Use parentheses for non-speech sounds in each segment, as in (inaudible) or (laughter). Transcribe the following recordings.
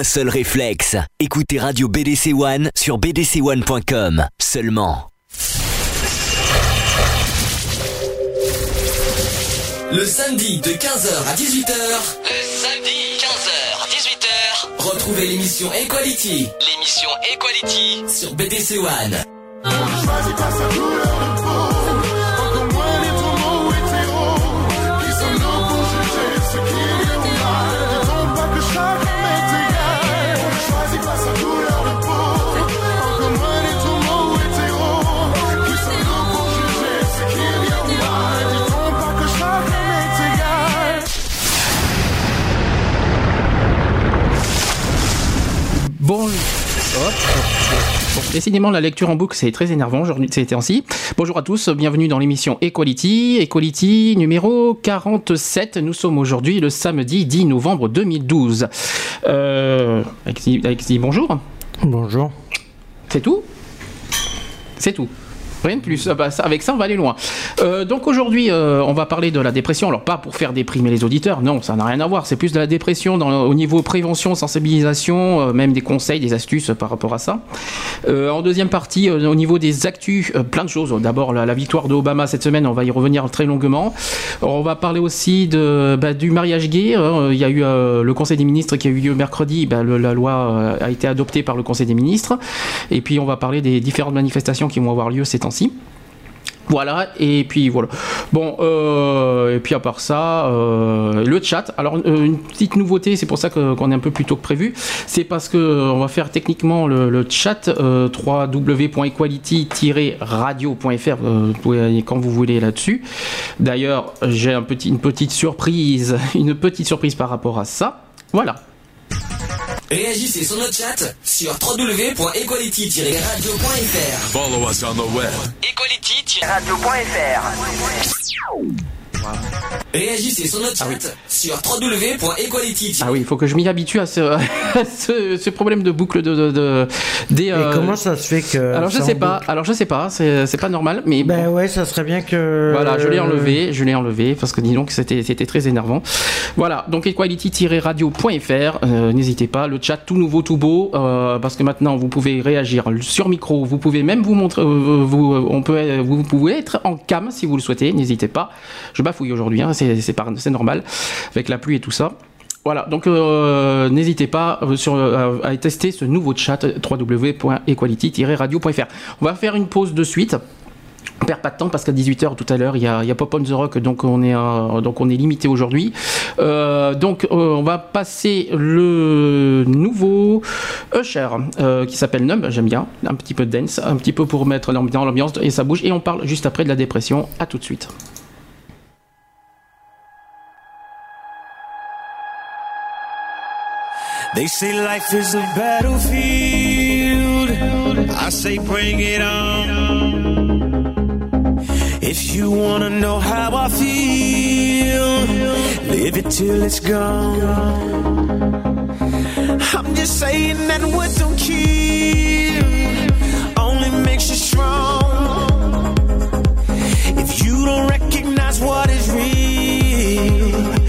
un seul réflexe. Écoutez Radio BDC One sur bdc1.com seulement. Le samedi de 15h à 18h. Le samedi 15h 18h. Retrouvez l'émission Equality. L'émission Equality sur BDC One. Bon, décidément, la lecture en boucle, c'est très énervant aujourd'hui, ces temps-ci. Bonjour à tous, bienvenue dans l'émission Equality. Equality numéro 47. Nous sommes aujourd'hui le samedi 10 novembre 2012. Euh, Alexis, Alexis, bonjour. Bonjour. C'est tout? C'est tout. Rien de plus. Ah bah, avec ça, on va aller loin. Euh, donc aujourd'hui, euh, on va parler de la dépression. Alors pas pour faire déprimer les auditeurs, non, ça n'a rien à voir. C'est plus de la dépression au niveau prévention, sensibilisation, euh, même des conseils, des astuces par rapport à ça. En deuxième partie, au niveau des actus, plein de choses. D'abord la, la victoire de Obama cette semaine, on va y revenir très longuement. On va parler aussi bah, du mariage gay. hein. Il y a eu le Conseil des ministres qui a eu lieu mercredi. Bah, la loi a été adoptée par le Conseil des ministres. Et puis on va parler des différentes manifestations qui vont avoir lieu ces Voilà, et puis voilà. Bon, euh, et puis à part ça, euh, le chat. Alors, euh, une petite nouveauté, c'est pour ça qu'on est un peu plus tôt que prévu. C'est parce que euh, on va faire techniquement le, chat www.equality-radio.fr. vous pouvez aller quand vous voulez là-dessus. D'ailleurs, j'ai un petit, une petite surprise, (laughs) une petite surprise par rapport à ça. Voilà. Réagissez sur notre chat sur www.equality-radio.fr. Follow us on the web. Réagissez sur notre chat sur www.equality Ah oui, il faut que je m'y habitue à ce, (laughs) à ce, ce problème de boucle de, de, de- des. Et euh, comment ça se fait que. Alors je sais pas, boucle alors je sais pas, c'est pas normal, mais Ben ouais, ça serait bien que. voilà, je l'ai enlevé, je l'ai enlevé parce que dis donc c'était c'était très énervant. Voilà, donc equality-radio.fr, euh, n'hésitez pas, le chat tout nouveau, tout beau, euh, parce que maintenant vous pouvez réagir sur micro, vous pouvez même vous montrer, euh, vous, on peut, vous pouvez être en cam si vous le souhaitez, n'hésitez pas. Je bafouille aujourd'hui, hein, c'est normal avec la pluie et tout ça. Voilà, donc euh, n'hésitez pas euh, sur, euh, à tester ce nouveau chat www.equality-radio.fr. On va faire une pause de suite. On perd pas de temps parce qu'à 18h tout à l'heure il y a, Pop on the Rock donc on est limité aujourd'hui. Donc on va passer le nouveau Usher qui s'appelle Numb, j'aime bien, un petit peu de dance, un petit peu pour mettre dans l'ambiance et ça bouge et on parle juste après de la dépression. À tout de suite. They say life is a battlefield. I say bring it on. If you wanna know how I feel, live it till it's gone. I'm just saying that what don't kill only makes you strong. If you don't recognize what is real,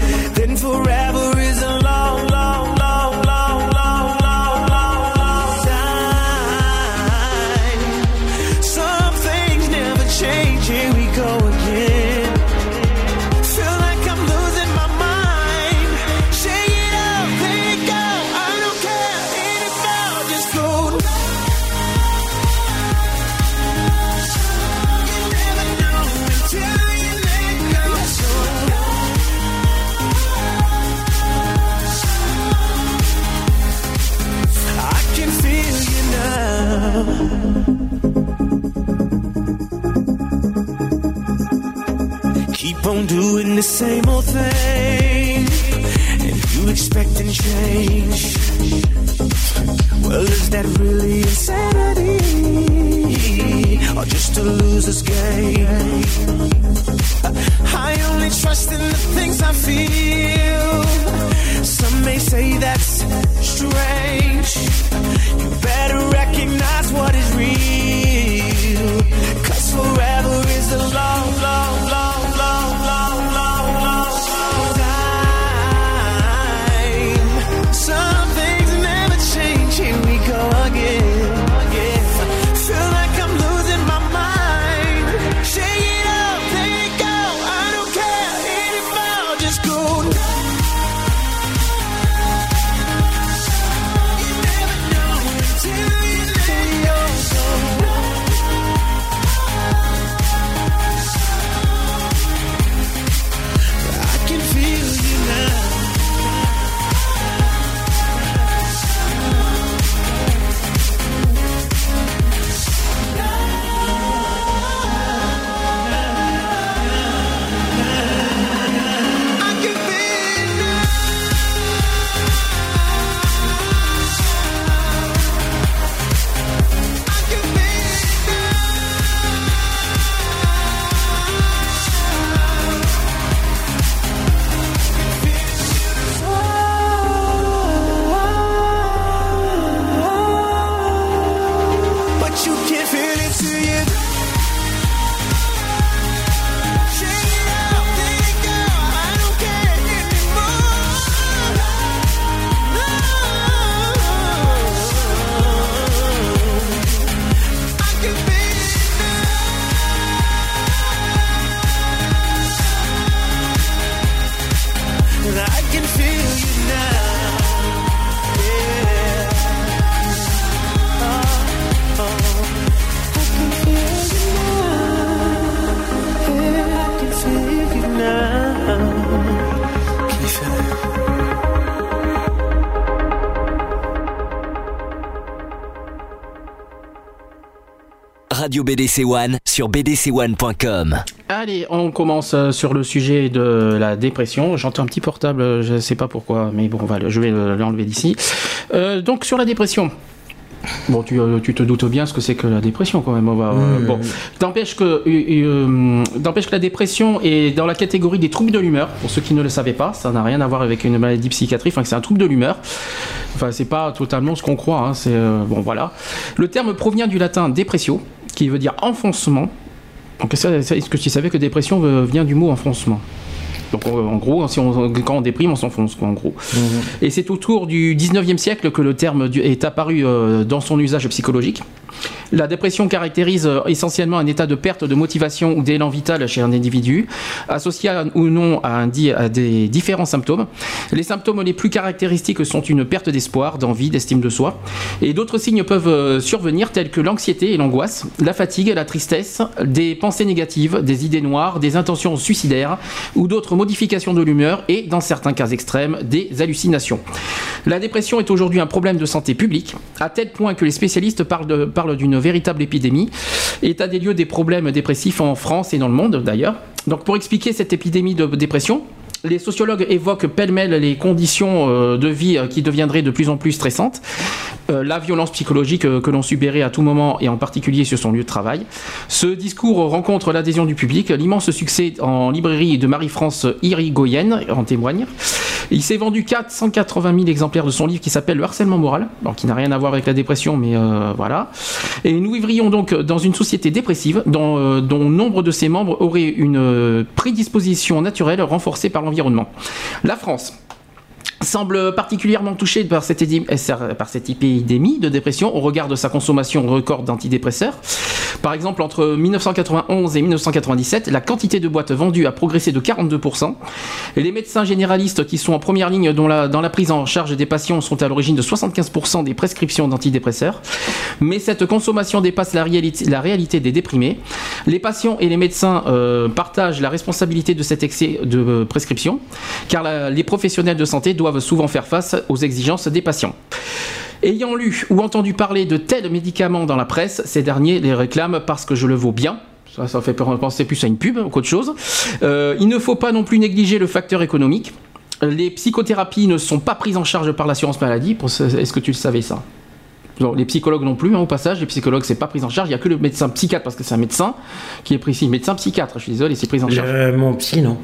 Keep on doing the same old thing, and you expecting change. Well, is that really insanity, or just a loser's game? I only trust in the things I feel. Some may say that's strange. You better recognize what is real. I can feel you now. Radio BDC One sur bdc1.com. Allez, on commence euh, sur le sujet de la dépression. J'entends un petit portable, je ne sais pas pourquoi, mais bon, je vais le- l'enlever d'ici. Euh, donc sur la dépression. Bon, tu, euh, tu te doutes bien ce que c'est que la dépression quand même. Va, euh, bon, n'empêche que, euh, que la dépression est dans la catégorie des troubles de l'humeur. Pour ceux qui ne le savaient pas, ça n'a rien à voir avec une maladie psychiatrique. Enfin, c'est un trouble de l'humeur. Enfin, c'est pas totalement ce qu'on croit. hein, c'est euh, bon, voilà. Le terme provient du latin depressio, qui veut dire enfoncement. Est-ce que tu savais que dépression vient du mot enfoncement? Donc en en gros, si on, quand on déprime, on s'enfonce, en gros. Et c'est autour du 19e siècle que le terme du- est apparu euh, dans son usage psychologique. La dépression caractérise euh, essentiellement un état de perte de motivation ou d'élan vital chez un individu, associé à- ou non à, un à des différents symptômes. Les symptômes les plus caractéristiques sont une perte d'espoir, d'envie, d'estime de soi. Et d'autres signes peuvent euh, survenir tels que l'anxiété et l'angoisse, la fatigue, la tristesse, des pensées négatives, des idées noires, des intentions suicidaires ou d'autres modifications de l'humeur et, dans certains cas extrêmes, des hallucinations. La dépression est aujourd'hui un problème de santé publique, à tel point que les spécialistes parlent d'une véritable épidémie. État des lieux des problèmes dépressifs en France et dans le monde d'ailleurs. Donc pour expliquer cette épidémie de dépression, les sociologues évoquent pêle-mêle les conditions euh, de vie euh, qui deviendraient de plus en plus stressantes, euh, la violence psychologique que l'on subirait à tout moment et en particulier sur son lieu de travail. Ce discours rencontre l'adhésion du public, l'immense succès en librairie de Marie-France Irigoyen en témoigne. Il s'est vendu 480 000 exemplaires de son livre qui s'appelle Le harcèlement moral, alors qui n'a rien à voir avec la dépression, mais voilà. Et nous vivrions donc dans une société dépressive dont, dont nombre de ses membres auraient une prédisposition naturelle renforcée par l'environnement. La France semble particulièrement touchée par cette, édi- euh, par cette épidémie de dépression au regard de sa consommation record d'antidépresseurs. Par exemple, entre 1991 et 1997, la quantité de boîtes vendues a progressé de 42%. Et les médecins généralistes qui sont en première ligne dans la, prise en charge des patients sont à l'origine de 75% des prescriptions d'antidépresseurs. Mais cette consommation dépasse la réalité, des déprimés. Les patients et les médecins euh, partagent la responsabilité de cet excès de euh, prescription, car les professionnels de santé doivent souvent faire face aux exigences des patients. Ayant lu ou entendu parler de tels médicaments dans la presse, ces derniers les réclament parce que je le vaux bien. Ça, ça fait penser plus à une pub qu'autre chose. Euh, il ne faut pas non plus négliger le facteur économique. Les psychothérapies ne sont pas prises en charge par l'assurance maladie. Est-ce que tu le savais ça? Non, les psychologues non plus, hein, au passage, les psychologues c'est pas pris en charge, il n'y a que le médecin psychiatre parce que c'est un médecin qui est pris ici, médecin psychiatre, je suis désolé, c'est pris en charge. Mon psy, non.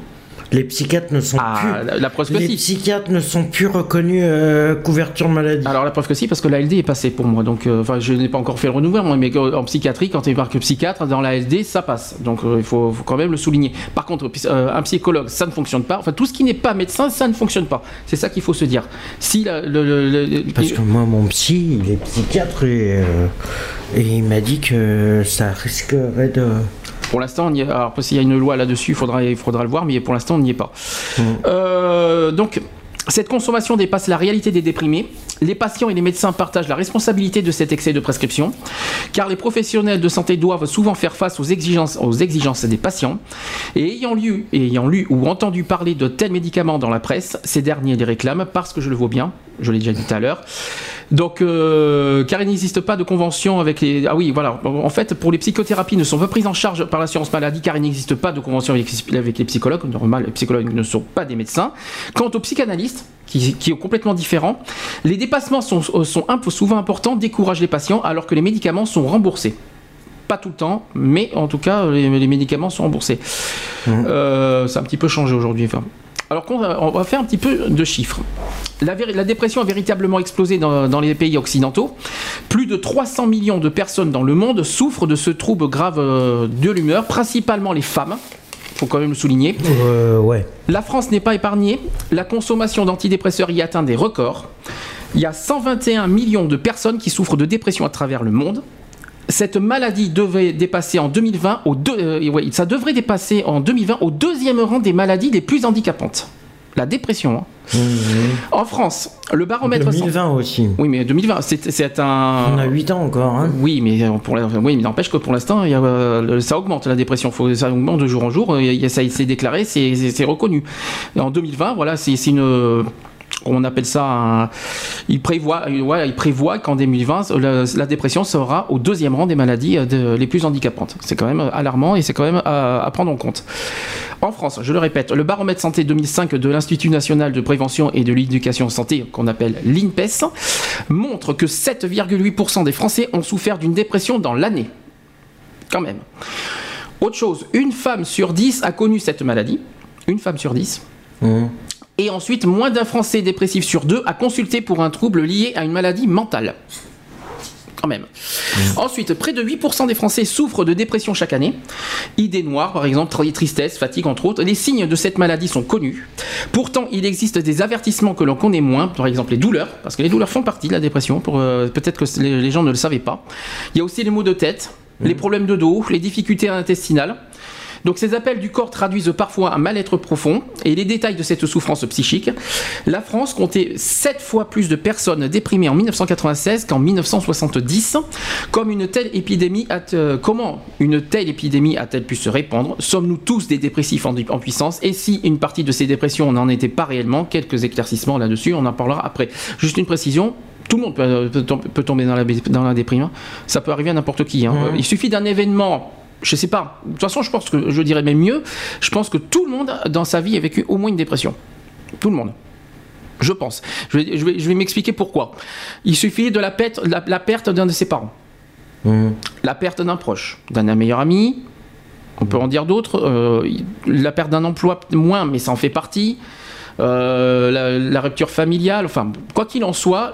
Les psychiatres ne sont Ah, plus. la, preuve que Les si. psychiatres ne sont plus reconnus euh, couverture maladie. Alors la preuve que si, parce que l'ALD est passé pour moi. Donc, euh, enfin, je n'ai pas encore fait le renouvellement, mais en psychiatrie, quand tu marques psychiatre, dans l'ALD, ça passe. Donc euh, il faut, faut quand même le souligner. Par contre, un psychologue, ça ne fonctionne pas. Enfin, tout ce qui n'est pas médecin, ça ne fonctionne pas. C'est ça qu'il faut se dire. Si la- le, le- le- le- Parce que moi, mon psy, il est psychiatre et, et il m'a dit que ça risquerait de. Pour l'instant, on y est. Alors, s'il y a une loi là-dessus, il faudra, il faudra le voir, mais pour l'instant, on n'y est pas. Euh, donc, cette consommation dépasse la réalité des déprimés. Les patients et les médecins partagent la responsabilité de cet excès de prescription, car les professionnels de santé doivent souvent faire face aux exigences, aux exigences des patients. Et ayant lu, et ayant lu ou entendu parler de tels médicaments dans la presse, ces derniers les réclament parce que je le vaux bien, je l'ai déjà dit tout à l'heure. Donc, euh, car il n'existe pas de convention avec les. Ah oui, voilà. En fait, pour les psychothérapies ne sont pas prises en charge par l'assurance maladie, car il n'existe pas de convention avec, les psychologues. Normal, les psychologues ne sont pas des médecins. Quant aux psychanalystes, qui, qui est complètement différent, les dépassements sont, peu souvent importants, découragent les patients, alors que les médicaments sont remboursés. Pas tout le temps, mais en tout cas, les, les médicaments sont remboursés. Euh, ça a un petit peu changé aujourd'hui. Enfin. Alors qu'on va- on va faire un petit peu de chiffres. La, dépression a véritablement explosé dans, dans les pays occidentaux. Plus de 300 millions de personnes dans le monde souffrent de ce trouble grave euh, de l'humeur, principalement les femmes. Faut quand même le souligner. Euh, ouais. La France n'est pas épargnée. La consommation d'antidépresseurs y atteint des records. Il y a 121 millions de personnes qui souffrent de dépression à travers le monde. Cette maladie devait dépasser en 2020 au deux- euh, ouais, ça devrait dépasser en 2020 au deuxième rang des maladies les plus handicapantes. La dépression. hein. En France, le baromètre. 2020 aussi. Oui, mais 2020, c'est un. On a 8 ans encore. Hein. Oui, mais euh, pour la- oui, mais n'empêche que pour l'instant, euh, ça augmente la dépression. Faut, ça augmente de jour en jour. Il y a- ça s'est déclaré, c'est reconnu. Et en 2020, voilà, c'est une on appelle ça un, il prévoit, qu'en 2020, la, la dépression sera au deuxième rang des maladies euh, les plus handicapantes. C'est quand même alarmant et c'est quand même à, prendre en compte. En France, je le répète, le baromètre santé 2005 de l'Institut national de prévention et de l'éducation santé, qu'on appelle l'INPES, montre que 7,8% des Français ont souffert d'une dépression dans l'année. Quand même. Autre chose, une femme sur 10 a connu cette maladie. Une femme sur 10. Hum. Et ensuite, moins d'un Français dépressif sur deux a consulté pour un trouble lié à une maladie mentale. Quand même. Ensuite, près de 8% des Français souffrent de dépression chaque année. Idées noires, par exemple, tri- tristesse, fatigue, entre autres. Les signes de cette maladie sont connus. Pourtant, il existe des avertissements que l'on connaît moins, par exemple les douleurs, parce que les douleurs font partie de la dépression. Pour euh, peut-être que les, les gens ne le savaient pas. Il y a aussi les maux de tête, les problèmes de dos, les difficultés intestinales. Donc ces appels du corps traduisent parfois un mal-être profond et les détails de cette souffrance psychique. La France comptait 7 fois plus de personnes déprimées en 1996 qu'en 1970. Comme une telle épidémie euh, comment une telle épidémie a-t-elle pu se répandre? Sommes-nous tous des dépressifs en, en puissance? Et si une partie de ces dépressions n'en était pas réellement? Quelques éclaircissements là-dessus, on en parlera après. Juste une précision, tout le monde peut, peut tomber dans la, bé- dans la déprime. hein. Ça peut arriver à n'importe qui. hein. Il suffit d'un événement. Je sais pas. De toute façon, je pense que je dirais même mieux. Je pense que tout le monde dans sa vie a vécu au moins une dépression. Tout le monde. Je pense. Je vais, je vais, je vais m'expliquer pourquoi. Il suffit de la, perte- la- la perte d'un de ses parents, Hum. la perte d'un proche, d'un meilleur ami. On peut en dire d'autres. euh, la perte d'un emploi, moins, mais ça en fait partie. Euh, la, la rupture familiale. Enfin, quoi qu'il en soit,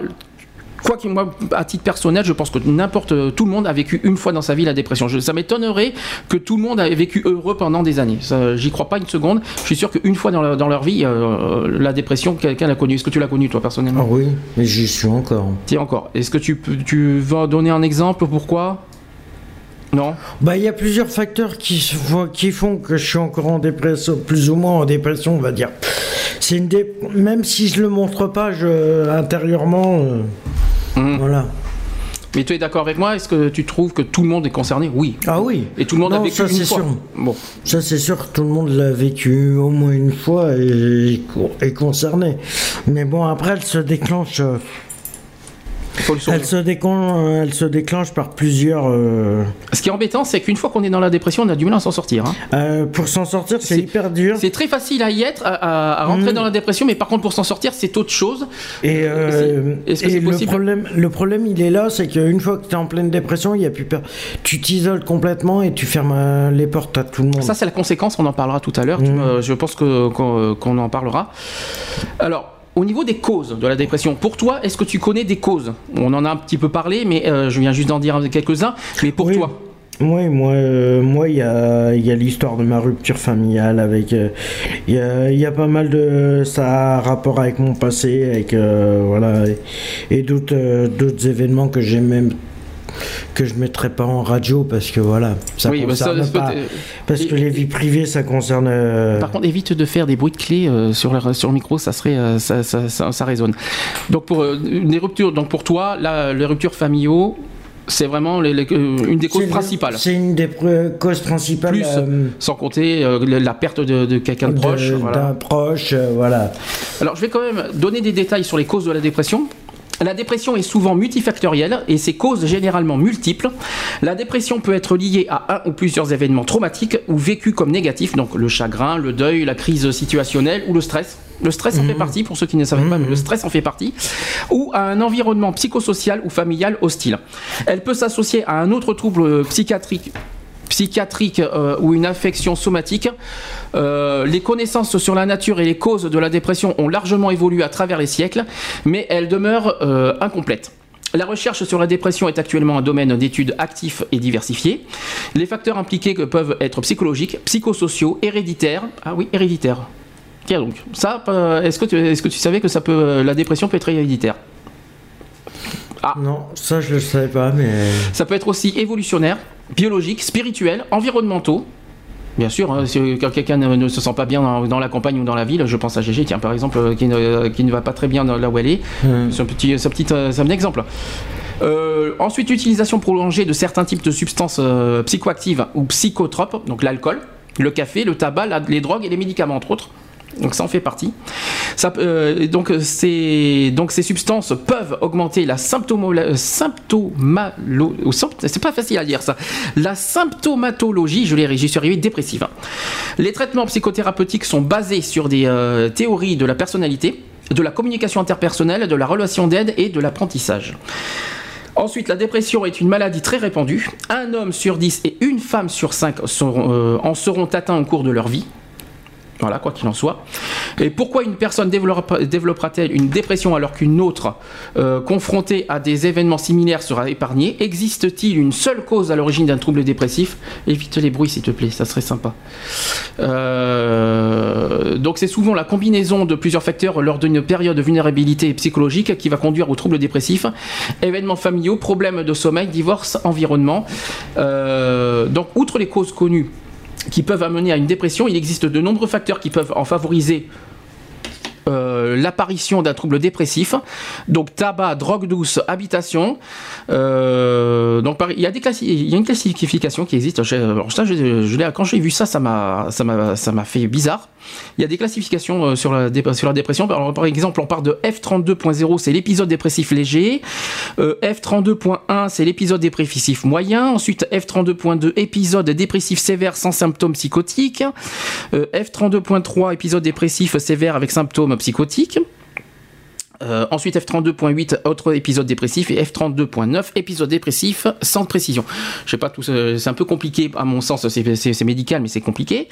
quoi qu'il moi, à titre personnel, je pense que n'importe tout le monde a vécu une fois dans sa vie la dépression. Je- ça m'étonnerait que tout le monde ait vécu heureux pendant des années. J'y crois pas une seconde. Je suis sûr qu'une fois dans, leur- dans leur vie, euh, la dépression, quelqu'un l'a connue. Est-ce que tu l'as connue toi Ah personnellement oui, mais j'y suis encore. Tiens encore. Est-ce que tu, peux- tu vas donner un exemple Pourquoi? Non? Bah, il y a plusieurs facteurs qui, qui font que je suis encore en dépression, plus ou moins en dépression, on va dire. C'est une dé- Même si je le montre pas, je... intérieurement, euh, Mhm. voilà. Mais tu es d'accord avec moi Est-ce que tu trouves que tout le monde est concerné? Oui. Ah oui. Et tout le monde a vécu ça, une c'est fois. sûr. Bon. Ça, c'est sûr, tout le monde l'a vécu au moins une fois et est concerné. Mais bon, après, elle se déclenche. euh, faut le sourire. Elle se, décon- elle se déclenche par plusieurs. euh, Ce qui est embêtant, c'est qu'une fois qu'on est dans la dépression, on a du mal à s'en sortir. hein. euh, pour s'en sortir, c'est hyper dur. C'est très facile à y être, à, rentrer Mhm. dans la dépression, mais par contre, pour s'en sortir, c'est autre chose. Et, euh, Est-ce que et c'est le, possible? problème, le problème, il est là, c'est qu'une fois que tu es en pleine dépression, il y a plus peur. Tu t'isoles complètement et tu fermes euh, les portes à tout le monde. Ça, c'est la conséquence, on en parlera tout à l'heure. Me- je pense qu'on en parlera. Alors. Au niveau des causes de la dépression, pour toi, est-ce que tu connais des causes? On en a un petit peu parlé, mais euh, je viens juste d'en dire quelques-uns. Mais pour Oui. toi, Oui, moi, euh, moi, il y a, il y a l'histoire de ma rupture familiale avec. euh, Il y, a, il y a pas mal de ça a rapport avec mon passé, avec euh, voilà, et, et d'autres, d'autres événements que j'ai même que je mettrai pas en radio parce que voilà, ça Oui, bah, ça, concerne ça peut pas. être- Parce que les vies privées, ça concerne. euh, Par contre, évite de faire des bruits de clés euh, sur, le, sur le micro, ça serait, euh, ça, ça, ça- ça résonne. Donc pour euh, des ruptures, donc pour toi, là, les ruptures familiaux, c'est vraiment les- les- euh, une des causes principales. C'est une des causes principales. Plus euh, sans compter euh, la perte de, de quelqu'un de proche. voilà. d'un proche, euh, voilà. Alors, je vais quand même donner des détails sur les causes de la dépression. La dépression est souvent multifactorielle et ses causes généralement multiples. La dépression peut être liée à un ou plusieurs événements traumatiques ou vécus comme négatifs, donc le chagrin, le deuil, la crise situationnelle ou le stress. Le stress en fait partie, pour ceux qui ne savaient pas, mais le stress en fait partie. Ou à un environnement psychosocial ou familial hostile. Elle peut s'associer à un autre trouble psychiatrique psychiatrique euh, ou une affection somatique. Euh, les connaissances sur la nature et les causes de la dépression ont largement évolué à travers les siècles, mais elles demeurent euh, incomplètes. La recherche sur la dépression est actuellement un domaine d'études actif et diversifié. Les facteurs impliqués peuvent être psychologiques, psychosociaux, héréditaires. Ah oui, héréditaires. Tiens donc, ça, est-ce que, tu- savais que la dépression peut être héréditaire? Ah. Non, ça je le savais pas, mais. Ça peut être aussi évolutionnaire, biologique, spirituel, environnementaux. Bien sûr, hein, si quand quelqu'un ne, se sent pas bien dans, dans la campagne ou dans la ville, je pense à Gégé, tiens, par exemple, euh, qui ne, qui ne va pas très bien dans- là où elle est. Hmm. C'est un petit, euh, un exemple. Euh, ensuite, utilisation prolongée de certains types de substances euh, psychoactives ou psychotropes, donc l'alcool, le café, le tabac, la- les drogues et les médicaments, entre autres. Donc ça en fait partie. Ça, euh, donc, ces, substances peuvent augmenter la symptomalo, c'est pas facile à dire ça, la symptomatologie, je l'ai, j'y suis arrivé, dépressive. Hein. Les traitements psychothérapeutiques sont basés sur des euh, théories de la personnalité, de la communication interpersonnelle, de la relation d'aide et de l'apprentissage. Ensuite, la dépression est une maladie très répandue. Un homme sur 10 et une femme sur 5 euh, en seront atteints au cours de leur vie. Voilà, quoi qu'il en soit. Et pourquoi une personne développera-t-elle une dépression alors qu'une autre, euh, confrontée à des événements similaires, sera épargnée? Existe-t-il une seule cause à l'origine d'un trouble dépressif? Évite les bruits, s'il te plaît, ça serait sympa. Euh, donc c'est souvent la combinaison de plusieurs facteurs lors d'une période de vulnérabilité psychologique qui va conduire au trouble dépressif. Événements familiaux, problèmes de sommeil, divorce, environnement. Euh, donc outre les causes connues qui peuvent amener à une dépression. Il existe de nombreux facteurs qui peuvent en favoriser euh, l'apparition d'un trouble dépressif. Donc tabac, drogue douce, habitation. Euh, donc il y a des une classification qui existe. Je, quand j'ai vu ça, ça m'a fait bizarre. Il y a des classifications euh, sur la, sur la dépression. par exemple, on part de F32.0, c'est l'épisode dépressif léger. F32.1, c'est l'épisode dépressif moyen. Ensuite, F32.2, épisode dépressif sévère sans symptômes psychotiques. F32.3, épisode dépressif sévère avec symptômes psychotique. Euh, ensuite F32.8 autre épisode dépressif et F32.9 épisode dépressif sans précision. Je sais pas c'est un peu compliqué à mon sens c'est médical mais c'est compliqué.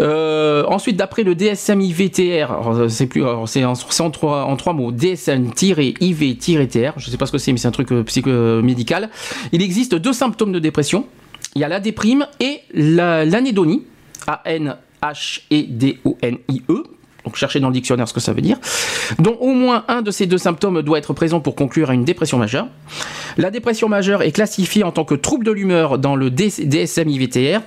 Euh, ensuite d'après le DSM-IVTR c'est plus c'est en, trois en trois mots DSM-IV-TR je sais pas ce que c'est mais c'est un truc euh, psycho médical. Il existe deux symptômes de dépression. Il y a la déprime et l'anédonie A N H E D O N I E donc cherchez dans le dictionnaire ce que ça veut dire, dont au moins un de ces deux symptômes doit être présent pour conclure à une dépression majeure. La dépression majeure est classifiée en tant que trouble de l'humeur dans le DSM-IVTR.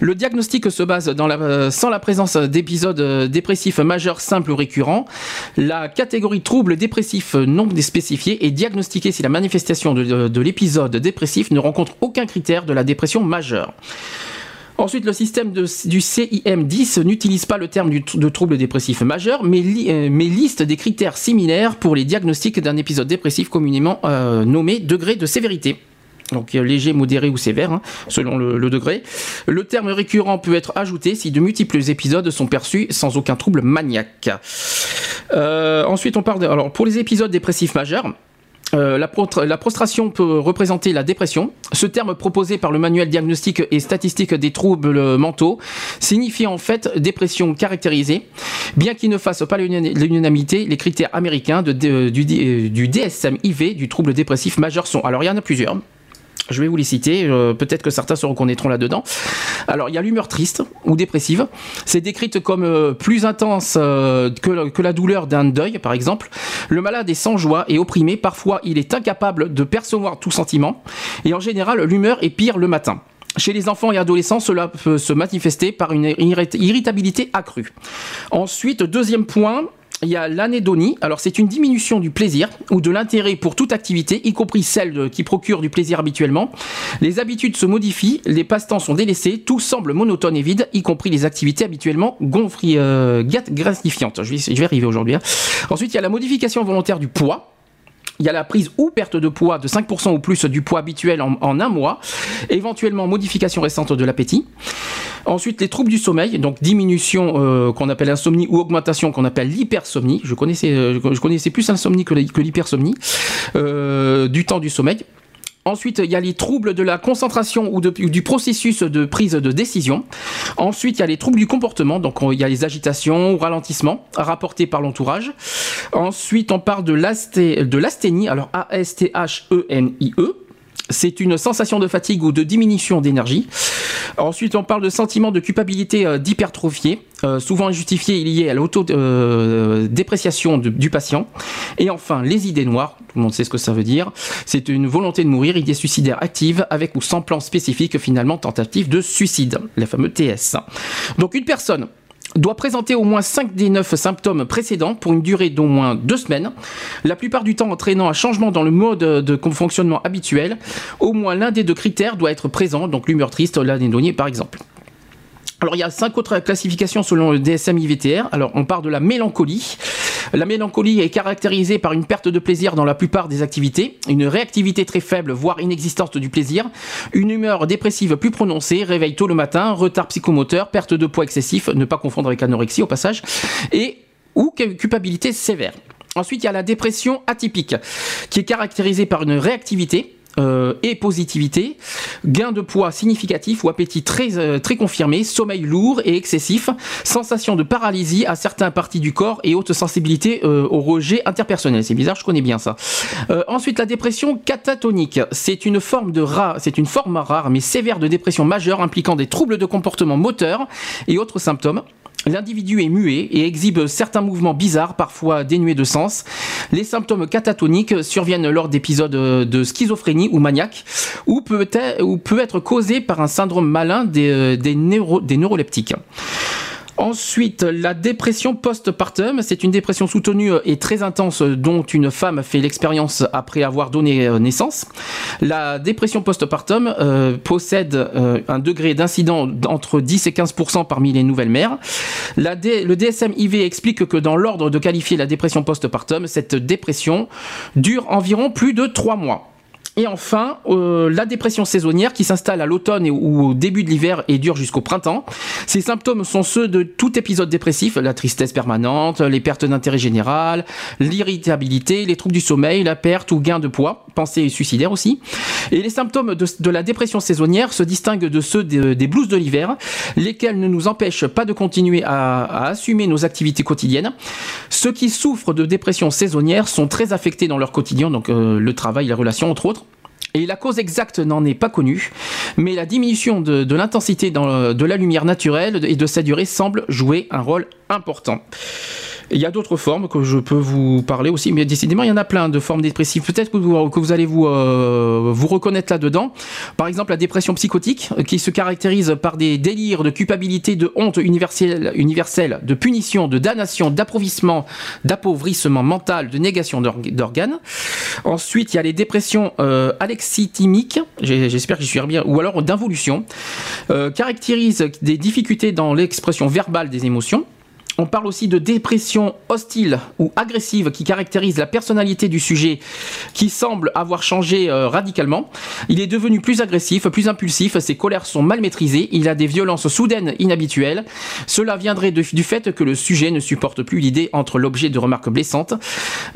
Le diagnostic se base dans la, sans la présence d'épisodes dépressifs majeurs simples ou récurrents. La catégorie trouble dépressif non spécifié est diagnostiquée si la manifestation de l'épisode dépressif ne rencontre aucun critère de la dépression majeure. Ensuite, le système du CIM-10 n'utilise pas le terme de trouble dépressif majeur, mais, euh, mais, liste des critères similaires pour les diagnostics d'un épisode dépressif communément euh, nommé degré de sévérité. Donc léger, modéré ou sévère, hein, selon le, degré. Le terme récurrent peut être ajouté si de multiples épisodes sont perçus sans aucun trouble maniaque. Euh, ensuite, on parle de, alors pour les épisodes dépressifs majeurs. Euh, la, prostration peut représenter la dépression. Ce terme proposé par le manuel diagnostique et statistique des troubles mentaux signifie en fait dépression caractérisée. Bien qu'il ne fasse pas l'unanimité, les critères américains du, du DSM-IV du trouble dépressif majeur sont. Alors il y en a plusieurs. Je vais vous les citer, euh, peut-être que certains se reconnaîtront là-dedans. Alors, il y a l'humeur triste ou dépressive. C'est décrite comme euh, plus intense euh, que, que, la douleur d'un deuil, par exemple. Le malade est sans joie et opprimé. Parfois, il est incapable de percevoir tout sentiment. Et en général, l'humeur est pire le matin. Chez les enfants et adolescents, cela peut se manifester par une irritabilité accrue. Ensuite, deuxième point, il y a l'anédonie. Alors, c'est une diminution du plaisir ou de l'intérêt pour toute activité, y compris celle qui procure du plaisir habituellement. Les habitudes se modifient, les passe-temps sont délaissés, tout semble monotone et vide, y compris les activités habituellement gonfri, euh, gratifiantes. Je vais, je vais arriver aujourd'hui. Hein. Ensuite, il y a la modification volontaire du poids. Il y a la prise ou perte de poids de 5% ou plus du poids habituel en, un mois, éventuellement modification récente de l'appétit. Ensuite, les troubles du sommeil, donc diminution euh, qu'on appelle insomnie ou augmentation qu'on appelle l'hypersomnie. Je connaissais, euh, plus l'insomnie que l'hypersomnie. Euh, du temps du sommeil. Ensuite, il y a les troubles de la concentration ou, du processus de prise de décision. Ensuite, il y a les troubles du comportement, donc il y a les agitations ou ralentissements rapportés par l'entourage. Ensuite, on parle de l'asthénie, alors A-S-T-H-E-N-I-E. e c'est une sensation de fatigue ou de diminution d'énergie. Ensuite, on parle de sentiment de culpabilité euh, d'hypertrophier, euh, souvent injustifié lié à l'autodépréciation du patient. Et enfin, les idées noires, tout le monde sait ce que ça veut dire. C'est une volonté de mourir, idée suicidaire active, avec ou sans plan spécifique, finalement tentative de suicide, les fameux TS. Donc une personne doit présenter au moins 5 des 9 symptômes précédents pour une durée d'au moins 2 semaines, la plupart du temps entraînant un changement dans le mode de fonctionnement habituel. Au moins l'un des deux critères doit être présent, donc l'humeur triste, l'anédonie par exemple. Alors il y a cinq autres classifications selon le DSM-IVTR. Alors on part de la mélancolie. La mélancolie est caractérisée par une perte de plaisir dans la plupart des activités, une réactivité très faible, voire inexistante du plaisir, une humeur dépressive plus prononcée, réveil tôt le matin, retard psychomoteur, perte de poids excessif, ne pas confondre avec anorexie au passage, et ou culpabilité sévère. Ensuite, il y a la dépression atypique, qui est caractérisée par une réactivité, euh, et positivité, gain de poids significatif ou appétit très, euh, très confirmé, sommeil lourd et excessif, sensation de paralysie à certaines parties du corps et haute sensibilité euh, au rejet interpersonnel. C'est bizarre, je connais bien ça. ensuite, la dépression catatonique, c'est une forme de c'est une forme rare mais sévère de dépression majeure impliquant des troubles de comportement moteur et autres symptômes. L'individu est muet et exhibe certains mouvements bizarres, parfois dénués de sens. Les symptômes catatoniques surviennent lors d'épisodes de schizophrénie ou maniaque, ou peut être, causés par un syndrome malin des, des neuroleptiques. Ensuite, la dépression post-partum, c'est une dépression soutenue et très intense dont une femme fait l'expérience après avoir donné euh, naissance. La dépression post-partum euh, possède euh, un degré d'incident entre 10 et 15% parmi les nouvelles mères. Le DSM-IV explique que dans l'ordre de qualifier la dépression post-partum, cette dépression dure environ plus de 3 mois. Et enfin, euh, la dépression saisonnière qui s'installe à l'automne ou au début de l'hiver et dure jusqu'au printemps. Ces symptômes sont ceux de tout épisode dépressif, la tristesse permanente, les pertes d'intérêt général, l'irritabilité, les troubles du sommeil, la perte ou gain de poids, pensée suicidaire aussi. Et les symptômes de, la dépression saisonnière se distinguent de ceux des blues de l'hiver, lesquels ne nous empêchent pas de continuer à, assumer nos activités quotidiennes. Ceux qui souffrent de dépression saisonnière sont très affectés dans leur quotidien, donc euh, le travail, les relations entre autres. Et la cause exacte n'en est pas connue, mais la diminution de, l'intensité de la lumière naturelle et de sa durée semble jouer un rôle important. Il y a d'autres formes que je peux vous parler aussi, mais décidément, il y en a plein de formes dépressives. Peut-être que vous, allez vous, euh, vous reconnaître là-dedans. Par exemple, la dépression psychotique, euh, qui se caractérise par des délires de culpabilité, de honte universelle, universelle de punition, de damnation, d'appauvrissement, d'appauvrissement mental, de négation d'organes. Ensuite, il y a les dépressions euh, alexithymiques, j'espère que j'y suis bien, ou alors d'involution, euh, caractérisent des difficultés dans l'expression verbale des émotions. On parle aussi de dépression hostile ou agressive qui caractérise la personnalité du sujet qui semble avoir changé euh, radicalement. Il est devenu plus agressif, plus impulsif, ses colères sont mal maîtrisées, il a des violences soudaines inhabituelles. Cela viendrait du fait que le sujet ne supporte plus l'idée entre l'objet de remarques blessantes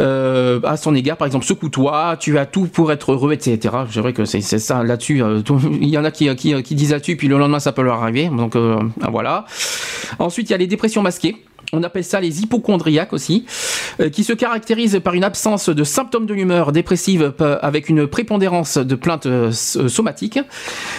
euh, à son égard, par exemple secoue-toi, tu as tout pour être heureux, etc. C'est vrai que c'est ça là-dessus. Euh, (laughs) il y en a qui, disent là-dessus, puis le lendemain ça peut leur arriver. Donc voilà. Ensuite, il y a les dépressions masquées on appelle ça les hypochondriaques aussi, euh, qui se caractérisent par une absence de symptômes de l'humeur dépressive avec une prépondérance de plaintes euh, euh, somatiques.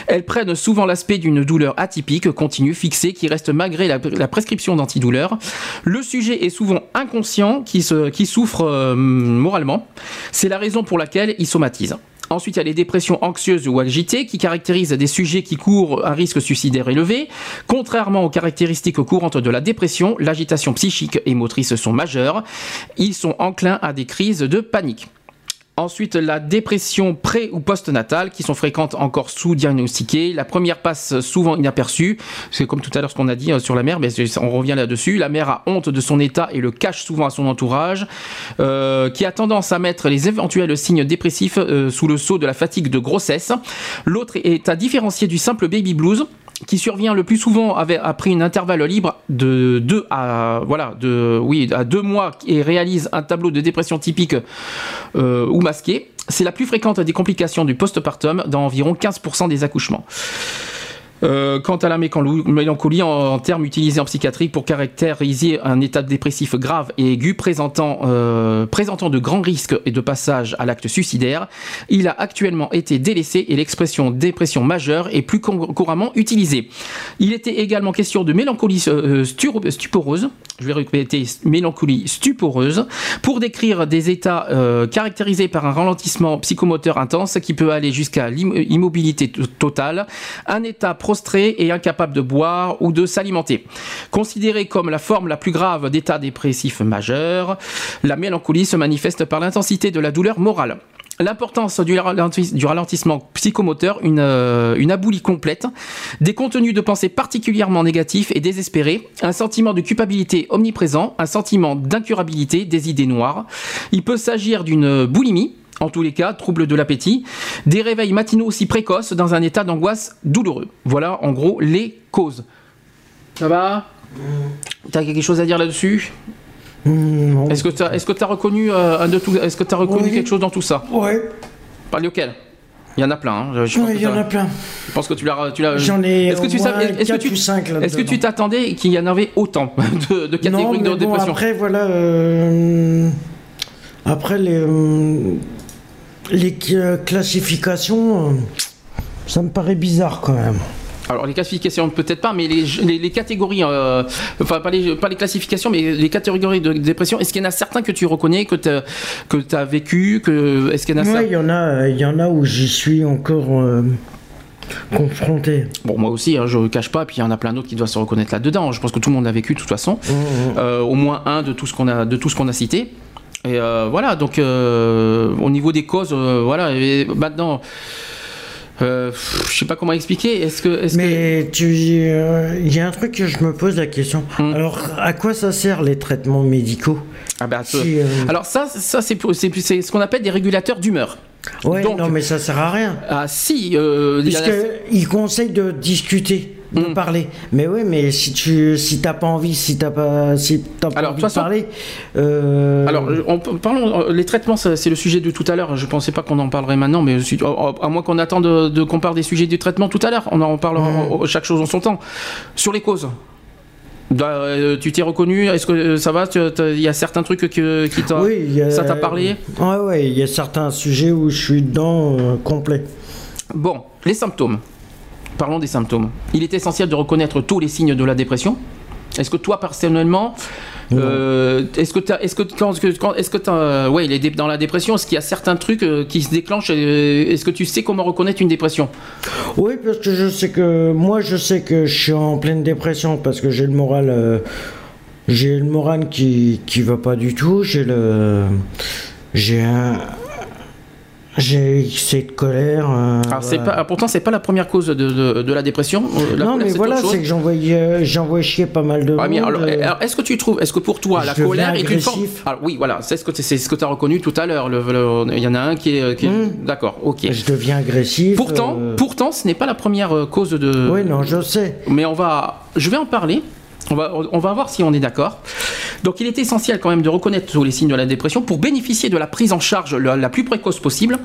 Elles prennent souvent l'aspect d'une douleur atypique, continue, fixée, qui reste malgré la, prescription d'antidouleurs. Le sujet est souvent inconscient, qui, qui souffre moralement. C'est la raison pour laquelle il somatise. Ensuite, il y a les dépressions anxieuses ou agitées qui caractérisent des sujets qui courent un risque suicidaire élevé. Contrairement aux caractéristiques courantes de la dépression, l'agitation psychique et motrice sont majeures. Ils sont enclins à des crises de panique. Ensuite, la dépression pré- ou post-natale, qui sont fréquentes encore sous-diagnostiquées. La première passe souvent inaperçue. C'est comme tout à l'heure ce qu'on a dit euh, sur la mère, mais on revient là-dessus. La mère a honte de son état et le cache souvent à son entourage, euh, qui a tendance à mettre les éventuels signes dépressifs euh, sous le sceau de la fatigue de grossesse. L'autre est à différencier du simple baby blues qui survient le plus souvent après une intervalle libre de deux à voilà de oui à deux mois et réalise un tableau de dépression typique euh, ou masqué. C'est la plus fréquente des complications du postpartum dans environ 15% des accouchements. Euh, quant à la mélancolie, en, termes utilisés en psychiatrie pour caractériser un état dépressif grave et aigu présentant, euh, présentant de grands risques et de passage à l'acte suicidaire, il a actuellement été délaissé et l'expression dépression majeure est plus couramment utilisée. Il était également question de mélancolie euh, stuporeuse, je vais répéter mélancolie pour décrire des états caractérisés par un ralentissement psychomoteur intense qui peut aller jusqu'à l'immobilité totale, un état et incapable de boire ou de s'alimenter. Considérée comme la forme la plus grave d'état dépressif majeur, la mélancolie se manifeste par l'intensité de la douleur morale. L'importance du ralentissement psychomoteur, une, euh, une aboulie complète, des contenus de pensée particulièrement négatifs et désespérés, un sentiment de culpabilité omniprésent, un sentiment d'incurabilité, des idées noires. Il peut s'agir d'une boulimie, en tous les cas, trouble de l'appétit, des réveils matinaux aussi précoces dans un état d'angoisse douloureux. Voilà en gros les causes. Ça va T'as quelque chose à dire là-dessus non. Est-ce que tu as, reconnu euh, un de tout Est-ce que tu as reconnu Oui. quelque chose dans tout ça Ouais, Pas lequel Il y en a plein. hein. Je, pense que il y en a plein. je pense que tu l'as. Tu l'as J'en ai Est-ce que tu savais- est-ce que tu- ou cinq là Est-ce que tu t'attendais qu'il y en avait autant (laughs) de, de Non, catégories mais de bon, dépression? après, voilà. euh, après, les, euh, les euh, classifications, euh, ça me paraît bizarre quand même. Alors les classifications peut-être pas, mais les, les, les catégories, euh, enfin pas les, pas les classifications, mais les catégories de dépression. Est-ce qu'il y en a certains que tu reconnais, que tu que as vécu, que est-ce qu'il y en a certains il y en a, il y en a où j'y suis encore euh, confronté. Bon, moi aussi, hein, je ne cache pas, puis il y en a plein d'autres qui doivent se reconnaître là-dedans. Je pense que tout le monde l'a vécu de toute façon. Euh, au moins un de tout ce qu'on a, de tout ce qu'on a cité. Et euh, voilà, donc euh, au niveau des causes, euh, voilà, et maintenant, je sais pas comment expliquer. Est-ce que, que- Mais tu, il y a un truc que je me pose la question. Hmm. Alors, à quoi ça sert les traitements médicaux Ah ce- si, Alors ça, ça c'est, ce qu'on appelle des régulateurs d'humeur. Ouais, donc- non, mais ça sert à rien. Ah si, euh, Puisqu'ils conseillent de discuter, de Hmm. parler. Mais oui, mais si tu si t'as pas envie, si t'as pas, si pas Alors, envie de façon- parler. euh, Alors, on, peut- parlons, euh, les traitements, c'est le sujet de tout à l'heure. Je pensais pas qu'on en parlerait maintenant, mais je suis- à à moins qu'on attende de, de- qu'on parle des sujets du traitement tout à l'heure. On en parlera euh, chaque chose en son temps. Sur les causes. Bah, euh, tu t'es reconnu Est-ce que euh, ça va? Il y a certains trucs que, qui t'a, oui, a- ça t'a parlé? Ouais, ouais, il y a certains sujets où je suis dedans euh, complet. Bon, les symptômes. Parlons des symptômes. Il est essentiel de reconnaître tous les signes de la dépression. Est-ce que toi personnellement, euh, est-ce que est-ce que quand, est-ce que t'as- ouais, il est dans la dépression, est-ce qu'il y a certains trucs euh, qui se déclenchent euh, Est-ce que tu sais comment reconnaître une dépression? Oui, parce que je sais que moi, je sais que je suis en pleine dépression parce que j'ai le moral, euh, j'ai le moral qui qui va pas du tout. J'ai le, j'ai un, j'ai excès de colère. euh, Alors c'est voilà. pas, pourtant c'est pas la première cause de, de- de la dépression. Euh, la non, colère, mais voilà, c'est que j'envoie, j'envoie chier pas mal de Ah, monde. alors, euh, alors, est-ce que tu trouves, est-ce que pour toi Je la colère est une forme agressif. Alors oui, voilà, c'est ce que c'est ce que tu as reconnu tout à l'heure. Il y en a un qui est, qui est- Hmm. d'accord, ok. je deviens agressif. Pourtant, euh, pourtant, ce n'est pas la première euh, cause de. Oui, non, je sais. Mais on va, je vais en parler. On va, on va voir si on est d'accord. Donc, il est essentiel quand même de reconnaître tous les signes de la dépression pour bénéficier de la prise en charge la, la plus précoce possible.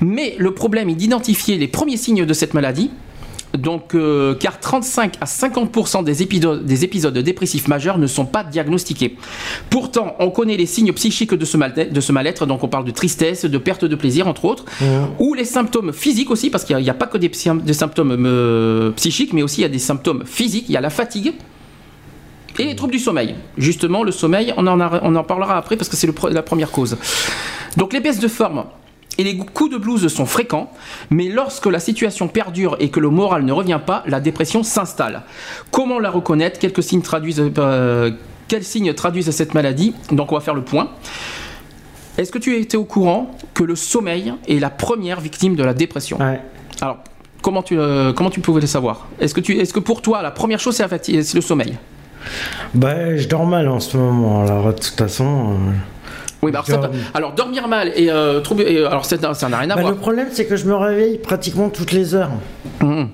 Mais le problème est d'identifier les premiers signes de cette maladie. Donc, euh, car 35 à 50% des épisodes, des épisodes dépressifs majeurs ne sont pas diagnostiqués. Pourtant, on connaît les signes psychiques de ce mal- mal-être. Donc, on parle de tristesse, de perte de plaisir, entre autres, ou les symptômes physiques aussi, parce qu'il n'y a, il y a pas que des symptômes euh, psychiques, mais aussi il y a des symptômes physiques. Il y a la fatigue. Et les troubles du sommeil. Justement, le sommeil, on en, a- on en parlera après parce que c'est la première cause. Donc les baisses de forme et les coups de blues sont fréquents, mais lorsque la situation perdure et que le moral ne revient pas, la dépression s'installe. Comment la reconnaître? Quelques signes traduisent, euh, quels signes traduisent cette maladie? Donc on va faire le point. Est-ce que tu étais au courant que le sommeil est la première victime de la dépression? Ouais. Alors, comment tu, euh, comment tu pouvais le savoir? Est-ce que, tu, est-ce que pour toi, la première chose, c'est le sommeil? Bah, je dors mal en ce moment. Alors, de toute façon. euh, Oui, bah alors, ça dormir mal et euh, trouver. et, euh, alors c'est- ça n'a rien à bah, voir. le problème, c'est que je me réveille pratiquement toutes les heures. Mhm.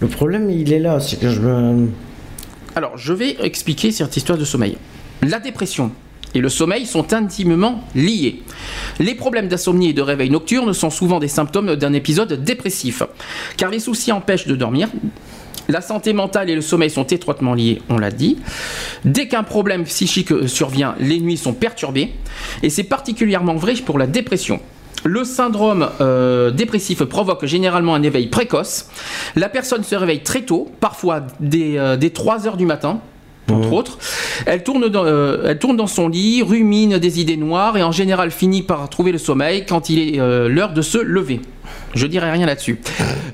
Le problème, il est là, c'est que je me. Alors, je vais expliquer cette histoire de sommeil. La dépression et le sommeil sont intimement liés. Les problèmes d'insomnie et de réveil nocturne sont souvent des symptômes d'un épisode dépressif, car les soucis empêchent de dormir. La santé mentale et le sommeil sont étroitement liés, on l'a dit. Dès qu'un problème psychique euh, survient, les nuits sont perturbées, et c'est particulièrement vrai pour la dépression. Le syndrome euh, dépressif provoque généralement un éveil précoce. La personne se réveille très tôt, parfois dès, euh, dès 3 heures du matin, entre autres. Elle tourne, dans, euh, elle tourne dans son lit, rumine des idées noires et en général finit par trouver le sommeil quand il est euh, l'heure de se lever. Je dirais rien là-dessus.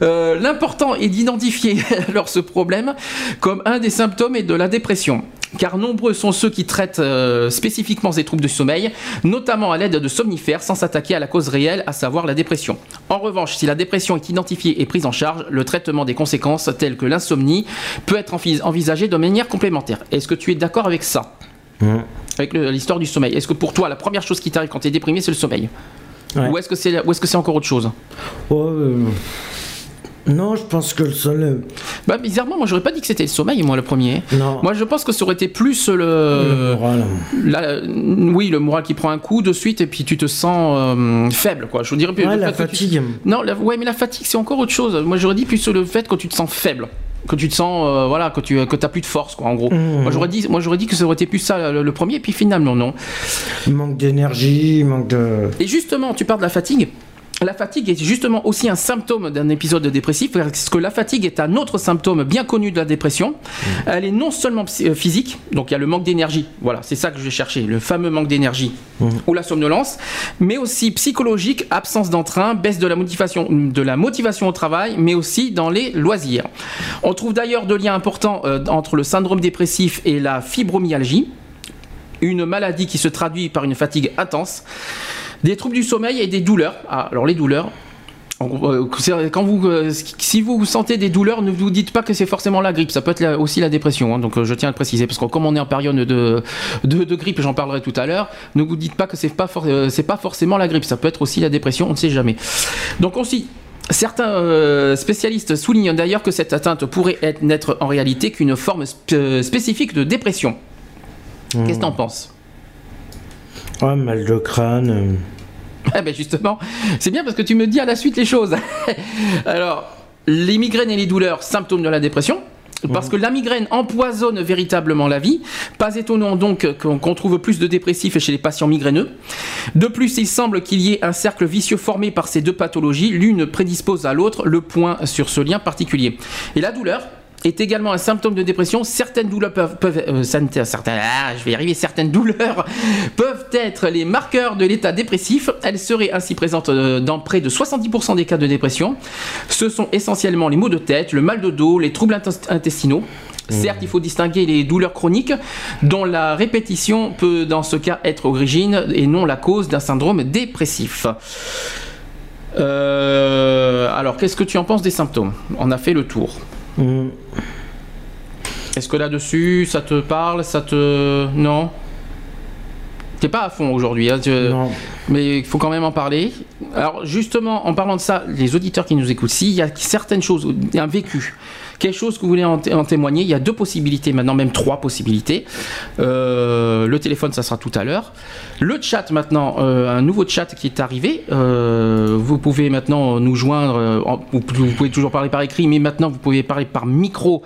Euh, L'important est d'identifier (laughs) alors ce problème comme un des symptômes et de la dépression. car nombreux sont ceux qui traitent euh, spécifiquement ces troubles du sommeil, notamment à l'aide de somnifères, sans s'attaquer à la cause réelle, à savoir la dépression. En revanche, si la dépression est identifiée et prise en charge, le traitement des conséquences telles que l'insomnie peut être envis- envisagé de manière complémentaire. Est-ce que tu es d'accord avec ça? Hum. Avec l'histoire du sommeil Est-ce que pour toi, la première chose qui t'arrive quand tu es déprimé, c'est le sommeil? Ouais. Ou est-ce que c'est ou est-ce que c'est encore autre chose? Euh, Non, je pense que le seul. Bah bizarrement, moi j'aurais pas dit que c'était le sommeil, moi le premier. Non. Moi je pense que ça aurait été plus le, le moral. la- oui, le moral qui prend un coup de suite et puis tu te sens euh, faible, quoi. Je dirais plus Ouais, la tu- fatigue. Non, la- ouais, mais la fatigue c'est encore autre chose. Moi j'aurais dit plus le fait que tu te sens faible, que tu te sens, euh, voilà, que tu que t'as plus de force, quoi. En gros. Mmh. Moi j'aurais dit, moi j'aurais dit que ça aurait été plus ça le, le premier, et puis finalement non. Manque d'énergie, manque de. Et justement, tu parles de la fatigue. La fatigue est justement aussi un symptôme d'un épisode dépressif, parce que la fatigue est un autre symptôme bien connu de la dépression. Elle est non seulement euh, physique, donc il y a le manque d'énergie, voilà, c'est ça que je vais chercher, le fameux manque d'énergie ou la somnolence, mais aussi psychologique, absence d'entrain, baisse de la motivation, de la motivation au travail, mais aussi dans les loisirs. On trouve d'ailleurs de liens importants euh, entre le syndrome dépressif et la fibromyalgie. Une maladie qui se traduit par une fatigue intense, des troubles du sommeil et des douleurs. Ah, alors les douleurs. euh, Quand vous, euh, si vous sentez des douleurs, ne vous dites pas que c'est forcément la grippe. Ça peut être aussi la dépression. hein. donc euh, je tiens à le préciser parce que comme on est en période de, de, de grippe, j'en parlerai tout à l'heure. Ne vous dites pas que c'est pas for- c'est pas forcément la grippe. Ça peut être aussi la dépression. On ne sait jamais. Donc aussi. Certains spécialistes soulignent d'ailleurs que cette atteinte pourrait être, n'être en réalité qu'une forme sp- spécifique de dépression. Qu'est-ce que t'en penses? Ouais, mal de crâne. (laughs) Eh ben justement, c'est bien parce que tu me dis à la suite les choses. (laughs) Alors, les migraines et les douleurs, symptômes de la dépression. Parce que la migraine empoisonne véritablement la vie. Pas étonnant donc qu'on trouve plus de dépressifs chez les patients migraineux. De plus, il semble qu'il y ait un cercle vicieux formé par ces deux pathologies. L'une prédispose à l'autre, le point sur ce lien particulier. Et la douleur est également un symptôme de dépression. Certaines douleurs peuvent, peuvent euh, certaines, ah, je vais y arriver, certaines douleurs (laughs) peuvent être les marqueurs de l'état dépressif. Elles seraient ainsi présentes euh, dans près de 70% des cas de dépression. Ce sont essentiellement les maux de tête, le mal de dos, les troubles intes- intestinaux. Certes, il faut distinguer les douleurs chroniques, dont la répétition peut dans ce cas être origine et non la cause d'un syndrome dépressif. Euh, alors, qu'est-ce que tu en penses des symptômes? On a fait le tour. Hum. Est-ce que là-dessus, ça te parle Ça te. Non T'es pas à fond aujourd'hui, hein, tu- mais il faut quand même en parler. Alors, justement, en parlant de ça, les auditeurs qui nous écoutent, s'il y a certaines choses, un vécu, quelque chose que vous voulez en, té- en témoigner, il y a deux possibilités maintenant, même trois possibilités. Euh, le téléphone, ça sera tout à l'heure. Le chat maintenant, euh, un nouveau chat qui est arrivé. Euh, vous pouvez maintenant nous joindre. vous, pouvez toujours parler par écrit, mais maintenant vous pouvez parler par micro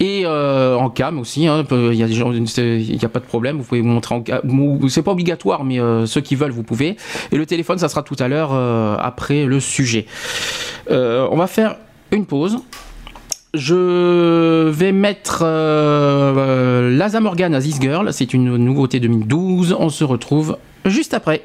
et en cam aussi. hein. Il y a n'y a pas de problème. Vous pouvez vous montrer en cam. C'est pas obligatoire, mais ceux qui veulent, vous pouvez. Et le téléphone, ça sera tout à l'heure après le sujet. On va faire une pause. Je vais mettre euh, euh, Laza Morgan à This Girl. C'est une nouveauté 2012. On se retrouve juste après.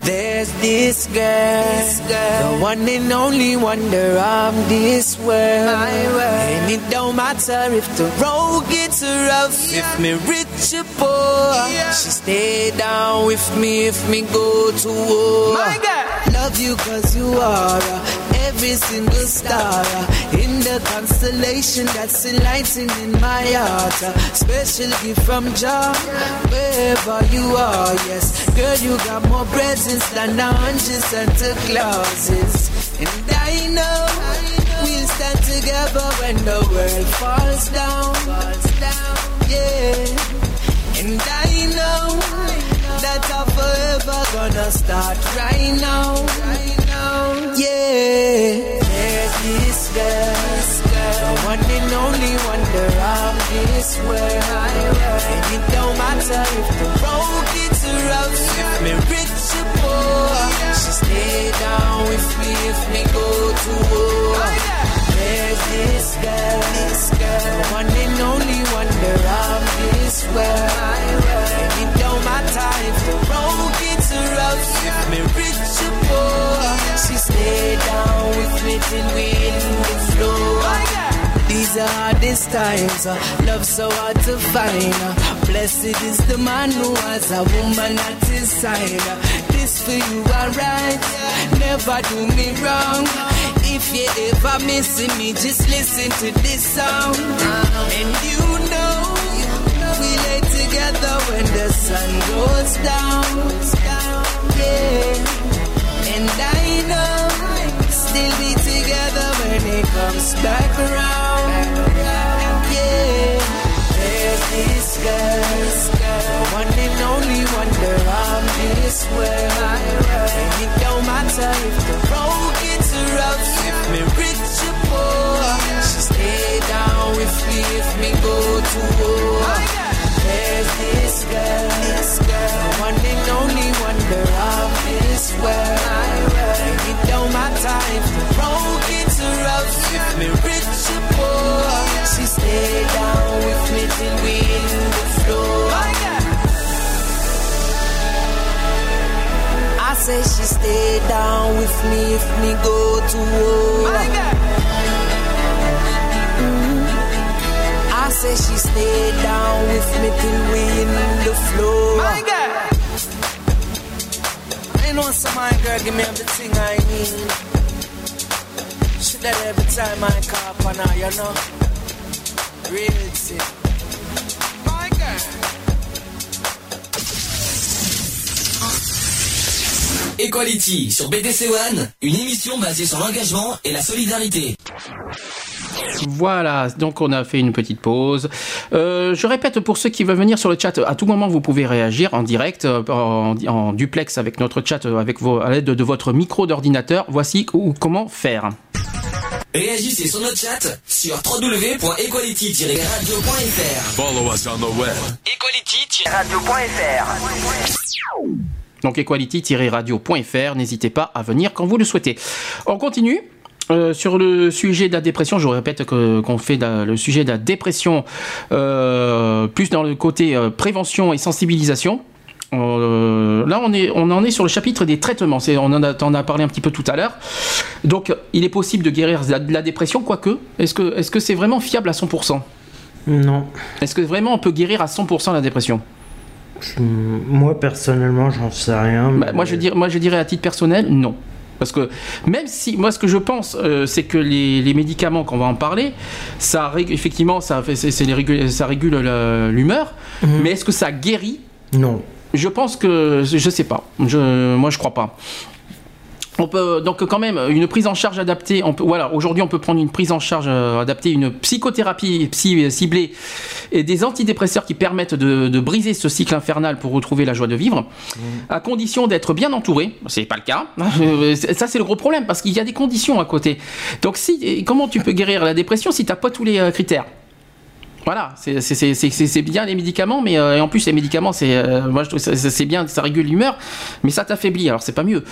There's this girl, the one and only wonder of this world. And it don't matter if the road gets rough, if me rich or poor. She stay down with me if me go to war. My girl, love you cause you are uh, every single star uh, in the constellation that's enlightening in my heart. uh, Special gift from Jah, wherever you are. Yes, girl, you got more presents than a hundred Santa Clauses. And I know we'll stand together when the world falls down. Yeah. And I know that I'm forever gonna start right now. Yeah. Girl, the one and only wonder of this world. And it don't matter if the road gets rough, if me rich or poor. She stay down with me if me go to war. There's this girl, this girl, the one and only wonder of this world. And it don't matter if She stay down with me till we in the floor. These the hardest times. Uh, love so hard to find. Uh, blessed is the man who has a woman at his side. Uh, this for you, alright. Never do me wrong. If you ever missing me, just listen to this song. And you know we lay together when the sun goes down. Yeah. And I know we'll still be together when it comes back around. Yeah. There's this girl, the one and only wonder I'm this. And it don't matter if the road gets rough, if me rich or poor. She stay down with me if me go to war. There's this girl, this girl, the one and only wonder I'm this well. And it don't matter if the road gets rough, if me rich or poor. She stay down with me till we in the floor. I say she stay down with me if me go to war. Mhm. I say she stay down with me till we in the floor. My girl. You know some my girl give me everything I need. She that every time I call upon her, you know. Real shit. My girl. Equality sur BDC One, une émission basée sur l'engagement et la solidarité. Voilà, donc on a fait une petite pause. Euh, je répète pour ceux qui veulent venir sur le chat, à tout moment vous pouvez réagir en direct, euh, en, en duplex avec notre chat, euh, avec vos, à l'aide de votre micro d'ordinateur. Voici ou- comment faire. Réagissez sur notre chat sur www.equality-radio.fr. Follow us on the web. Equality-radio.fr. Donc equality-radio.fr, n'hésitez pas à venir quand vous le souhaitez. On continue. Euh, sur le sujet de la dépression, je vous répète qu'on fait le sujet de la dépression euh, plus dans le côté euh, prévention et sensibilisation. Là, on, est, on en est sur le chapitre des traitements. On en a, parlé un petit peu tout à l'heure. Donc, il est possible de guérir de la, de la dépression, quoique. Est-ce que c'est vraiment fiable à 100% Non. Est-ce que vraiment on peut guérir à 100% la dépression? Moi, personnellement, j'en sais rien. Bah, moi, je dirais, moi, je dirais à titre personnel, non. Parce que même si, moi, ce que je pense, euh, c'est que les, les médicaments, qu'on va en parler, ça effectivement, ça, fait- c'est- les régule- ça régule l'humeur, mais est-ce que ça guérit? Non. Je pense que, je sais pas. Je, moi, je crois pas. On peut donc quand même une prise en charge adaptée. On peut, voilà, aujourd'hui on peut prendre une prise en charge euh, adaptée, une psychothérapie psy- ciblée et des antidépresseurs qui permettent de, de briser ce cycle infernal pour retrouver la joie de vivre, à condition d'être bien entouré. C'est pas le cas. (laughs) Euh, Ça c'est le gros problème parce qu'il y a des conditions à côté. Donc si, comment tu peux guérir la dépression si t'as pas tous les euh, critères? Voilà, c'est- bien les médicaments, mais euh, et en plus les médicaments, c'est euh, moi je trouve c'est bien, ça régule l'humeur, mais ça t'affaiblit, alors c'est pas mieux.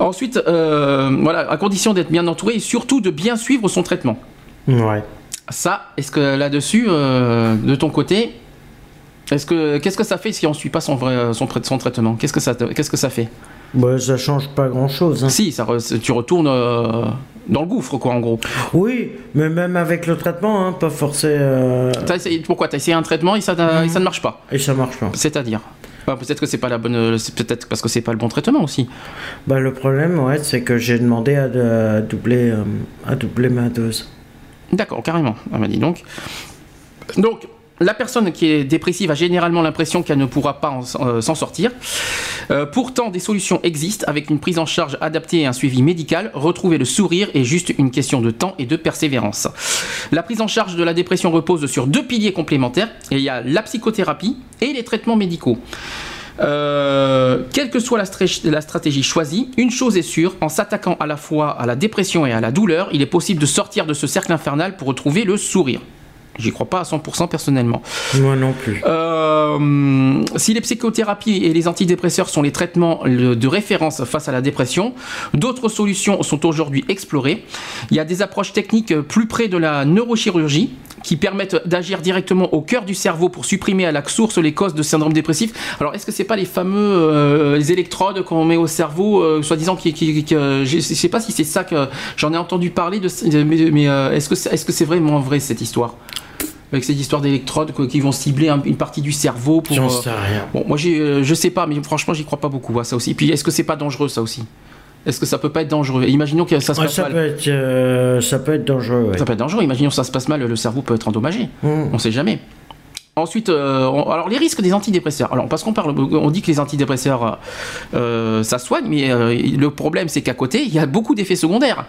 Ensuite, euh, voilà, à condition d'être bien entouré et surtout de bien suivre son traitement. Ouais. Ça, est-ce que là-dessus, de ton côté, est-ce que qu'est-ce que ça fait si on suit pas son vrai son, trai- son traitement? Qu'est-ce que ça qu'est-ce que ça fait? Bah, ça change pas grand chose. Si, ça re- tu retournes euh, dans le gouffre, quoi, en gros. Oui, mais même avec le traitement, hein, pas forcé. euh, T'as essayé- pourquoi T'as essayé un traitement et ça, et ça ne marche pas? Et ça marche pas. C'est-à-dire? Bah, Peut-être que c'est pas la bonne, c'est peut-être parce que c'est pas le bon traitement aussi. Bah, le problème, ouais, c'est que j'ai demandé à, de- à doubler, euh, à doubler ma dose. D'accord, carrément. Elle m'a dit donc. Donc, la personne qui est dépressive a généralement l'impression qu'elle ne pourra pas euh, s'en sortir. Euh, pourtant, des solutions existent avec une prise en charge adaptée et un suivi médical. Retrouver le sourire est juste une question de temps et de persévérance. La prise en charge de la dépression repose sur deux piliers complémentaires. Il y a la psychothérapie et les traitements médicaux. Euh, quelle que soit la stratégie choisie, une chose est sûre, en s'attaquant à la fois à la dépression et à la douleur, il est possible de sortir de ce cercle infernal pour retrouver le sourire. J'y crois pas à 100% personnellement. Moi non plus. Euh, si les psychothérapies et les antidépresseurs sont les traitements de référence face à la dépression, d'autres solutions sont aujourd'hui explorées. Il y a des approches techniques plus près de la neurochirurgie qui permettent d'agir directement au cœur du cerveau pour supprimer à la source les causes de syndrome dépressif. Alors, est-ce que c'est pas les fameux euh, les électrodes qu'on met au cerveau, euh, soi-disant qui, qui, je sais pas si c'est ça que j'en ai entendu parler de, mais, est-ce que est-ce que c'est vraiment vrai cette histoire? Avec cette histoire d'électrodes qui vont cibler une partie du cerveau pour. J'en sais rien. Bon, moi, je sais pas, mais franchement, j'y crois pas beaucoup à ça aussi. Puis, est-ce que c'est pas dangereux ça aussi? Est-ce que ça peut pas être dangereux? Imaginons que ça se passe ça mal. Peut être, euh, ça peut être dangereux. Ça peut être dangereux. Imaginons que ça se passe mal, le cerveau peut être endommagé. On mmh. On sait jamais. Ensuite, euh, alors les risques des antidépresseurs. Alors parce qu'on parle, on dit que les antidépresseurs, euh, ça soigne, mais le problème c'est qu'à côté, il y a beaucoup d'effets secondaires.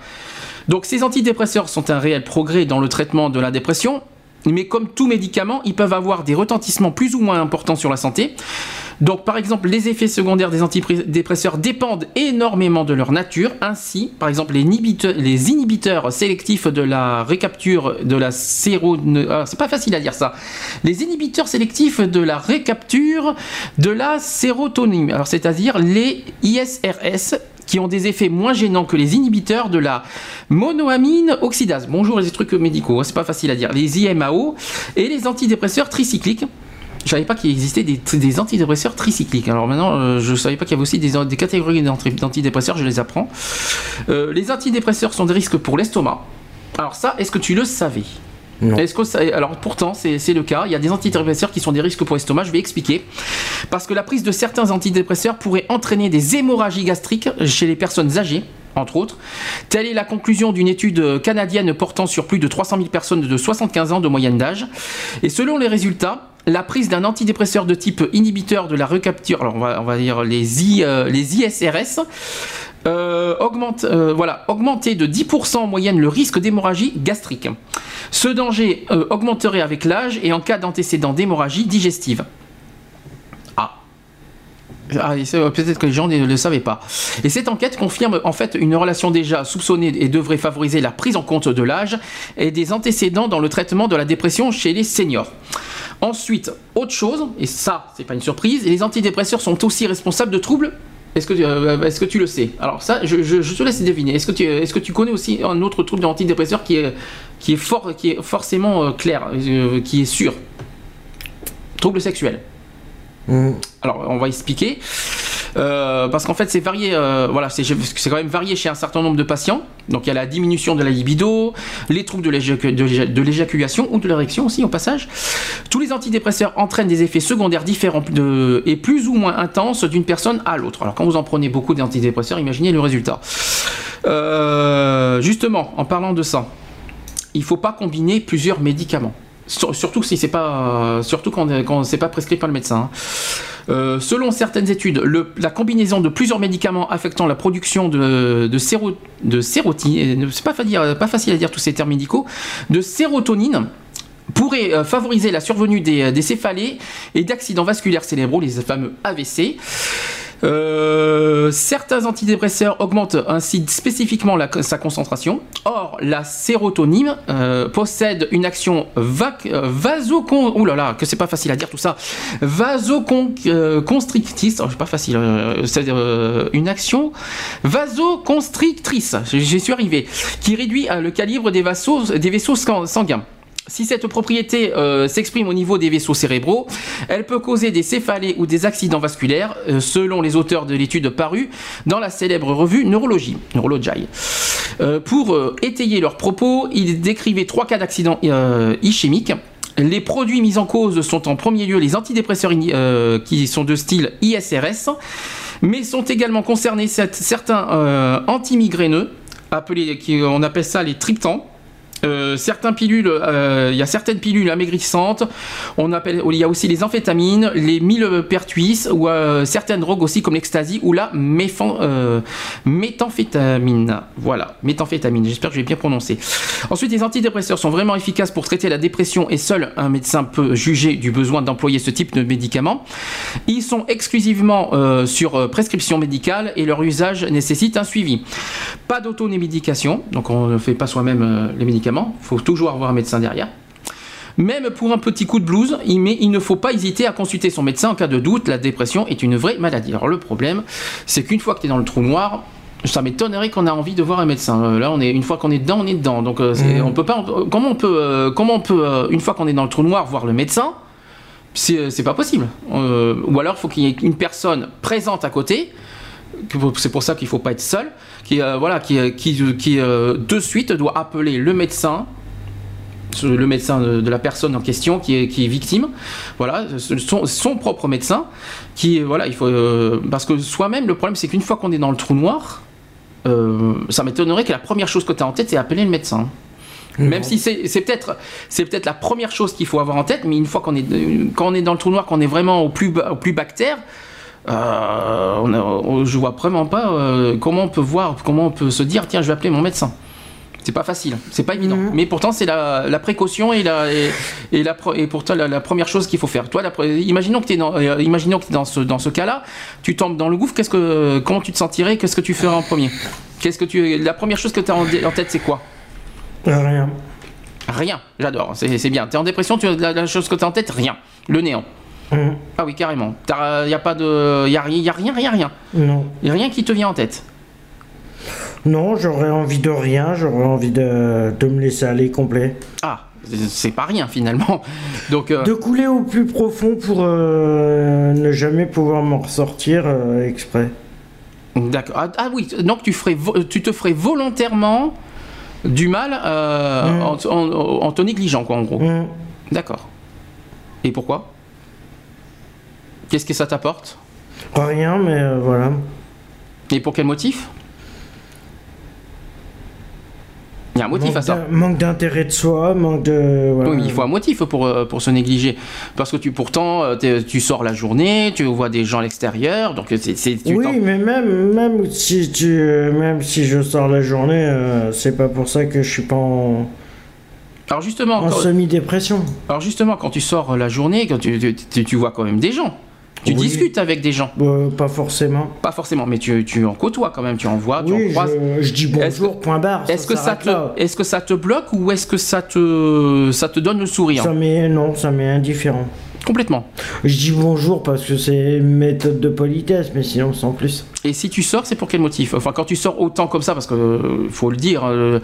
Donc ces antidépresseurs sont un réel progrès dans le traitement de la dépression, mais comme tout médicament, ils peuvent avoir des retentissements plus ou moins importants sur la santé. Donc, par exemple, les effets secondaires des antidépresseurs dépendent énormément de leur nature. Ainsi, par exemple, les inhibiteurs, sélectifs de la récapture de la sérotonine. Ah, c'est pas facile à dire ça. Les inhibiteurs sélectifs de la récapture de la sérotonine. C'est-à-dire les ISRS qui ont des effets moins gênants que les inhibiteurs de la monoamine oxydase. Bonjour les trucs médicaux, hein, c'est pas facile à dire. Les IMAO et les antidépresseurs tricycliques. Je savais pas qu'il existait des, antidépresseurs tricycliques. Alors maintenant, euh, je savais pas qu'il y avait aussi des, catégories d'antidépresseurs, je les apprends. Euh, les antidépresseurs sont des risques pour l'estomac. Alors ça, est-ce que tu le savais? Est-ce que. Alors pourtant, c'est le cas. Il y a des antidépresseurs qui sont des risques pour l'estomac. Je vais expliquer. Parce que la prise de certains antidépresseurs pourrait entraîner des hémorragies gastriques chez les personnes âgées entre autres. Telle est la conclusion d'une étude canadienne portant sur plus de 300 000 personnes de 75 ans de moyenne d'âge. Et selon les résultats, la prise d'un antidépresseur de type inhibiteur de la recapture, alors on va, dire les, I, euh, ISRS, euh, augmente, euh, voilà, augmenter de 10% en moyenne le risque d'hémorragie gastrique. Ce danger augmenterait avec l'âge et en cas d'antécédent d'hémorragie digestive. Ah. Peut-être que les gens ne le savaient pas. Et cette enquête confirme en fait une relation déjà soupçonnée et devrait favoriser la prise en compte de l'âge et des antécédents dans le traitement de la dépression chez les seniors. Ensuite, autre chose, et ça, c'est pas une surprise, les antidépresseurs sont aussi responsables de troubles est-ce que, euh, est que tu le sais? Alors ça, je, te laisse deviner. Est-ce que, tu, est que tu connais aussi un autre trouble d'antidépresseur qui est, qui, est fort, qui est forcément euh, clair, euh, qui est sûr? Trouble sexuel. Mmh. Alors, on va expliquer. Euh, parce qu'en fait, c'est varié. Euh, voilà, c'est quand même varié chez un certain nombre de patients. Donc, il y a la diminution de la libido, les troubles de l'éjaculation ou de l'érection aussi, au passage. Tous les antidépresseurs entraînent des effets secondaires différents et plus ou moins intenses d'une personne à l'autre. Alors, quand vous en prenez beaucoup d'antidépresseurs, imaginez le résultat. Euh, justement, en parlant de ça, il ne faut pas combiner plusieurs médicaments. Surtout si c'est pas, surtout quand, quand c'est pas prescrit par le médecin. Hein. Euh, selon certaines études, la combinaison de plusieurs médicaments affectant la production de, séro, de sérotonine, c'est pas, pas facile à dire tous ces termes médicaux, de sérotonine pourrait euh, favoriser la survenue des, des céphalées et d'accidents vasculaires cérébraux, les fameux AVC. Euh, certains antidépresseurs augmentent ainsi spécifiquement sa concentration. Or, la sérotonine euh, possède une action va euh, vasocon... là là, que c'est pas facile à dire tout ça. Vasoconstrictrice. Oh, c'est pas facile. c'est une action vasoconstrictrice. J'y suis arrivé. Qui réduit le calibre des vaisseaux sanguins. Si cette propriété euh, s'exprime au niveau des vaisseaux cérébraux, elle peut causer des céphalées ou des accidents vasculaires, euh, selon les auteurs de l'étude parue dans la célèbre revue Neurologie, Neurology. Euh, pour étayer leurs propos, ils décrivaient trois cas d'accidents ischémiques. Les produits mis en cause sont en premier lieu les antidépresseurs qui sont de style ISRS, mais sont également concernés certains antimigraineux, appelés, on appelle ça les triptans euh, pilules, euh, il y a certaines pilules amaigrissantes. On appelle, il y a aussi les amphétamines, les millepertuis ou euh, certaines drogues aussi comme l'ecstasy ou la méthamphétamine. Voilà, méthamphétamine. J'espère que je bien prononcer. Ensuite, les antidépresseurs sont vraiment efficaces pour traiter la dépression et seul un médecin peut juger du besoin d'employer ce type de médicaments. Ils sont exclusivement sur prescription médicale et leur usage nécessite un suivi. Pas d'automédication, donc on ne fait pas soi-même les médicaments il faut toujours avoir un médecin derrière. Même pour un petit coup de blues, il, mais il ne faut pas hésiter à consulter son médecin en cas de doute. La dépression est une vraie maladie. Alors le problème, c'est qu'une fois que tu es dans le trou noir, ça m'étonnerait qu'on a envie de voir un médecin. Euh, là, on est une fois qu'on est dedans, on est dedans. Donc, euh, Mhm. on peut pas. on- comment on peut, euh, comment on peut, euh, une fois qu'on est dans le trou noir, voir le médecin? C'est pas possible. Euh, ou alors, il faut qu'il y ait une personne présente à côté. C'est pour ça qu'il faut pas être seul. Qui, euh, voilà, qui, qui, qui euh, de suite doit appeler le médecin le médecin de, de la personne en question qui est, qui est victime, voilà, son, son propre médecin, qui voilà, il faut euh, parce que soi-même le problème c'est qu'une fois qu'on est dans le trou noir, euh, ça m'étonnerait que la première chose que tu as en tête c'est appeler le médecin. Même si c'est peut-être c'est peut-être la première chose qu'il faut avoir en tête, mais une fois qu'on est quand on est dans le trou noir, qu'on est vraiment au plus au plus bactère, euh, on a- on- je vois vraiment pas euh, comment on peut voir, comment on peut se dire tiens je vais appeler mon médecin. C'est pas facile, c'est pas évident. Mais pourtant, c'est la, la précaution et, la, et, et, la, pro- et pourtant la, la première chose qu'il faut faire. Toi, imaginons que tu es dans, euh, imaginons que t'es dans ce, dans ce cas-là, tu tombes dans le gouffre, qu'est-ce que, comment tu te sentirais Qu'est-ce que tu ferais en premier? Qu'est-ce que tu, La première chose que tu as en, en tête, c'est quoi? Rien. Rien. J'adore, c'est c'est bien. Tu es en dépression, tu, la, la chose que tu as en tête, rien. Le néant. Hum, Ah oui, carrément. Il n'y a pas de. Il y a, rien- y a rien, rien, rien. Non. Il rien qui te vient en tête. Non, j'aurais envie de rien, j'aurais envie de, de me laisser aller complet. Ah, c'est pas rien finalement. (laughs) Donc. euh, De couler au plus profond pour euh, ne jamais pouvoir m'en ressortir euh, exprès. D'accord. Ah, ah oui, donc tu, ferais tu te ferais volontairement du mal euh, Mm. en, en- en te négligeant, quoi, en gros. Hum. D'accord. Et pourquoi? Qu'est-ce que ça t'apporte? Rien, mais euh, voilà. Et pour quel motif? Il y a un motif manque à ça. Manque d'intérêt de soi, manque de. voilà. Oui, mais il faut un motif pour, euh, pour se négliger. Parce que tu, pourtant, euh, tu sors la journée, tu vois des gens à l'extérieur, donc c'est, Oui, mais même, même, si tu, même si je sors la journée, euh, c'est pas pour ça que je suis pas en, Alors justement, en semi-dépression. alors justement, quand tu sors la journée, quand tu, tu- tu vois quand même des gens. Tu Oui. discutes avec des gens. Euh, pas forcément. Pas forcément, mais tu, tu en côtoies quand même, tu en vois, tu en croises. je, je dis bonjour, point barre. Est-ce que, ça te, est-ce que ça te bloque ou est-ce que ça te, ça te donne le sourire? Ça m'est non, ça m'est indifférent. Complètement. Je dis bonjour parce que c'est une méthode de politesse, mais sinon sans plus. Et si tu sors, c'est pour quel motif? Enfin, quand tu sors autant comme ça, parce que euh, faut le dire, euh,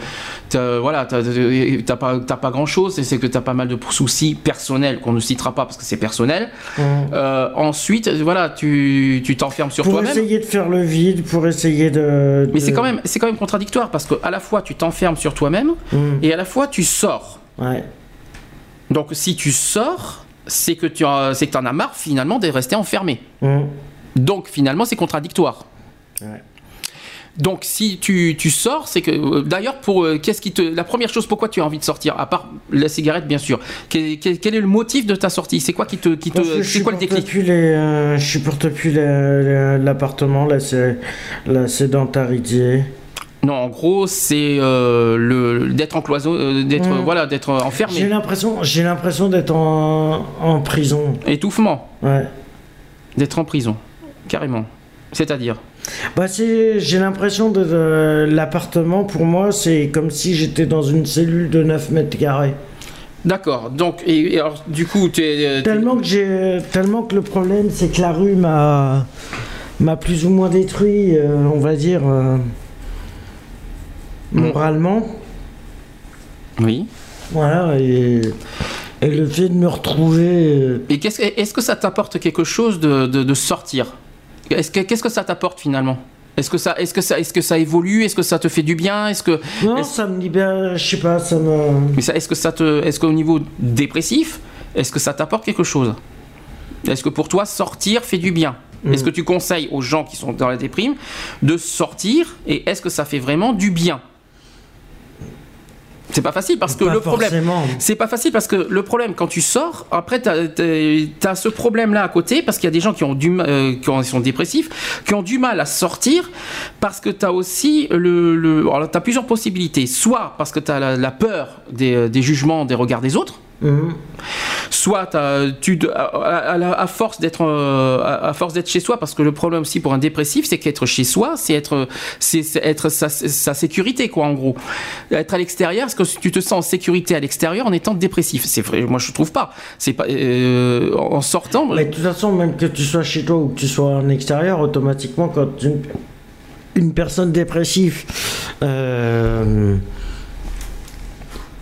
voilà, t'as pas, pas grand chose, c'est que t'as pas mal de soucis personnels qu'on ne citera pas parce que c'est personnel. Hum. Euh, ensuite, voilà, tu t'enfermes sur Pour toi-même. essayer de faire le vide, pour essayer de. Mais c'est quand même, c'est quand même contradictoire parce que à la fois tu t'enfermes sur toi-même Hum, et à la fois tu sors. Ouais. Donc si tu sors, c'est que tu as, c'est que t'en as marre finalement de rester enfermé. Hum. Donc finalement c'est contradictoire. Ouais. Donc si tu, tu sors, c'est que euh, d'ailleurs pour euh, qu'est-ce qui te la première chose pourquoi tu as envie de sortir à part la cigarette bien sûr. Quel, quel- quel est le motif de ta sortie? C'est quoi qui te qui te c'est quoi le déclic? plus les, euh, je supporte plus la- la- l'appartement, la, la sédentarité. Non, en gros, c'est euh, le d'être en cloison, euh, d'être Mm. voilà, d'être J'ai enfermé, l'impression, j'ai l'impression d'être en, en prison. étouffement, Ouais. d'être en prison, carrément. C'est-à-dire? Bah c'est, j'ai l'impression de, de- l'appartement pour moi c'est comme si j'étais dans une cellule de 9 mètres carrés. D'accord. Donc et, et alors du coup, tu es euh, Tellement que j'ai, tellement que le problème c'est que la rue m'a, m'a plus ou moins détruit, euh, on va dire euh, moralement. oui. Voilà et, et le fait de me retrouver. euh, Et qu'est-ce que- est-ce que ça t'apporte quelque chose de, de- de sortir? Est-ce que qu'est-ce que ça t'apporte finalement? Est-ce que ça est-ce que ça est-ce que ça évolue? Est-ce que ça te fait du bien? Est-ce que Non, ça me libère, je sais pas, ça me. mais ça est-ce que ça te est-ce qu'au niveau dépressif, est-ce que ça t'apporte quelque chose? Est-ce que pour toi sortir fait du bien? Est-ce que tu conseilles aux gens qui sont dans la déprime de sortir et est-ce que ça fait vraiment du bien? C'est pas facile parce que Pas le problème c'est pas facile parce que le problème quand tu sors, après tu as, ce problème là à côté parce qu'il y a des gens qui ont du euh, qui ont- sont dépressifs, qui ont du mal à sortir parce que tu as aussi le, le alors tu as plusieurs possibilités, soit parce que tu as la, la peur des, des jugements, des regards des autres, Mhm. soit à, force d'être à, force d'être chez soi, parce que le problème aussi pour un dépressif, c'est qu'être chez soi, c'est être, c'est être sa, sécurité, quoi, en gros. Être à l'extérieur, parce que tu te sens en sécurité à l'extérieur en étant dépressif. C'est vrai, moi je trouve pas. C'est pas en sortant. Mais de toute façon, même que tu sois chez toi ou que tu sois en extérieur, automatiquement, quand une, une personne dépressive euh,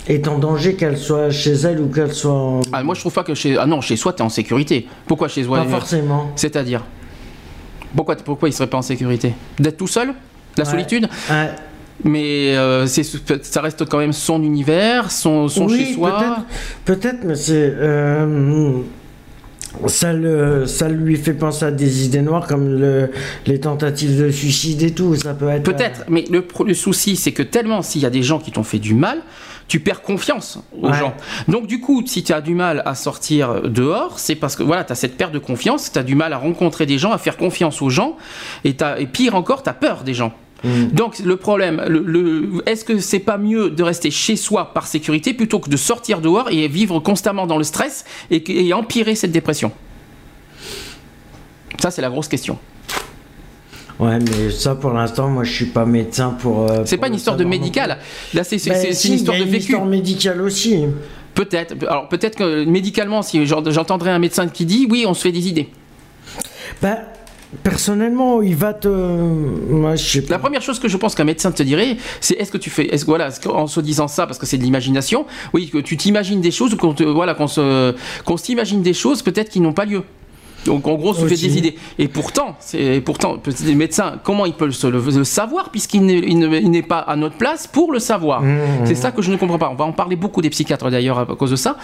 est en danger, qu'elle soit chez elle ou qu'elle soit. En... Ah, moi, je trouve pas que chez. Ah non, chez soi, tu es en sécurité. Pourquoi chez soi Pas forcément. C'est-à-dire pourquoi, pourquoi il serait pas en sécurité D'être tout seul La solitude Mais euh, ça reste quand même son univers, son, son chez soi. Peut-être, mais c'est. Euh, ça, le, ça lui fait penser à des idées noires comme le, les tentatives de suicide et tout. Ça peut être. Peut-être, mais le, le souci, c'est que tellement s'il y a des gens qui t'ont fait du mal, tu perds confiance aux gens. Donc du coup, si tu as du mal à sortir dehors, c'est parce que voilà, tu as cette perte de confiance, tu as du mal à rencontrer des gens, à faire confiance aux gens, et, et pire encore, tu as peur des gens. Mm. Donc le problème, le, est-ce que c'est pas mieux de rester chez soi par sécurité plutôt que de sortir dehors et vivre constamment dans le stress et, empirer cette dépression? Ça c'est la grosse question. Ouais, mais ça pour l'instant, moi je suis pas médecin pour. Euh, c'est pas une histoire de médical. Là, c'est ben, une histoire de vécu. Une histoire médicale aussi. Peut-être. Alors peut-être que médicalement, si j'entendrais un médecin qui dit oui, on se fait des idées. Ben, Personnellement, il va te. Moi, je sais pas. La première chose que je pense qu'un médecin te dirait, c'est est-ce que tu fais, est-ce voilà, en se disant ça parce que c'est de l'imagination, oui, que tu t'imagines des choses ou qu'on voilà, qu'on se, qu'on s'imagine des choses peut-être qui n'ont pas lieu. Donc en gros, se fait des idées. Et pourtant, c'est pourtant, les médecins, comment ils peuvent le, savoir puisqu'il n'est pas à notre place pour le savoir. Mmh. C'est ça que je ne comprends pas. On va en parler beaucoup des psychiatres d'ailleurs à cause de ça.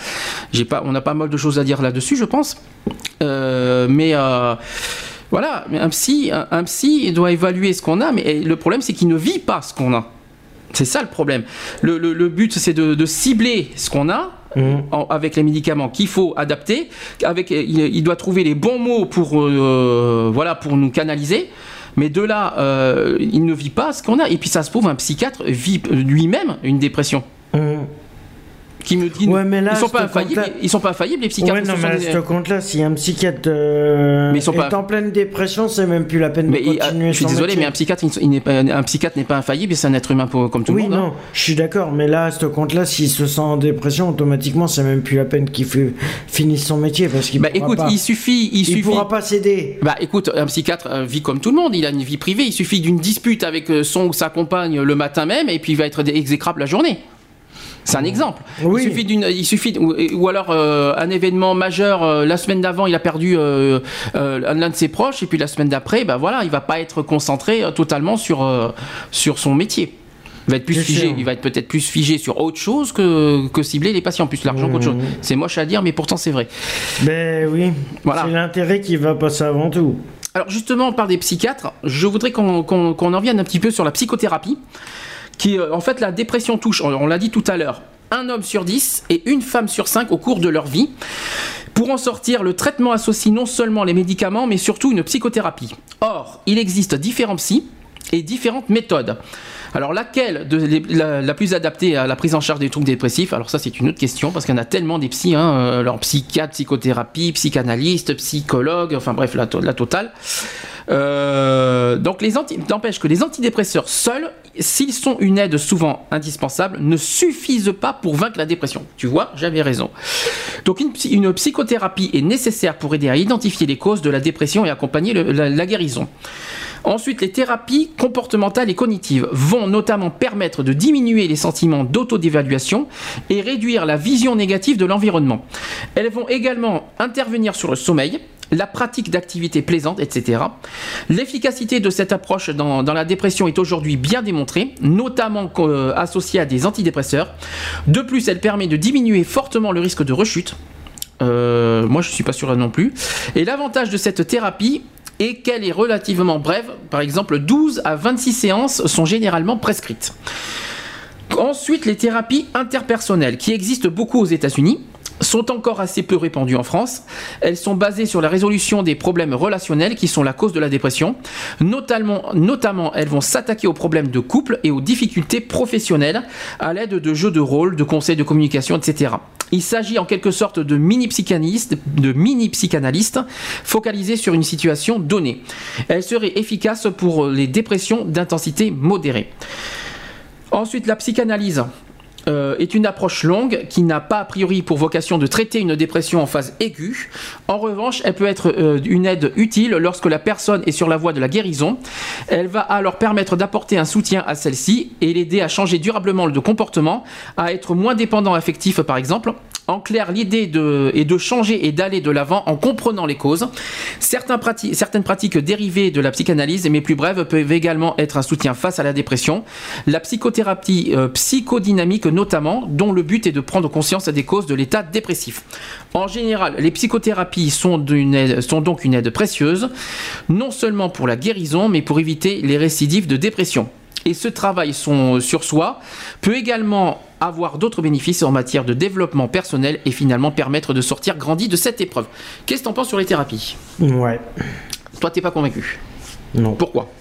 J'ai pas, on a pas mal de choses à dire là-dessus, je pense. Euh, mais euh, voilà, un psy, un, psy doit évaluer ce qu'on a, mais le problème c'est qu'il ne vit pas ce qu'on a. C'est ça le problème. Le, but c'est de, cibler ce qu'on a. Avec les médicaments qu'il faut adapter, avec, il, doit trouver les bons mots pour, euh, voilà, pour nous canaliser. Mais de là, euh, il ne vit pas ce qu'on a. Et puis ça se trouve, un psychiatre vit lui-même une dépression. Mmh qui me dit ouais, mais là, ils sont pas infaillibles, ils sont pas infaillibles les psychiatres. Ouais, non, mais à ce compte-là, si un psychiatre euh, mais ils sont est pas... en pleine dépression, c'est même plus la peine mais de continuer. je suis désolé, mais un psychiatre, il n'est pas, un psychiatre n'est pas infaillible, c'est un être humain comme tout le monde. Oui, non, je suis d'accord, mais là, à ce compte-là, s'il se sent en dépression, automatiquement, c'est même plus la peine qu'il finisse son métier parce qu'il. Bah écoute, il suffit, il, il suffit. pourra pas céder. Bah écoute, un psychiatre euh, vit comme tout le monde, il a une vie privée, il suffit d'une dispute avec euh, son ou sa compagne le matin même, et puis il va être exécrable la journée. C'est un exemple. Il suffit d'une, il suffit ou, alors euh, un événement majeur. Euh, la semaine d'avant, il a perdu euh, l'un de ses proches, et puis la semaine d'après, ben voilà, il va pas être concentré totalement sur sur son métier. Il va être plus figé, il va être peut-être plus figé sur autre chose que, que cibler les patients, plus l'argent qu'autre chose. Mmh. C'est moche à dire, mais pourtant c'est vrai. Ben oui. Voilà. C'est l'intérêt qui va passer avant tout. Alors justement, on parle des psychiatres. Je voudrais qu'on qu'on en vienne un petit peu sur la psychothérapie qui, euh, en fait, la dépression touche, on l'a dit tout à l'heure, un homme sur dix et une femme sur cinq au cours de leur vie. Pour en sortir, le traitement associe non seulement les médicaments, mais surtout une psychothérapie. Or, il existe différents psys et différentes méthodes. Alors laquelle de, la, plus adaptée à la prise en charge des troubles dépressifs? Alors ça c'est une autre question parce qu'il y en a tellement des psys, hein, euh, alors psychiatre, psychothérapie, psychanalyste, psychologue, enfin bref la, totale. Euh, donc les n'empêche que les antidépresseurs seuls, s'ils sont une aide souvent indispensable, ne suffisent pas pour vaincre la dépression. Tu vois, j'avais raison. Donc une, psychothérapie est nécessaire pour aider à identifier les causes de la dépression et accompagner la, guérison. Ensuite, les thérapies comportementales et cognitives vont notamment permettre de diminuer les sentiments d'autodévaluation et réduire la vision négative de l'environnement. Elles vont également intervenir sur le sommeil, la pratique d'activités plaisantes, etc. L'efficacité de cette approche dans, la dépression est aujourd'hui bien démontrée, notamment euh, associée à des antidépresseurs. De plus, elle permet de diminuer fortement le risque de rechute. Euh, moi, je ne suis pas sûr non plus. Et l'avantage de cette thérapie est qu'elle est relativement brève. Par exemple, 12 à 26 séances sont généralement prescrites. Ensuite, les thérapies interpersonnelles qui existent beaucoup aux États-Unis sont encore assez peu répandues en France. Elles sont basées sur la résolution des problèmes relationnels qui sont la cause de la dépression. Notamment, elles vont s'attaquer aux problèmes de couple et aux difficultés professionnelles à l'aide de jeux de rôle, de conseils de communication, etc. Il s'agit en quelque sorte de mini-psychanalyste, de mini-psychanalyste focalisé sur une situation donnée. Elle serait efficace pour les dépressions d'intensité modérée. Ensuite, la psychanalyse. Euh, est une approche longue qui n'a pas a priori pour vocation de traiter une dépression en phase aiguë. En revanche, elle peut être euh, une aide utile lorsque la personne est sur la voie de la guérison. Elle va alors permettre d'apporter un soutien à celle-ci et l'aider à changer durablement de comportement, à être moins dépendant affectif par exemple, en clair, l'idée est de changer et d'aller de l'avant en comprenant les causes. Certaines pratiques, dérivées de la psychanalyse, mais plus brèves, peuvent également être un soutien face à la dépression. La psychothérapie euh, psychodynamique notamment, dont le but est de prendre conscience des causes de l'état dépressif. En général, les psychothérapies sont donc une aide précieuse, non seulement pour la guérison, mais pour éviter les récidives de dépression. Et ce travail sur soi peut également avoir d'autres bénéfices en matière de développement personnel et finalement permettre de sortir grandi de cette épreuve. Qu'est-ce que tu en penses sur les thérapies? Ouais. Toi, t'es pas convaincu? Non. Pourquoi?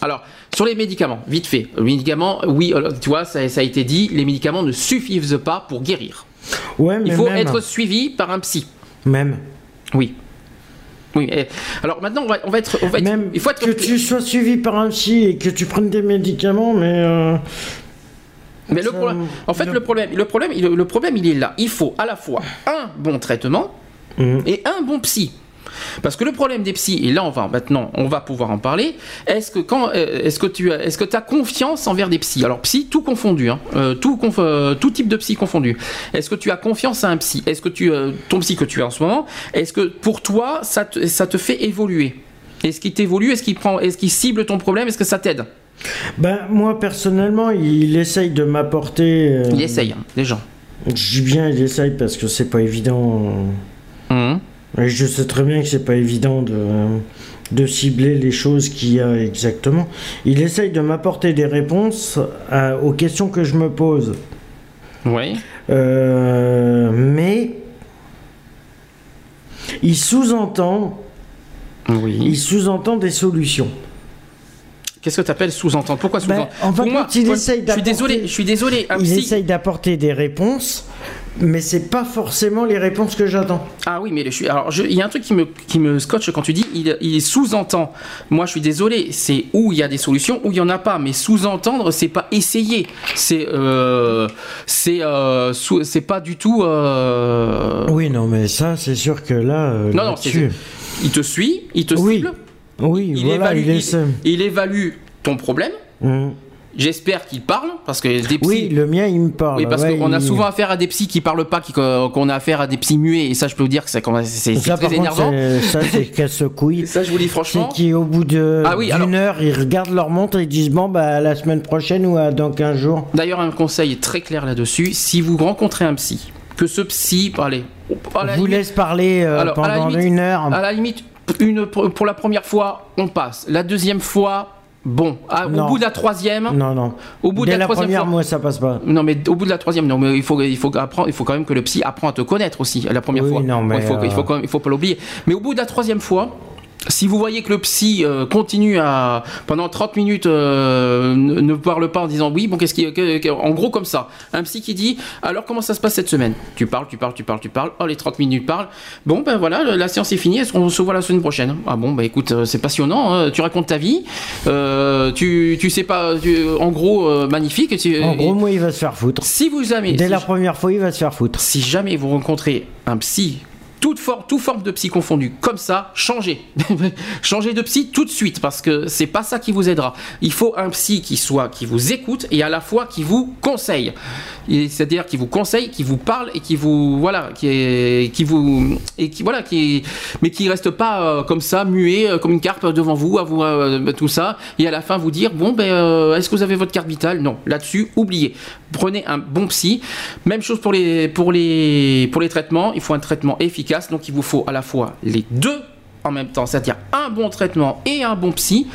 Alors, sur les médicaments, vite fait. Les médicaments, oui, tu vois, ça, a été dit, les médicaments ne suffisent pas pour guérir. Ouais, mais Il faut même, être suivi par un psy. Même. Oui. Oui. alors maintenant, on va, on va être, on va être- Même il faut être que tu sois suivi par un psy et que tu prennes des médicaments, mais euh, Mais le Ça, problème, en fait, le- le problème, le problème, il- le problème, il est là. Il faut à la fois un bon traitement Mhm. et un bon psy. Parce que le problème des psys, et là on va maintenant, on va pouvoir en parler. Est-ce que quand, euh, est-ce que tu, as- est-ce que as confiance envers des psys? Alors psy, tout confondu, hein, euh, tout, conf- euh, tout type de psy confondu. Est-ce que tu as confiance à un psy? Est-ce que tu, ton psy que tu as en ce moment, est-ce que pour toi ça te, ça te fait évoluer? Est-ce qu'il t'évolue? Est-ce qu'il prend, est-ce qu'il cible ton problème? Est-ce que ça t'aide? Ben, moi personnellement, il essaye de m'apporter. euh, Il essaye, hein, les gens. Je dis bien, il essaye parce que c'est pas évident. Mhm. Et je sais très bien que c'est pas évident de, de cibler les choses qu'il y a exactement. Il essaye de m'apporter des réponses à- aux questions que je me pose. Oui. Euh, mais il sous-entend, Oui. il sous-entend des solutions. Qu'est-ce que tu appelles sous-entendre? Pourquoi sous-entendre? Ben, en fait, Pour moi, il moi, essaye je suis d'apporter- désolé, je suis désolé. Un il psy- essaye d'apporter des réponses, mais c'est pas forcément les réponses que j'attends. Ah oui, mais je suis. Alors, il y a un truc qui me, qui me scotche quand tu dis il, il sous-entend. Moi, je suis désolé. C'est où il y a des solutions, où il y en a pas. Mais sous-entendre, c'est pas essayer. C'est euh, c'est euh, c'est pas du tout. euh, Oui, non, mais ça, c'est sûr que là, euh, Non, non, c'est- Il te suit, il te Oui. cible, oui, il voilà, évalue, il essaie. il, il évalue ton problème. Mhm. J'espère qu'il parle parce que des psys. Oui, le mien, il me parle. Oui, parce ouais, qu'on a souvent affaire à des psys qui parlent pas, qui- qu'on a affaire à des psys muets, et ça, je peux vous dire que c'est très par énervant. contre, ça, c'est (laughs) casse-couille. Et ça, je vous dis franchement. C'est qu'au bout de Ah oui, d'une alors- heure, ils regardent leur montre et ils disent bon bah la semaine prochaine ou dans 15 jours. D'ailleurs, un conseil très clair là-dessus si vous rencontrez un psy, que ce psy, allez, à la vous limite- laisse parler euh, Alors, pendant limite- une heure. à la limite, une, pour la première fois, on passe. La deuxième fois, bon. Ah, au bout de la troisième, Non, non. au bout de la la troisième première, fois. moi, ça passe pas. Non mais au bout de la troisième, non mais il faut il faut apprendre, il faut quand même que le psy apprend à te connaître aussi la première Oui, fois. non, mais, il faut il faut euh, quand même- il faut pas l'oublier. Mais au bout de la troisième fois, si vous voyez que le psy euh, continue à pendant 30 minutes euh, ne, parle pas en disant oui bon qu'est-ce qui que- que- en gros comme ça un psy qui dit alors comment ça se passe cette semaine? Tu parles tu parles tu parles tu parles oh les 30 minutes parlent bon ben voilà la séance est finie est-ce qu'on se voit la semaine prochaine? Ah bon bah écoute euh, c'est passionnant hein, tu racontes ta vie euh, tu tu sais pas tu- en gros magnifique tu- En gros, moi, il va se faire foutre. si vous jamais Dès si la première fois, il va se faire foutre. si jamais vous rencontrez un psy, toute, for- toute forme de psy confondue, comme ça, changez. (laughs) changez de psy tout de suite, parce que c'est pas ça qui vous aidera. Il faut un psy qui soit, qui vous écoute et à la fois qui vous conseille. C'est-à-dire qui vous conseille, qui vous parle et qui vous, voilà, qui, est, qui vous, et qui, voilà, qui, mais qui reste pas euh, comme ça, muet, euh, comme une carte devant vous, à vous, euh, tout ça, et à la fin vous dire, bon, ben, est-ce que vous avez votre carte vitale? Non, là-dessus, oubliez. Prenez un bon psy. Même chose pour les, pour les, pour les traitements. Il faut un traitement efficace, donc il vous faut à la fois les deux en même temps, c'est-à-dire un bon traitement et un bon psy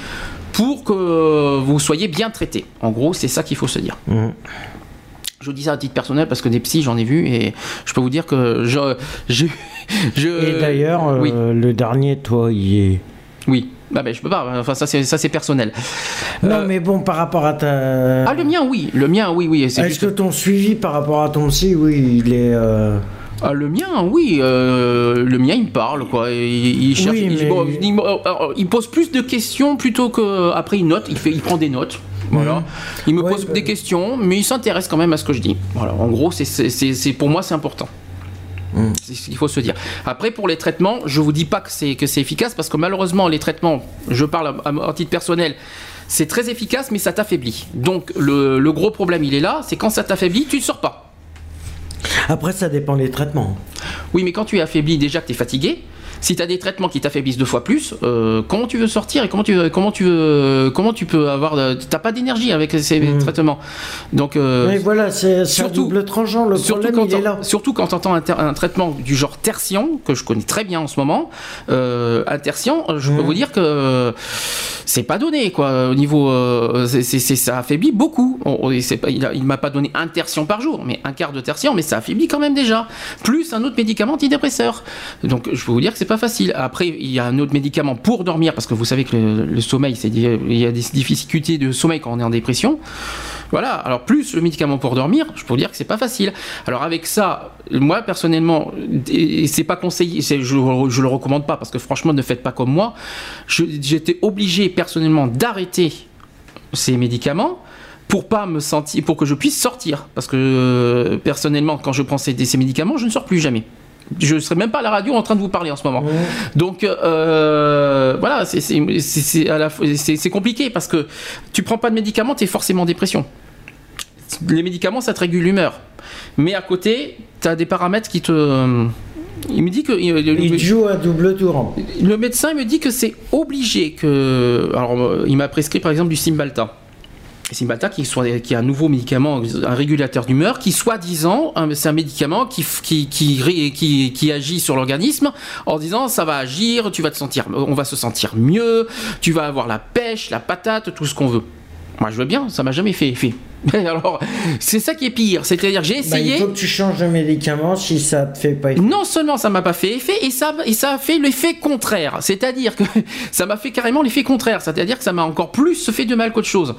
pour que vous soyez bien traité. En gros, c'est ça qu'il faut se dire. Mhm. Je vous dis ça à titre personnel parce que des psys, j'en ai vu et je peux vous dire que je. je, je Et d'ailleurs, euh, oui, le dernier, toi, il est. oui. Bah ben je peux pas. Enfin ça c'est ça c'est personnel. Non, Euh, mais bon, par rapport à ta. Ah le mien oui, le mien oui oui. c'est Est-ce juste- que ton suivi par rapport à ton psy, oui, il est. euh, Ah, le mien, oui, euh, le mien, il me parle, quoi. Il, il cherche, Oui, il, mais- bon, il- alors, il pose plus de questions plutôt que après il note. Il fait, il prend des notes. Voilà. Il me Ouais, pose bah- des questions, mais il s'intéresse quand même à ce que je dis. Voilà. En gros, c'est, pour moi, c'est important. Mm. C'est ce qu'il faut se dire. Après, pour les traitements, je vous dis pas que c'est, que c'est efficace parce que malheureusement, les traitements, je parle à, à- à titre personnel, c'est très efficace, mais ça t'affaiblit. Donc, le, le gros problème, il est là, c'est quand ça t'affaiblit, tu ne sors pas. Après, ça dépend des traitements. Oui, mais quand tu es affaibli, déjà que tu es fatigué, si tu as des traitements qui t'affaiblissent deux fois plus, euh, comment tu veux sortir et comment tu, veux- comment tu, veux, comment tu peux avoir. T'as pas d'énergie avec ces Mm. traitements. Donc. euh, Mais voilà, c'est surtout- double tranchant. Le Surtout problème, quand, il est là. surtout quand tu entends un, un traitement du genre tertien, que je connais très bien en ce moment, euh, un tertien, je peux Mhm. vous dire que c'est pas donné, quoi. Au niveau. c'est- ça affaiblit beaucoup. On- on- c'est pas- il a- il m'a pas donné un tertien par jour, mais un quart de tertien, mais ça affaiblit quand même déjà. Plus un autre médicament antidépresseur. Donc je peux vous dire que c'est pas facile. Après, il y a un autre médicament pour dormir, parce que vous savez que le, sommeil, c'est il y a des difficultés de sommeil quand on est en dépression. Voilà, alors plus le médicament pour dormir, je peux dire que c'est pas facile. Alors avec ça, moi personnellement, c'est pas conseillé, c'est- je, le recommande pas parce que franchement, ne faites pas comme moi. J'étais obligé personnellement d'arrêter ces médicaments pour pas me sentir, pour que je puisse sortir. Parce que euh, personnellement, quand je prends ces, ces médicaments, je ne sors plus jamais. Je ne serais même pas à la radio en train de vous parler en ce moment. Donc euh, voilà, c'est- compliqué parce que tu prends pas de médicaments, tu es forcément en dépression. Les médicaments, ça te régule l'humeur. Mais à côté, tu as des paramètres qui te... Il me dit que... Il joue à double tour. Le médecin il me dit que c'est obligé que. Alors, il m'a prescrit par exemple du Cymbalta. Cymbalta, qui, soit, qui est un nouveau médicament, un régulateur d'humeur, qui soi-disant, c'est un médicament qui, qui, qui, qui agit sur l'organisme en disant ça va agir, tu vas te sentir, on va se sentir mieux, tu vas avoir la pêche, la patate, tout ce qu'on veut. Moi je veux bien, ça m'a jamais fait effet. (laughs) Alors, c'est ça qui est pire, c'est-à-dire j'ai Bah, essayé. il faut que tu changes de médicament si ça te fait pas effet. Non seulement ça m'a pas fait effet, et ça, et ça a fait l'effet contraire. C'est-à-dire que (laughs) ça m'a fait carrément l'effet contraire. C'est-à-dire que ça m'a encore plus fait de mal qu'autre chose.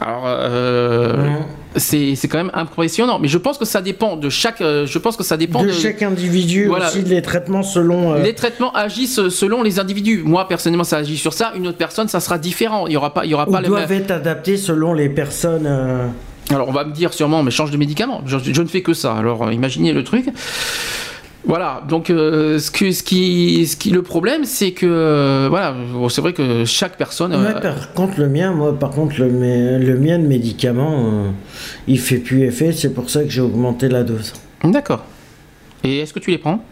Alors, euh, c'est quand même impressionnant. Mais je pense que ça dépend de chaque. euh, je pense que ça dépend de, de. chaque individu Voilà. aussi, les traitements selon. euh, Les traitements agissent selon les individus. Moi, personnellement, ça agit sur ça. Une autre personne, ça sera différent. Il y aura pas, il y aura ou pas le doivent être adaptés selon les personnes. euh, Alors on va me dire sûrement, mais change de médicament. Je, je ne fais que ça. Alors imaginez le truc. Voilà, donc euh, ce, que, ce, qui, ce qui le problème, c'est que euh, voilà, bon, c'est vrai que chaque personne. euh, Ouais, par contre, le mien, moi, par contre, le, mien- le mien de médicament, il fait plus effet. C'est pour ça que j'ai augmenté la dose. D'accord. Et est-ce que tu les prends?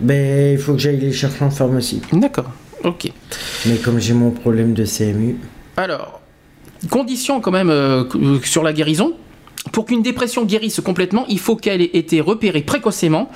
Ben, il faut que j'aille les chercher en pharmacie. D'accord. Ok. Mais comme j'ai mon problème de CMU, Alors, condition quand même euh, sur la guérison. Pour qu'une dépression guérisse complètement, il faut qu'elle ait été repérée précocement,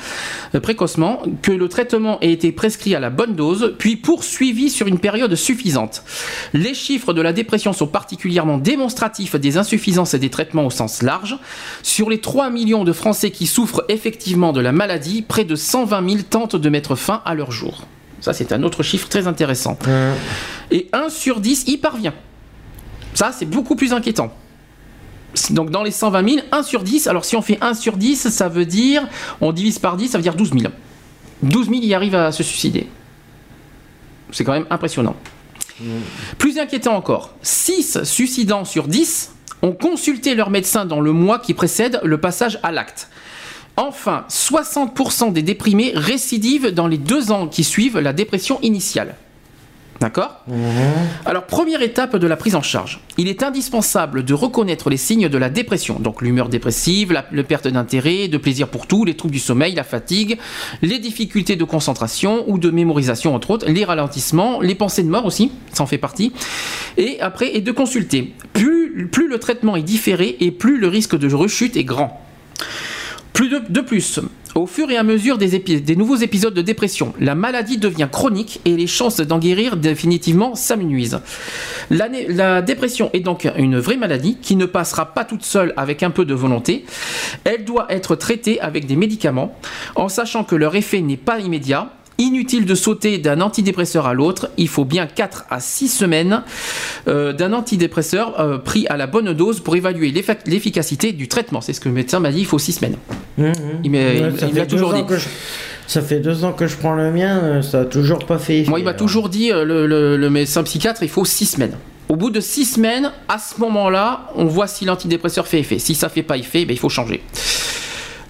euh, précocement, que le traitement ait été prescrit à la bonne dose, puis poursuivi sur une période suffisante. Les chiffres de la dépression sont particulièrement démonstratifs des insuffisances et des traitements au sens large. Sur les 3 millions de Français qui souffrent effectivement de la maladie, près de 120 000 tentent de mettre fin à leur jour. Ça, c'est un autre chiffre très intéressant. Et 1 sur 10 y parvient. Ça, c'est beaucoup plus inquiétant. Donc dans les 120 000, 1 sur 10, alors si on fait 1 sur 10, ça veut dire, on divise par 10, ça veut dire 12 000. 12 000 y arrivent à se suicider. C'est quand même impressionnant. Plus inquiétant encore, 6 suicidants sur 10 ont consulté leur médecin dans le mois qui précède le passage à l'acte. Enfin, 60% des déprimés récidivent dans les deux ans qui suivent la dépression initiale. D'accord Alors, première étape de la prise en charge. Il est indispensable de reconnaître les signes de la dépression, donc l'humeur dépressive, la, perte d'intérêt, de plaisir pour tout, les troubles du sommeil, la fatigue, les difficultés de concentration ou de mémorisation, entre autres, les ralentissements, les pensées de mort aussi, ça en fait partie. Et après, et de consulter. Plus, le traitement est différé et plus le risque de rechute est grand. Plus de plus, au fur et à mesure des, nouveaux épisodes de dépression, la maladie devient chronique et les chances d'en guérir définitivement s'amenuisent. La dépression est donc une vraie maladie qui ne passera pas toute seule avec un peu de volonté. Elle doit être traitée avec des médicaments en sachant que leur effet n'est pas immédiat. Inutile de sauter d'un antidépresseur à l'autre, il faut bien 4 à 6 semaines euh, d'un antidépresseur euh, pris à la bonne dose pour évaluer l'effic- l'efficacité du traitement. C'est ce que le médecin m'a dit, il faut 6 semaines. Il m'a- Ouais, il- ça il fait m'a toujours dit. que je- Ça fait deux ans que je prends le mien, euh, ça a toujours pas fait. effet, Moi, il m'a toujours dit, le, le- le médecin psychiatre, il faut 6 semaines. Au bout de 6 semaines, à ce moment-là, on voit si l'antidépresseur fait effet. Si ça fait pas effet, ben, il faut changer.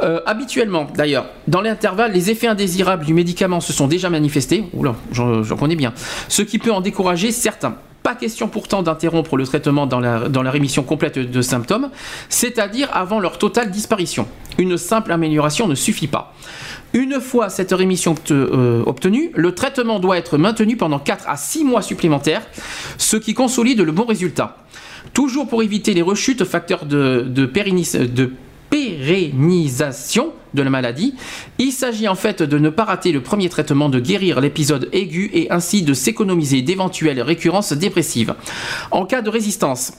Euh, habituellement, d'ailleurs, dans l'intervalle, les effets indésirables du médicament se sont déjà manifestés. Oula, j'en connais bien. Ce qui peut en décourager certains. Pas question pourtant d'interrompre le traitement dans la, rémission complète de symptômes, c'est-à-dire avant leur totale disparition. Une simple amélioration ne suffit pas. Une fois cette rémission euh, obtenue, le traitement doit être maintenu pendant 4 à 6 mois supplémentaires, ce qui consolide le bon résultat. Toujours pour éviter les rechutes, facteurs de, de, de pérennisation de la maladie, il s'agit en fait de ne pas rater le premier traitement, de guérir l'épisode aigu et ainsi de s'économiser d'éventuelles récurrences dépressives. En cas de résistance,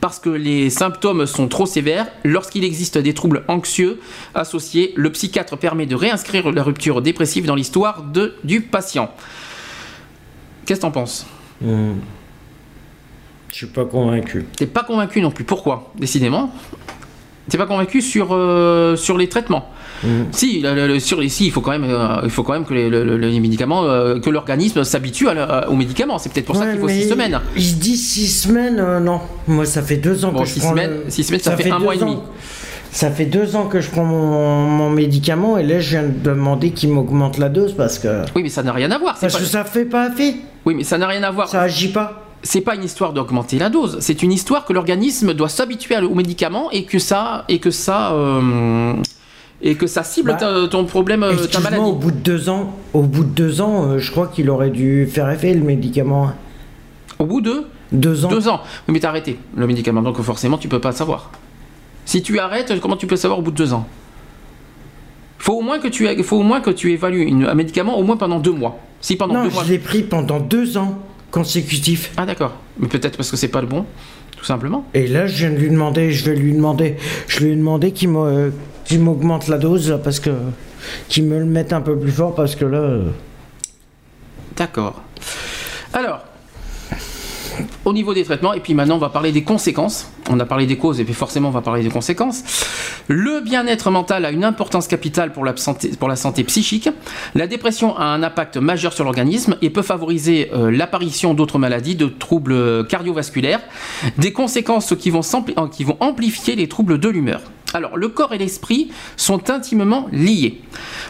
parce que les symptômes sont trop sévères, lorsqu'il existe des troubles anxieux associés, le psychiatre permet de réinscrire la rupture dépressive dans l'histoire du patient. Qu'est-ce que t'en penses? Mhm. Je suis pas convaincu. T'es pas convaincu non plus. Pourquoi? Décidément. T'es pas convaincu sur, euh, sur les traitements. Mhm. Si, le- le- le- sur les, si, il faut quand même, euh, il faut quand même que les, le- le- les médicaments, euh, que l'organisme s'habitue aux médicaments. C'est peut-être pour ça qu'il faut mais 6 semaines. Je dis six semaines, non. Moi, ça fait deux ans Bon, que je prends semaines- le- six semaines, ça fait un deux mois et demi. Ça fait deux ans que je prends mon, mon médicament et là, je viens de demander qu'il m'augmente la dose parce que Oui, mais ça n'a rien à voir. parce pas- que ça fait pas effet. Oui, mais ça n'a rien à voir. Ça agit pas. C'est pas une histoire d'augmenter la dose, c'est une histoire que l'organisme doit s'habituer aux médicaments et que ça et que ça euh, et que ça cible Bah, ton problème, euh, ta maladie. au bout de deux ans, au bout de deux ans, euh, je crois qu'il aurait dû faire effet le médicament. Au bout de Deux ans. deux ans, Oui, mais t'as arrêté le médicament, donc forcément tu peux pas savoir. Si tu arrêtes, comment tu peux savoir au bout de deux ans? Faut au moins que tu faut au moins que tu évalues une- un médicament au moins pendant deux mois. Si pendant Non, deux mois. je l'ai pris pendant deux ans consécutifs. Ah d'accord. Mais peut-être parce que c'est pas le bon, tout simplement. Et là, je viens de lui demander, je vais lui demander, je lui ai demandé qu'il me- qu'il m'augmente la dose là, parce que qu'il me le mette un peu plus fort parce que là, euh, D'accord. Alors, au niveau des traitements, et puis maintenant on va parler des conséquences. On a parlé des causes, et puis forcément on va parler des conséquences. Le bien-être mental a une importance capitale pour la santé, psychique. La dépression a un impact majeur sur l'organisme et peut favoriser euh, l'apparition d'autres maladies, de troubles euh, cardiovasculaires, des conséquences euh, qui vont amplifier les troubles de l'humeur. Alors, le corps et l'esprit sont intimement liés.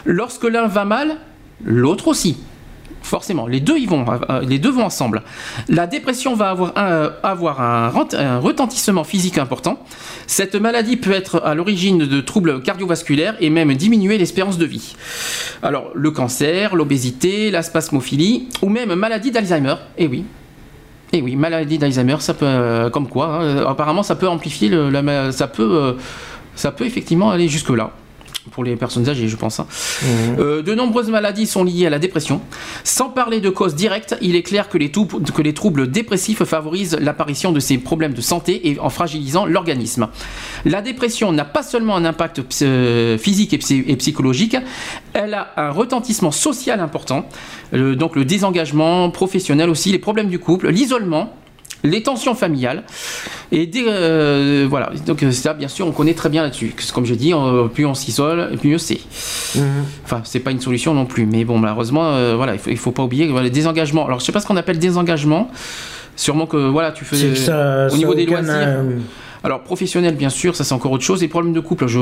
Lorsque l'un va mal, l'autre aussi. Forcément, les deux, y vont, euh, les deux vont ensemble. La dépression va avoir un, avoir un, retentissement physique important. Cette maladie peut être à l'origine de troubles cardiovasculaires et même diminuer l'espérance de vie. Alors, le cancer, l'obésité, la spasmophilie ou même maladie d'Alzheimer. Eh oui. Eh oui, maladie d'Alzheimer, ça peut, euh, comme quoi, hein, euh, apparemment, ça peut amplifier, le, la ça peut, euh, ça peut effectivement aller jusque là pour les personnes âgées, je pense. hein. Euh, de nombreuses maladies sont liées à la dépression. Sans parler de causes directes, il est clair que les, tou- que les troubles dépressifs favorisent l'apparition de ces problèmes de santé et en fragilisant l'organisme. La dépression n'a pas seulement un impact physique et, psy- et psychologique, elle a un retentissement social important, Euh, donc le désengagement professionnel aussi, les problèmes du couple, l'isolement les tensions familiales. Et des, euh, voilà. Donc euh, ça bien sûr on connaît très bien là-dessus. Comme je dis euh, plus on s'isole plus mieux c'est enfin c'est pas une solution non plus. Mais bon malheureusement euh, voilà il faut, il faut pas oublier que, voilà, les désengagements. Alors je sais pas ce qu'on appelle désengagement sûrement que voilà tu fais ça, au ça niveau des loisirs alors professionnel bien sûr, ça c'est encore autre chose. Les problèmes de couple, je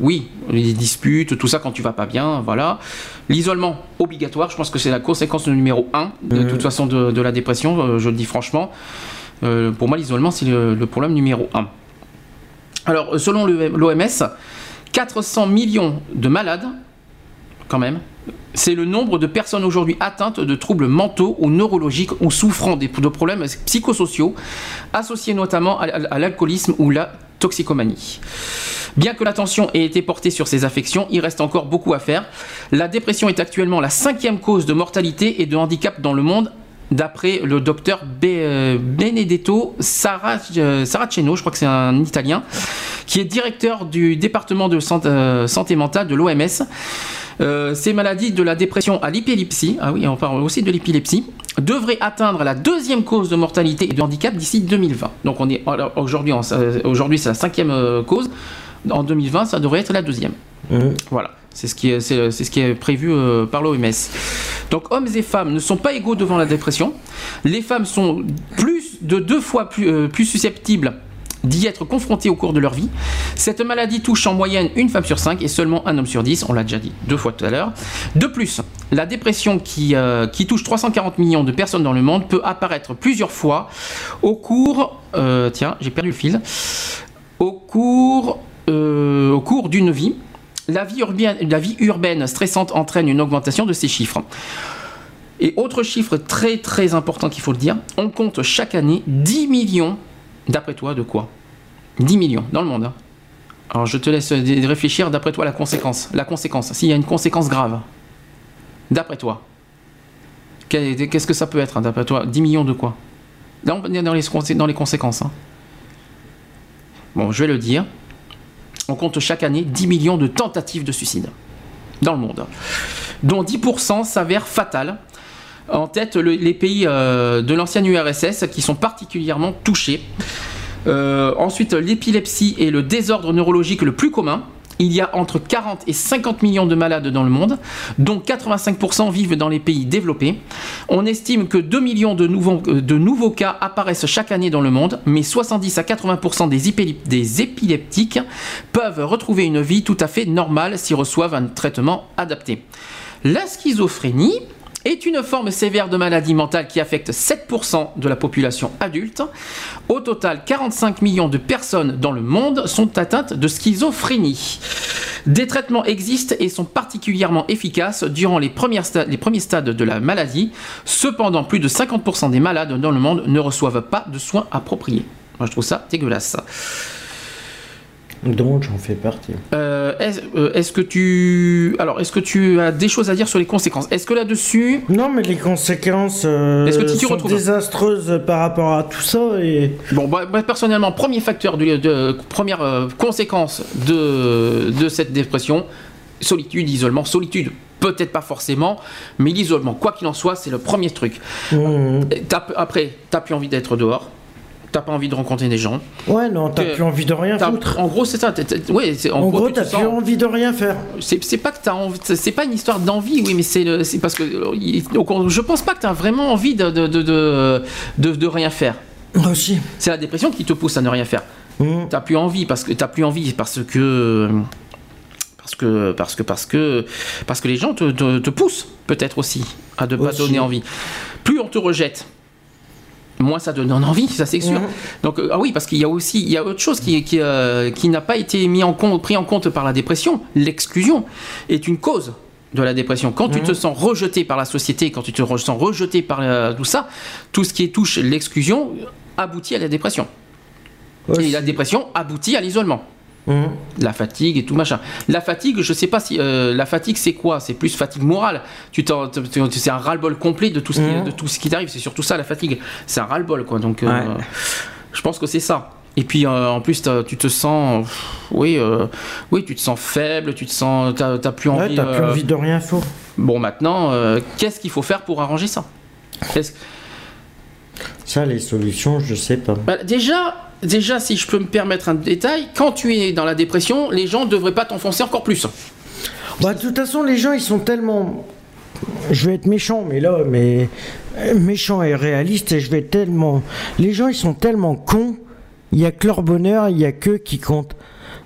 oui, les disputes, tout ça quand tu vas pas bien, voilà. L'isolement obligatoire, je pense que c'est la conséquence numéro un de Mhm. toute façon de, de la dépression. euh, je le dis franchement. Euh, pour moi, l'isolement c'est le, le problème numéro un. Alors euh, selon l'OMS, 400 millions de malades, quand même. C'est le nombre de personnes aujourd'hui atteintes de troubles mentaux ou neurologiques ou souffrant de problèmes psychosociaux, associés notamment à l'alcoolisme ou la toxicomanie. Bien que l'attention ait été portée sur ces affections, il reste encore beaucoup à faire. La dépression est actuellement la cinquième cause de mortalité et de handicap dans le monde, d'après le docteur euh, Benedetto euh, Saraceno, je crois que c'est un Italien, qui est directeur du département de santé, euh, santé mentale de l'OMS. euh, ces maladies de la dépression à l'épilepsie, ah oui, on parle aussi de l'épilepsie, devraient atteindre la deuxième cause de mortalité et de handicap d'ici 2020. Donc on est aujourd'hui, aujourd'hui c'est la cinquième cause. En 2020, ça devrait être la deuxième. Mmh. Voilà. C'est ce, qui est, prévu par l'OMS. Donc hommes et femmes ne sont pas égaux devant la dépression. Les femmes sont plus de deux fois plus, plus susceptibles d'y être confrontés au cours de leur vie. Cette maladie touche en moyenne une femme sur cinq et seulement un homme sur dix, on l'a déjà dit deux fois tout à l'heure. De plus, la dépression qui, euh, touche 340 millions de personnes dans le monde peut apparaître plusieurs fois au cours... Euh, tiens, j'ai perdu le fil. Euh, au cours d'une vie. La vie, urbaine, stressante entraîne une augmentation de ces chiffres. Et autre chiffre très très important qu'il faut le dire, on compte chaque année 10 millions D'après toi, de quoi? 10 millions dans le monde. Hein. Alors je te laisse réfléchir d'après toi la conséquence. La conséquence, s'il y a une conséquence grave. D'après toi. Qu'est-ce que ça peut être hein, d'après toi? 10 millions de quoi? Là on est dans les, dans les conséquences. Hein. Bon, je vais le dire. On compte chaque année 10 millions de tentatives de suicide dans le monde, dont 10% s'avèrent fatales en tête les pays euh, de l'ancienne URSS qui sont particulièrement touchés. Euh, ensuite, l'épilepsie est le désordre neurologique le plus commun. Il y a entre 40 et 50 millions de malades dans le monde, dont 85% vivent dans les pays développés. On estime que 2 millions de nouveaux, euh, de nouveaux cas apparaissent chaque année dans le monde, mais 70 à 80% des, des épileptiques peuvent retrouver une vie tout à fait normale s'ils reçoivent un traitement adapté. La schizophrénie, est une forme sévère de maladie mentale qui affecte 7% de la population adulte. Au total, 45 millions de personnes dans le monde sont atteintes de schizophrénie. Des traitements existent et sont particulièrement efficaces durant les, premiers stades de la maladie. Cependant, plus de 50% des malades dans le monde ne reçoivent pas de soins appropriés. Moi, je trouve ça dégueulasse. Donc j'en fais partie. Euh, euh, est-ce, que tu alors est-ce que tu as des choses à dire sur les conséquences? Est-ce que là-dessus Non, mais les conséquences euh, sont désastreuses par rapport à tout ça et bon bah, personnellement premier facteur de, première conséquence de de cette dépression solitude isolement solitude peut-être pas forcément, mais l'isolement, quoi qu'il en soit, c'est le premier truc. Mmh. Après, t'as plus envie d'être dehors t'as pas envie de rencontrer des gens. Ouais, non, t'as plus envie de rien foutre. En gros, c'est ça. ouais, en, en, gros, t'as plus envie de rien faire. C'est pas que t'as envie. C'est pas une histoire d'envie, oui, mais c'est parce que je pense pas que t'as vraiment envie de de, de, de, rien faire. Aussi. C'est la dépression qui te pousse à ne rien faire. Mmh. T'as plus envie parce que t'as plus envie parce que parce que parce que parce que parce que les gens te, te, poussent peut-être aussi à ne pas donner envie. Plus on te rejette, moins ça donne envie, ça c'est sûr. Mhm. Donc euh, ah oui, parce qu'il y a aussi il y a autre chose qui, qui, euh, qui n'a pas été mis en compte, pris en compte par la dépression. L'exclusion est une cause de la dépression. Quand tu te mhm. sens rejeté par la société, quand tu te sens rejeté par euh, tout ça, tout ce qui touche l'exclusion aboutit à la dépression. Et la dépression aboutit à l'isolement. Mhm. La fatigue et tout machin. La fatigue, je sais pas si euh, la fatigue c'est quoi? C'est plus fatigue morale. Tu c'est un ras-le-bol complet de tout ce qui, mhm. de tout ce qui t'arrive. C'est surtout ça la fatigue. C'est un ras-le-bol quoi. Donc euh, je pense que c'est ça. Et puis euh, en plus tu te sens, oui, oui, tu te sens faible, tu te sens, t'as plus envie. t'as plus envie de rien faire. Bon maintenant, qu'est-ce qu'il faut faire pour arranger ça? Ça, les solutions, je sais pas. Bah, déjà, déjà, si je peux me permettre un détail, quand tu es dans la dépression, les gens ne devraient pas t'enfoncer encore plus. Bah, de toute façon, les gens, ils sont tellement. Je vais être méchant, mais là, mais méchant et réaliste, et je vais tellement. Les gens, ils sont tellement cons. Il y a que leur bonheur, il y a que qui compte.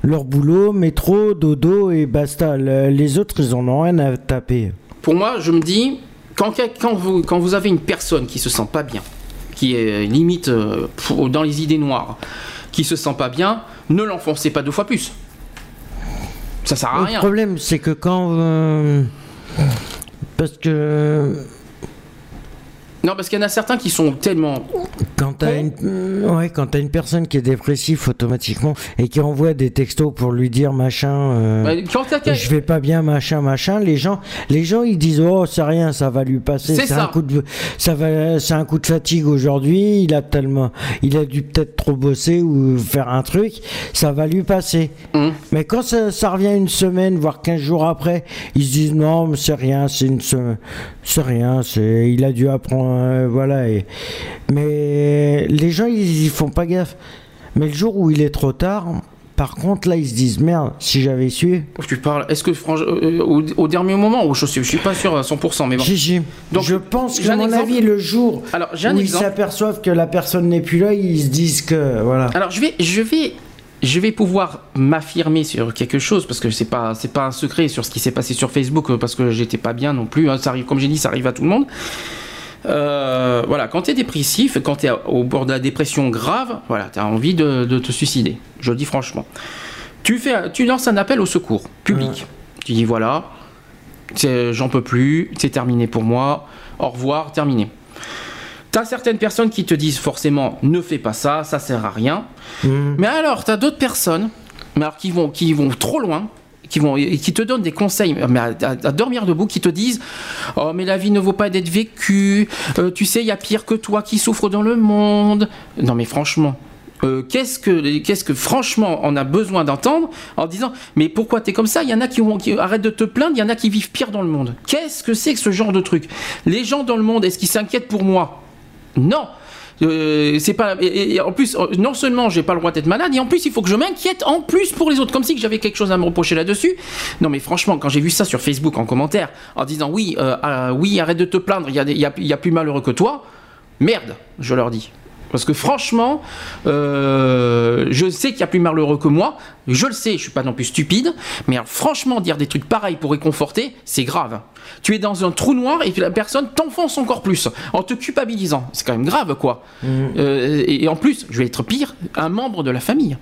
Leur boulot, métro, dodo et basta. Les autres, ils en ont rien à taper. Pour moi, je me dis, quand, quand, vous, quand vous avez une personne qui se sent pas bien, qui est limite euh, dans les idées noires, qui se sent pas bien, ne l'enfoncez pas deux fois plus. Ça sert à rien. Le problème, c'est que quand. Euh, parce que. Non, parce qu'il y en a certains qui sont tellement. Quand t'as une, ouais, quand une personne qui est dépressive automatiquement et qui envoie des textos pour lui dire machin, euh, Bah, quand je vais pas bien, machin, machin, les gens, les gens ils disent oh c'est rien, ça va lui passer, C'est un coup de, ça va, c'est un coup de fatigue aujourd'hui, il a tellement, il a dû peut-être trop bosser ou faire un truc, ça va lui passer. Hum. Mais quand ça, ça revient une semaine, voire 15 jours après, ils se disent non, mais c'est rien, c'est une c'est rien, c'est il a dû apprendre, euh, voilà. Et, mais les gens ils, ils font pas gaffe. Mais le jour où il est trop tard, par contre là ils se disent merde, si j'avais su. Tu parles. Est-ce que euh, au, au dernier moment, ou je, suis- je suis pas sûr à 100%, mais bon. Gigi, Donc, je pense qu'à un mon exemple. avis, le jour Alors, où ils exemple. s'aperçoivent que la personne n'est plus là, ils se disent que voilà. Alors je vais, je vais, je vais pouvoir m'affirmer sur quelque chose parce que c'est pas, c'est pas un secret sur ce qui s'est passé sur Facebook parce que j'étais pas bien non plus. hein. ça arrive, comme j'ai dit, ça arrive à tout le monde. Euh, voilà, quand tu es dépressif, quand tu es au bord de la dépression grave, voilà, tu as envie de, de te suicider. Je le dis franchement. Tu, fais, tu lances un appel au secours public. Tu dis voilà, j'en peux plus, c'est terminé pour moi, au revoir, terminé. T'as certaines personnes qui te disent forcément ne fais pas ça, ça sert à rien. Mhm. Mais alors, t'as d'autres personnes mais alors, qui, vont, qui vont trop loin, qui, te donnent des conseils mais à, dormir debout, qui te disent Oh, mais la vie ne vaut pas d'être vécue, Euh, tu sais, il y a pire que toi qui souffre dans le monde. Non, mais franchement. euh, qu'est-ce que, franchement on a besoin d'entendre en disant mais pourquoi t'es comme ça? Il y en a qui, qui arrêtent de te plaindre, il y en a qui vivent pire dans le monde. Qu'est-ce que c'est que ce genre de truc? Les gens dans le monde, est-ce qu'ils s'inquiètent pour moi? Non. Euh, c'est pas en plus euh, non seulement j'ai pas le droit d'être malade et en plus il faut que je m'inquiète en plus pour les autres comme si j'avais quelque chose à me reprocher là-dessus. Non mais franchement quand j'ai vu ça sur Facebook en commentaire en disant oui euh, euh, oui arrête de te plaindre il y, a y a plus malheureux que toi merde je leur dis parce que franchement, euh, je sais qu'il y a plus malheureux que moi. Je le sais, je suis pas non plus stupide. Mais alors, franchement, dire des trucs pareils pour réconforter, c'est grave. Tu es dans un trou noir et la personne t'enfonce encore plus en te culpabilisant. C'est quand même grave, quoi. Euh, et, et en plus, je vais être pire, un membre de la famille.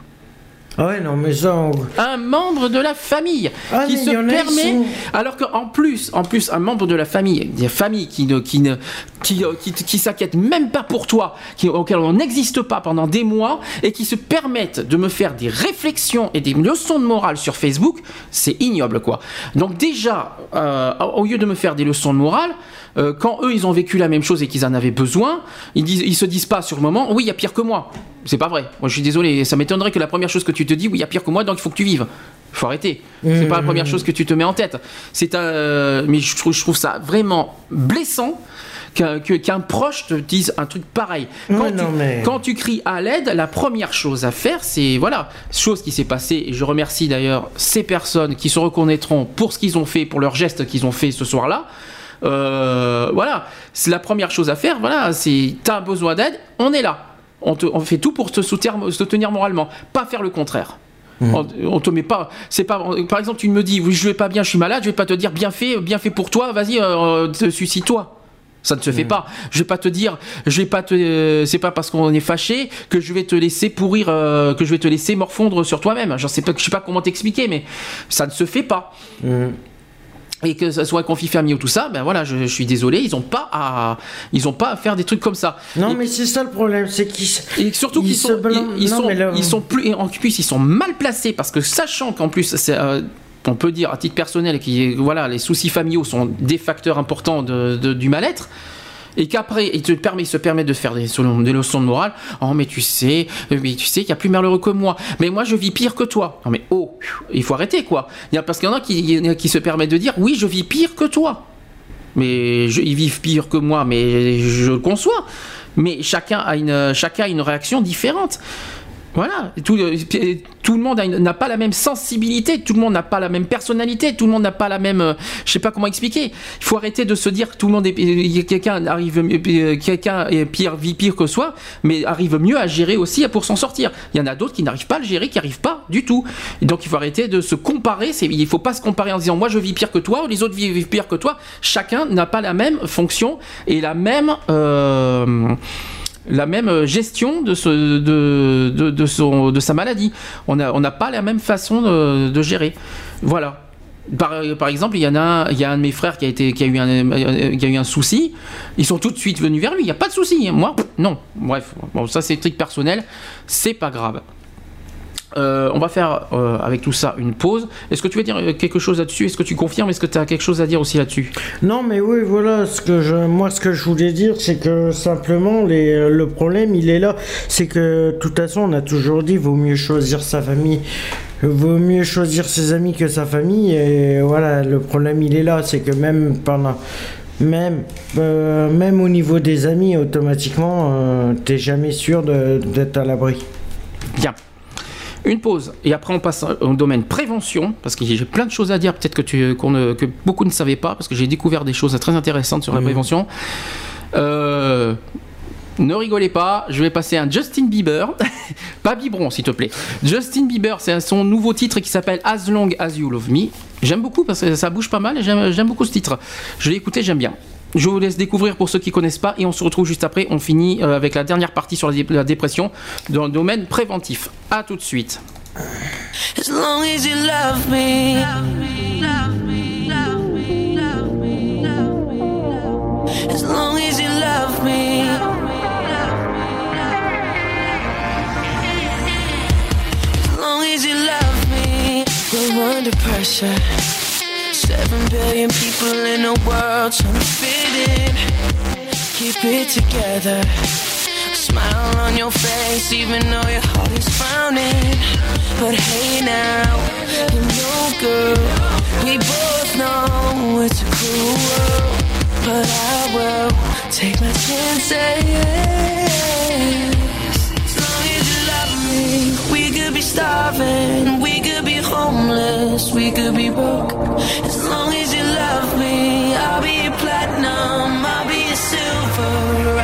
Ah ouais, non, mais ça, on- Un membre de la famille Ah, qui se permet, sont- alors qu'en plus, en plus, un membre de la famille, des familles qui ne, qui ne, qui, euh, qui, qui s'inquiètent même pas pour toi, qui, auxquelles on n'existe pas pendant des mois et qui se permettent de me faire des réflexions et des leçons de morale sur Facebook, c'est ignoble quoi. Donc déjà, euh, au lieu de me faire des leçons de morale, euh, quand eux ils ont vécu la même chose et qu'ils en avaient besoin, ils, disent, ils se disent pas sur le moment, oui il y a pire que moi. C'est pas vrai. Moi je suis désolé, ça m'étonnerait que la première chose que tu te dis, oui il y a pire que moi, donc il faut que tu vives. Il faut arrêter. C'est pas la première chose que tu te mets en tête. C'est un, euh, mais je trouve, je trouve ça vraiment blessant qu'un proche te dise un truc pareil. Quand, Ouais, tu, non, mais- quand tu cries à l'aide, la première chose à faire, c'est voilà, chose qui s'est passée. Et je remercie d'ailleurs ces personnes qui se reconnaîtront pour ce qu'ils ont fait, pour leurs gestes qu'ils ont fait ce soir-là. Euh, voilà, c'est la première chose à faire. Voilà, c'est t'as besoin d'aide, on est là. On, te, on fait tout pour te soutenir, te tenir moralement, pas faire le contraire. On, on te met pas, c'est pas. Par exemple, tu me dis, oui, je vais pas bien, je suis malade, je vais pas te dire bien fait, bien fait pour toi, vas-y, euh, te suicide-toi. Ça ne se fait pas. Je vais pas te dire, je vais pas te, euh, c'est pas parce qu'on est fâché que je vais te laisser pourrir, euh, que je vais te laisser morfondre sur toi-même. Je sais pas, je sais pas comment t'expliquer, mais ça ne se fait pas. Et que ce soit un conflit familial ou tout ça, ben voilà, je, je suis désolé, ils ont pas à, ils ont pas à faire des trucs comme ça. Non, Et- mais c'est ça le problème, c'est qu'ils. et surtout Ils qu'ils sont, ils, ils non, sont, là- ils sont plus, en plus ils sont mal placés parce que sachant qu'en plus c'est, euh, on peut dire à titre personnel que voilà les soucis familiaux sont des facteurs importants de- de- du mal-être et qu'après il te permet, il se permet de faire des, leçons de morale. Oh mais tu sais, euh, mais tu sais qu'il y a plus malheureux que moi. Mais moi je vis pire que toi. Non mais oh, il faut arrêter quoi. Parce qu'il y en a qui, il y en a qui se permettent de dire oui je vis pire que toi. Mais je- ils vivent pire que moi, mais je le conçois. Mais chacun a une, chacun a une réaction différente. Voilà, tout, euh, tout le monde n'a pas la même sensibilité, tout le monde n'a pas la même personnalité, tout le monde n'a pas la même, euh, je sais pas comment expliquer. Il faut arrêter de se dire que tout le monde est, quelqu'un arrive, euh, quelqu'un est pire, vit pire que soi, mais arrive mieux à gérer aussi pour s'en sortir. Il y en a d'autres qui n'arrivent pas à le gérer, qui n'arrivent pas du tout. Donc il faut arrêter de se comparer. Il faut pas se comparer en disant moi je vis pire que toi, ou les autres vivent pire que toi. Chacun n'a pas la même fonction et la même. La même euh, gestion de, ce, de, de, son, de sa maladie. On n'a on pas la même façon de, gérer. Voilà. Par, par exemple, il y en a, il y a un de mes frères qui a été, qui a eu un, euh, qui a eu un souci. Ils sont tout de suite venus vers lui. Il n'y a pas de souci. Moi, non. Bref, bon, ça c'est truc personnel. C'est pas grave. Euh, on va faire euh, avec tout ça une pause. Est-ce que tu veux dire euh, quelque chose là-dessus? Est-ce que tu confirmes? Est-ce que tu as quelque chose à dire aussi là-dessus? Non, mais oui, voilà, ce que je, moi, ce que je voulais dire, c'est que simplement, les, le problème, il est là. C'est que, de toute façon, on a toujours dit, vaut mieux choisir sa famille, vaut mieux choisir ses amis que sa famille. Et voilà, le problème, il est là. C'est que même pendant. Même, euh, même au niveau des amis, automatiquement, euh, t'es jamais sûr d'être à l'abri. Bien. Une pause et après on passe au domaine prévention parce que j'ai plein de choses à dire peut-être que, tu, ne- que beaucoup ne savaient pas parce que j'ai découvert des choses très intéressantes sur la prévention. Euh, ne rigolez pas, je vais passer un Justin Bieber, (laughs) pas biberon s'il te plaît. Justin Bieber, c'est son nouveau titre qui s'appelle As Long As You Love Me. J'aime beaucoup parce que ça bouge pas mal et j'aime beaucoup ce titre. Je l'ai écouté, j'aime bien. Je vous laisse découvrir pour ceux qui connaissent pas et on se retrouve juste après. On finit euh, avec la dernière partie sur la, dé- la dépression dans le domaine préventif. A tout de suite. As long as you love me. As long as you love me. As long as you love me. Under pressure. Seven billion people in the world trying to fit in. Keep it together. Smile on your face, even though your heart is frowning. But hey now, you know, girl, we both know it's a cruel world. But I will take my chances. As long as you love me, we could be starving, we could homeless, we could be broke. As long as you love me, I'll be your platinum, I'll be your silver,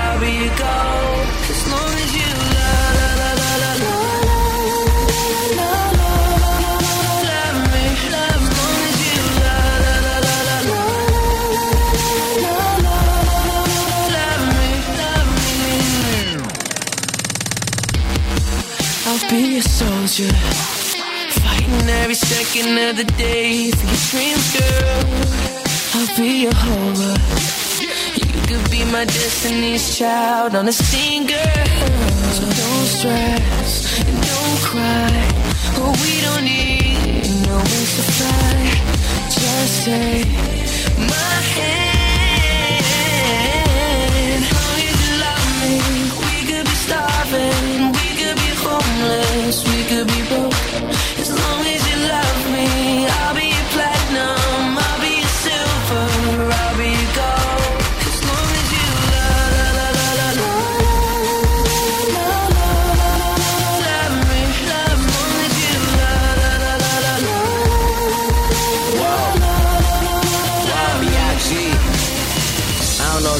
I'll be your gold. As long as you love, la la la la la la la love me, love as long as you love, la la la la la love me, love me. I'll be a soldier, fighting every second of the day for your dreams, girl. I'll be your horror. You could be my destiny's child on a stinger. So don't stress and don't cry. Oh, we don't need no wings to fly. Just take my hand. Long as you love me, we could be starving,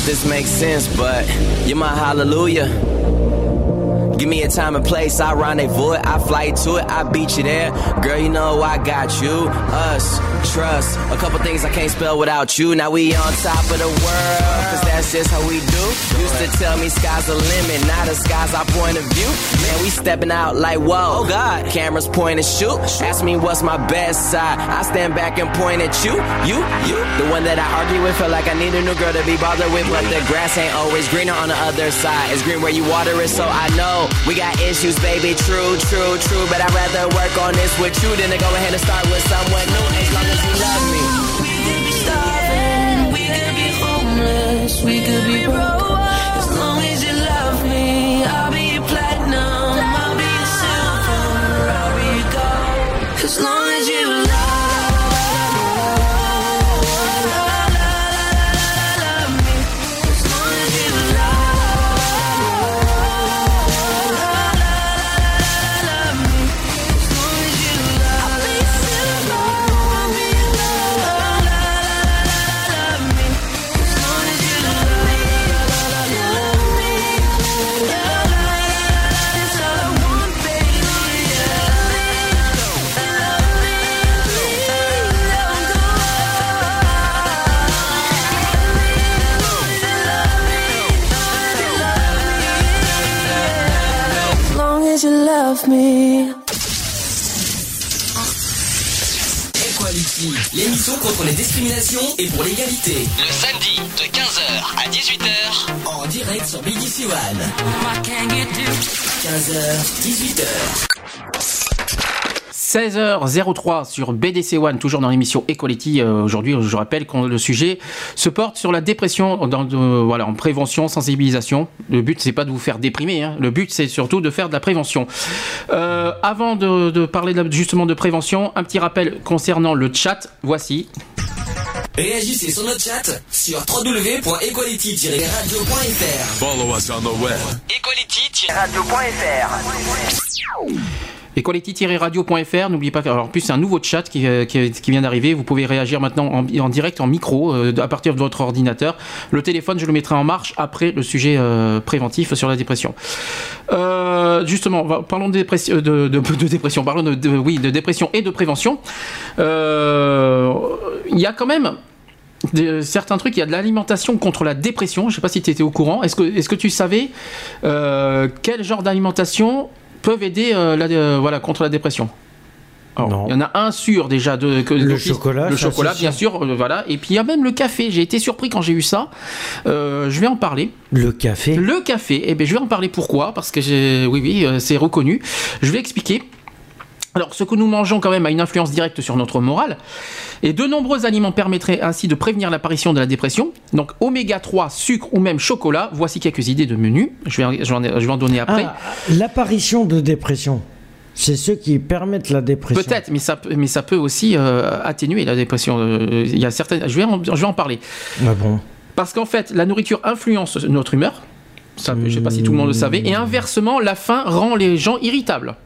this makes sense, but you're my hallelujah. Give me a time and place, I rendezvous it, I fly to it, I beat you there. Girl, you know I got you, us, trust. A couple things I can't spell without you. Now we on top of the world, cause that's just how we do. Used to tell me sky's the limit, now the sky's our point of view. Man, we stepping out like whoa. Oh God, cameras point and shoot. Ask me what's my best side. I stand back and point at you, you, you. The one that I argue with, feel like I need a new girl to be bothered with, but the grass ain't always greener on the other side. It's green where you water it, so I know we got issues, baby. True, true, true. But I'd rather work on this with you than to go ahead and start with someone new. As long as you love me. We could be starving, we could be homeless, we could be broke. Et pour l'égalité. Le samedi de 15h à 18h en direct sur BDC One. 15h, 18h. 16h03 sur BDC One, toujours dans l'émission Equality. Euh, Aujourd'hui, je rappelle que le sujet se porte sur la dépression dans, de- voilà, en prévention, sensibilisation. Le but, c'est pas de vous faire déprimer. hein. Le but, c'est surtout de faire de la prévention. Euh, avant de, de parler de justement de prévention, un petit rappel concernant le chat. Voici. Réagissez sur notre chat sur www.equality-radio.fr. Follow us on the web. Equality-radio.fr, n'oubliez pas qu'en plus c'est un nouveau chat qui, euh, vient d'arriver, vous pouvez réagir maintenant en, en direct, en micro, euh, à partir de votre ordinateur. Le téléphone, je le mettrai en marche après le sujet euh, préventif sur la dépression. Justement, parlons de dépression, de, dépression, parlons de, oui, de dépression et de prévention. Il y a quand même certains trucs, il y a de l'alimentation contre la dépression. Je ne sais pas si tu étais au courant. Est-ce que, tu savais quel genre d'alimentation peuvent aider euh, la- euh, voilà, contre la dépression Alors. Il y en a un sûr déjà de que- Le chocolat, le chocolat bien sûr, euh, voilà. Et puis il y a même le café. J'ai été surpris quand j'ai eu ça. Euh, je vais en parler. Le café. Le café, eh bien, je vais en parler pourquoi? Parce que j'ai, oui, oui, euh, c'est reconnu. Je vais expliquer. Alors, ce que nous mangeons quand même a une influence directe sur notre morale. Et de nombreux aliments permettraient ainsi de prévenir l'apparition de la dépression. Donc, oméga 3, sucre ou même chocolat. Voici quelques idées de menus. Je vais, je vais, en, je vais en donner après. Ah, l'apparition de dépression. C'est ceux qui permettent la dépression. Peut-être, mais ça, peut- mais ça peut aussi euh, atténuer la dépression. Euh, Il y a certaines. Je vais en, je vais en parler. Ah bon? Parce qu'en fait, la nourriture influence notre humeur. Ça, je ne sais pas si tout le monde le savait. Et inversement, la faim rend les gens irritables.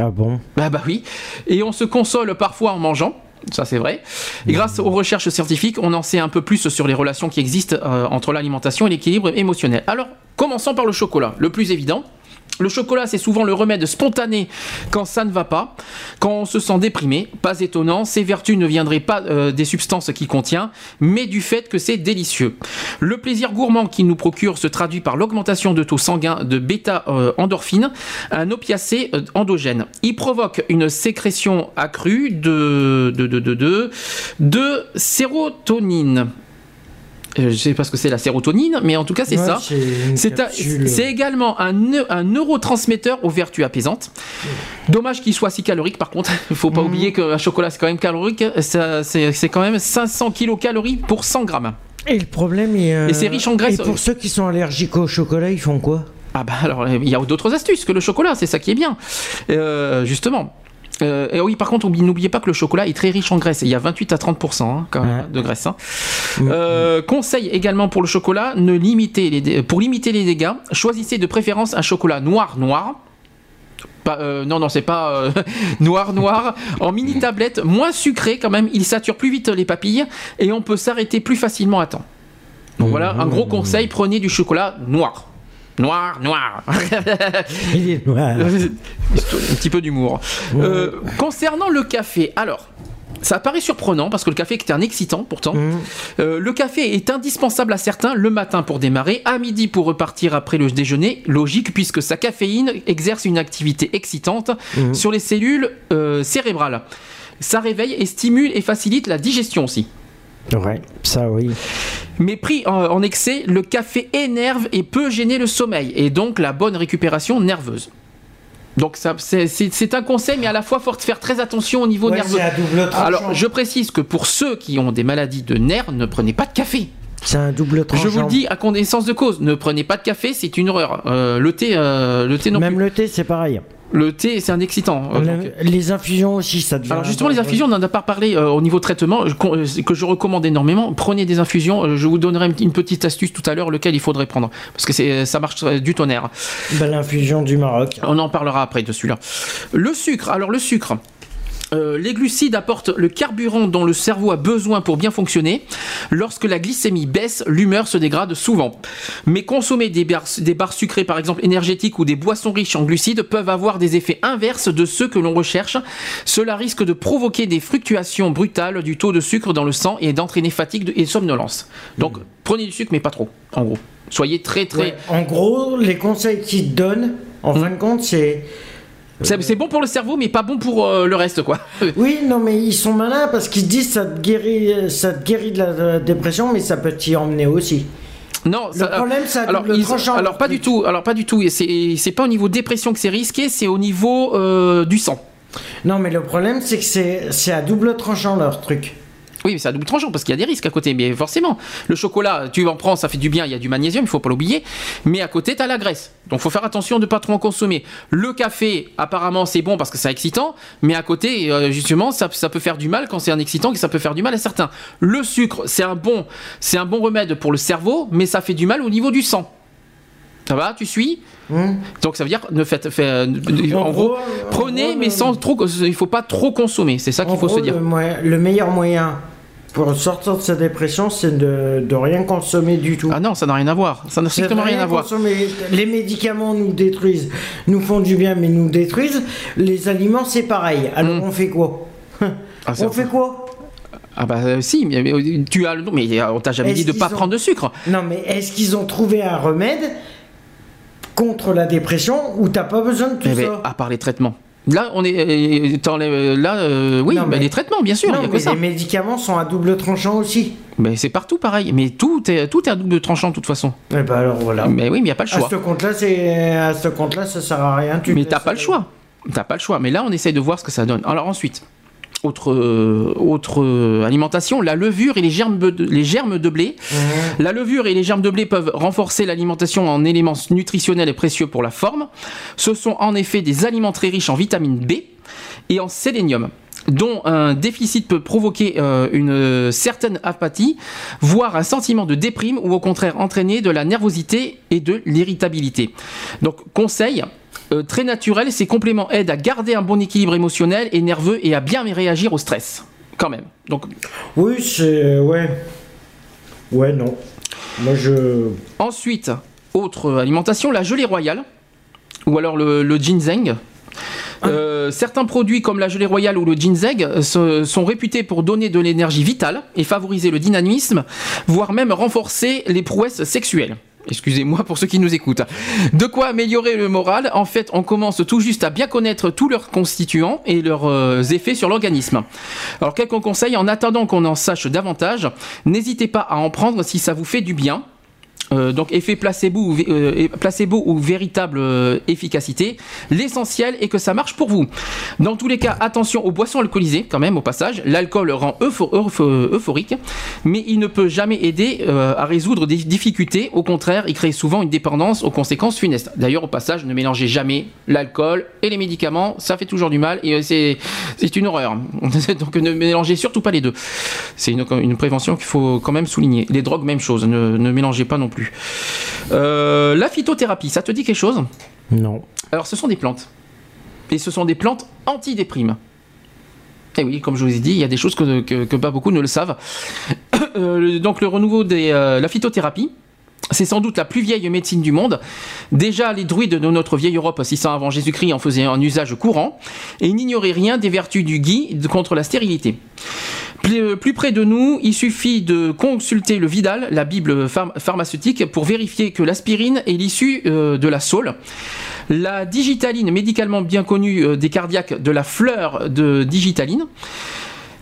Ah bon. Bah bah oui. Et on se console parfois en mangeant. Ça c'est vrai. Et grâce aux recherches scientifiques, on en sait un peu plus sur les relations qui existent euh, entre l'alimentation et l'équilibre émotionnel. Alors, commençons par le chocolat. Le plus évident. Le chocolat, c'est souvent le remède spontané quand ça ne va pas, quand on se sent déprimé. Pas étonnant, ses vertus ne viendraient pas euh, des substances qu'il contient, mais du fait que c'est délicieux. Le plaisir gourmand qu'il nous procure se traduit par l'augmentation de taux sanguins de bêta-endorphine, un opiacé euh, endogène. Il provoque une sécrétion accrue de, de sérotonine. Euh, je sais pas ce que c'est la sérotonine, mais en tout cas c'est Ouais, ça. c'est c'est également un, neu- un neurotransmetteur aux vertus apaisantes. Dommage qu'il soit si calorique par contre. Il (laughs) faut pas oublier qu'un chocolat c'est quand même calorique. Ça, C'est c'est quand même 500 kilocalories pour 100 grammes. Et le problème est. euh, Et c'est riche en graisse. Et pour ceux qui sont allergiques au chocolat, ils font quoi? Ah bah alors il y a d'autres astuces que le chocolat, c'est ça qui est bien. Euh, justement. Euh, et oui, par contre, oublie- n'oubliez pas que le chocolat est très riche en graisse. Il y a 28 à 30% hein, quand même, Ouais. de graisse. hein. Euh, conseil également pour le chocolat, ne limitez les pour limiter les dégâts, choisissez de préférence un chocolat noir noir. Pas, euh, non, non, c'est pas euh, (laughs) noir noir. En mini tablette, moins sucré quand même. Il sature plus vite les papilles et on peut s'arrêter plus facilement à temps. Donc voilà, un gros conseil prenez du chocolat noir. Noir, noir. (laughs) Il est noir. un petit peu d'humour. Euh, concernant le café, alors. Ça paraît surprenant parce que le café est un excitant pourtant. Euh, le café est indispensable à certains le matin pour démarrer, à midi pour repartir après le déjeuner. Logique puisque sa caféine exerce une activité excitante sur les cellules euh, cérébrales. Ça réveille et stimule et facilite la digestion aussi. Ouais, ça oui. Mais pris en, en excès, le café énerve et peut gêner le sommeil et donc la bonne récupération nerveuse. Donc ça, c'est- un conseil, mais à la fois faut faire très attention au niveau Ouais, nerveux. Alors je précise que pour ceux qui ont des maladies de nerfs, ne prenez pas de café. C'est un double tranchant. Je vous le dis à connaissance de cause, ne prenez pas de café, c'est une horreur. Euh, le thé, euh, le thé non Même plus. le thé, c'est pareil. Le thé, c'est un excitant. euh, Le- donc- les infusions aussi, ça devient. alors justement, les infusions, on n'en a pas parlé euh, au niveau traitement, je- euh, que je recommande énormément. Prenez des infusions. Je vous donnerai une, petite astuce tout à l'heure, lequel il faudrait prendre, parce que ça marche du tonnerre. Bah, L'infusion du Maroc. On en parlera après de celui-là. Le sucre. Alors le sucre. Euh, les glucides apportent le carburant dont le cerveau a besoin pour bien fonctionner. Lorsque la glycémie baisse, l'humeur se dégrade souvent. Mais consommer des barres, des barres sucrées, par exemple énergétiques ou des boissons riches en glucides, peuvent avoir des effets inverses de ceux que l'on recherche. Cela risque de provoquer des fluctuations brutales du taux de sucre dans le sang et d'entraîner fatigue et somnolence. Donc prenez du sucre, mais pas trop, en gros. Soyez très très... Ouais, En gros, les conseils qu'ils te donnent, en fin de compte, c'est C'est bon pour le cerveau, mais pas bon pour euh, le reste, quoi. (laughs) Oui, non, mais ils sont malins parce qu'ils se disent ça te guérit, ça te guérit de la, dépression, mais ça peut t'y emmener aussi. Non, le problème, c'est alors, alors pas du tout. Alors pas du tout. C'est pas au niveau dépression que c'est risqué, c'est au niveau euh, du sang. Non, mais le problème, c'est que c'est à double tranchant leur truc. Oui, mais c'est à double tranchant parce qu'il y a des risques à côté. Mais forcément, le chocolat, tu en prends, ça fait du bien, il y a du magnésium, il faut pas l'oublier. Mais à côté, tu as la graisse. Donc il faut faire attention de ne pas trop en consommer. Le café, apparemment, c'est bon parce que c'est excitant. Mais à côté, euh, justement, ça, peut faire du mal quand c'est un excitant, que ça peut faire du mal à certains. Le sucre, c'est un, bon, un bon remède pour le cerveau, mais ça fait du mal au niveau du sang. Ça va, tu suis? Hmm. Donc ça veut dire ne faites, en, gros, prenez mais sans trop il faut pas trop consommer, c'est ça qu'il faut se dire. le meilleur moyen pour sortir de sa dépression, c'est de, de, rien consommer du tout. Ah non, ça n'a rien à voir. Ça n'a strictement rien, à voir. Les médicaments nous détruisent, nous font du bien, mais nous détruisent. Les aliments, c'est pareil. Alors hmm. on fait quoi? Ah, On fait quoi? Ah bah euh, si, mais, tu as le mais on t'a jamais dit de pas prendre de sucre. Non mais est-ce qu'ils ont trouvé un remède contre la dépression où t'as pas besoin de tout eh ben, ça? À part les traitements. Là, on est euh, euh, là, euh, oui, mais les traitements, bien sûr. Non, mais les médicaments sont à double tranchant aussi. Mais c'est partout pareil. Mais tout est tout est à double tranchant de toute façon. Et eh bah ben, alors voilà. Mais oui, mais il n'y a pas le choix. À ce compte-là, c'est à ce compte-là, ça sert à rien. Tu mais t'as pas le choix. T'as pas le choix. Mais là, on essaye de voir ce que ça donne. Alors ensuite, autre, euh, autre euh, alimentation, la levure et les germes de, les germes de blé. Mhm. La levure et les germes de blé peuvent renforcer l'alimentation en éléments nutritionnels et précieux pour la forme. Ce sont en effet des aliments très riches en vitamine B et en sélénium dont un déficit peut provoquer euh, une certaine apathie, voire un sentiment de déprime ou au contraire entraîner de la nervosité et de l'irritabilité. Donc conseil, euh, très naturel. Ces compléments aident à garder un bon équilibre émotionnel et nerveux et à bien réagir au stress. Quand même. Donc. Oui, c'est ouais. Ouais, non. Moi je. Ensuite, autre alimentation, la gelée royale ou alors le, ginseng. Ah. Euh, certains produits comme la gelée royale ou le ginseng sont réputés pour donner de l'énergie vitale et favoriser le dynamisme, voire même renforcer les prouesses sexuelles. Excusez-moi pour ceux qui nous écoutent. De quoi améliorer le moral? En fait, on commence tout juste à bien connaître tous leurs constituants et leurs euh, effets sur l'organisme. Alors, quelques conseils en attendant qu'on en sache davantage, n'hésitez pas à en prendre si ça vous fait du bien. Euh, donc effet placebo ou, euh, véritable euh, efficacité. L'essentiel est que ça marche pour vous. Dans tous les cas, attention aux boissons alcoolisées quand même au passage. L'alcool rend euphorique, mais il ne peut jamais aider à résoudre des difficultés. Au contraire, il crée souvent une dépendance aux conséquences funestes. D'ailleurs, au passage, ne mélangez jamais l'alcool et les médicaments. Ça fait toujours du mal et c'est une horreur. (laughs) donc ne mélangez surtout pas les deux. C'est une, prévention qu'il faut quand même souligner. Les drogues, même chose. Ne mélangez pas non plus. Euh, la phytothérapie, ça te dit quelque chose? Non. Alors, ce sont des plantes. Et ce sont des plantes antidéprimes. Et eh oui, comme je vous ai dit, il y a des choses que, pas beaucoup ne le savent. (coughs) Euh, donc, le renouveau de euh, la phytothérapie, c'est sans doute la plus vieille médecine du monde. Déjà, les druides de notre vieille Europe, 600 avant Jésus-Christ, en faisaient un usage courant et ils n'ignoraient rien des vertus du gui contre la stérilité. Euh, plus près de nous, il suffit de consulter le Vidal, la Bible pharmaceutique, pour vérifier que l'aspirine est l'issue euh, de la saule. La digitaline, médicalement bien connue euh, des cardiaques, de la fleur de digitaline.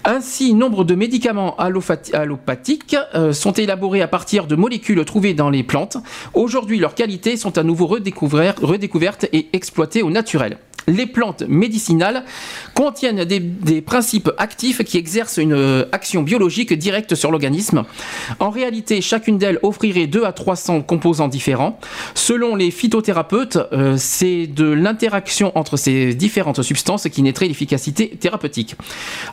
Ainsi, nombre de médicaments allopathiques sont élaborés à partir de molécules trouvées dans les plantes. Aujourd'hui, leurs qualités sont à nouveau redécouvertes et exploitées au naturel les plantes médicinales contiennent des, principes actifs qui exercent une euh, action biologique directe sur l'organisme. En réalité, chacune d'elles offrirait 2 à 300 composants différents. Selon les phytothérapeutes, euh, c'est de l'interaction entre ces différentes substances qui naîtrait l'efficacité thérapeutique.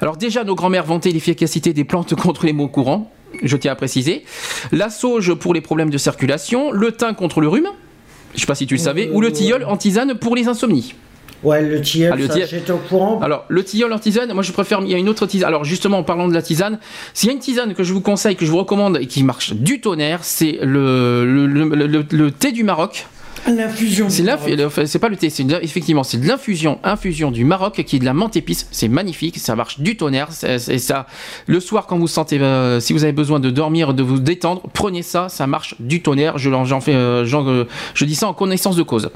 Alors déjà, nos grands-mères vantaient l'efficacité des plantes (laughs) contre les maux courants, je tiens à préciser. La sauge pour les problèmes de circulation, le thym contre le rhume, je ne sais pas si tu le savais, ou le tilleul en tisane pour les insomnies. Ouais, le tilleul, ah, au courant. Alors, le tilleul en tisane, moi je préfère. Il y a une autre tisane. Alors, justement, en parlant de la tisane, s'il y a une tisane que je vous conseille, que je vous recommande et qui marche du tonnerre, c'est le, le, thé du Maroc. L'infusion. C'est c'est pas le thé, c'est effectivement c'est de l'infusion, infusion du Maroc qui est de la menthe épice. C'est magnifique, ça marche du tonnerre. C'est ça. Le soir quand vous sentez, euh, si vous avez besoin de dormir, de vous détendre, prenez ça, ça marche du tonnerre. Je j'en fais, euh, euh, je dis ça en connaissance de cause.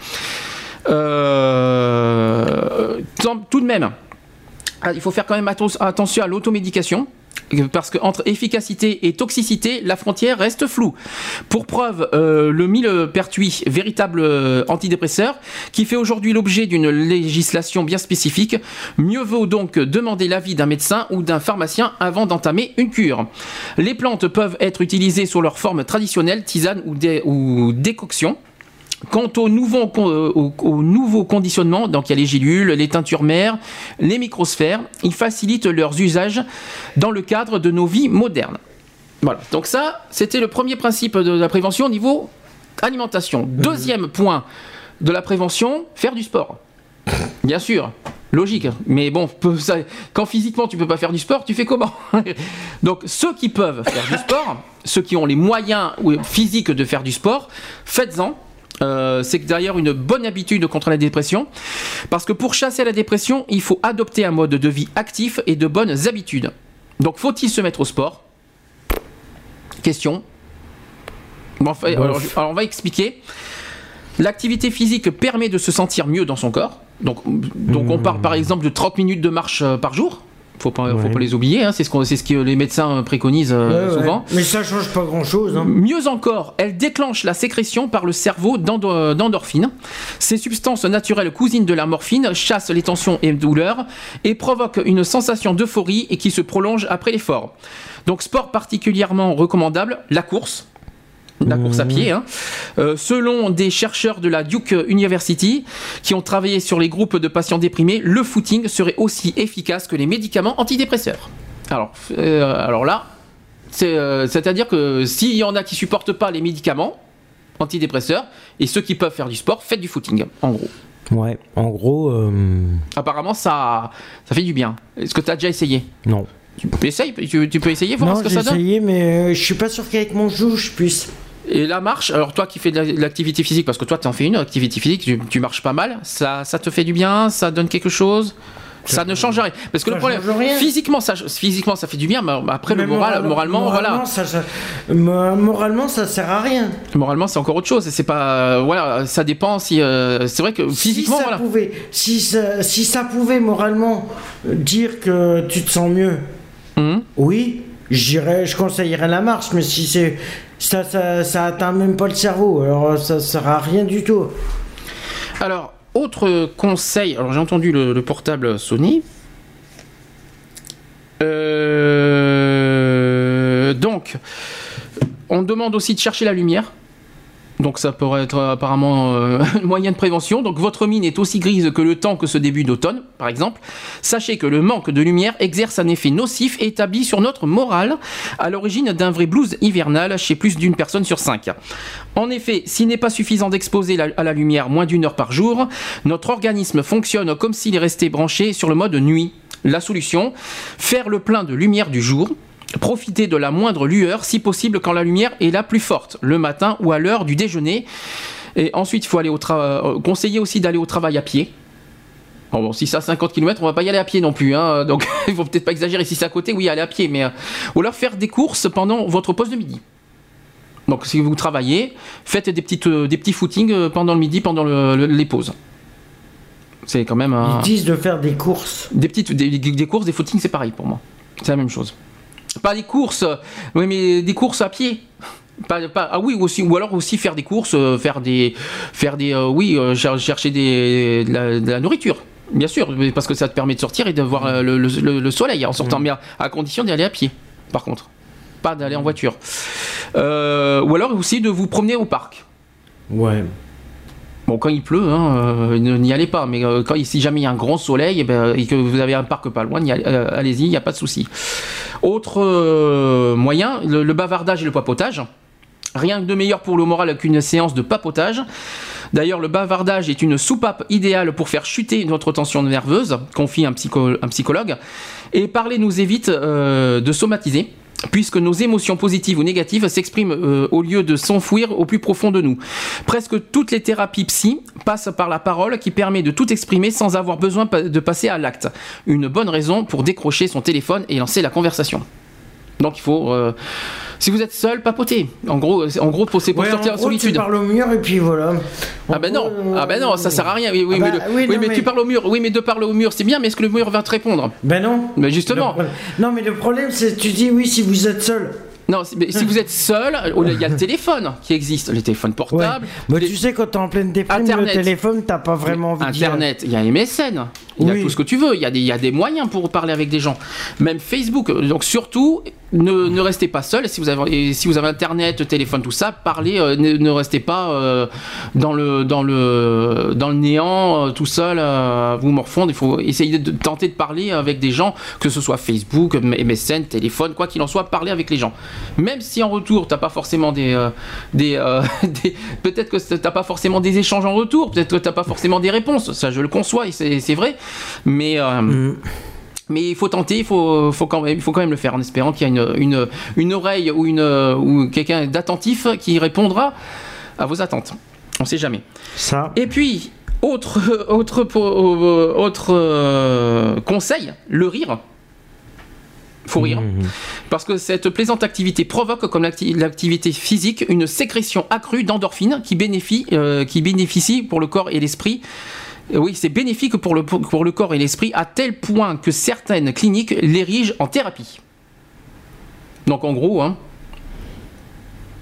Tout de même, il faut faire quand même attention à l'automédication parce qu'entre efficacité et toxicité, la frontière reste floue. Pour preuve, euh, le millepertuis, véritable euh, antidépresseur, qui fait aujourd'hui l'objet d'une législation bien spécifique, mieux vaut donc demander l'avis d'un médecin ou d'un pharmacien avant d'entamer une cure. Les plantes peuvent être utilisées sous leur forme traditionnelle, tisane ou décoction. Quant au nouveau, euh, au, nouveau conditionnement, donc il y a les gélules, les teintures mères, les microsphères, ils facilitent leurs usages dans le cadre de nos vies modernes. Voilà, donc ça, c'était le premier principe de la prévention au niveau alimentation. Mhm. Deuxième point de la prévention, faire du sport. (laughs) Bien sûr, logique, mais bon, quand physiquement tu peux pas faire du sport, tu fais comment (laughs) Donc ceux qui peuvent faire du sport, ceux qui ont les moyens physiques de faire du sport, faites-en euh, c'est d'ailleurs une bonne habitude contre la dépression, parce que pour chasser la dépression, il faut adopter un mode de vie actif et de bonnes habitudes. Donc faut-il se mettre au sport? Question. alors, on va expliquer. L'activité physique permet de se sentir mieux dans son corps. Donc, donc on parle par exemple de 30 minutes de marche euh, par jour faut pas, faut pas les oublier. Hein. c'est ce, ce que les médecins préconisent euh, souvent. Mais ça change pas grand chose. Hein. Mieux encore, elle déclenche la sécrétion par le cerveau d'endorphines. Ces substances naturelles cousines de la morphine chassent les tensions et douleurs et provoquent une sensation d'euphorie et qui se prolonge après l'effort. Donc sport particulièrement recommandable, la course (laughs) la course à pied. Hein. Euh, selon des chercheurs de la Duke University qui ont travaillé sur les groupes de patients déprimés, le footing serait aussi efficace que les médicaments antidépresseurs. Alors, euh, alors là, euh, c'est-à-dire que s'il y en a qui supportent pas les médicaments antidépresseurs et ceux qui peuvent faire du sport, faites du footing, en gros. Ouais, en gros. Apparemment, ça, ça fait du bien. Est-ce que tu as déjà essayé? Non. Tu peux, essayer, tu, peux essayer, voir ce que ça donne? J'ai essayé, mais je suis pas sûr qu'avec mon joue je puisse. Et la marche, alors toi qui fais de l'activité physique, parce que toi tu en fais une activité physique, tu, marches pas mal, ça, ça te fait du bien, ça donne quelque chose ça ne change rien. Parce que le problème, physiquement ça, physiquement, ça fait du bien, mais après, le moral, moralement, voilà. Ça, moralement, ça sert à rien. Moralement, c'est encore autre chose. C'est pas, voilà, ça dépend si. Euh, c'est vrai que physiquement, si ça Pouvait, si, ça, si ça pouvait moralement dire que tu te sens mieux, hum. oui, je conseillerais la marche, mais si c'est ça, ça, ça atteint même pas le cerveau, alors ça sert à rien du tout. Alors, autre conseil, alors j'ai entendu le, portable Sony. Euh, donc, on demande aussi de chercher la lumière. Donc ça pourrait être apparemment euh, (laughs) un moyen de prévention. Donc votre mine est aussi grise que le temps que ce début d'automne, par exemple. Sachez que le manque de lumière exerce un effet nocif établi sur notre morale, à l'origine d'un vrai blues hivernal chez plus d'une personne sur cinq. En effet, s'il n'est pas suffisant d'exposer à la lumière moins d'une heure par jour, notre organisme fonctionne comme s'il est resté branché sur le mode nuit. La solution Faire le plein de lumière du jour, Profitez de la moindre lueur, si possible quand la lumière est la plus forte, le matin ou à l'heure du déjeuner. Et ensuite, il faut aller au travail. Euh, conseiller aussi d'aller au travail à pied. Bon, si c'est à 50 km, on va pas y aller à pied non plus. Hein, (laughs) donc, il faut peut-être pas exagérer. Si c'est à côté, oui, aller à pied. Mais, euh, ou alors faire des courses pendant votre pause de midi. Donc, si vous travaillez, faites des, petites, euh, des petits footings pendant le midi, pendant les pauses. C'est quand même. Ils disent de faire des courses. Des petites, des, des courses, des footings, c'est pareil pour moi. C'est la même chose. Pas des courses, oui, mais des courses à pied. Pas, ah oui aussi ou alors aussi faire des courses euh, faire des faire des euh, oui euh, chercher des de la, nourriture bien sûr parce que ça te permet de sortir et de voir le, soleil en sortant bien à condition d'y aller à pied par contre. Pas d'aller en voiture. Ou alors aussi de vous promener au parc. Ouais Bon, quand il pleut, hein, n'y allez pas. Mais quand, si jamais il y a un grand soleil eh ben, et, que vous avez un parc pas loin, allez-y, il n'y a pas de souci. Autre euh, moyen, le, bavardage et le papotage. Rien de meilleur pour le moral qu'une séance de papotage. D'ailleurs, le bavardage est une soupape idéale pour faire chuter notre tension nerveuse, confie un, psychologue. Et parler nous évite euh, de somatiser puisque nos émotions positives ou négatives s'expriment euh, au lieu de s'enfouir au plus profond de nous. Presque toutes les thérapies psy passent par la parole qui permet de tout exprimer sans avoir besoin de passer à l'acte. Une bonne raison pour décrocher son téléphone et lancer la conversation. Donc il faut... Euh, Si vous êtes seul, papotez. En gros, en gros, c'est pour Ouais, sortir en la solitude. Tu parles au mur et puis voilà. Ah ben non, gros, ah ben non, ça sert à rien. Oui, oui, Ah mais, bah, le- oui, oui, non, mais mais- tu parles au mur. Oui, mais de parler au mur, c'est bien, mais est-ce que le mur va te répondre? Ben non. Mais justement. Le problème- Non, mais le problème, c'est tu dis oui si vous êtes seul. Non, mais si vous êtes seul, il y a le (laughs) téléphone qui existe, les téléphones Ouais. portables. Mais tu sais, quand t'es en pleine déprime, Internet. le téléphone, t'as pas vraiment envie. Internet, il y a MSN, il y a Oui. tout ce que tu veux, il y, a des, il y a des moyens pour parler avec des gens. Même Facebook. Donc surtout, ne, restez pas seul. Si vous avez, si vous avez Internet, téléphone, tout ça, parlez. euh, ne, restez pas euh, dans, le, dans, le, dans le néant, euh, tout seul, vous morfondre. Il faut essayer de tenter de parler avec des gens, que ce soit Facebook, MSN, téléphone, quoi qu'il en soit, parler avec les gens. Même si en retour, t'as pas forcément des, (laughs) des, peut-être que t'as pas forcément des échanges en retour, peut-être que t'as pas forcément des réponses. Ça, je le conçois, c'est vrai. Mais euh, Mm. Mais il faut tenter, il faut, faut quand même, il faut quand même le faire en espérant qu'il y a une, une, une oreille ou, une, ou quelqu'un d'attentif qui répondra à vos attentes. On sait jamais. Ça. Et puis, autre, (laughs) autre, autre euh, conseil, le rire. Faut rire. Mhm. Parce que cette plaisante activité provoque, comme l'acti- l'activité physique, une sécrétion accrue d'endorphines qui, bénéficie, euh, qui bénéficie pour le corps et l'esprit. Oui, c'est bénéfique pour le, pour le corps et l'esprit à tel point que certaines cliniques l'érigent en thérapie. Donc en gros, hein,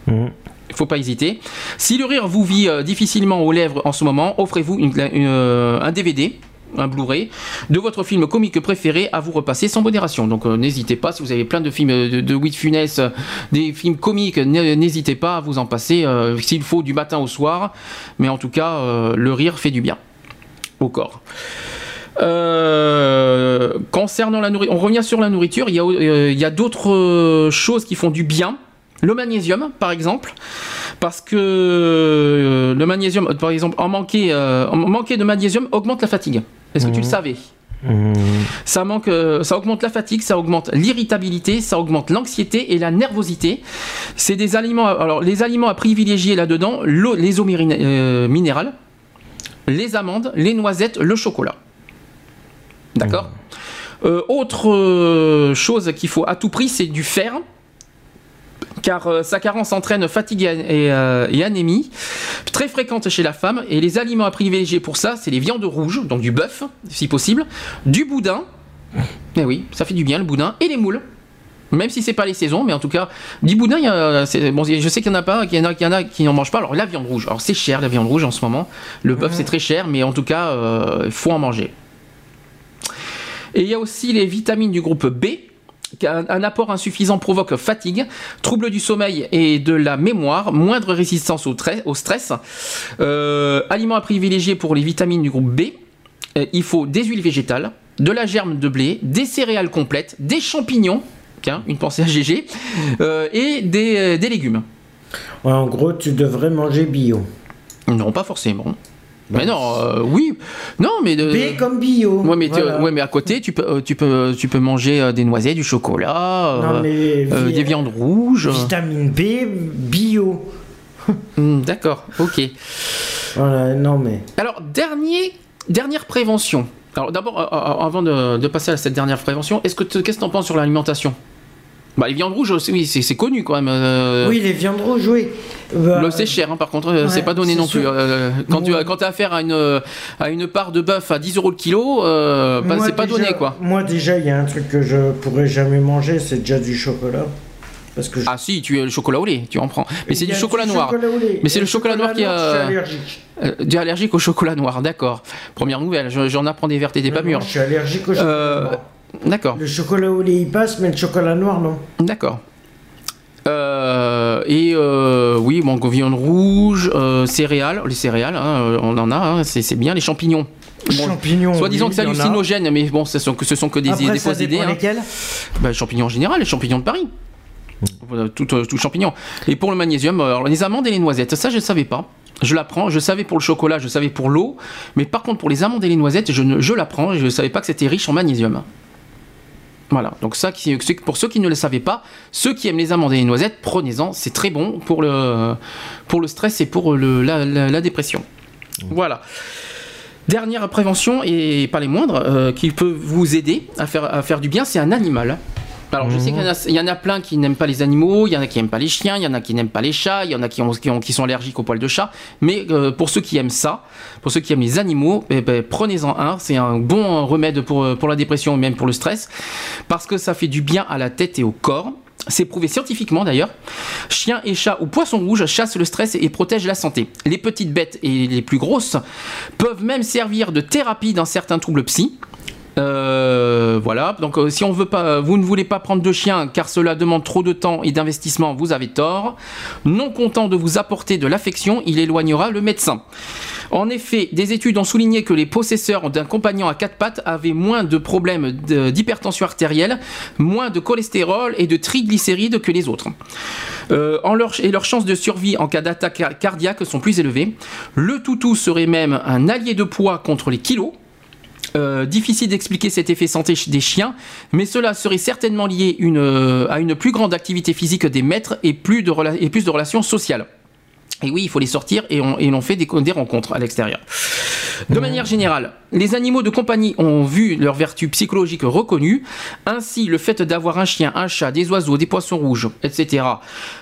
il faut pas hésiter. Si le rire vous vit euh, difficilement aux lèvres en ce moment, offrez-vous une- une, euh, un DVD, un Blu-ray, de votre film comique préféré à vous repasser sans modération. Donc euh, n'hésitez pas, si vous avez plein de films de, de de Funès, des films comiques, n'hésitez pas à vous en passer, s'il faut, du matin au soir. Mais en tout cas, le rire fait du bien au corps. Euh, concernant la nourriture, on revient sur la nourriture, il y a, euh, il y a d'autres euh, choses qui font du bien. Le magnésium, par exemple, parce que euh, le magnésium, par exemple, en manquer, en manquer de magnésium augmente la fatigue. Est-ce que tu le savais? Mhm. ça, manque, ça augmente la fatigue, ça augmente l'irritabilité, ça augmente l'anxiété et la nervosité. C'est des aliments. Alors, les aliments à privilégier là-dedans, l'eau- les eaux minérales, les amandes, les noisettes, le chocolat. D'accord Euh, Autre euh, chose qu'il faut à tout prix, c'est du fer. Car euh, sa carence entraîne fatigue et, anémie, très fréquente chez la femme. Et les aliments à privilégier pour ça, c'est les viandes rouges, donc du bœuf, si possible, du boudin. Eh oui, ça fait du bien le boudin et les moules. Même si c'est pas les saisons, mais en tout cas, du boudin, y a, bon, je sais qu'il y en a pas, qu'il y en a, qu'il y en a qui n'en mangent pas. Alors la viande rouge, alors c'est cher la viande rouge en ce moment. Le bœuf c'est très cher, mais en tout cas, euh, il faut en manger. Et il y a aussi les vitamines du groupe B. qu'un- Un apport insuffisant provoque fatigue, trouble du sommeil et de la mémoire, moindre résistance au, au stress. Euh, aliments à privilégier pour les vitamines du groupe B. Euh, il faut des huiles végétales, de la germe de blé, des céréales complètes, des champignons, tiens, une pensée à GG, euh, et des, euh, des légumes. Ouais, en gros, tu devrais manger bio. Non, pas forcément. Mais non, euh, oui, non, mais de, B comme bio. Ouais, mais, tu- Voilà. ouais, mais à côté, tu peux, tu peux, tu peux manger des noisettes, du chocolat, Non, mais euh, vi- des viandes rouges. Vitamine B, bio. Hmm, D'accord, ok. Voilà, non mais. Alors, dernier, dernière prévention. Alors, d'abord, euh, euh, avant de, de passer à cette dernière prévention, est-ce que qu'est-ce que tu en penses sur l'alimentation? Bah, Les viandes rouges, c'est- oui, c'est connu quand même. euh, Oui, les viandes rouges, oui. Bah, Le c'est cher, hein, par contre, ouais, c'est pas donné non plus. Euh, quand tu Moi- as quand as affaire à une, à une part de bœuf à 10 euros le kilo, euh, bah, c'est pas donné quoi. Moi, déjà, il y a un truc que je pourrais jamais manger, c'est déjà du chocolat. Parce que je- Ah si, tu as le chocolat au lait, tu en prends. Mais c'est y du chocolat noir. chocolat. Mais c'est le chocolat noir qui a- Je suis allergique. Euh, tu es allergique au chocolat noir, d'accord. Première nouvelle, je- j'en apprends des vertes et des pas mûres. Je suis allergique au chocolat Euh, noir. D'accord, Le chocolat au lait, il passe, mais le chocolat noir, non. d'accord. Euh, et euh, oui, bon, viande rouge, euh, céréales, les céréales, hein, euh, on en a, hein, c'est bien, les champignons. Bon, Champignons. Soit disant oui, que c'est y hallucinogène, mais bon, ce sont que, ce sont que des, Après, des fausses idées. hein. lesquels. Bah, les champignons en général, les champignons de Paris. Tout, euh, tout champignon. Et pour le magnésium, euh, alors, les amandes et les noisettes, ça je ne savais pas. Je l'apprends, je savais pour le chocolat, je savais pour l'eau, mais par contre pour les amandes et les noisettes, je, ne, je l'apprends, je ne savais pas que c'était riche en magnésium. Voilà, donc ça, pour ceux qui ne le savaient pas, ceux qui aiment les amandes et les noisettes, prenez-en, c'est très bon pour le, pour le stress et pour le, la dépression. Voilà. Dernière prévention, et pas les moindres, euh, qui peut vous aider à faire, à faire du bien, c'est un animal. Alors, je sais qu'il y, en a plein qui n'aiment pas les animaux, il y en a qui n'aiment pas les chiens, il y en a qui n'aiment pas les chats, il y en a qui, sont allergiques aux poils de chat. Mais euh, pour ceux qui aiment ça, pour ceux qui aiment les animaux, eh ben, prenez-en un. C'est un bon remède pour, pour la dépression, même pour le stress, parce que ça fait du bien à la tête et au corps. C'est prouvé scientifiquement d'ailleurs. Chiens et chats ou poissons rouges chassent le stress et protègent la santé. Les petites bêtes et les plus grosses peuvent même servir de thérapie dans certains troubles psy. Euh, voilà, donc euh, si on veut pas, vous ne voulez pas prendre de chien car cela demande trop de temps et d'investissement, vous avez tort. Non content de vous apporter de l'affection, il éloignera le médecin. En effet, des études ont souligné que les possesseurs d'un compagnon à quatre pattes avaient moins de problèmes d'hypertension artérielle, moins de cholestérol et de triglycérides que les autres. Euh, et leurs chances de survie en cas d'attaque cardiaque sont plus élevées. Le toutou serait même un allié de poids contre les kilos. Euh, difficile d'expliquer cet effet santé des chiens, mais cela serait certainement lié euh, à une plus grande activité physique des maîtres et plus de, et plus de relations sociales. Et oui, il faut les sortir et on, fait des, des, rencontres à l'extérieur. De manière générale, les animaux de compagnie ont vu leur vertu psychologique reconnue. Ainsi, le fait d'avoir un chien, un chat, des oiseaux, des poissons rouges, etc.,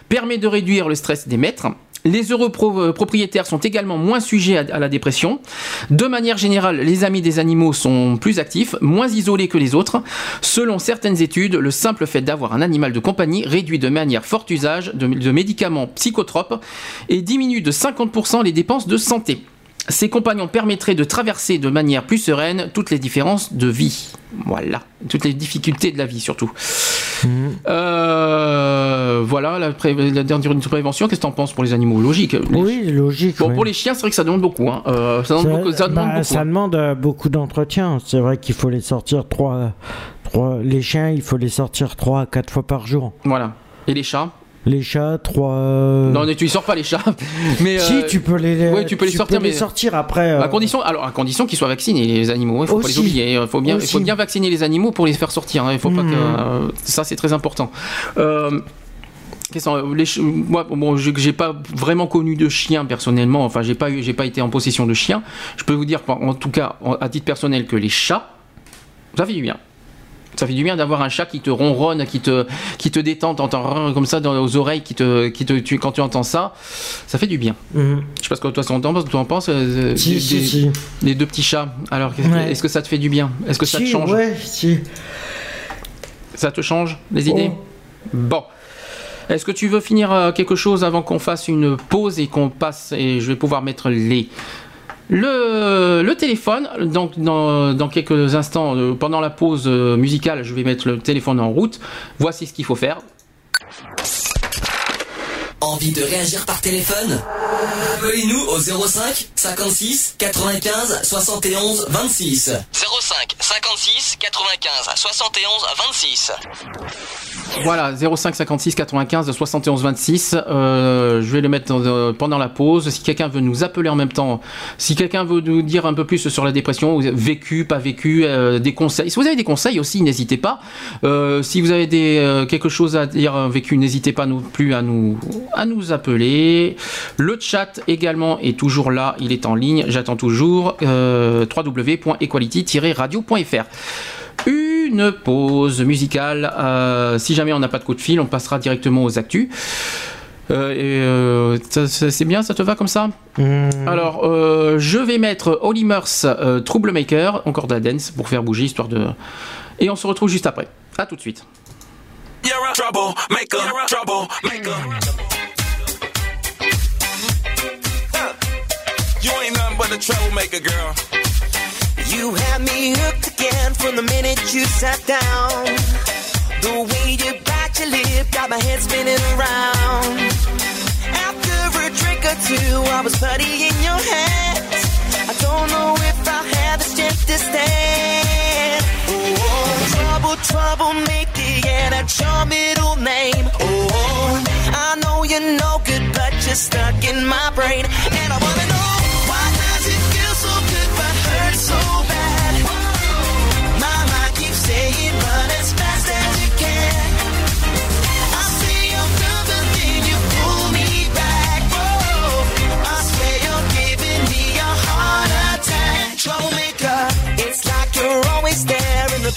permet de réduire le stress des maîtres. Les heureux euh, propriétaires sont également moins sujets à, la dépression. De manière générale, les amis des animaux sont plus actifs, moins isolés que les autres. Selon certaines études, le simple fait d'avoir un animal de compagnie réduit de manière forte usage de, de médicaments psychotropes et diminue de 50% les dépenses de santé. Ces compagnons permettraient de traverser de manière plus sereine toutes les différences de vie. Voilà, toutes les difficultés de la vie surtout. Mhm. Euh, voilà, la, dernière prévention, qu'est-ce que tu en penses pour les animaux? Logique. Oui, logique. Bon, pour les chiens, c'est vrai que ça demande beaucoup. Hein. Euh, ça demande, beaucoup, ça demande, bah, demande euh, beaucoup d'entretien. C'est vrai qu'il faut les sortir trois, trois. Les chiens, il faut les sortir trois à quatre fois par jour. Voilà. Et les chats? Les chats, trois. Non, tu ne sors pas les chats. (laughs) Mais si tu peux les, oui, tu peux les sortir, mais sortir après. À condition, alors à condition qu'ils soient vaccinés les animaux. Il faut pas les oublier. Il faut bien, il faut bien vacciner les animaux pour les faire sortir. Hein. Il faut pas que mhm. ça c'est très important. Euh, les, moi, bon, j'ai pas vraiment connu de chien personnellement. Enfin, j'ai pas j'ai pas été en possession de chien. Je peux vous dire, en tout cas, à titre personnel, que les chats, ça fait du bien. Ça fait du bien d'avoir un chat qui te ronronne, qui te, qui te détend, t'entends comme ça dans, aux oreilles, qui te, qui te, tu, quand tu entends ça, ça fait du bien. Mhm. Je sais pas ce que toi tu en penses. Euh, si, si, si. Les deux petits chats. Alors, est-ce que ça te fait du bien? Est-ce que ça te change? Ouais, si. Ça te change les idées? Oh. Bon. Est-ce que tu veux finir euh, quelque chose avant qu'on fasse une pause et qu'on passe et je vais pouvoir mettre les le, téléphone, donc dans, quelques instants, euh, pendant la pause euh, musicale, je vais mettre le téléphone en route. Voici ce qu'il faut faire. Envie de réagir par téléphone Appelez-nous au 05 56 95 71 26. 05 56 95 71 26. Voilà, 05 56 95 71 26. je vais le mettre euh, pendant la pause. Si quelqu'un veut nous appeler en même temps, si quelqu'un veut nous dire un peu plus sur la dépression, vécu, pas vécu, euh, des conseils. Si vous avez des conseils aussi, n'hésitez pas. Euh, si vous avez des, quelque chose à dire vécu, n'hésitez pas non plus à nous, à nous appeler. Le chat également est toujours là, il est en ligne. J'attends toujours www.equality-radio.fr une pause musicale. Euh, si jamais on n'a pas de coup de fil, on passera directement aux actus. Euh, euh, c'est bien, ça te va comme ça? Hmm. Alors, je vais mettre Holly Murs Troublemaker, encore de la dance pour faire bouger, histoire de. Et on se retrouve juste après. A tout de suite. You ain't nothing but a troublemaker, girl. You had me hooked again from the minute you sat down. The way you bite your lip got my head spinning around. After a drink or two, I was putty in your hands. I don't know if I have the strength to stand. Oh, trouble, trouble, make it, yeah, that's your middle name. Oh, I know you're no good, but you're stuck in my brain, and I wanna know.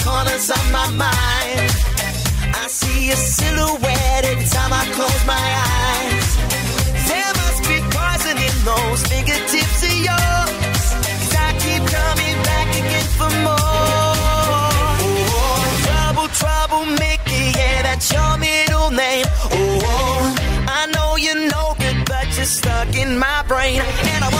Corners of my mind. I see a silhouette every time I close my eyes. There must be poison in those fingertips for more. Oh, trouble, trouble, Mickey, yeah, that's your middle name. Oh, oh, I know you know it, but you're stuck in my brain. And I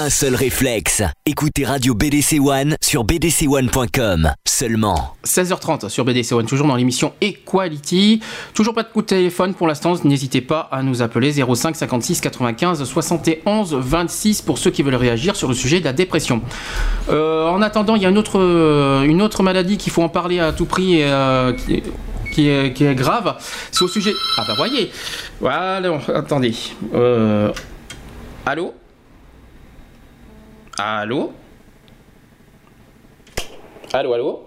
Un seul réflexe. Écoutez Radio BDC One sur bdc1.com. Seulement. 16h30 sur BDC One, toujours dans l'émission Equality. Toujours pas de coup de téléphone pour l'instant, n'hésitez pas à nous appeler 05 56 95 71 26 pour ceux qui veulent réagir sur le sujet de la dépression. Euh, en attendant, il y a une autre, euh, une autre maladie qu'il faut en parler à tout prix et euh, qui, qui est, qui est grave. C'est au sujet. Ah bah voyez. Voilà, attendez. Euh, Allô? Allô? Allô, allô?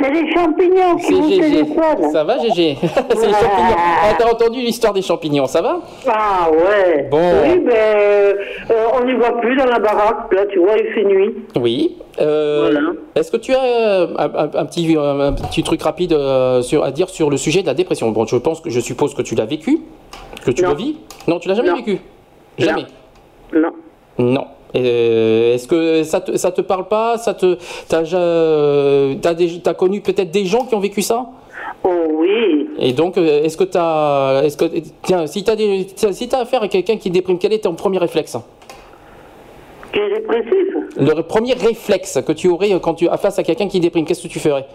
C'est les champignons qui C'est vous téléphonent. Ça va, GG (laughs) C'est les champignons. Ah, T'as entendu l'histoire des champignons, ça va? Ah ouais. Bon. Oui, mais euh, on n'y voit plus dans la baraque. Là, tu vois, il fait nuit. Oui. Euh, Voilà. Est-ce que tu as euh, un, petit, un, petit truc rapide sur, à dire sur le sujet de la dépression? Bon, je pense que je suppose que tu l'as vécu, que tu Non. le vis. Non, tu l'as jamais Non. vécu? Jamais? Non. Non. Euh, Est-ce que ça te, ça te parle pas? Ça te, t'as, euh, connu peut-être des gens qui ont vécu ça? Oh oui. Et donc, euh, est-ce que t'as, est-ce que, tiens, si t'as des, si t'as affaire à quelqu'un qui déprime, quel est ton premier réflexe? Qui est dépressif. Le premier réflexe que tu aurais quand tu as face à quelqu'un qui déprime, qu'est-ce que tu ferais?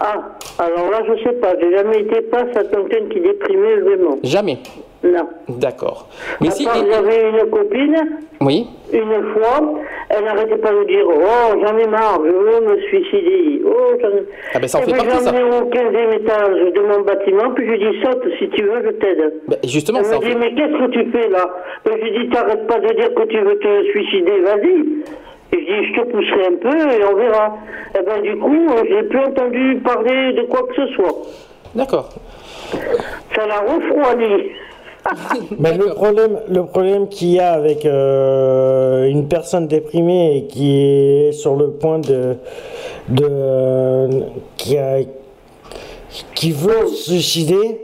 Ah, alors là, je sais pas. J'ai jamais été face à quelqu'un qui déprimait vraiment. Jamais. Non. D'accord. Mais À si, j'avais une copine, oui. une fois, elle n'arrêtait pas de dire Oh, j'en ai marre, je veux me suicider. Oh, j'en ai... Ah ben ça en Eh fait ben, partie ça. Au 15e étage de mon bâtiment, puis je lui dis Saute si tu veux, je t'aide. Ben, justement, Elle ça en me dit, fait. mais qu'est-ce que tu fais là? Et Je lui dis, t'arrêtes pas de dire que tu veux te suicider, vas-y. Et je dis, je te pousserai un peu et on verra. Et ben du coup, euh, j'ai plus entendu parler de quoi que ce soit. D'accord. Ça l'a refroidi. (laughs) Mais le problème, le problème qu'il y a avec euh, une personne déprimée et qui est sur le point de, de qui a, qui veut se suicider,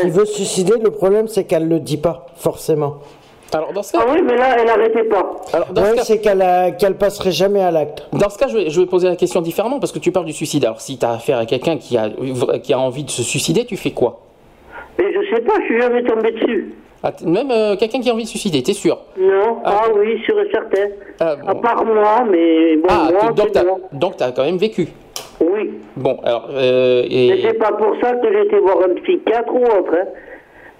qui veut se suicider, le problème c'est qu'elle le dit pas forcément. Alors dans ce cas, Ah oui, mais là, elle n'arrêtait pas. alors, dans ce cas- c'est qu'elle a- qu'elle passerait jamais à l'acte. Dans ce cas, je vais, je vais poser la question différemment parce que tu parles du suicide. Alors, si tu as affaire à quelqu'un qui a, qui a envie de se suicider, tu fais quoi? Mais je sais pas, je suis jamais tombé dessus. Ah, Même euh, quelqu'un qui a envie de suicider, t'es sûr? Non, Ah. ah, oui, sûr et certain. Ah, bon. À part moi, mais bon, Ah, moi, donc t'as moi. donc t'as quand même vécu. Oui. Bon, alors euh, Et et c'est pas pour ça que j'ai été voir un psychiatre ou autre. hein.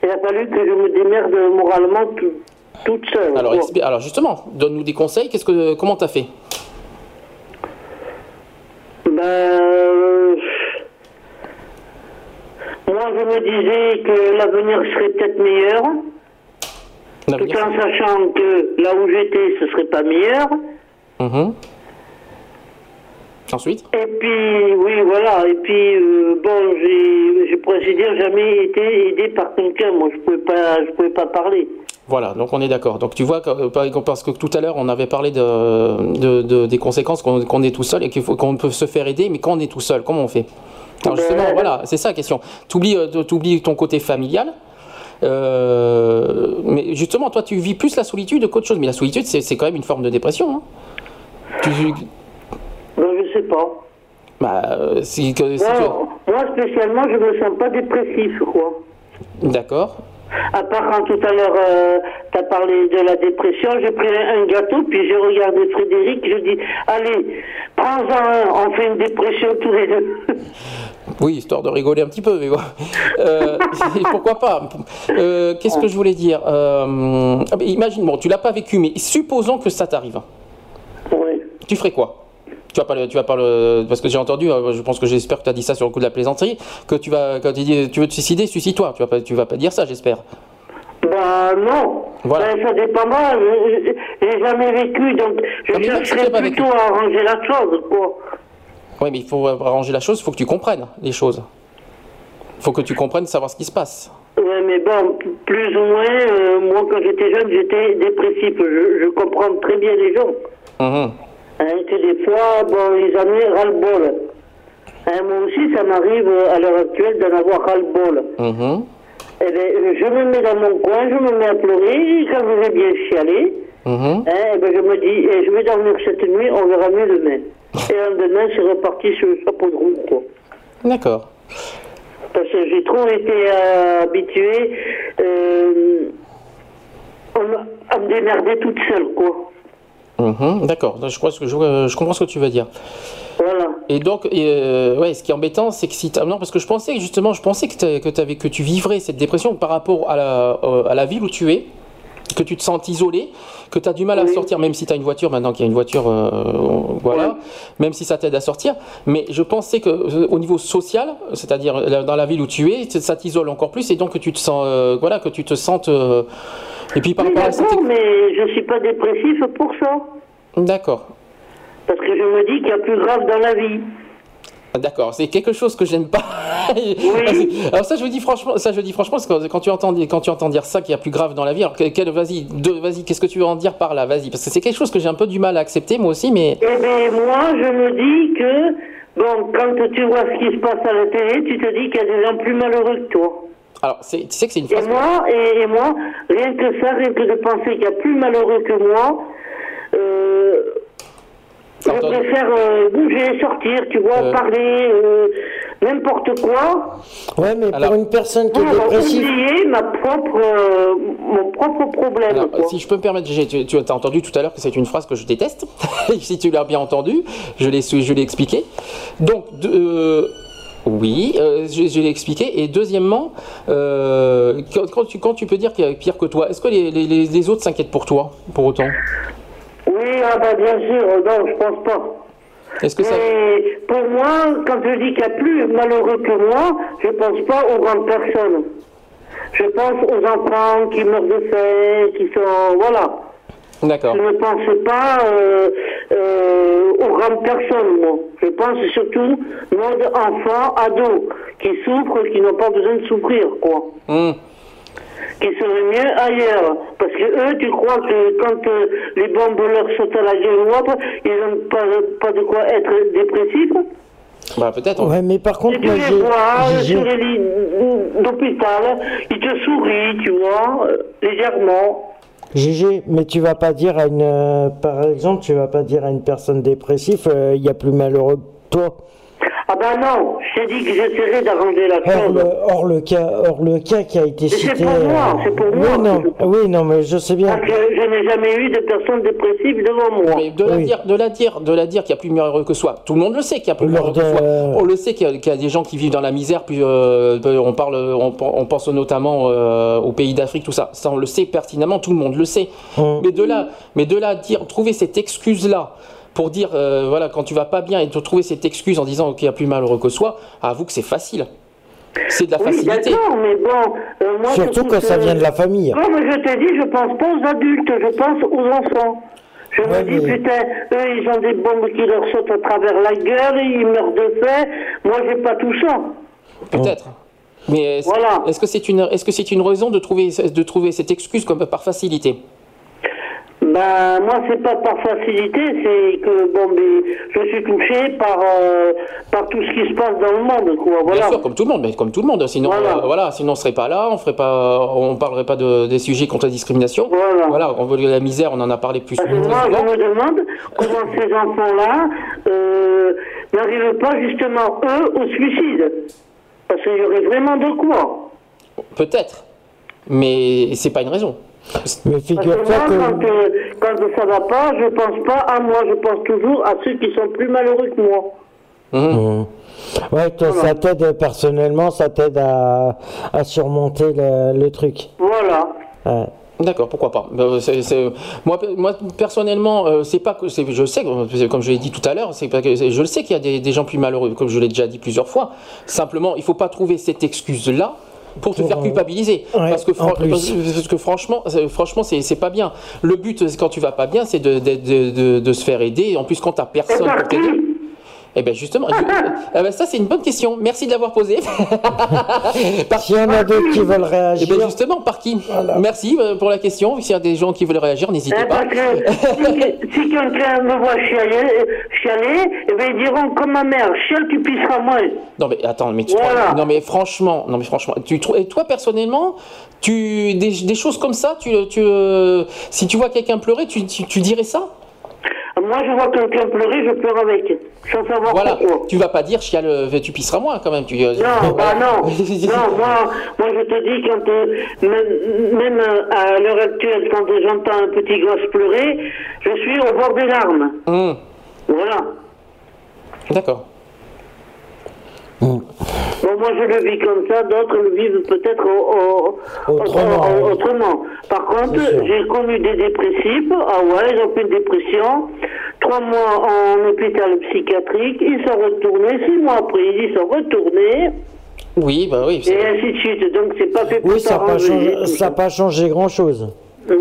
Il a fallu que je me démerde moralement tout- toute seule. alors, alors justement, donne-nous des conseils. Qu'est-ce que comment t'as fait? Ben, euh, moi, je me disais que l'avenir serait peut-être meilleur. Tout en sachant que là où j'étais, ce serait pas meilleur. Mhm. Ensuite Et puis, oui, voilà. Et puis, euh, bon, j'ai, je pourrais dire, jamais été aidé par quelqu'un. Moi, je pouvais pas, je pouvais pas parler. Voilà, donc on est d'accord. Donc tu vois, euh, parce que tout à l'heure on avait parlé de, de- de- des conséquences qu'on qu'on est tout seul et qu'il faut- qu'on peut se faire aider, mais quand on est tout seul, comment on fait? Alors justement, Ben- voilà, c'est ça la question. Tu oublies ton côté familial. euh, mais justement, toi, tu vis plus la solitude qu'autre chose. Mais la solitude, c'est quand même une forme de dépression. hein. Tu- Ben, je sais pas. bah, euh, si, que- si Moi, moi, spécialement, je me sens pas dépressif, quoi. D'accord. À part quand tout à l'heure, tu as parlé de la dépression, j'ai pris un, un gâteau, puis j'ai regardé Frédéric, je dis, allez, prends-en un, on fait une dépression tous les deux. (laughs) Oui, histoire de rigoler un petit peu, mais bon. (laughs) Euh, pourquoi pas? Euh, Qu'est-ce que je voulais dire? Euh, ah, Imagine, bon, tu l'as pas vécu, mais supposons que ça t'arrive. Oui. Tu ferais quoi? Tu vas pas le, tu vas pas le, parce que j'ai entendu, je pense que j'espère que tu as dit ça sur le coup de la plaisanterie, que tu vas, quand tu dis, tu veux te suicider, suicide-toi. Tu vas pas, tu vas pas dire ça, j'espère. Ben non, Voilà. Ben, ça dépendra, je- je- j'ai jamais vécu, donc je Ah, chercherais pas plutôt vécu. à arranger la chose, quoi. Oui, mais il faut arranger la chose, il faut que tu comprennes les choses. Il faut que tu comprennes savoir ce qui se passe. Ouais, mais bon, plus ou moins, euh, moi quand j'étais jeune, j'étais dépressif, je, je comprends très bien les gens. Mhm. Hein, que des fois, bon, ils en avaient ras-le-bol. Hein, moi aussi, ça m'arrive euh, à l'heure actuelle d'en avoir ras-le-bol. Mhm. Eh ben, euh, je me mets dans mon coin, je me mets à pleurer, et quand je vais bien chialer, Mhm. hein, eh ben, je me dis, eh, je vais dormir cette nuit, on verra mieux demain. Et le lendemain, c'est reparti sur le chapeau de roue, quoi. D'accord. Parce que j'ai trop été euh, habitué euh, à me- démerder toute seule, quoi. Mhm. D'accord. Je, crois que je, euh, je comprends ce que tu veux dire. Voilà. Et donc, euh, ouais, ce qui est embêtant, c'est que si t'as- non, parce que je pensais justement, je pensais que, tu vivrais cette dépression par rapport à la, à la ville où tu es, que tu te sens isolé, que tu as du mal à sortir, même si tu as une voiture maintenant qu'il y a une voiture, euh, voilà, même si ça t'aide à sortir. Mais je pensais que euh, au niveau social, c'est-à-dire euh, dans la ville où tu es, ça t'isole encore plus et donc que tu te sens, euh, voilà, que tu te sentes. euh, et puis par Oui, rapport à d'accord, mais je suis pas dépressif pour ça. D'accord. Parce que je me dis qu'il y a plus grave dans la vie. Ah, D'accord, c'est quelque chose que j'aime pas. (laughs) alors ça, je vous dis franchement, ça je dis franchement, parce que quand tu entends quand tu entends dire ça qu'il y a plus grave dans la vie, alors que- quel- vas-y, vas-y, qu'est-ce que tu veux en dire par là, vas-y, parce que c'est quelque chose que j'ai un peu du mal à accepter moi aussi, mais Eh bien, moi, je me dis que, bon, quand tu vois ce qui se passe à la télé, tu te dis qu'il y a des gens plus malheureux que toi. alors c'est- tu sais que c'est une Et phrase. moi, et, et moi, rien que ça, rien que de penser qu'il y a plus malheureux que moi, euh, je préfère euh, bouger, sortir, tu vois, Euh. parler, euh, n'importe quoi, Ouais, mais Alors- pour une personne qui est dépressive, oublier ma propre, euh, mon propre problème. Alors, quoi. si je peux me permettre, tu, tu as entendu tout à l'heure que c'est une phrase que je déteste. (laughs) si tu l'as bien entendu, je l'ai je l'ai expliqué. Donc, de- euh, oui, euh, je, je l'ai expliqué. Et deuxièmement, euh, quand, quand tu, quand tu peux dire qu'il y a pire que toi, est-ce que les, les- les- les autres s'inquiètent pour toi, pour autant? Oui, ah bah bien sûr, non, je pense pas. Est-ce que ça... Mais pour moi, quand je dis qu'il y a plus malheureux que moi, je pense pas aux grandes personnes. Je pense aux enfants qui meurent de faim, qui sont... Voilà. D'accord. Je ne pense pas euh, euh, aux grandes personnes, moi. Je pense surtout mode enfants, ados, qui souffrent, qui n'ont pas besoin de souffrir, quoi. Hum. Qui seraient mieux ailleurs. Parce que eux, tu crois que quand euh, les bombes leur sautent à la gueule ou autre, ils n'ont pas, pas de quoi être dépressifs Bah, peut-être. ouais, mais par contre, Et tu moi, les vois j'ai- sur les lits d'hôpital, ils te sourient, tu vois, euh, légèrement. Gégé, mais tu vas pas dire à une, euh, par exemple, tu vas pas dire à une personne dépressive, euh, il y a plus malheureux que toi. Ah ben non, je t'ai dit que j'essaierai d'arranger la Or chose. le, or le cas, or le cas qui a été c'est cité. pour moi, euh, c'est pour oui, moi. non, oui, non, mais je sais bien. Parce que je n'ai jamais eu de personne dépressive devant moi. Mais de la Oui. dire, de la dire, de la dire qu'il y a plus malheureux que soi. Tout le monde le sait qu'il y a plus Lors malheureux que de- soi. On le sait qu'il y, a- qu'il y a des gens qui vivent dans la misère. Puis euh, on parle, on, on pense notamment euh, aux pays d'Afrique, tout ça. Ça, on le sait pertinemment. Tout le monde le sait. Hum. Mais de là, mais de là à dire, trouver cette excuse là. Pour dire, euh, voilà, quand tu vas pas bien et te trouver cette excuse en disant qu'il y a plus malheureux que soi, avoue que c'est facile. C'est de la Oui, facilité. d'accord, mais bon, euh, moi, Surtout quand ça que- vient de la famille. Comme je t'ai dit, je pense pas aux adultes, je pense aux enfants. Je Ouais, me dis, mais- putain, eux, ils ont des bombes qui leur sautent à travers la gueule, ils meurent de faim. Moi, j'ai pas tout ça. Peut-être. Mais est-ce Voilà. est-ce que c'est une, est-ce que c'est une raison de trouver, de trouver cette excuse comme par facilité? Ben, moi, c'est pas par facilité, c'est que, bon, mais je suis touché par, euh, par tout ce qui se passe dans le monde, quoi. Voilà. Bien sûr, comme tout le monde, mais comme tout le monde. Sinon, Voilà. euh, voilà, sinon on serait pas là, on ferait pas, on parlerait pas de, des sujets contre la discrimination. Voilà. on veut la misère, on en a parlé plus. Parce que moi, je me demande comment ces enfants-là euh, n'arrivent pas, justement, eux, au suicide. Parce qu'il y aurait vraiment de quoi. Peut-être, mais c'est pas une raison. Mais figure-toi que. quand, euh, quand ça va pas, je pense pas à moi, je pense toujours à ceux qui sont plus malheureux que moi. Mhm. Ouais, toi, ça t'aide personnellement, ça t'aide à, à surmonter le, le truc. Voilà. Ouais. D'accord, pourquoi pas. Euh, c'est- c'est- moi, moi, personnellement, euh, c'est pas que je sais, comme je l'ai dit tout à l'heure, c'est pas que c'est- je le sais qu'il y a des, des gens plus malheureux, comme je l'ai déjà dit plusieurs fois. Simplement, il faut pas trouver cette excuse-là pour te Pour, faire euh, culpabiliser. ouais, parce que, parce- que franchement, c'est- franchement, c'est c'est pas bien. Le but, c'est quand tu vas pas bien, c'est de, de, de, de- de se faire aider. En plus, quand t'as personne pour t'aider. Eh bien justement, je- (laughs) eh ben, ça c'est une bonne question. Merci de l'avoir posée. (laughs) Par- S'il y en a d'autres qui veulent Eh réagir. ben justement, par qui Merci euh, pour la question. S'il y a des gens qui veulent réagir, n'hésitez Hein, pas. parce que si, si quelqu'un me voit chialer, chialer eh ben, ils diront comme ma mère, chiale, tu pisseras moins. Non mais attends, mais tu Voilà. non mais franchement, non mais franchement, tu et toi personnellement, tu des, des choses comme ça, tu, tu euh, si tu vois quelqu'un pleurer, tu, tu, tu dirais ça? Moi, je vois quelqu'un pleurer, je pleure avec, sans savoir Voilà, pourquoi. tu vas pas dire chiale, tu pisseras moins quand même. Tu, euh, Non, (laughs) bah non, (laughs) non, moi, moi je te dis quand euh, même, même, euh, à l'heure actuelle, quand j'entends un petit gosse pleurer, je suis au bord des larmes. Hum, Voilà. D'accord. Bon, moi je le vis comme ça, d'autres le vivent peut-être au- au- Autrement, au- ouais. autrement. Par contre, j'ai connu des dépressifs, ah ouais, ils ont fait une dépression, trois mois en hôpital psychiatrique, ils sont retournés, six mois après, ils sont retournés, Oui, bah oui. et ainsi de suite. Donc c'est pas fait pour Oui, ça n'a pas, ça pas changé grand-chose. Ouais.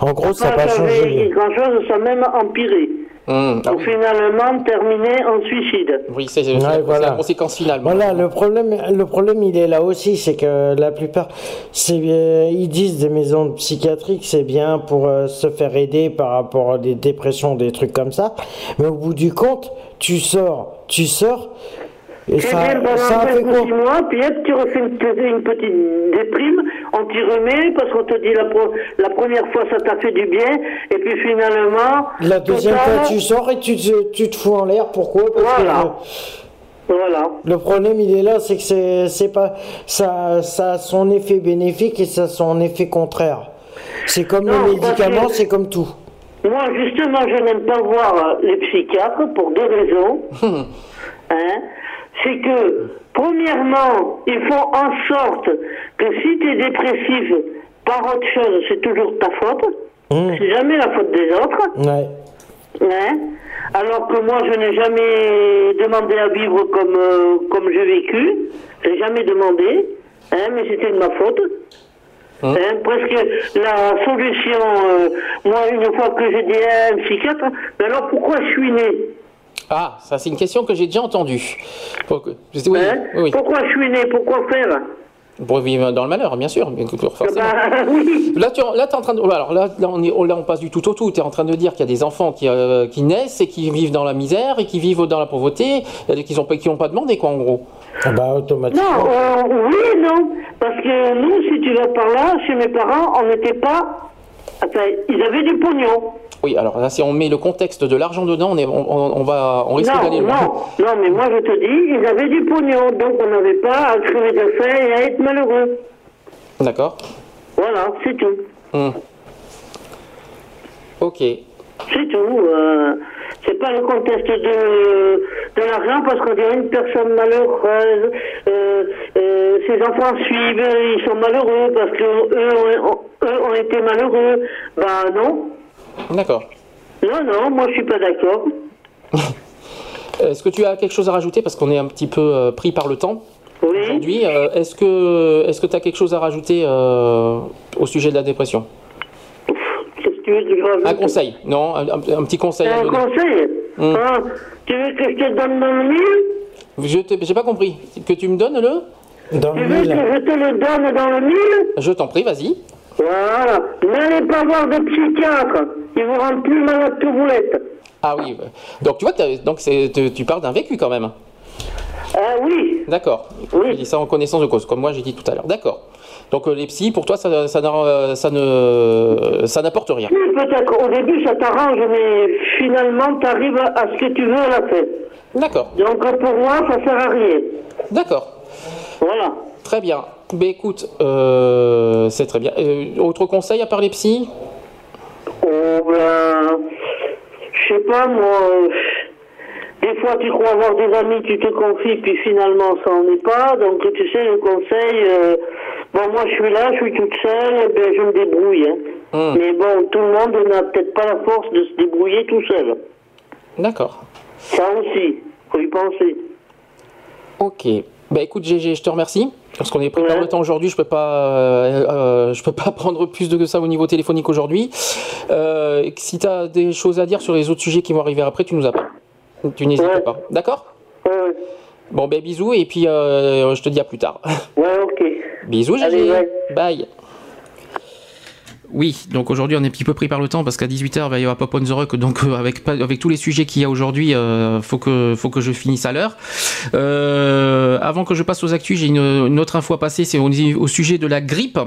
En gros, ça n'a pas pas changé. grand chose, ça a même empiré. Ah Pour oui. finalement terminer en suicide. Oui, c'est c'est Ouais, la, voilà. la conséquence finale. Voilà, le problème, le problème, il est là aussi, c'est que la plupart, c'est, euh, ils disent des maisons psychiatriques, c'est bien pour euh, se faire aider par rapport à des dépressions, des trucs comme ça. Mais au bout du compte, tu sors, tu sors, et ça, bien pendant ça a fait 5 quoi ou 6 mois, puis hop, tu refais une, une petite déprime, on t'y remet parce qu'on te dit la, pro- la première fois ça t'a fait du bien, et puis finalement. La deuxième fois, tu sors et tu te, tu te fous en l'air. Pourquoi? Parce Voilà. que Voilà. le problème, il est là, c'est que c'est, c'est pas, ça, ça a son effet bénéfique et ça a son effet contraire. C'est comme Non, les médicaments, c'est comme tout. Moi, justement, je n'aime pas voir les psychiatres pour deux raisons. (laughs) Hein? C'est que, premièrement, ils font en sorte que si tu es dépressif par autre chose, c'est toujours ta faute. Mmh. C'est jamais la faute des autres. Ouais. Hein? Alors que moi, je n'ai jamais demandé à vivre comme, euh, comme j'ai vécu. Je n'ai jamais demandé. Hein, mais c'était de ma faute. Hein, presque la solution, euh, moi, une fois que j'ai dit à un psychiatre, mais alors pourquoi je suis né? Ah, ça c'est une question que j'ai déjà entendue. Oui, Hein oui, oui. Pourquoi je suis né Pourquoi faire Pour vivre dans le malheur, bien sûr, bien sûr, forcément. Bah, (laughs) oui. Là, tu là, es en train de. Alors là, là, on est, là, on passe du tout au tout. Tu es en train de dire qu'il y a des enfants qui, euh, qui naissent et qui vivent dans la misère et qui vivent dans la pauvreté, qui n'ont qui ont pas demandé, quoi, en gros. Ah bah, Non, automatiquement. euh, oui non. Parce que nous, si tu vas par là, chez mes parents, on n'était pas. Ils avaient du pognon. Oui, alors là, si on met le contexte de l'argent dedans, on, est, on, on- va, on risque d'aller loin. non, non, mais moi je te dis, ils avaient du pognon, donc on n'avait pas à crever de faim et à être malheureux. D'accord. Voilà, c'est tout. Hum. Ok. C'est tout. euh, c'est pas le contexte de, de l'argent parce qu'on dirait une personne malheureuse. Euh, euh, ses enfants suivent, ils sont malheureux parce que eux ont, eux ont été malheureux. Ben non. D'accord. Non, non, moi je suis pas d'accord. (laughs) Est-ce que tu as quelque chose à rajouter parce qu'on est un petit peu euh, pris par le temps aujourd'hui. Euh, est-ce que est-ce que tu as quelque chose à rajouter euh, au sujet de la dépression? Tu veux que je rajoute Un conseil, non un, petit conseil Un conseil? Hmm. Ah, Tu veux que je te donne dans le mille? Je t'ai- j'ai pas compris. Que tu me donnes le? Dans Tu veux que je te le donne dans le mille? Je t'en prie, vas-y. Voilà. N'allez pas voir de psychiatre. Ils vous rendent plus malade que vous l'êtes. Ah oui. Donc tu vois, donc tu parles d'un vécu quand même. Ah oui. D'accord. Je dis ça en connaissance de cause, comme moi j'ai dit tout à l'heure. D'accord. Donc euh, les psys, pour toi, ça, ça, ça ne, ça n'apporte rien. Oui, peut-être au début ça t'arrange, mais finalement tu arrives à ce que tu veux à la fin. D'accord. Donc pour moi, ça sert à rien. D'accord. Voilà. Très bien. Ben écoute, euh, c'est très bien. Euh, autre conseil à part les psys? Oh ben, je sais pas moi. euh, Des fois tu crois avoir des amis, tu te confies, puis finalement ça en est pas. Donc tu sais, le conseil, euh, bon moi je suis là, je suis toute seule, ben je me débrouille. hein. Hmm. Mais bon, tout le monde n'a peut-être pas la force de se débrouiller tout seul. D'accord. Ça aussi, faut y penser. Ok. Ben écoute GG, je te remercie. Parce qu'on est pris par le temps aujourd'hui, je peux pas, euh, euh, je peux pas (laughs) prendre plus de que ça au niveau téléphonique aujourd'hui. Euh, si tu as des choses à dire sur les autres sujets qui vont arriver après, tu nous appelles. Tu n'hésites pas. D'accord? Bon ben bisous et puis euh, je te dis à plus tard. (laughs) Ouais, ok. Bisous GG. Allez, ouais. Bye. Oui, donc aujourd'hui on est un petit peu pris par le temps parce qu'à 18h il va y avoir Pop on the Rock, donc euh, avec, tous les sujets qu'il y a aujourd'hui, euh, faut, que, faut que je finisse à l'heure. Euh, avant que je passe aux actus, j'ai une, une autre info à passer, c'est au, au sujet de la grippe.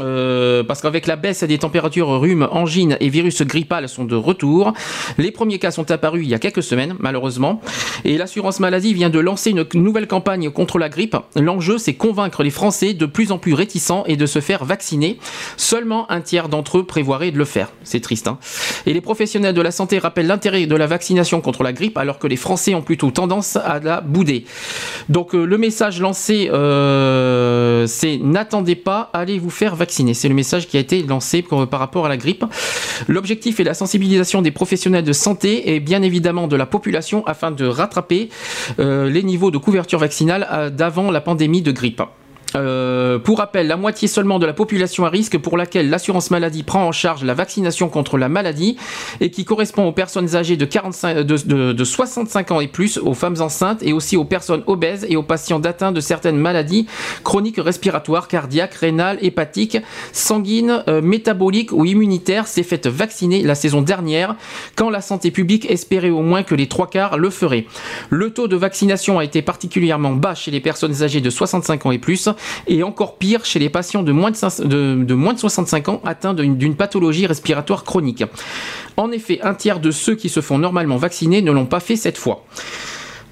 Euh, parce qu'avec la baisse des températures, rhume, angine et virus grippal sont de retour. Les premiers cas sont apparus il y a quelques semaines, malheureusement. Et l'assurance maladie vient de lancer une nouvelle campagne contre la grippe. L'enjeu, c'est convaincre les Français de plus en plus réticents et de se faire vacciner. Seulement un tiers d'entre eux prévoirait de le faire. C'est triste, hein. Et les professionnels de la santé rappellent l'intérêt de la vaccination contre la grippe, alors que les Français ont plutôt tendance à la bouder. Donc euh, le message lancé, euh, c'est n'attendez pas, allez vous faire vacciner. C'est le message qui a été lancé par rapport à la grippe. L'objectif est la sensibilisation des professionnels de santé et bien évidemment de la population afin de rattraper euh, les niveaux de couverture vaccinale euh, d'avant la pandémie de grippe. Euh, pour rappel, la moitié seulement de la population à risque pour laquelle l'assurance maladie prend en charge la vaccination contre la maladie et qui correspond aux personnes âgées de, 45, de, de- de 65 ans et plus, aux femmes enceintes et aussi aux personnes obèses et aux patients atteints de certaines maladies chroniques respiratoires, cardiaques, rénales, hépatiques, sanguines, euh, métaboliques ou immunitaires s'est faite vacciner la saison dernière quand la santé publique espérait au moins que les trois quarts le feraient. Le taux de vaccination a été particulièrement bas chez les personnes âgées de 65 ans et plus et encore pire chez les patients de moins de, 5 de- de moins de 65 ans atteints d'une pathologie respiratoire chronique. En effet, un tiers de ceux qui se font normalement vacciner ne l'ont pas fait cette fois.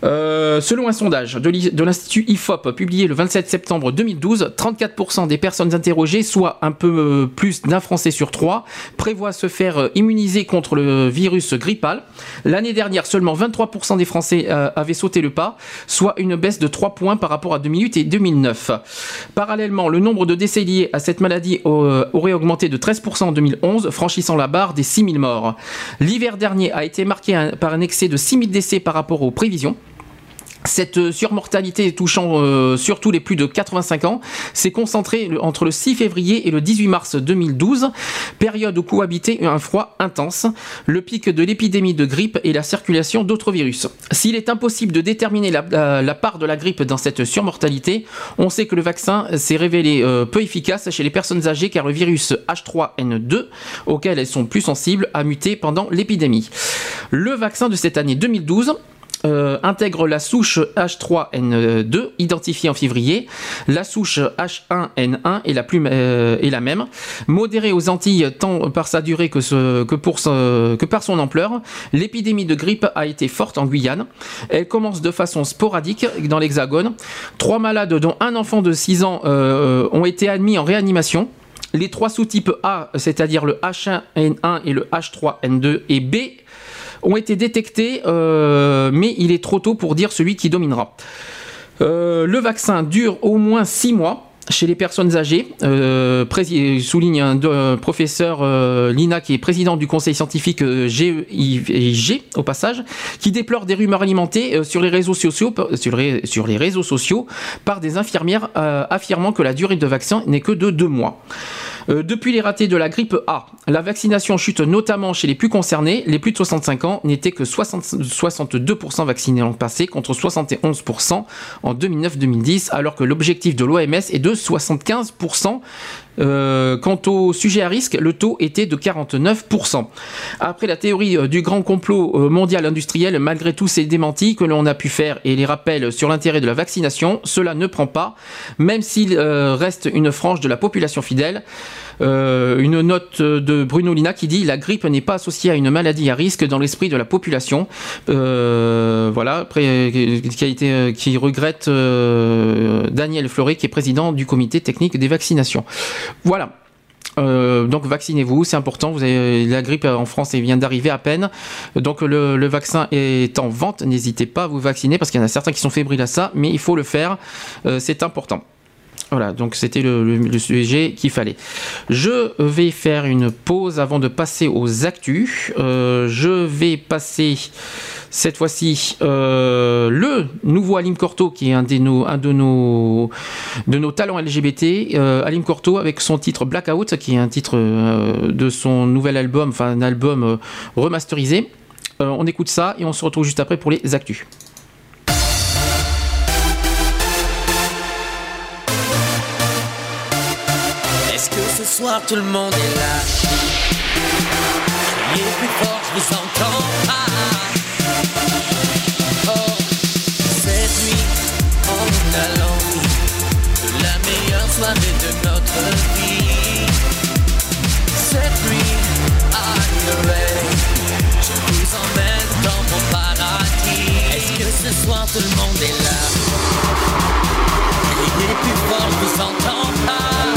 Euh, selon un sondage de l'I- de l'Institut IFOP publié le 27 septembre 2012, 34% des personnes interrogées, soit un peu euh, plus d'un Français sur trois, prévoient se faire euh, immuniser contre le virus grippal. L'année dernière, seulement 23% des Français avaient sauté le pas, soit une baisse de 3 points par rapport à 2008 et 2009. Parallèlement, le nombre de décès liés à cette maladie aurait augmenté de 13% en 2011, franchissant la barre des 6000 morts. L'hiver dernier a été marqué par un excès de 6000 décès par rapport aux prévisions. Cette euh, surmortalité touchant euh, surtout les plus de 85 ans s'est concentrée entre le 6 février et le 18 mars 2012, période où cohabitait un froid intense, le pic de l'épidémie de grippe et la circulation d'autres virus. S'il est impossible de déterminer la part de la grippe dans cette surmortalité, on sait que le vaccin s'est révélé euh, peu efficace chez les personnes âgées car le virus H3N2, auquel elles sont plus sensibles, a muté pendant l'épidémie. Le vaccin de cette année 2012 euh, intègre la souche H3N2 identifiée en février. La souche H1N1 est euh, la même. Modérée aux Antilles tant par sa durée que par son ampleur, l'épidémie de grippe a été forte en Guyane. Elle commence de façon sporadique dans l'Hexagone. Trois malades, dont un enfant de 6 ans, euh, ont été admis en réanimation. Les trois sous-types A, c'est-à-dire le H1N1 et le H3N2 et B, ont été détectés, euh, mais il est trop tôt pour dire celui qui dominera. Euh, le vaccin dure au moins 6 mois. chez les personnes âgées, euh, souligne un euh, professeur euh, Lina qui est président du conseil scientifique GIG au passage, qui déplore des rumeurs alimentées sur les réseaux sociaux, sur les réseaux sociaux par des infirmières affirmant que la durée de vaccin n'est que de deux mois. Euh, depuis les ratés de la grippe A, la vaccination chute notamment chez les plus concernés. Les plus de 65 ans n'étaient que 62% vaccinés l'an passé contre 71% en 2009-2010, alors que l'objectif de l'OMS est de 75%. Euh, quant au sujet à risque, le taux était de 49%. Après la théorie euh, du grand complot mondial industriel, malgré tous ces démentis que l'on a pu faire et les rappels sur l'intérêt de la vaccination, cela ne prend pas, même s'il reste une frange de la population fidèle. Euh, une note de Bruno Lina qui dit la grippe n'est pas associée à une maladie à risque dans l'esprit de la population. Euh, voilà, qui a été, qui regrette euh, Daniel Fleury qui est président du comité technique des vaccinations. Voilà. donc vaccinez-vous, c'est important. Vous avez la grippe en France vient d'arriver à peine. Donc le, le, vaccin est en vente. N'hésitez pas à vous vacciner parce qu'il y en a certains qui sont fébriles à ça, mais il faut le faire. c'est important. Voilà, donc c'était le, sujet qu'il fallait. Je vais faire une pause avant de passer aux actus. Euh, je vais passer cette fois-ci euh, le nouveau Alim Corto, qui est un, de nos, un de, nos, de nos talents LGBT. Euh, Alim Corto avec son titre Blackout, qui est un titre de son nouvel album, enfin un album remasterisé. on écoute ça et on se retrouve juste après pour les actus. Soir, tout le monde est là. Criez plus fort, je vous entends pas. Oh, cette nuit, on a l'envie de la meilleure soirée de notre vie. Cette nuit, ready? Je vous emmène dans mon paradis. Est-ce que ce soir, tout le monde est là? Criez plus fort, je vous entends pas.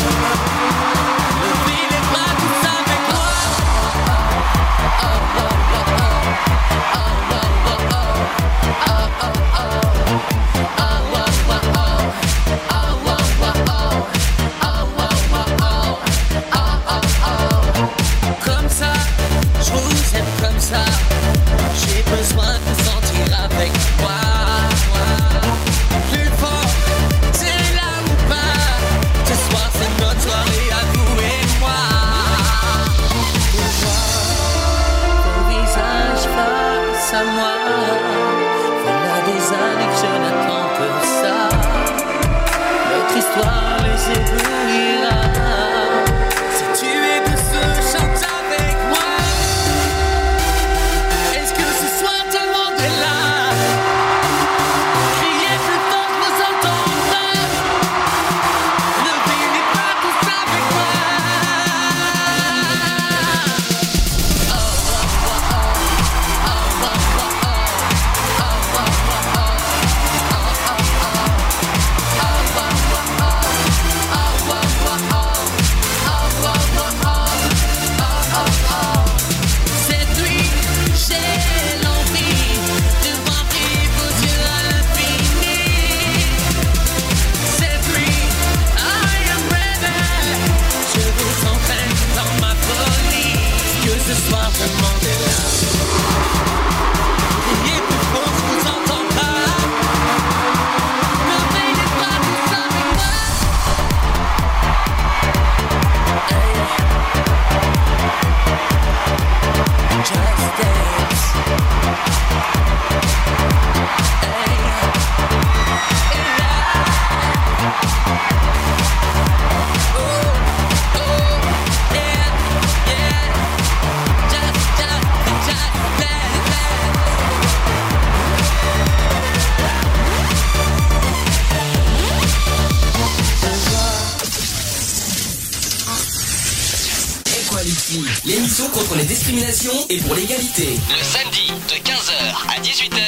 Et pour l'égalité. Le samedi de 15h à 18h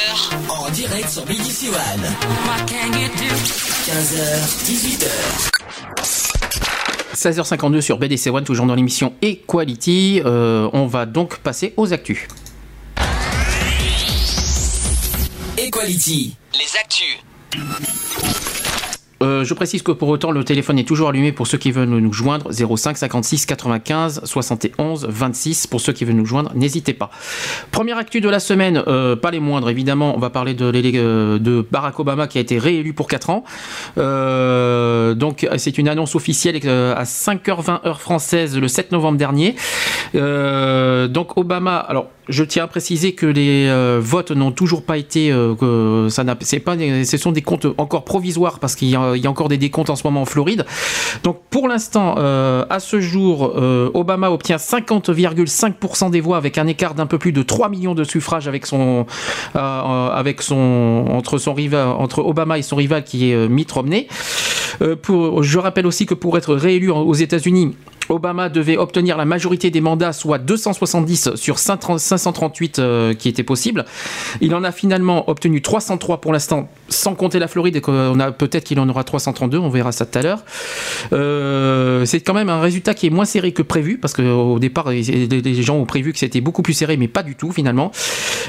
en direct sur BDC One. 15h, 18h. 16h52 sur BDC One, toujours dans l'émission Equality. Euh, on va donc passer aux actus. Equality, les actus. Euh, je précise que pour autant, le téléphone est toujours allumé pour ceux qui veulent nous joindre. 05 56 95 71 26. Pour ceux qui veulent nous joindre, n'hésitez pas. Première actu de la semaine, euh, pas les moindres évidemment. On va parler de, euh, Barack Obama qui a été réélu pour 4 ans. donc c'est une annonce officielle à 5h20 heure française le 7 novembre dernier. donc Obama, alors je tiens à préciser que les votes n'ont toujours pas été, pas, ce sont des comptes encore provisoires parce qu'il y a il y a encore des décomptes en ce moment en Floride. Donc pour l'instant, euh, à ce jour, euh, Obama obtient 50,5% des voix avec un écart d'un peu plus de 3 millions de suffrages avec son, euh, entre son rival, entre Obama et son rival qui est Mitt Romney. je rappelle aussi que pour être réélu aux États-Unis, Obama devait obtenir la majorité des mandats, soit 270 sur 538 euh, qui étaient possibles. Il en a finalement obtenu 303 pour l'instant, sans compter la Floride, et peut-être qu'il en aura 332, on verra ça tout à l'heure. Euh, c'est quand même un résultat qui est moins serré que prévu, parce qu'au départ, les gens ont prévu que c'était beaucoup plus serré, mais pas du tout finalement.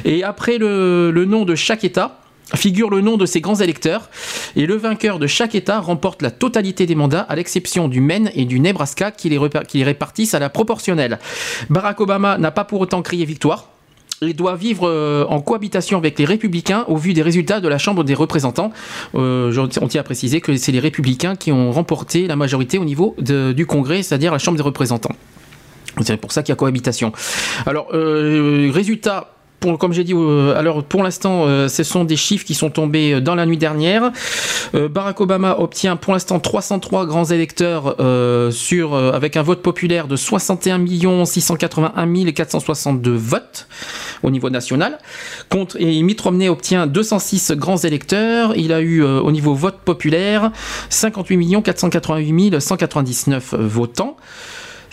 Et après le nom de chaque État, figure le nom de ses grands électeurs et le vainqueur de chaque État remporte la totalité des mandats à l'exception du Maine et du Nebraska qui les, répartissent à la proportionnelle. Barack Obama n'a pas pour autant crié victoire. Il doit vivre euh, en cohabitation avec les républicains au vu des résultats de la Chambre des représentants. Euh, on tient à préciser que c'est les républicains qui ont remporté la majorité au niveau du Congrès, c'est-à-dire la Chambre des représentants. C'est pour ça qu'il y a cohabitation. Alors, euh, résultat comme j'ai dit, euh, alors pour l'instant, euh, ce sont des chiffres qui sont tombés euh, dans la nuit dernière. Barack Obama obtient pour l'instant 303 grands électeurs sur, avec un vote populaire de 61 681 462 votes au niveau national. Contre, et Mitt Romney obtient 206 grands électeurs. Il a eu au niveau vote populaire 58 488 199 votants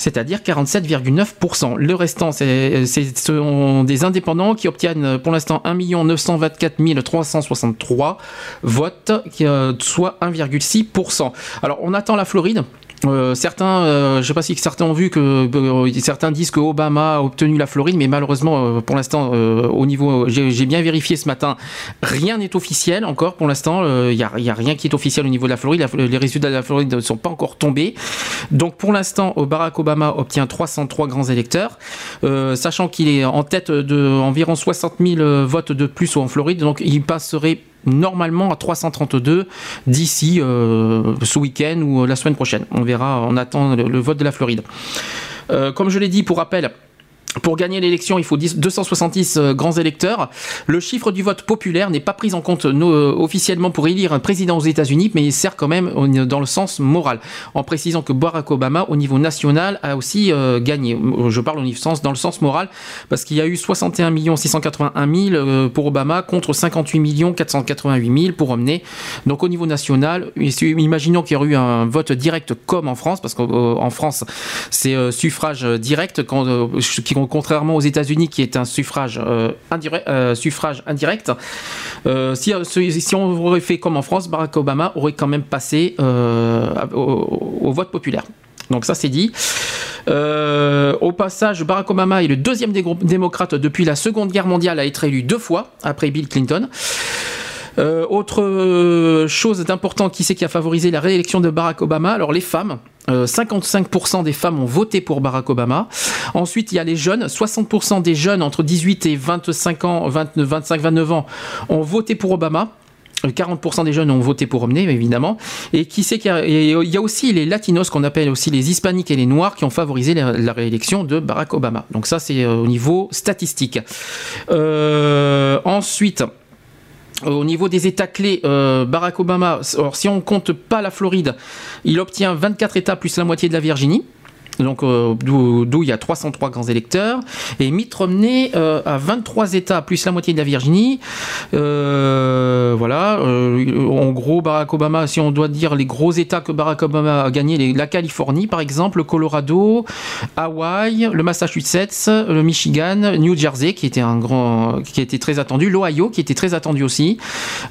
c'est-à-dire 47,9%. Le restant, c'est, ce sont des indépendants qui obtiennent pour l'instant 1 924 363 votes, euh, soit 1,6%. Alors on attend la Floride. Euh, certains, euh, je sais pas si certains ont vu que euh, certains disent que Obama a obtenu la Floride, mais malheureusement, pour l'instant, au niveau, j'ai bien vérifié ce matin, rien n'est officiel encore. Pour l'instant, il n'y a, a, rien qui est officiel au niveau de la Floride. les résultats de la Floride ne sont pas encore tombés. Donc, pour l'instant, Barack Obama obtient 303 grands électeurs, sachant qu'il est en tête de environ 60 000 votes de plus en Floride. Donc, il passerait normalement à 332 d'ici euh, ce week-end ou la semaine prochaine. On verra, on attend le, vote de la Floride. Euh, comme je l'ai dit, pour rappel, pour gagner l'élection, il faut 270 euh, grands électeurs. Le chiffre du vote populaire n'est pas pris en compte euh, officiellement pour élire un président aux États-Unis, mais il sert quand même dans le sens moral, en précisant que Barack Obama, au niveau national, a aussi euh, gagné. Je parle au niveau dans le sens moral, parce qu'il y a eu 61 681 000 pour Obama contre 58 488 000 pour Romney. Donc au niveau national, imaginons qu'il y aurait eu un vote direct comme en France, parce qu'en France, c'est suffrage direct quand, contrairement aux États-Unis qui est un suffrage, euh, indirect, euh. Euh, si, on aurait fait comme en France, Barack Obama aurait quand même passé au, vote populaire. Donc ça c'est dit. au passage, Barack Obama est le deuxième des démocrates depuis la Seconde Guerre mondiale à être élu deux fois après Bill Clinton. autre chose d'important qui c'est qui a favorisé la réélection de Barack Obama, alors les femmes. 55% euh, des femmes ont voté pour Barack Obama. Ensuite, il y a les jeunes. 60% des jeunes entre 18 et 25 ans, 25, 29 ans ont voté pour Obama. 40% des jeunes ont voté pour Romney, évidemment. Et qui sait qu'il y, a aussi les latinos, qu'on appelle aussi les hispaniques et les noirs, qui ont favorisé la, réélection de Barack Obama. Donc ça, c'est euh, au niveau statistique. Euh, ensuite, au niveau des États clés, euh, Barack Obama, alors si on compte pas la Floride, il obtient 24 États plus la moitié de la Virginie donc euh, d'où il y a 303 grands électeurs, et Mitt Romney euh, a 23 États plus la moitié de la Virginie. Euh, voilà, en gros Barack Obama, si on doit dire les gros États que Barack Obama a gagné, la Californie par exemple, le Colorado, Hawaï, le Massachusetts, le Michigan, New Jersey qui était très attendu, l'Ohio qui était très attendu aussi,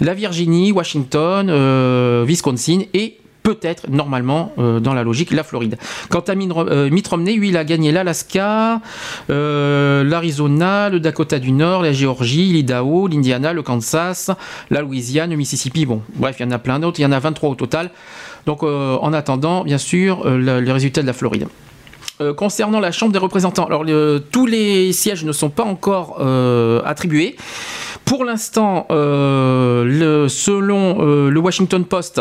la Virginie, Washington, Wisconsin et peut-être, normalement, euh, dans la logique, la Floride. Quant à euh, Mitt Romney, lui, il a gagné l'Alaska, l'Arizona, le Dakota du Nord, la Géorgie, l'Idaho, l'Indiana, le Kansas, la Louisiane, le Mississippi. Bon, bref, il y en a plein d'autres. Il y en a 23 au total. Donc, en attendant, bien sûr, les résultats de la Floride. concernant la Chambre des représentants, alors tous les sièges ne sont pas encore attribués. Pour l'instant, euh, selon euh, le Washington Post,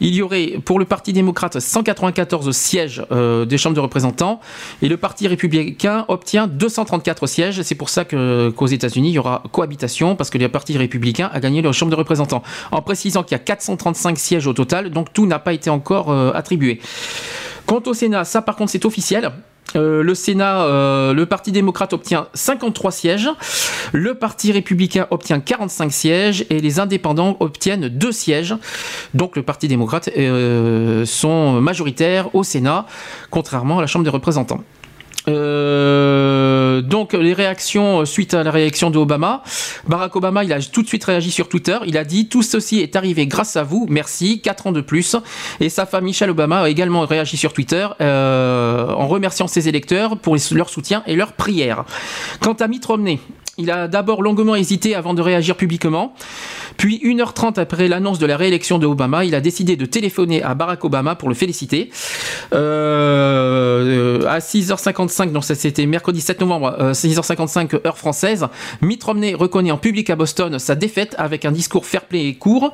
il y aurait pour le Parti démocrate 194 sièges euh, des chambres de représentants et le Parti républicain obtient 234 sièges. C'est pour ça qu'aux États-Unis, il y aura cohabitation parce que le Parti républicain a gagné la chambre de représentants. En précisant qu'il y a 435 sièges au total, donc tout n'a pas été encore attribué. Quant au Sénat, ça par contre c'est officiel. Euh, le Sénat, euh, le Parti démocrate obtient 53 sièges, le Parti républicain obtient 45 sièges et les indépendants obtiennent 2 sièges. Donc le Parti démocrate euh, sont majoritaires au Sénat, contrairement à la Chambre des représentants. Euh, donc les réactions euh, suite à la réaction de Obama, Barack Obama il a tout de suite réagi sur Twitter, il a dit tout ceci est arrivé grâce à vous, merci, 4 ans de plus. Et sa femme Michelle Obama a également réagi sur Twitter euh, en remerciant ses électeurs pour leur soutien et leurs prières. Quant à Mitt Romney, il a d'abord longuement hésité avant de réagir publiquement. Puis, 1h30 après l'annonce de la réélection de Obama, il a décidé de téléphoner à Barack Obama pour le féliciter. Euh, à 6h55, donc c'était mercredi 7 novembre, 6h55 euh, heure française, Mitt Romney reconnaît en public à Boston sa défaite avec un discours fair-play et court.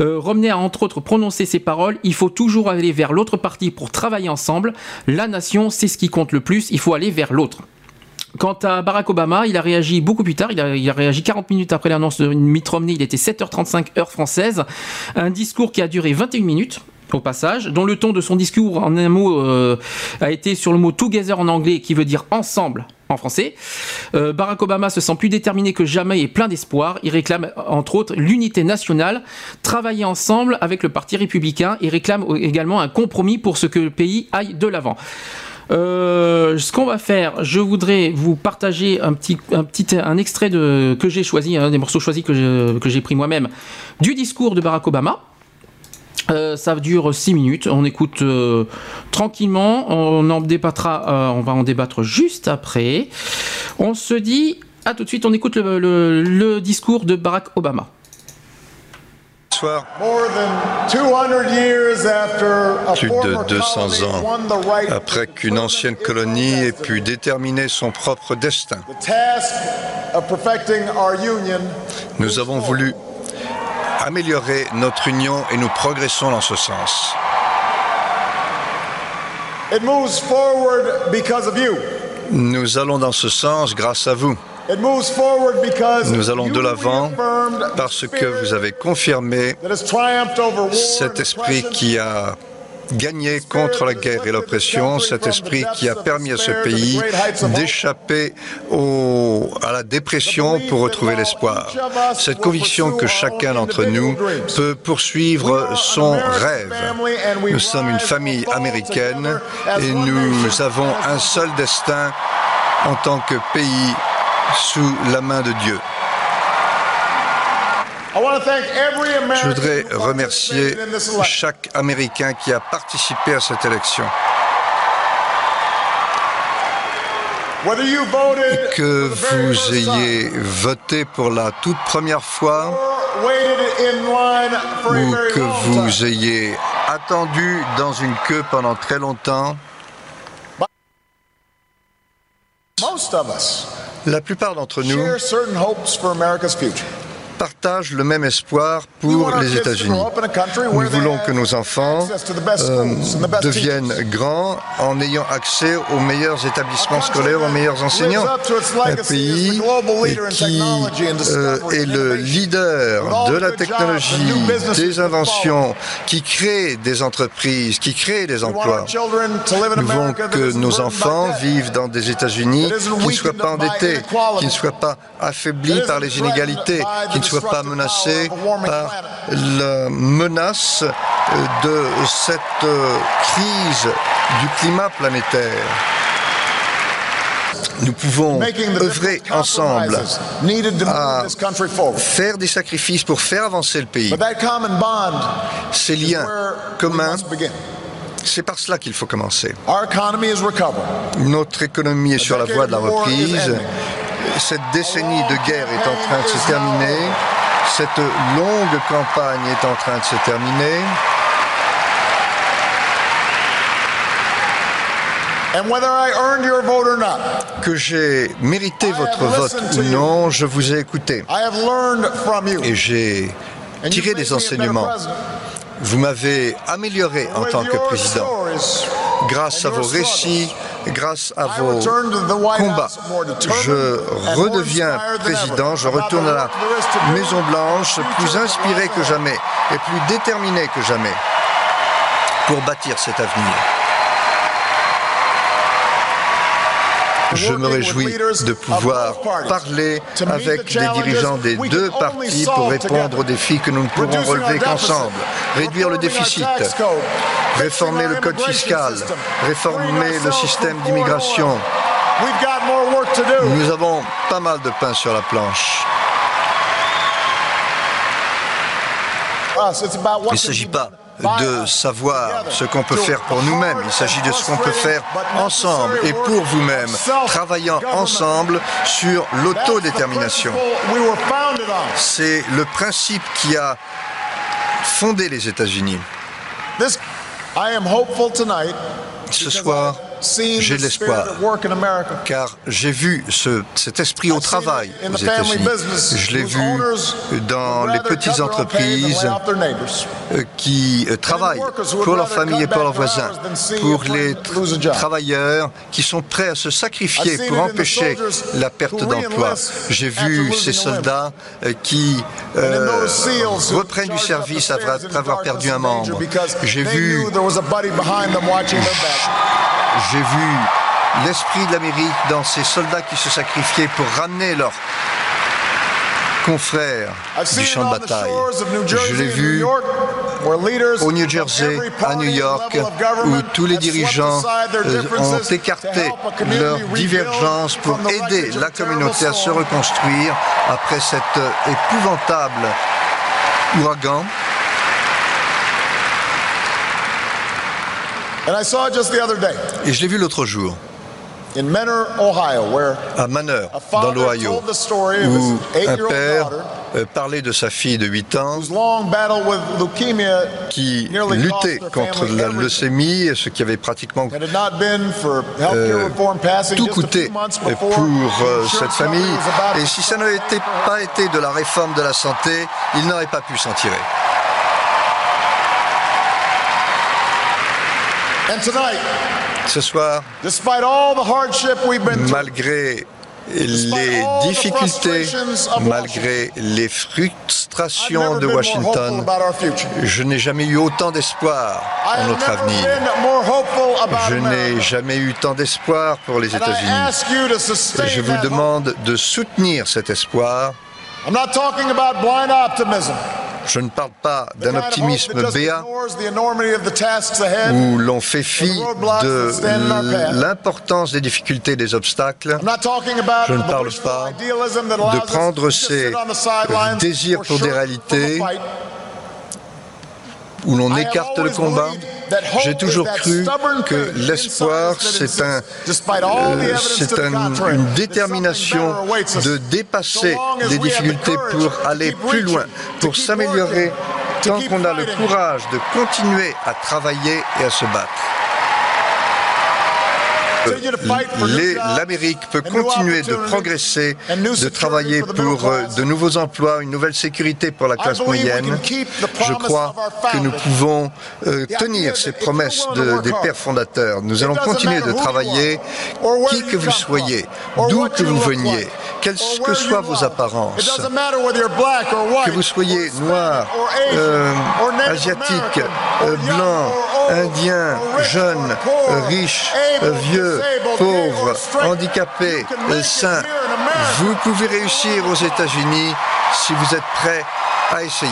Euh, Romney a entre autres prononcé ces paroles Il faut toujours aller vers l'autre parti pour travailler ensemble. La nation, c'est ce qui compte le plus. Il faut aller vers l'autre. Quant à Barack Obama, il a réagi beaucoup plus tard. Il a, réagi 40 minutes après l'annonce de Mitt Romney. Il était 7h35 heure française. Un discours qui a duré 21 minutes au passage, dont le ton de son discours en un mot euh, a été sur le mot together en anglais qui veut dire ensemble en français. Euh, Barack Obama se sent plus déterminé que jamais et plein d'espoir. Il réclame entre autres l'unité nationale, travailler ensemble avec le Parti républicain et réclame également un compromis pour ce que le pays aille de l'avant. Euh, ce qu'on va faire, je voudrais vous partager un petit, extrait de que j'ai choisi, hein, des morceaux choisis que j'ai pris moi-même du discours de Barack Obama. Euh, ça dure 6 minutes, on écoute euh, tranquillement, on en débattra, on va en débattre juste après. On se dit, à tout de suite, on écoute le discours de Barack Obama. Plus de 200 ans après qu'une ancienne colonie ait pu déterminer son propre destin, nous avons voulu améliorer notre union et nous progressons dans ce sens. Nous allons dans ce sens grâce à vous. Nous allons de l'avant parce que vous avez confirmé cet esprit qui a gagné contre la guerre et l'oppression, cet esprit qui a permis à ce pays d'échapper à la dépression pour retrouver l'espoir. Cette conviction que chacun d'entre nous peut poursuivre son rêve. Nous sommes une famille américaine et nous avons un seul destin en tant que pays sous la main de Dieu. Je voudrais remercier chaque Américain qui a participé à cette élection. Que vous ayez voté pour la toute première fois ou que vous ayez attendu dans une queue pendant très longtemps, la plupœur d'entre nous partagent le même espoir pour les États-Unis. Nous voulons que nos enfants euh, deviennent grands en ayant accès aux meilleurs établissements scolaires, aux meilleurs enseignants. Un pays qui euh, est le leader de la technologie, des inventions, qui crée des entreprises, qui crée des emplois. Nous voulons que nos enfants vivent dans des États-Unis qui ne soient pas endettés, qui ne soient pas affaiblis par les inégalités, qui ne soient pas menacés par la menace de cette crise du climat planétaire. nous pouvons œuvrer ensemble à faire des sacrifices pour faire avancer le pays. Ces liens communs, c'est par cela qu'il faut commencer. Notre économie est sur la voie de la reprise. Cette décennie de guerre est en train de se terminer. Cette longue campagne est en train de se terminer. Que j'ai mérité votre vote ou non, je vous ai écouté. Et j'ai tiré des enseignements. Vous m'avez amélioré en tant que président. Grâce à vos récits, grâce à vos combats, je redeviens président, je retourne à la Maison Blanche plus inspiré que jamais et plus déterminé que jamais pour bâtir cet avenir. Je me réjouis de pouvoir parler avec les dirigeants des deux partis pour répondre aux défis que nous ne pourrons relever qu'ensemble. Réduire le déficit, réformer le code fiscal, réformer le système d'immigration. Nous avons pas mal de pain sur la planche. Il ne s'agit pas de savoir ce qu'on peut faire pour nous-mêmes, il s'agit de ce qu'on peut faire ensemble et pour vous-même, travaillant ensemble sur l'autodétermination. C'est le principe qui a fondé les États-Unis. Ce soir, j'ai de l'espoir, car j'ai vu ce, cet esprit au travail aux États-Unis. Je l'ai vu dans les petites entreprises euh, qui euh, travaillent pour leur famille et pour leurs voisins, pour les travailleurs qui sont prêts à se sacrifier pour empêcher la perte d'emploi. J'ai vu ces soldats euh, qui reprennent du service après avoir perdu un membre. J'ai vu j'ai vu l'esprit de l'Amérique dans ces soldats qui se sacrifiaient pour ramener leurs confrères du champ de bataille. Je l'ai vu au New Jersey, à New York, où tous les dirigeants euh, ont écarté leurs divergences pour aider la communauté à se reconstruire après cet euh, épouvantable ouragan. Et je l'ai vu l'autre jour. à Manor, dans l'Ohio, où un père euh, parlait de sa fille de 8 ans qui luttait contre la leucémie, ce qui avait pratiquement euh, tout coûté pour euh, cette famille. Et si ça n'avait pas été de la réforme de la santé, il n'aurait pas pu s'en tirer. Ce soir, malgré les difficultés, malgré les frustrations de Washington, je n'ai jamais eu autant d'espoir en notre avenir. Je n'ai jamais eu tant d'espoir pour les États-Unis. Je vous demande de soutenir cet espoir. Je ne parle pas d'un optimisme béat où l'on fait fi de l'importance des difficultés des obstacles. Je ne parle pas de prendre ces désirs pour des réalités où l'on écarte le combat. J'ai toujours cru que l'espoir, c'est un, euh, c'est une détermination de dépasser les difficultés pour aller plus loin, pour s'améliorer, tant qu'on a le courage de continuer à travailler et à se battre. L'Amérique peut continuer de progresser, de travailler pour euh, de nouveaux emplois, une nouvelle sécurité pour la classe moyenne. Je crois que nous pouvons euh, tenir ces promesses des pères fondateurs. Nous allons continuer de travailler, qui que vous soyez, d'où que vous veniez, quelles que soient vos apparences, que vous soyez noir, euh, asiatique, blanc, indien, jeune, riche, vieux, pauvres, handicapés, sains. Vous pouvez réussir aux États-Unis si vous êtes prêt à essayer.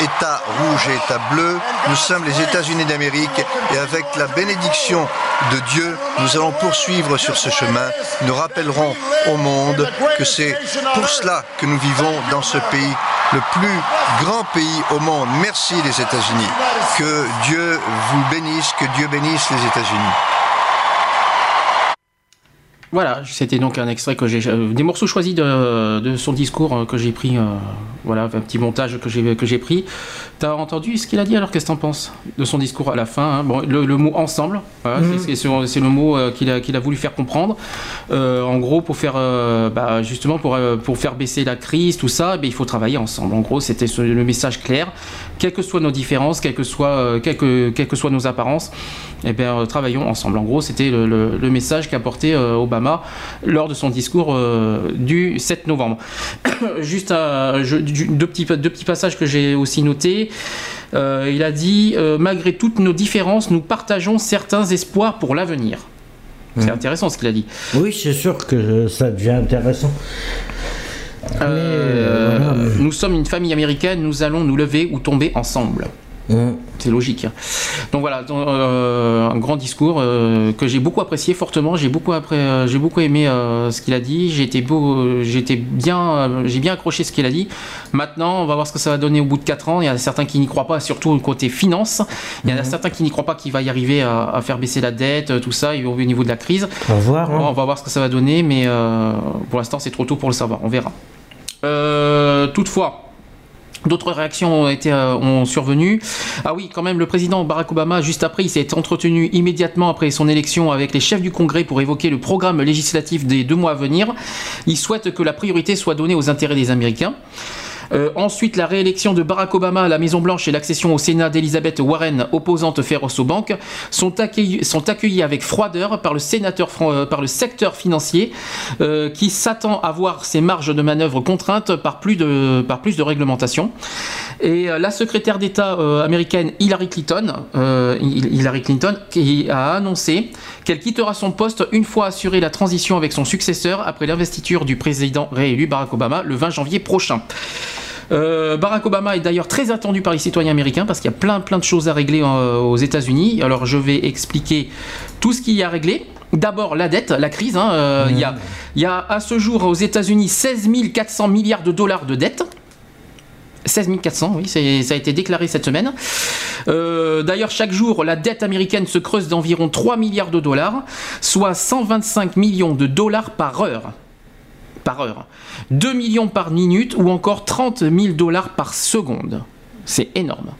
État rouge et État bleu. Nous sommes les États-Unis d'Amérique et avec la bénédiction de Dieu, nous allons poursuivre sur ce chemin. Nous rappellerons au monde que c'est pour cela que nous vivons dans ce pays, le plus grand pays au monde. Merci les États-Unis. Que Dieu vous bénisse, que Dieu bénisse les États-Unis. Voilà, c'était donc un extrait que j'ai, euh, des morceaux choisis de, de son discours euh, que j'ai pris, euh, voilà, un petit montage que j'ai que j'ai pris. T'as entendu ce qu'il a dit alors Qu'est-ce que t'en penses de son discours à la fin hein? Bon, le, le, mot ensemble, voilà, Mhm. c'est, le mot qu'il a qu'il a voulu faire comprendre. Euh, en gros, pour faire, euh, bah, justement, pour pour faire baisser la crise, tout ça, eh bien, il faut travailler ensemble. En gros, c'était le message clair. Quelles que soient nos différences, quelles que soient, quelles que, quelles que soient nos apparences, eh bien, euh, travaillons ensemble. En gros, c'était le, le- le message qu'a porté euh, Obama lors de son discours euh, du 7 novembre. (coughs) Juste je- deux, petits, deux petits passages que j'ai aussi notés. Euh, il a dit euh, Malgré toutes nos différences, nous partageons certains espoirs pour l'avenir. C'est intéressant ce qu'il a dit. Oui, c'est sûr que ça devient intéressant. Euh, voilà, Nous sommes une famille américaine, nous allons nous lever ou tomber ensemble. C'est logique. hein. Donc voilà, euh, un grand discours euh, que j'ai beaucoup apprécié fortement. J'ai beaucoup, euh, j'ai beaucoup aimé euh, ce qu'il a dit. J'ai été, beau, j'étais bien, j'ai bien accroché ce qu'il a dit. Maintenant, on va voir ce que ça va donner au bout de 4 ans. Il y a certains qui n'y croient pas, surtout côté finance. Il y en a certains qui n'y croient pas qu'il va y arriver à, à faire baisser la dette, tout ça, au au niveau de la crise. On va voir. hein. On va voir ce que ça va donner, mais pour l'instant, c'est trop tôt pour le savoir. On verra. Toutefois. D'autres réactions ont, été, euh, ont survenu. Ah oui, quand même, le président Barack Obama, juste après, il s'est entretenu immédiatement après son élection avec les chefs du Congrès pour évoquer le programme législatif des deux mois à venir. Il souhaite que la priorité soit donnée aux intérêts des Américains. Euh, ensuite, la réélection de Barack Obama à la Maison-Blanche et l'accession au Sénat d'Elizabeth Warren, opposante féroce aux banques, sont accueillis, sont accueillis avec froideur par le, sénateur, euh, par le secteur financier euh, qui s'attend à voir ses marges de manœuvre contraintes par plus de, par plus de réglementation. Et euh, la secrétaire d'État euh, américaine Hillary Clinton, Hillary Clinton qui a annoncé qu'elle quittera son poste une fois assurée la transition avec son successeur après l'investiture du président réélu Barack Obama le 20 janvier prochain. Euh, Barack Obama est d'ailleurs très attendu par les citoyens américains parce qu'il y a plein plein de choses à régler euh, aux États-Unis. Alors je vais expliquer tout ce qu'il y a à régler. D'abord la dette, la crise. hein, euh, il, y a, il y a à ce jour aux États-Unis 16 400 milliards de dollars de dette. 16 400, oui, ça a été déclaré cette semaine. Euh, D'ailleurs, chaque jour, la dette américaine se creuse d'environ 3 milliards de dollars, soit 125 millions de dollars par heure. Par heure. 2 millions par minute ou encore 30 000 dollars par seconde. C'est énorme.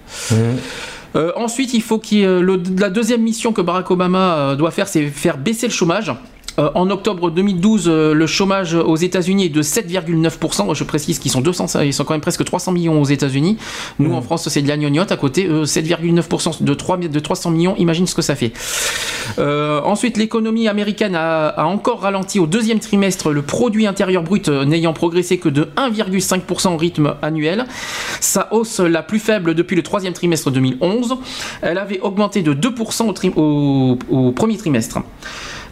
Euh, ensuite, il faut ait, le- la deuxième mission que Barack Obama euh, doit faire, c'est faire baisser le chômage. Euh, en octobre 2012, euh, le chômage aux États-Unis est de 7,9%. Je précise qu'ils sont 200, ils sont quand même presque 300 millions aux États-Unis. Nous, en France, c'est de la gnognotte. À côté, euh, 7,9% de, 3, de 300 millions. Imagine ce que ça fait. Euh, ensuite, l'économie américaine a, a encore ralenti au deuxième trimestre, le produit intérieur brut euh, n'ayant progressé que de 1,5% au rythme annuel. Sa hausse la plus faible depuis le troisième trimestre 2011. Elle avait augmenté de 2% au, tri- au- au premier trimestre.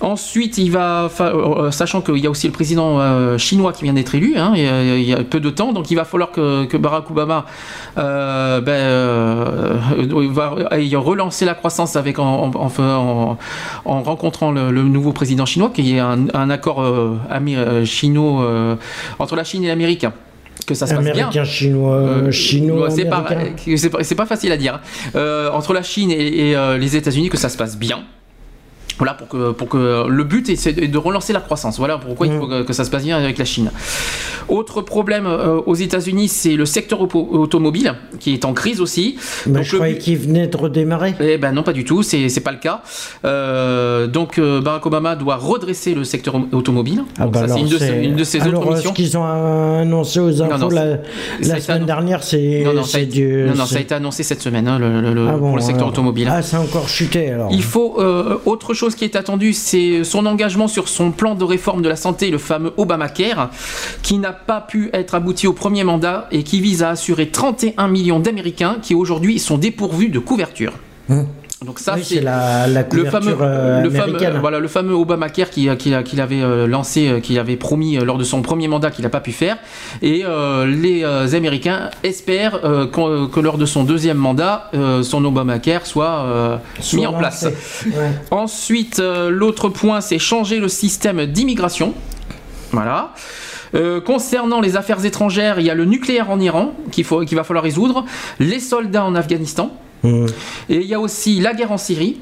Ensuite, il va, fa- euh, sachant qu'il y a aussi le président euh, chinois qui vient d'être élu, hein, il, y a, y peu de temps, donc il va falloir que, que Barack Obama euh, ben, euh, va relancer la croissance avec en, en- en- en- en rencontrant le, le nouveau président chinois, qui est un, un accord euh, euh, chino euh, entre la Chine et l'Amérique. Que ça se passe bien. Américain, chinois, Euh, chinois, c'est pas, euh, pas, facile à dire. hein. Euh, entre la Chine et, et, euh, les États-Unis, que ça se passe bien. Voilà, pour que, pour que le but est c'est de relancer la croissance. Voilà pourquoi il faut que, que ça se passe bien avec la Chine. Autre problème euh, aux États-Unis, c'est le secteur automobile qui est en crise aussi. Bah, Donc, je le croyais but- qu'il venait de redémarrer. eh ben non, pas du tout, c'est c'est pas le cas. Euh, donc euh, Barack Obama doit redresser le secteur au- automobile. Ah bah ça, c'est une, de ses- c'est- une de ses alors, autres missions. ce qu'ils ont annoncé aux infos non, la, ça a semaine dernière, c'est Non, non, ça a, du. non, non, ça a été annoncé cette semaine hein, le- le- Ah bon, pour le secteur alors. automobile. Ah, c'est encore chuté alors. Il faut euh, autre chose qui est attendu, c'est son engagement sur son plan de réforme de la santé, le fameux Obamacare, qui n'a pas pu être abouti au premier mandat et qui vise à assurer 31 millions d'Américains qui aujourd'hui sont dépourvus de couverture. Hum. Donc ça, Oui, c'est c'est la, la le fameux, euh, le fameux, voilà, le fameux Obamacare qu'il qu'il qu'il avait euh, lancé, euh, qu'il avait promis euh, lors de son premier mandat qu'il n'a pas pu faire. Et euh, les Américains espèrent que lors de son deuxième mandat, son Obamacare soit, Soit mis en place. Ouais. Ensuite, l'autre point, c'est changer le système d'immigration. Voilà. Euh, concernant les affaires étrangères, il y a le nucléaire en Iran qu'il qu'il va falloir résoudre, les soldats en Afghanistan, Et il y a aussi la guerre en Syrie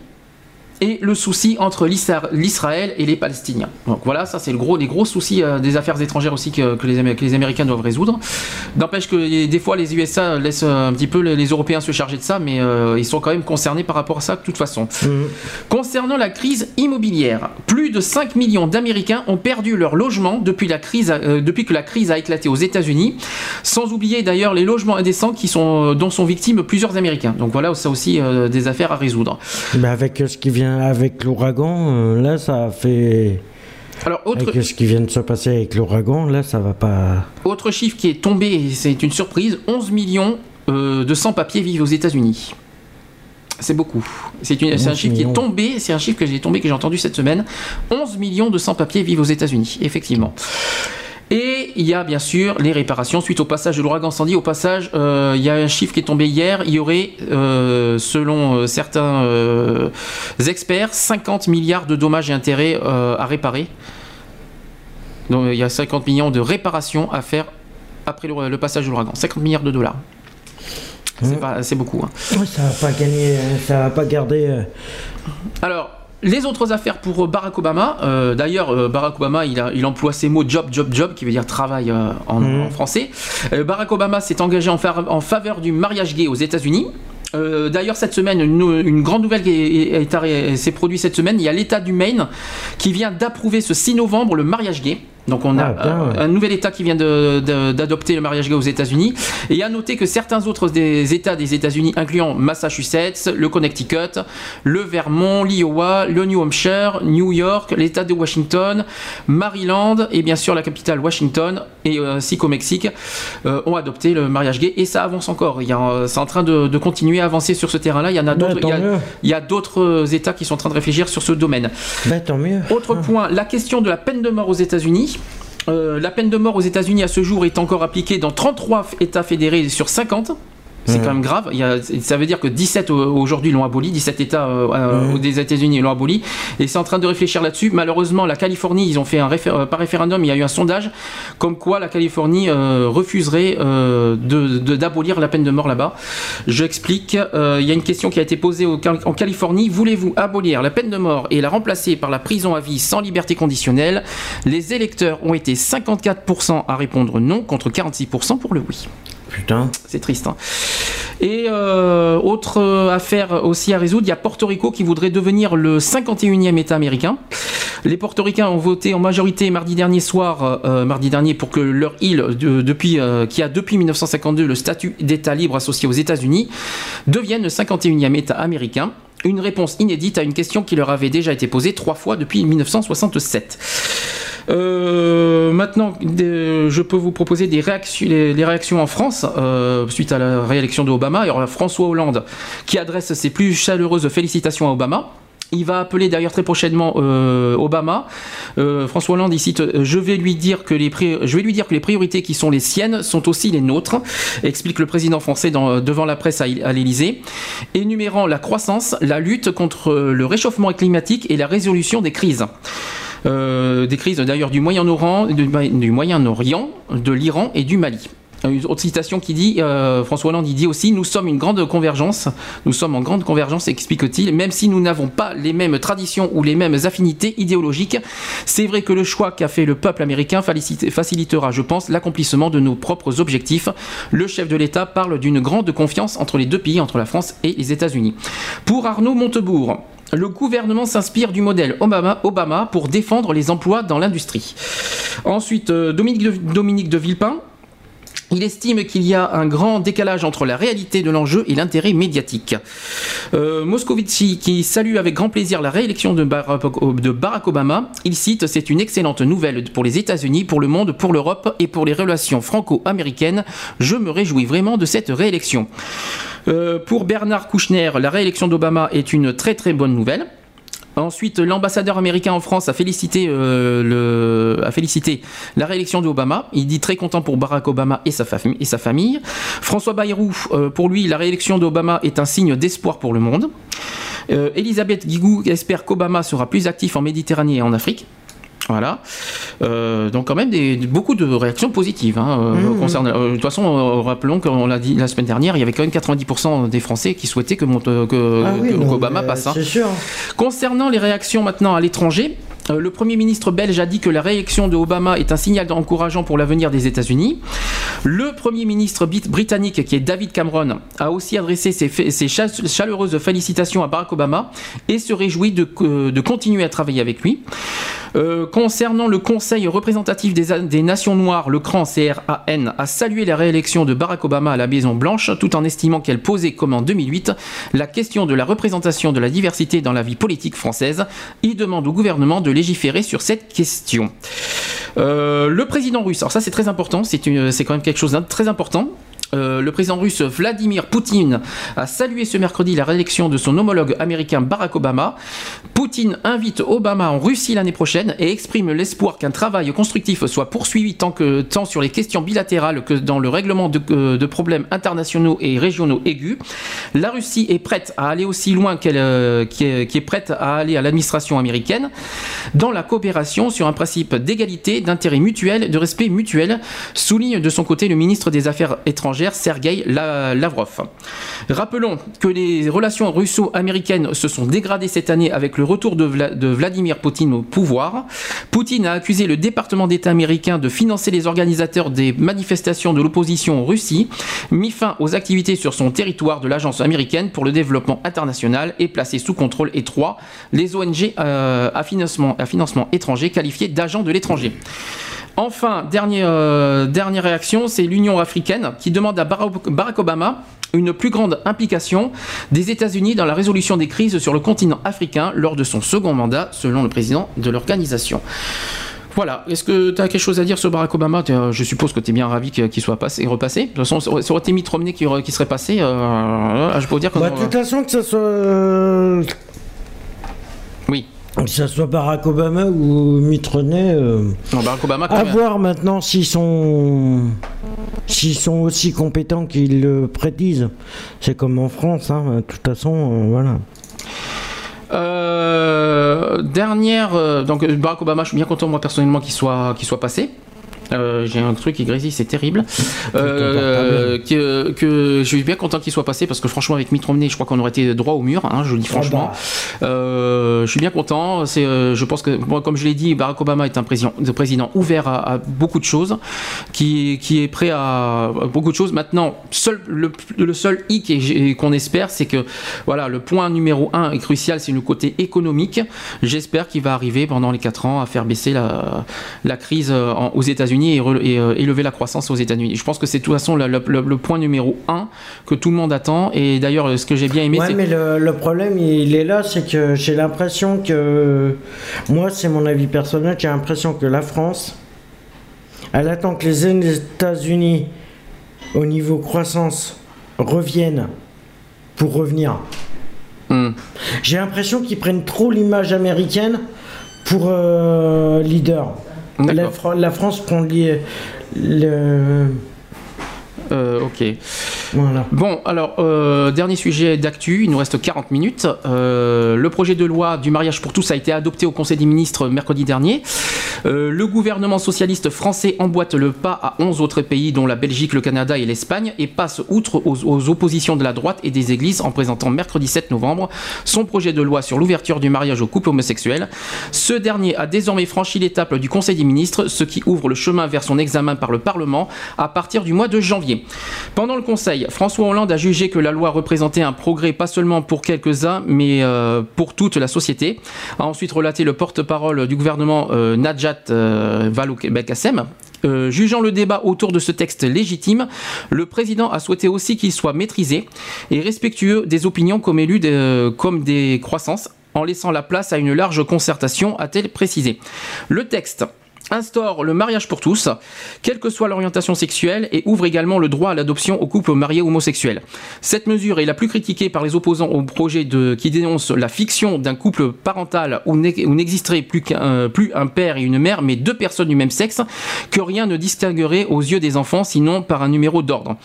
et le souci entre l'Isra- l'Israël et les Palestiniens. Donc voilà, ça c'est le gros, les gros soucis euh, des affaires étrangères aussi que, que les, Amé- que les Américains doivent résoudre. N'empêche que des fois les USA laissent un petit peu les, les Européens se charger de ça, mais euh, ils sont quand même concernés par rapport à ça de toute façon. Mmh. Concernant la crise immobilière, plus de 5 millions d'Américains ont perdu leur logement depuis, la crise, euh, depuis que la crise a éclaté aux États-Unis, sans oublier d'ailleurs les logements indécents qui sont, dont sont victimes plusieurs Américains. Donc voilà, ça aussi euh, des affaires à résoudre. Mais avec ce qui vient avec l'ouragan, euh, là, ça a fait. Alors, autre, Avec ce qui vient de se passer avec l'ouragan, là, ça va pas. autre chiffre qui est tombé, c'est une surprise, 11 millions euh, de sans-papiers vivent aux États-Unis. C'est beaucoup. C'est un 11 chiffre qui est millions. tombé, c'est un chiffre que j'ai tombé, que j'ai entendu cette semaine. 11 millions de sans-papiers vivent aux États-Unis, effectivement. Et il y a bien sûr les réparations suite au passage de l'ouragan Sandy. Au passage, euh, il y a un chiffre qui est tombé hier. Il y aurait, euh, selon euh, certains euh, experts, 50 milliards de dommages et intérêts à réparer. Donc il y a 50 millions de réparations à faire après le, le passage de l'ouragan. 50 milliards de dollars. C'est pas- c'est beaucoup. hein. Ça va pas gagner, ça va pas garder. Alors, les autres affaires pour euh, Barack Obama. euh, D'ailleurs, euh, Barack Obama, il, a- il emploie ces mots job, job, job, qui veut dire travail euh, en, Mhm. en français. Barack Obama s'est engagé en, fa- en faveur du mariage gay aux États-Unis. D'ailleurs, cette semaine, une, une grande nouvelle qui s'est produite cette semaine. Il y a l'État du Maine qui vient d'approuver ce 6 novembre le mariage gay. Donc on a Ah, bien, ouais. un nouvel État qui vient d'adopter le mariage gay aux États-Unis. Et à noter que certains autres des États des États-Unis, incluant Massachusetts, le Connecticut, le Vermont, l'Iowa, le New Hampshire, New York, l'État de Washington, Maryland et bien sûr la capitale Washington et euh, ainsi qu'au Mexique euh, ont adopté le mariage gay et ça avance encore. Euh, c'est en train de, de continuer à avancer sur ce terrain-là. Il y en a d'autres. il y a- États qui sont en train de réfléchir sur ce domaine. Bah, tant mieux. Autre point, la question de la peine de mort aux États-Unis. Euh, la peine de mort aux États-Unis à ce jour est encore appliquée dans 33 États fédérés sur 50. C'est Mhm. quand même grave. Il y a- ça veut dire que 17 au- aujourd'hui l'ont aboli, 17 États euh, euh, Mhm. des États-Unis l'ont aboli. Et c'est en train de réfléchir là-dessus. Malheureusement, la Californie, ils ont fait un réfé- euh, par référendum, il y a eu un sondage comme quoi la Californie euh, refuserait euh, de- de- d'abolir la peine de mort là-bas. J'explique. Euh, il y a une question qui a été posée au en Californie. Voulez-vous abolir la peine de mort et la remplacer par la prison à vie sans liberté conditionnelle? Les électeurs ont été 54% à répondre non contre 46% pour le oui. Putain. C'est triste. hein. Et euh, autre euh, affaire aussi à résoudre, il y a Porto Rico qui voudrait devenir le 51e État américain. Les portoricains ont voté en majorité mardi dernier soir, euh, mardi dernier, pour que leur île, euh, qui a depuis 1952 le statut d'État libre associé aux États-Unis, devienne le 51e État américain. Une réponse inédite à une question qui leur avait déjà été posée trois fois depuis 1967. Euh, maintenant, je peux vous proposer des réactions, les, réactions en France suite à la réélection de Obama. Il y François Hollande qui adresse ses plus chaleureuses félicitations à Obama. Il va appeler d'ailleurs très prochainement euh, Obama. Euh, François Hollande il cite euh, Je vais lui dire que les priorités qui sont les siennes sont aussi les nôtres, explique le président français devant la presse à, l'Élysée, énumérant la croissance, la lutte contre le réchauffement climatique et la résolution des crises. Des crises d'ailleurs du du, du Moyen-Orient, de l'Iran et du Mali. Une autre citation qui dit, euh, François Hollande, il dit aussi, nous sommes une grande convergence, nous sommes en grande convergence, explique-t-il, même si nous n'avons pas les mêmes traditions ou les mêmes affinités idéologiques. C'est vrai que le choix qu'a fait le peuple américain facilitera, je pense, l'accomplissement de nos propres objectifs. Le chef de l'État parle d'une grande confiance entre les deux pays, entre la France et les États-Unis. Pour Arnaud Montebourg, le gouvernement s'inspire du modèle Obama, Obama pour défendre les emplois dans l'industrie. Ensuite, euh, Dominique de Villepin. Il estime qu'il y a un grand décalage entre la réalité de l'enjeu et l'intérêt médiatique. Euh, Moscovici, qui salue avec grand plaisir la réélection de Barack Obama, il cite C'est une excellente nouvelle pour les États-Unis, pour le monde, pour l'Europe et pour les relations franco-américaines. Je me réjouis vraiment de cette réélection. Euh, pour Bernard Kouchner, la réélection d'Obama est une très très bonne nouvelle. Ensuite, l'ambassadeur américain en France a félicité, euh, a félicité la réélection d'Obama. Il dit très content pour Barack Obama et sa, et sa famille. François Bayrou, euh, pour lui, la réélection d'Obama est un signe d'espoir pour le monde. Euh, Elisabeth Guigou espère qu'Obama sera plus actif en Méditerranée et en Afrique. Voilà. Euh, donc quand même des, beaucoup de réactions positives. Hein, euh, mmh. concernant, euh, de toute façon, rappelons qu'on l'a dit la semaine dernière, il y avait quand même 90% des Français qui souhaitaient que, que, ah Obama passe. Hein. Sûr. Concernant les réactions maintenant à l'étranger, le Premier ministre belge a dit que la réélection de Obama est un signal encourageant pour l'avenir des États-Unis. Le Premier ministre britannique, qui est David Cameron, a aussi adressé ses, ses chaleureuses félicitations à Barack Obama et se réjouit de, de continuer à travailler avec lui. Euh, concernant le Conseil représentatif des, Nations Noires, le CRAN CRAN a salué la réélection de Barack Obama à la Maison Blanche, tout en estimant qu'elle posait, comme en 2008, la question de la représentation de la diversité dans la vie politique française. Il demande au gouvernement de légiférer sur cette question. Euh, le président russe, alors ça c'est très important, c'est quand même quelque chose de très important. Euh, le président russe Vladimir Poutine a salué ce mercredi la réélection de son homologue américain Barack Obama. Poutine invite Obama en Russie l'année prochaine et exprime l'espoir qu'un travail constructif soit poursuivi tant, que, tant sur les questions bilatérales que dans le règlement de, euh, problèmes internationaux et régionaux aigus. La Russie est prête à aller aussi loin qu'elle euh, qui, est, prête à aller à l'administration américaine dans la coopération sur un principe d'égalité, d'intérêt mutuel, de respect mutuel, souligne de son côté le ministre des Affaires étrangères Sergei Lavrov. Rappelons que les relations russo-américaines se sont dégradées cette année avec le retour de, Vladimir Poutine au pouvoir. Poutine a accusé le département d'État américain de financer les organisateurs des manifestations de l'opposition en Russie, mis fin aux activités sur son territoire de l'agence américaine pour le développement international et placé sous contrôle étroit les ONG euh, à, financement, étranger qualifiés d'agents de l'étranger. Enfin, euh, dernière réaction, c'est l'Union africaine qui demande à Barack Obama une plus grande implication des États-Unis dans la résolution des crises sur le continent africain lors de son second mandat, selon le président de l'organisation. Voilà, est-ce que tu as quelque chose à dire sur Barack Obama? Je suppose que tu es bien ravi qu'il soit passé et repassé. De toute façon, ça aurait été Mitt Romney qui, qui serait passé. Euh, je peux dire que. Bah, de toute façon, que ce soit. Euh, oui. Que ce soit Barack Obama ou Mitt Romney, euh, Barack Obama, à voir maintenant s'ils sont, s'ils sont aussi compétents qu'ils le prédisent. C'est comme en France, hein, de toute façon, euh, voilà. Euh, dernière, donc Barack Obama, je suis bien content moi personnellement qu'il soit, qu'il soit passé. Euh, j'ai un truc qui grésille, c'est terrible. (laughs) Euh, que, que, je suis bien content qu'il soit passé parce que franchement, avec Mitt Romney, je crois qu'on aurait été droit au mur. Hein, je le dis franchement. Euh, je suis bien content. C'est, je pense que, moi, comme je l'ai dit, Barack Obama est un président, président ouvert à, beaucoup de choses, qui, qui est prêt à, beaucoup de choses. Maintenant, seul, le, le seul hic qu'on espère, c'est que voilà, le point numéro un est crucial, c'est le côté économique. J'espère qu'il va arriver pendant les 4 ans à faire baisser la, la crise aux États-Unis et, euh, élever la croissance aux États-Unis. Je pense que c'est de toute façon le, point numéro un que tout le monde attend. Et d'ailleurs, ce que j'ai bien aimé, ouais, mais le, problème, il est là, c'est que j'ai l'impression que moi, c'est mon avis personnel, j'ai l'impression que la France, elle attend que les États-Unis, au niveau croissance, reviennent pour revenir. Hmm. J'ai l'impression qu'ils prennent trop l'image américaine pour euh, leader. La, la, France prend le, le euh, ok. Bon, alors, euh, dernier sujet d'actu, il nous reste 40 minutes. Euh, le projet de loi du mariage pour tous a été adopté au Conseil des ministres mercredi dernier. le gouvernement socialiste français emboîte le pas à 11 autres pays, dont la Belgique, le Canada et l'Espagne, et passe outre aux, oppositions de la droite et des églises en présentant mercredi 7 novembre son projet de loi sur l'ouverture du mariage aux couples homosexuels. Ce dernier a désormais franchi l'étape du Conseil des ministres, ce qui ouvre le chemin vers son examen par le Parlement à partir du mois de janvier. Pendant le Conseil, François Hollande a jugé que la loi représentait un progrès pas seulement pour quelques-uns, mais euh, pour toute la société. A ensuite relaté le porte-parole du gouvernement euh, Najat euh. Euh, jugeant le débat autour de ce texte légitime, le président a souhaité aussi qu'il soit maîtrisé et respectueux des opinions comme de- comme des croissances, en laissant la place à une large concertation, a-t-elle précisé. Le texte instaure le mariage pour tous, quelle que soit l'orientation sexuelle, et ouvre également le droit à l'adoption aux couples mariés homosexuels. Cette mesure est la plus critiquée par les opposants au projet de, qui dénonce la fiction d'un couple parental où n'e- où n'existerait plus qu'un euh, plus un père et une mère, mais deux personnes du même sexe, que rien ne distinguerait aux yeux des enfants, sinon par un numéro d'ordre.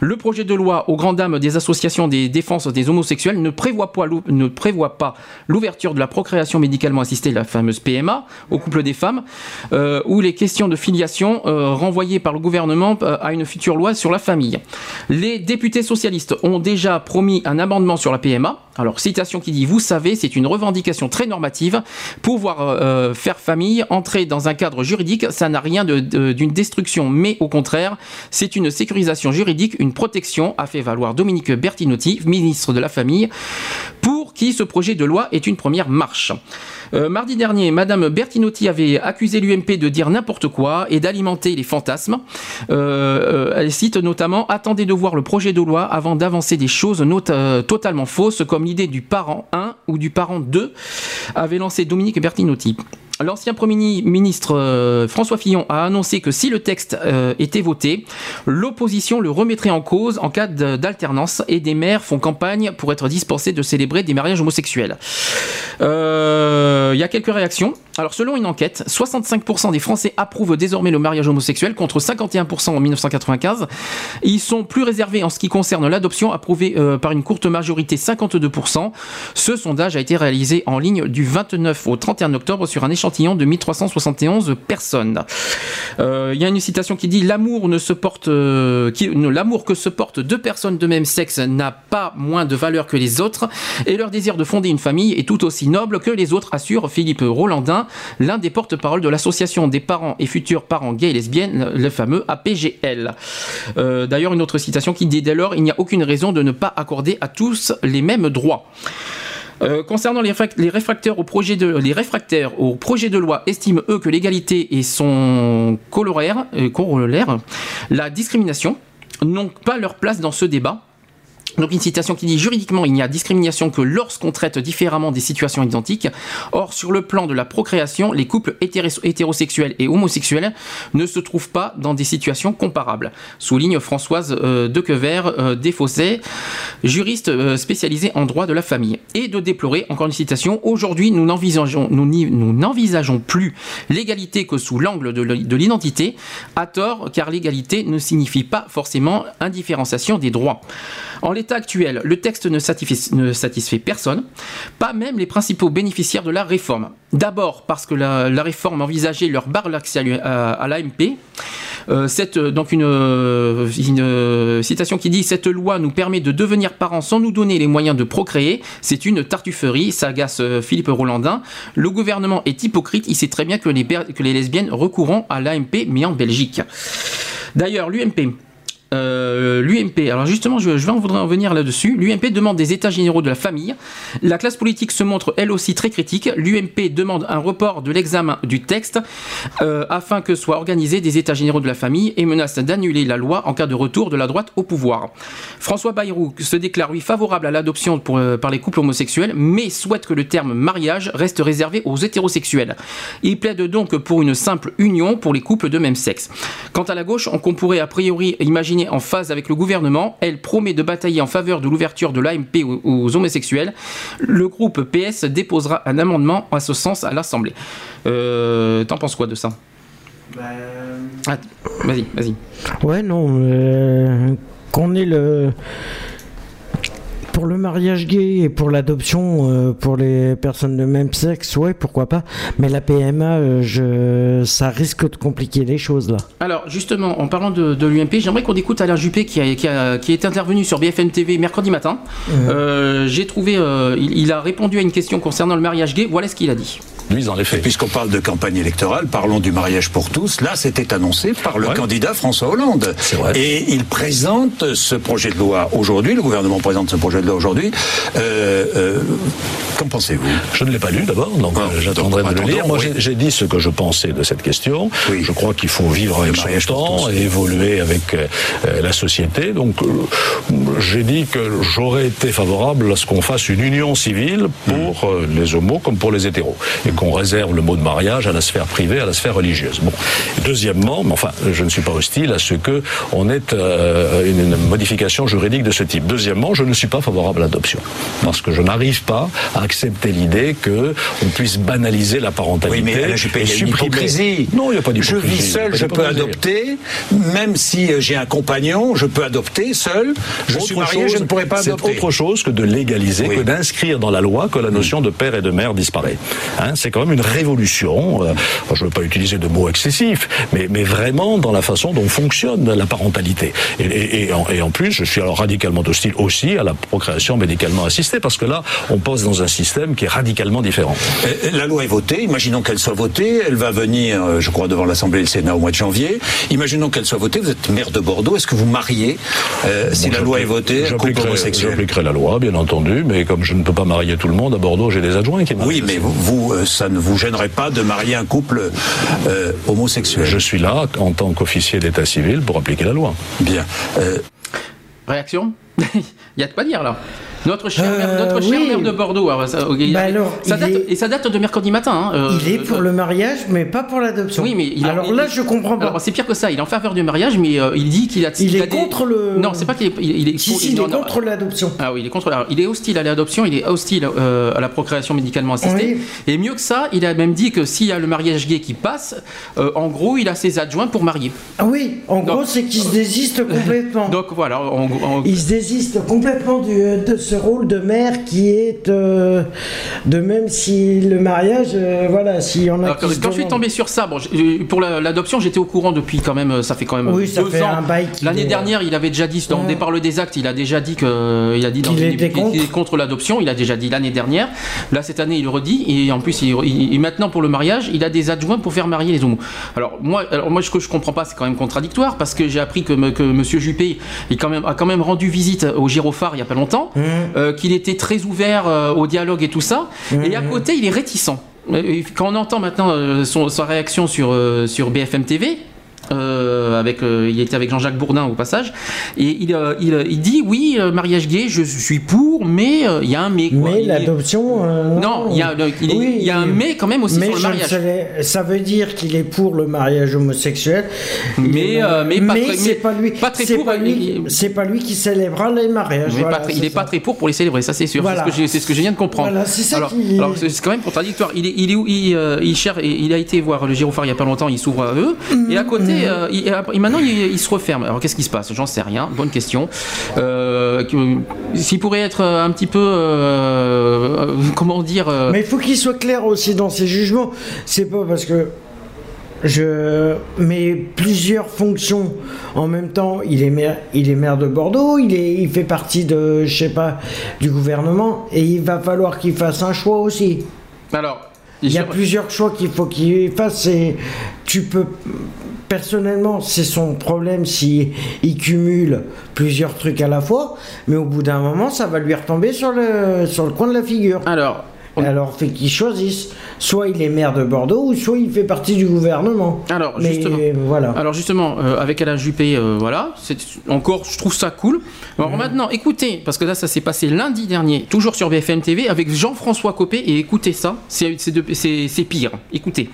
Le projet de loi, aux grandes dames des associations des défenses des homosexuels, ne prévoit pas, l'ou- ne prévoit pas l'ouverture de la procréation médicalement assistée, la fameuse PMA, aux couples des femmes, euh, ou les questions de filiation euh, renvoyées par le gouvernement euh, à une future loi sur la famille. Les députés socialistes ont déjà promis un amendement sur la PMA. Alors, citation qui dit Vous savez, c'est une revendication très normative. Pouvoir euh, faire famille, entrer dans un cadre juridique, ça n'a rien d'une destruction, mais au contraire, c'est une sécurisation juridique, une protection, a fait valoir Dominique Bertinotti, ministre de la Famille, pour qui ce projet de loi est une première marche. Euh, mardi dernier, Madame Bertinotti avait accusé l'UMP de dire n'importe quoi et d'alimenter les fantasmes. Euh, euh, elle cite notamment Attendez de voir le projet de loi avant d'avancer des choses totalement fausses, comme l'idée du parent 1 ou du parent 2, avait lancé Dominique Bertinotti. L'ancien Premier ministre euh, François Fillon a annoncé que si le texte euh, était voté, l'opposition le remettrait en cause en cas d'alternance et des maires font campagne pour être dispensés de célébrer des mariages homosexuels. Euh, Il y a quelques réactions. Alors selon une enquête, 65% des Français approuvent désormais le mariage homosexuel contre 51% en 1995. Ils sont plus réservés en ce qui concerne l'adoption, approuvé euh, par une courte majorité 52%. Ce sondage a été réalisé en ligne du 29 au 31 octobre sur un échantillon de 1371 personnes. Euh, Il y a une citation qui dit l'amour ne se porte, euh, l'amour que se portent deux personnes de même sexe n'a pas moins de valeur que les autres, et leur désir de fonder une famille est tout aussi noble que les autres, assure Philippe Rolandin, l'un des porte-parole de l'association des parents et futurs parents gays et lesbiennes, le fameux APGL. Euh, D'ailleurs, une autre citation qui dit dès lors, il n'y a aucune raison de ne pas accorder à tous les mêmes droits. Euh, concernant les, réfrac- les réfractaires au projet de loi estiment eux que l'égalité et son corollaire, euh, corollaire la discrimination n'ont pas leur place dans ce débat. Donc une citation qui dit juridiquement il n'y a discrimination que lorsqu'on traite différemment des situations identiques. Or sur le plan de la procréation, les couples hétéros- hétérosexuels et homosexuels ne se trouvent pas dans des situations comparables. Souligne Françoise euh, Dequevert euh, juriste euh, spécialisée en droit de la famille. Et de déplorer, encore une citation, aujourd'hui nous n'envisageons nous plus l'égalité que sous l'angle de l'identité, à tort car l'égalité ne signifie pas forcément indifférenciation des droits. En actuel, le texte ne satisfait, ne satisfait personne, pas même les principaux bénéficiaires de la réforme. D'abord parce que la, réforme envisageait leur barre l'accès à, l'AMP. Euh, cette, euh, donc une, euh, citation qui dit cette loi nous permet de devenir parents sans nous donner les moyens de procréer. C'est une tartufferie, s'agace Philippe Rolandin. Le gouvernement est hypocrite. Il sait très bien que les, que les lesbiennes recourront à l'AMP, mais en Belgique. D'ailleurs, l'UMP. Euh, L'UMP, alors justement, je, voudrais en venir là-dessus. L'UMP demande des états généraux de la famille. La classe politique se montre elle aussi très critique. L'UMP demande un report de l'examen du texte euh, afin que soient organisés des états généraux de la famille et menace d'annuler la loi en cas de retour de la droite au pouvoir. François Bayrou se déclare lui favorable à l'adoption euh, par les couples homosexuels, mais souhaite que le terme mariage reste réservé aux hétérosexuels. Il plaide donc pour une simple union pour les couples de même sexe. Quant à la gauche, on pourrait a priori imaginer en phase avec le gouvernement, elle promet de batailler en faveur de l'ouverture de l'AMP aux, aux homosexuels. Le groupe PS déposera un amendement à ce sens à l'Assemblée. Euh, T'en penses quoi de ça Ah, Vas-y, vas-y. Ouais, non. euh, qu'on ait le. Pour le mariage gay et pour l'adoption euh, pour les personnes de même sexe, ouais, pourquoi pas. Mais la PMA, euh, je... ça risque de compliquer les choses là. Alors justement, en parlant de, de l'UMP, j'aimerais qu'on écoute Alain Juppé qui, a, qui, a- qui est intervenu sur BFM TV mercredi matin. Euh, J'ai trouvé, il, il a répondu à une question concernant le mariage gay. Voilà ce qu'il a dit. Traduisent dans les faits. Puisqu'on parle de campagne électorale, parlons du mariage pour tous. Là, c'était annoncé par le candidat François Hollande. Vrai. Et il présente ce projet de loi aujourd'hui, le gouvernement présente ce projet de loi aujourd'hui. Euh, euh, Qu'en pensez-vous? Je ne l'ai pas lu d'abord, donc Ah, euh, j'attendrai de le lire. Moi, oui. j'ai- dit ce que je pensais de cette question. Oui. Je crois qu'il faut vivre avec son temps et évoluer avec la société. Donc, j'ai dit que j'aurais été favorable à ce qu'on fasse une union civile pour euh, les homos comme pour les hétéros, et qu'on réserve le mot de mariage à la sphère privée, à la sphère religieuse. Bon. Deuxièmement, mais enfin, je ne suis pas hostile à ce que on ait euh, une, une modification juridique de ce type. Deuxièmement, je ne suis pas favorable à l'adoption, parce que je n'arrive pas à accepter l'idée que on puisse banaliser la parentalité. Oui, mais à la GP, et y supprimer- hypocrisie. Non, il n'y a pas Je d'hypocrisie. vis y a seul, je peux adopter. Même si euh, j'ai un compagnon, je peux adopter seul. Je suis marié, chose, je ne pourrais pas C'est adopter. autre chose que de légaliser, Oui. que d'inscrire dans la loi que la notion de père et de mère disparaît. Hein, c'est quand même une révolution. euh, je ne veux pas utiliser de mots excessifs, mais, mais vraiment dans la façon dont fonctionne la parentalité. Et, et- et en, et en plus, je suis alors radicalement hostile aussi à la procréation médicalement assistée, parce que là, on pose dans un système qui est radicalement différent. Euh, La loi est votée, imaginons qu'elle soit votée, elle va venir, euh, je crois, devant l'Assemblée et le Sénat au mois de janvier. Imaginons qu'elle soit votée, vous êtes maire de Bordeaux, est-ce que vous mariez, euh, si Bon, la loi est votée, j'appliquerai la loi, bien entendu, mais comme je ne peux pas marier tout le monde, à Bordeaux, j'ai des adjoints qui marient. Oui, mais vous, vous, euh, ça ne vous gênerait pas de marier un couple euh, homosexuel Je suis là en tant qu'officier d'état civil pour appliquer la loi. Bien. Euh, Réaction? (laughs) Il y a de quoi dire là. Notre cher, maire, Euh, notre cher oui. maire de Bordeaux, alors, ça, Bah alors, ça il date, est- et ça date de mercredi matin. hein, euh, Il est pour le mariage, mais pas pour l'adoption. Oui, mais il a- alors il- là, je comprends pas. C'est pire que ça. Il est en faveur du mariage, mais euh, il dit qu'il a. il est des- contre le. Non, c'est pas qu'il est. Il, il est, Si, si, il est non. contre l'adoption. Ah oui, il est contre. il est hostile à l'adoption, il est hostile euh, à la procréation médicalement assistée. Et mieux que ça, il a même dit que s'il y a le mariage gay qui passe, euh, en gros, il a ses adjoints pour marier. Ah oui, en gros, c'est qu'il se désiste (laughs) complètement. Donc voilà. en- en- Il se désiste complètement du- de ce rôle de mère qui est euh, de même si le mariage, euh, voilà, s'il y en a Alors, quand, quand je suis tombé sur ça, bon, pour la- l'adoption, j'étais au courant depuis quand même, ça fait quand même Oui, ça deux fait ans. L'année est- dernière, il avait déjà dit, dans Ouais. Parle des Actes, il a déjà dit que, il a dit Qu'il était contre. l'adoption. Il a déjà dit l'année dernière. Là, cette année, il le redit. Et en plus, il, il- et maintenant pour le mariage, il a des adjoints pour faire marier les homos. Alors moi, alors moi, ce que je comprends pas, c'est quand même contradictoire parce que j'ai appris que, me- que Monsieur Juppé est quand même, a quand même rendu visite au Il y a pas longtemps, Mmh. euh, qu'il était très ouvert euh, au dialogue et tout ça. Et à côté, il est réticent. Euh, Quand on entend maintenant son- sa réaction sur, sur BFM TV, euh, avec, euh, il était avec Jean-Jacques Bourdin au passage, et il, euh, il, il dit oui, euh, mariage gay, je suis pour, mais euh, il y a un mais. Quoi. Mais l'adoption. euh, Non, il y a, le- il, est- Oui, il y a un mais quand même aussi mais sur le mariage. savais- ça veut dire qu'il est pour le mariage homosexuel. Mais, est- euh, mais c'est pas lui. pas très pour, pas lui. C'est pas lui qui célébrera les mariages. Mais voilà, pas très- c'est il n'est ça. pas très pour pour les célébrer, ça c'est sûr. Voilà. C'est ce que ce je viens de comprendre. Voilà, c'est ça alors, qui- alors, c'est c'est quand même contradictoire. Il est, il est où? Il, euh, cherche, il a été voir le gyrophare il y a pas longtemps. Il s'ouvre à eux. Et à côté, euh, il- et maintenant il, il se referme. Alors qu'est-ce qui se passe? J'en sais rien. Bonne question. Euh, S'il pourrait être un petit peu, euh, comment dire euh, Mais il faut qu'il soit clair aussi dans ses jugements. C'est pas parce que je mets plusieurs fonctions en même temps. Il est maire, il est maire de Bordeaux, il, est, il fait partie de, je sais pas, du gouvernement, et il va falloir qu'il fasse un choix aussi. Alors, il y a plusieurs choix qu'il faut qu'il fasse. Et tu peux, personnellement, c'est son problème si il cumule plusieurs trucs à la fois, mais au bout d'un moment, ça va lui retomber sur le sur le coin de la figure. Alors. Alors, fait qu'il choisisse. Soit il est maire de Bordeaux, ou soit il fait partie du gouvernement. Alors Mais, justement, voilà. alors justement, euh, avec Alain Juppé, euh, voilà, c'est encore, je trouve ça cool. Alors Mhm. maintenant, écoutez, parce que là, ça s'est passé lundi dernier, toujours sur BFM TV, avec Jean-François Copé, et écoutez ça, c'est pire. Écoutez.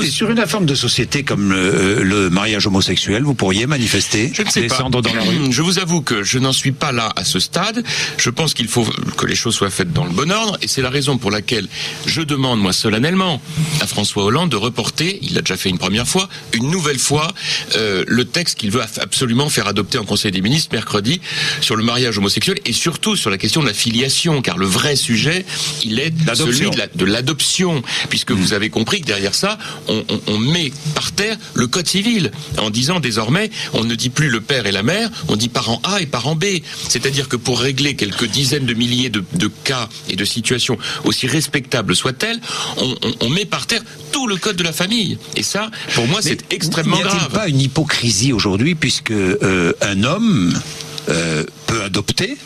Et sur une forme de société comme le, le mariage homosexuel, vous pourriez manifester, Je ne sais pas. descendre dans la rue? Je vous avoue que je n'en suis pas là à ce stade. Je pense qu'il faut que les choses soient faites dans le bon ordre, et c'est la raison pour laquelle je demande, moi, solennellement, à François Hollande de reporter, il l'a déjà fait une première fois, une nouvelle fois, euh, le texte qu'il veut absolument faire adopter en Conseil des ministres mercredi sur le mariage homosexuel, et surtout sur la question de la filiation, car le vrai sujet, il est celui de la- de l'adoption, puisque vous avez compris que derrière ça, on, on- on met par terre le code civil en disant désormais on ne dit plus le père et la mère, on dit parent A et parent B. C'est-à-dire que pour régler quelques dizaines de milliers de, de cas et de situations aussi respectables soient-elles, on, met par terre tout le code de la famille. Et ça, pour moi, c'est extrêmement N'y a-t-il grave. pas une hypocrisie aujourd'hui puisque euh, un homme euh, peut adopter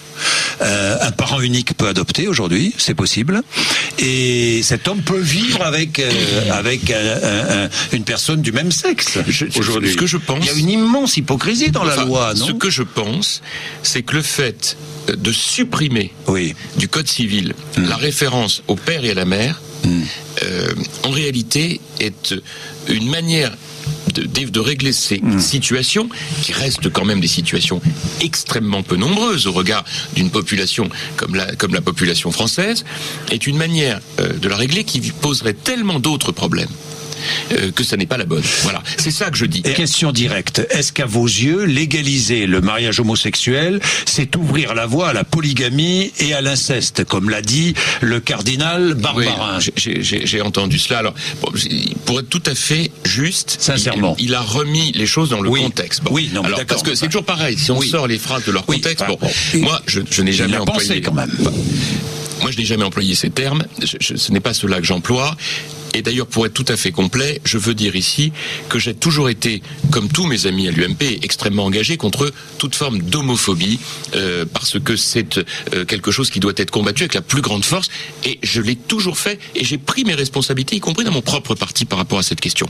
euh, un parent unique peut adopter aujourd'hui, c'est possible. Et cet homme peut vivre avec euh, avec un- un- un- une personne du même sexe aujourd'hui. ce que je pense- Il y a une immense hypocrisie dans la loi, non Ce que je pense, c'est que le fait de supprimer du Code civil Hmm. la référence au père et à la mère, euh, en réalité, est une manière de, régler ces Hmm. situations, qui restent quand même des situations extrêmement peu nombreuses au regard d'une population comme la, comme la population française, est une manière euh, de la régler qui poserait tellement d'autres problèmes. Euh, que ça n'est pas la bonne. Voilà, c'est ça que je dis. Et question directe, est-ce qu'à vos yeux, légaliser le mariage homosexuel, c'est ouvrir la voie à la polygamie et à l'inceste, comme l'a dit le cardinal Barbarin Oui, j'ai- entendu cela. Alors, bon, pour être tout à fait juste, Sincèrement. il, il a remis les choses dans le Oui. contexte. Bon. Oui, non, mais Alors, parce que c'est toujours pareil. Si on Oui. sort les phrases de leur contexte, bon, moi, je, je n'ai jamais employé. pensé, quand même. Moi, je n'ai jamais employé ces termes. Je- je- ce n'est pas cela que j'emploie. Et d'ailleurs, pour être tout à fait complet, je veux dire ici que j'ai toujours été, comme tous mes amis à l'UMP, extrêmement engagé contre toute forme d'homophobie, euh, parce que c'est euh, quelque chose qui doit être combattu avec la plus grande force. Et je l'ai toujours fait, et j'ai pris mes responsabilités, y compris dans mon propre parti par rapport à cette question.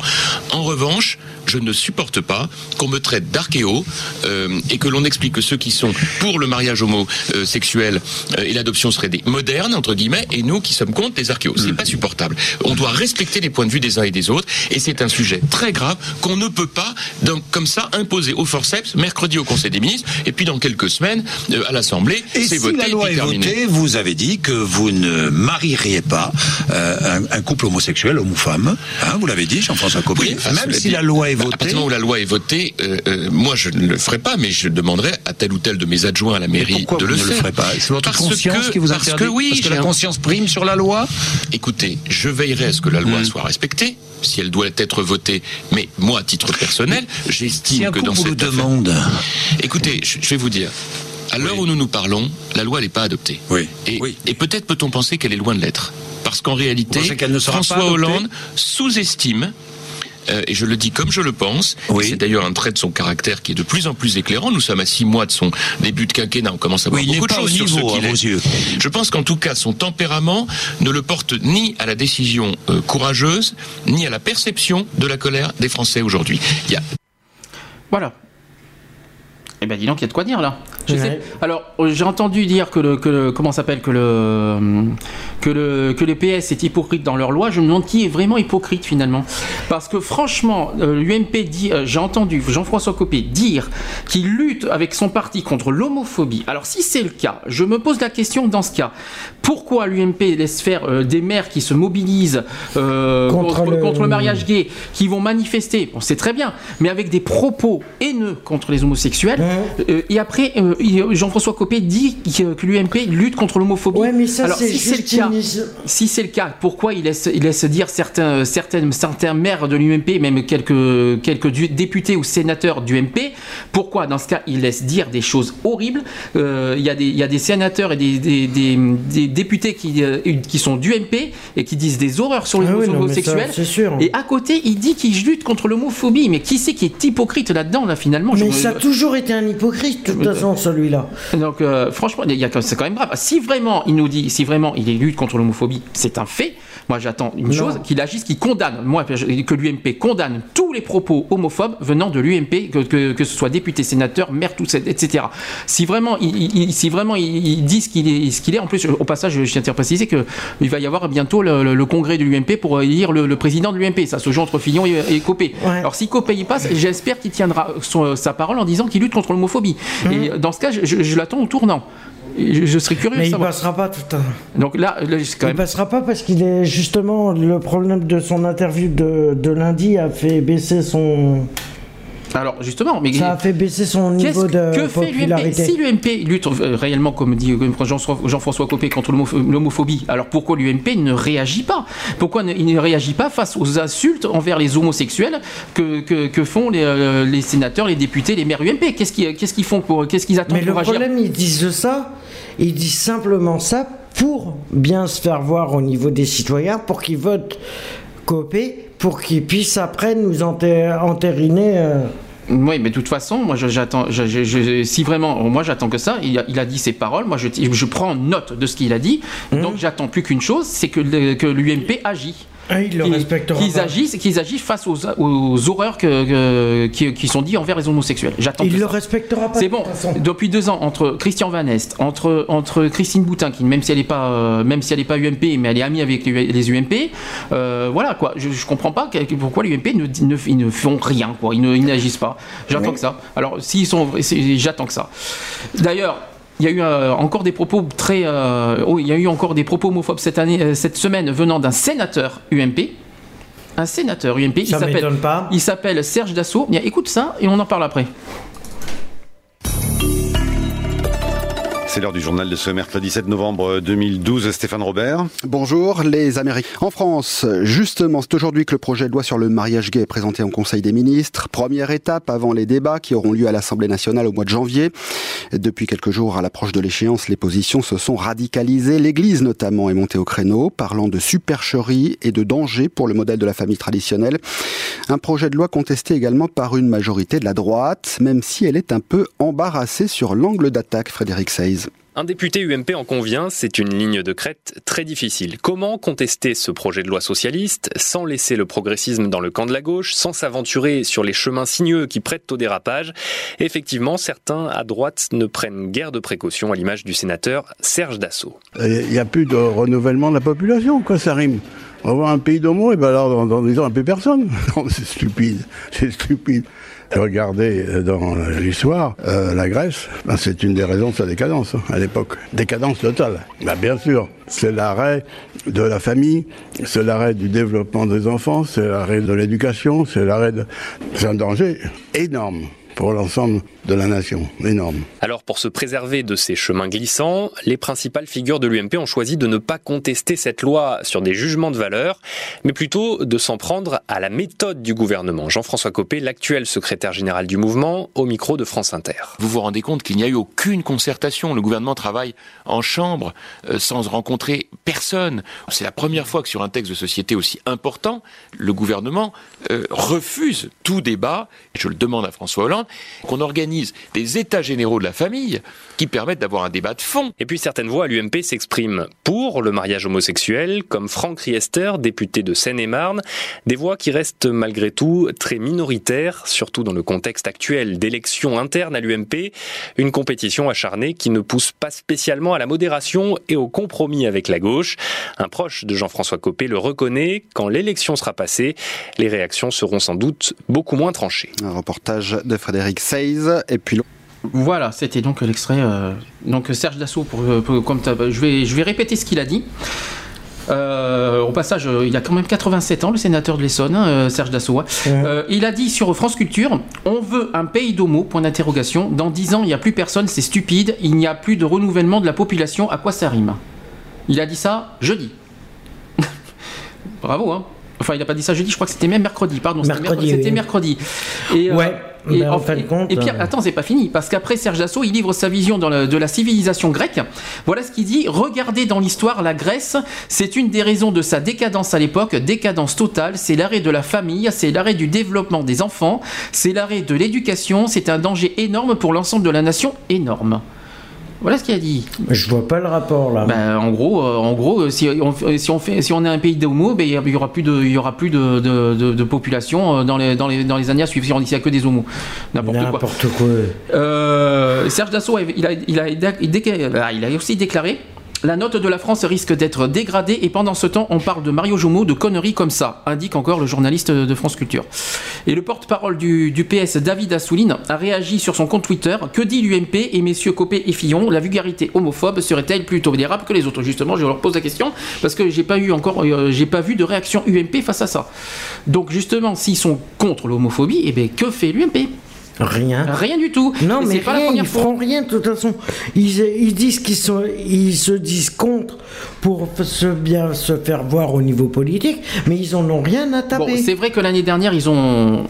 En revanche, je ne supporte pas qu'on me traite d'archéo euh, et que l'on explique que ceux qui sont pour le mariage homosexuel euh, et l'adoption seraient des modernes entre guillemets et nous qui sommes contre des archéos. C'est pas supportable. On doit respecter les points de vue des uns et des autres et c'est un sujet très grave qu'on ne peut pas donc comme ça imposer au forceps mercredi au Conseil des ministres et puis dans quelques semaines euh, à l'Assemblée Et c'est si voté la loi est votée, vous avez dit que vous ne marieriez pas euh, un, un couple homosexuel, homme ou femme. Hein, vous l'avez dit, Jean-François Copé. enfin, Même si dit, la loi est bah, À votée. partir où la loi est votée, euh, moi je ne le ferai pas, mais je demanderai à tel ou tel de mes adjoints à la mairie pourquoi de vous le ne le faire. ferez pas C'est votre Parce conscience que- qui vous parce interdit que oui, Parce que la conscience prime sur la loi Écoutez, je veillerai à ce que la loi soit respectée, si elle doit être votée. Mais moi, à titre personnel, j'estime Si que dans cette affaire- demande. Écoutez, je, vais vous dire. À l'heure où nous nous parlons, la loi n'est pas adoptée. Oui. Et, et peut-être peut-on penser qu'elle est loin de l'être. Parce qu'en réalité, François Hollande sous-estime euh, et je le dis comme je le pense, et c'est d'ailleurs un trait de son caractère qui est de plus en plus éclairant. Nous sommes à six mois de son début de quinquennat, on commence à voir Oui, beaucoup de choses sur ce qu'il à est. vos yeux. Je pense qu'en tout cas, son tempérament ne le porte ni à la décision euh, courageuse, ni à la perception de la colère des Français aujourd'hui. Il y a Voilà. Eh ben dis donc, il y a de quoi dire là. Je sais. Alors, euh, j'ai entendu dire que le, que le- comment s'appelle que le que le que les PS est hypocrite dans leur loi. Je me demande qui est vraiment hypocrite finalement, parce que franchement, euh, l'UMP dit, euh, j'ai entendu Jean-François Copé dire qu'il lutte avec son parti contre l'homophobie. Alors si c'est le cas, je me pose la question dans ce cas, pourquoi l'UMP laisse faire euh, des maires qui se mobilisent euh, Contre contre, le- contre le mariage gay, qui vont manifester, on sait très bien, mais avec des propos haineux contre les homosexuels. Euh, et après, euh, Jean-François Copé dit que, l'UMP lutte contre l'homophobie. ça, Alors si c'est le cas, une- si c'est le cas, pourquoi il laisse, il laisse dire certains, certaines, certains maires de l'UMP, même quelques, quelques députés ou sénateurs du MP, pourquoi dans ce cas il laisse dire des choses horribles? Euh, Il y, a des- il y a des sénateurs et des, des- des- des députés qui, euh, qui sont du MP et qui disent des horreurs sur les Ah oui, mais homosexuels. ça, c'est sûr. Et à côté, il dit qu'il lutte contre l'homophobie. Mais qui c'est qui est hypocrite là-dedans, là, finalement? Je Mais me- ça a toujours été un hypocrite, de toute façon, celui-là. donc euh, franchement, c'est quand même grave. Si vraiment il nous dit, si vraiment il lutte contre l'homophobie, c'est un fait. Moi, j'attends une Non. chose, qu'il agisse, qu'il condamne, moi, que l'UMP condamne tous les propos homophobes venant de l'UMP, que, que, que ce soit député, sénateur, maire, tout, ça, etc. Si vraiment, il, il- si vraiment qu'il est, ce qu'il est, en plus, au passage, je tiens à préciser que il va y avoir bientôt le, le- le congrès de l'UMP pour élire le, le président de l'UMP. Ça se joue entre Fillon et, et Copé. Alors si Copé y passe, j'espère qu'il tiendra son- sa parole en disant qu'il lutte contre l'homophobie. Et dans ce cas, je, je- je l'attends au tournant. Je, je serais curieux Mais de il savoir. passera pas tout à Donc là, là, Il passera pas parce qu'il est justement le problème de son interview de, de lundi a fait baisser son Alors justement, mais Ça a fait baisser son niveau de que fait l'UMP popularité. Si l'UMP lutte euh, réellement, comme dit euh, Jean- Jean-François Copé, contre l'homo- l'homophobie, alors pourquoi l'UMP ne réagit pas? Pourquoi il ne réagit pas face aux insultes envers les homosexuels que, que, que font les, euh, les sénateurs, les députés, les maires UMP Qu'est-ce qu'ils font pour Qu'est-ce qu'ils attendent Mais le pour agir? problème, ils disent ça, ils disent simplement ça pour bien se faire voir au niveau des citoyens, pour qu'ils votent Copé, pour qu'ils puissent après nous entériner. euh, Oui, mais de toute façon, moi, j'attends. si vraiment, moi, j'attends que ça. Il a, il a dit ses paroles. Moi, je, je prends note de ce qu'il a dit. Mmh. Donc, j'attends plus qu'une chose, c'est que, le- que l'UMP agit. Ah, il le Qu'ils- agissent, qu'ils agissent face aux, aux horreurs que, que- qui, qui sont dites envers les homosexuels. J'attends. Il le ça. respectera pas. C'est bon. Depuis deux ans, entre Christian Van Est, entre, entre Christine Boutin, qui même si elle n'est pas, euh, même si elle est pas UMP, mais elle est amie avec les, les UMP, euh, voilà quoi. Je, je comprends pas pourquoi les UMP ne, ne, ils ne font rien quoi. Ils ils n'agissent pas. J'attends Oui. que ça. Alors s'ils sont, j'attends que ça. D'ailleurs. Il y a eu euh, encore des propos très, euh, oh, il y a eu encore des propos homophobes cette année, euh, cette semaine venant d'un sénateur UMP, un sénateur UMP. Ça s'appelle- m'étonne pas. Il s'appelle Serge Dassault. Écoute ça et on en parle après. C'est l'heure du journal de ce mercredi 7 novembre 2012. Stéphane Robert. Bonjour les Américains. En France, justement, c'est aujourd'hui que le projet de loi sur le mariage gay est présenté en Conseil des ministres. Première étape avant les débats qui auront lieu à l'Assemblée nationale au mois de janvier. Depuis quelques jours, à l'approche de l'échéance, les positions se sont radicalisées. L'Église notamment est montée au créneau, parlant de supercherie et de danger pour le modèle de la famille traditionnelle. Un projet de loi contesté également par une majorité de la droite, même si elle est un peu embarrassée sur l'angle d'attaque, Frédéric Seiz. Un député UMP en convient, c'est une ligne de crête très difficile. Comment contester ce projet de loi socialiste sans laisser le progressisme dans le camp de la gauche, sans s'aventurer sur les chemins sinueux qui prêtent au dérapage? Effectivement, certains à droite ne prennent guère de précautions à l'image du sénateur Serge Dassault. Il n'y a plus de renouvellement de la population, quoi, ça rime. On va voir un pays d'homo, et ben alors, dans, dans 10 ans, plus personne. (laughs) Non, c'est stupide, c'est stupide. Regardez euh, dans l'histoire, euh, la Grèce, ben, c'est une des raisons de sa décadence hein, à l'époque. Décadence totale. Ben, bien sûr, c'est l'arrêt de la famille, c'est l'arrêt du développement des enfants, c'est l'arrêt de l'éducation, c'est l'arrêt de... C'est un danger énorme pour l'ensemble de la nation, énorme. Alors pour se préserver de ces chemins glissants, les principales figures de l'UMP ont choisi de ne pas contester cette loi sur des jugements de valeur, mais plutôt de s'en prendre à la méthode du gouvernement. Jean-François Copé, l'actuel secrétaire général du mouvement, au micro de France Inter. Vous vous rendez compte qu'il n'y a eu aucune concertation. Le gouvernement travaille en chambre euh, sans rencontrer personne. C'est la première fois que sur un texte de société aussi important, le gouvernement euh, refuse tout débat. Je le demande à François Hollande qu'on organise des états généraux de la famille qui permettent d'avoir un débat de fond. Et puis certaines voix à l'UMP s'expriment pour le mariage homosexuel, comme Franck Riester, député de Seine-et-Marne, des voix qui restent malgré tout très minoritaires, surtout dans le contexte actuel d'élections internes à l'UMP, une compétition acharnée qui ne pousse pas spécialement à la modération et au compromis avec la gauche. Un proche de Jean-François Copé le reconnaît, quand l'élection sera passée, les réactions seront sans doute beaucoup moins tranchées. Un reportage de Frédéric Seiz et puis Voilà, c'était donc l'extrait. euh, donc Serge Dassault, pour, pour- comme je vais, je vais répéter ce qu'il a dit. Euh, au passage, euh, il a quand même 87 ans, le sénateur de l'Essonne, hein, euh, Serge Dassault. hein. Euh, il a dit sur France Culture On veut un pays d'homo, point d'interrogation. Dans 10 ans, il n'y a plus personne, c'est stupide. Il n'y a plus de renouvellement de la population. À quoi ça rime? Il a dit ça jeudi. (laughs) Bravo, hein Enfin, il n'a pas dit ça jeudi, je crois que c'était même mercredi, pardon. c'était Mercredi, mercredi. C'était oui. mercredi. Et, euh, Ouais, et, mais en fin de compte, et puis, euh, attends, c'est pas fini, parce qu'après Serge Dassault, il livre sa vision dans le- de la civilisation grecque. Voilà ce qu'il dit. Regardez dans l'histoire, la Grèce, c'est une des raisons de sa décadence à l'époque, décadence totale, c'est l'arrêt de la famille, c'est l'arrêt du développement des enfants, c'est l'arrêt de l'éducation, c'est un danger énorme pour l'ensemble de la nation, énorme. Voilà ce qu'il a dit. Je vois pas le rapport là. Ben, en gros, euh, en gros, euh, si on, si on fait, si on est un pays d'homo, ben, il y aura plus de, il y aura plus de, de, de- de population euh, dans les, dans les, dans les années à suivre. Si on dit qu'il y a que des homos, n'importe quoi. N'importe quoi. Euh, Serge Dassault, il a, il, a, il, a, il a aussi déclaré la note de la France risque d'être dégradée et pendant ce temps, on parle de Mario Jomo de conneries comme ça, indique encore le journaliste de France Culture. Et le porte-parole du, PS, David Assouline, a réagi sur son compte Twitter. Que dit l'UMP et messieurs Copé et Fillon? La vulgarité homophobe serait-elle plus tolérable que les autres? Justement, je leur pose la question parce que j'ai pas encore, euh, pas vu de réaction UMP face à ça. Donc justement, s'ils sont contre l'homophobie, eh ben que fait l'UMP Rien. Rien du tout. Non, mais la première ils fois. feront rien de toute façon. Ils, ils disent qu'ils sont, ils se disent contre pour se bien se faire voir au niveau politique, mais ils en ont rien à Bon, taper. c'est vrai que l'année dernière, ils ont.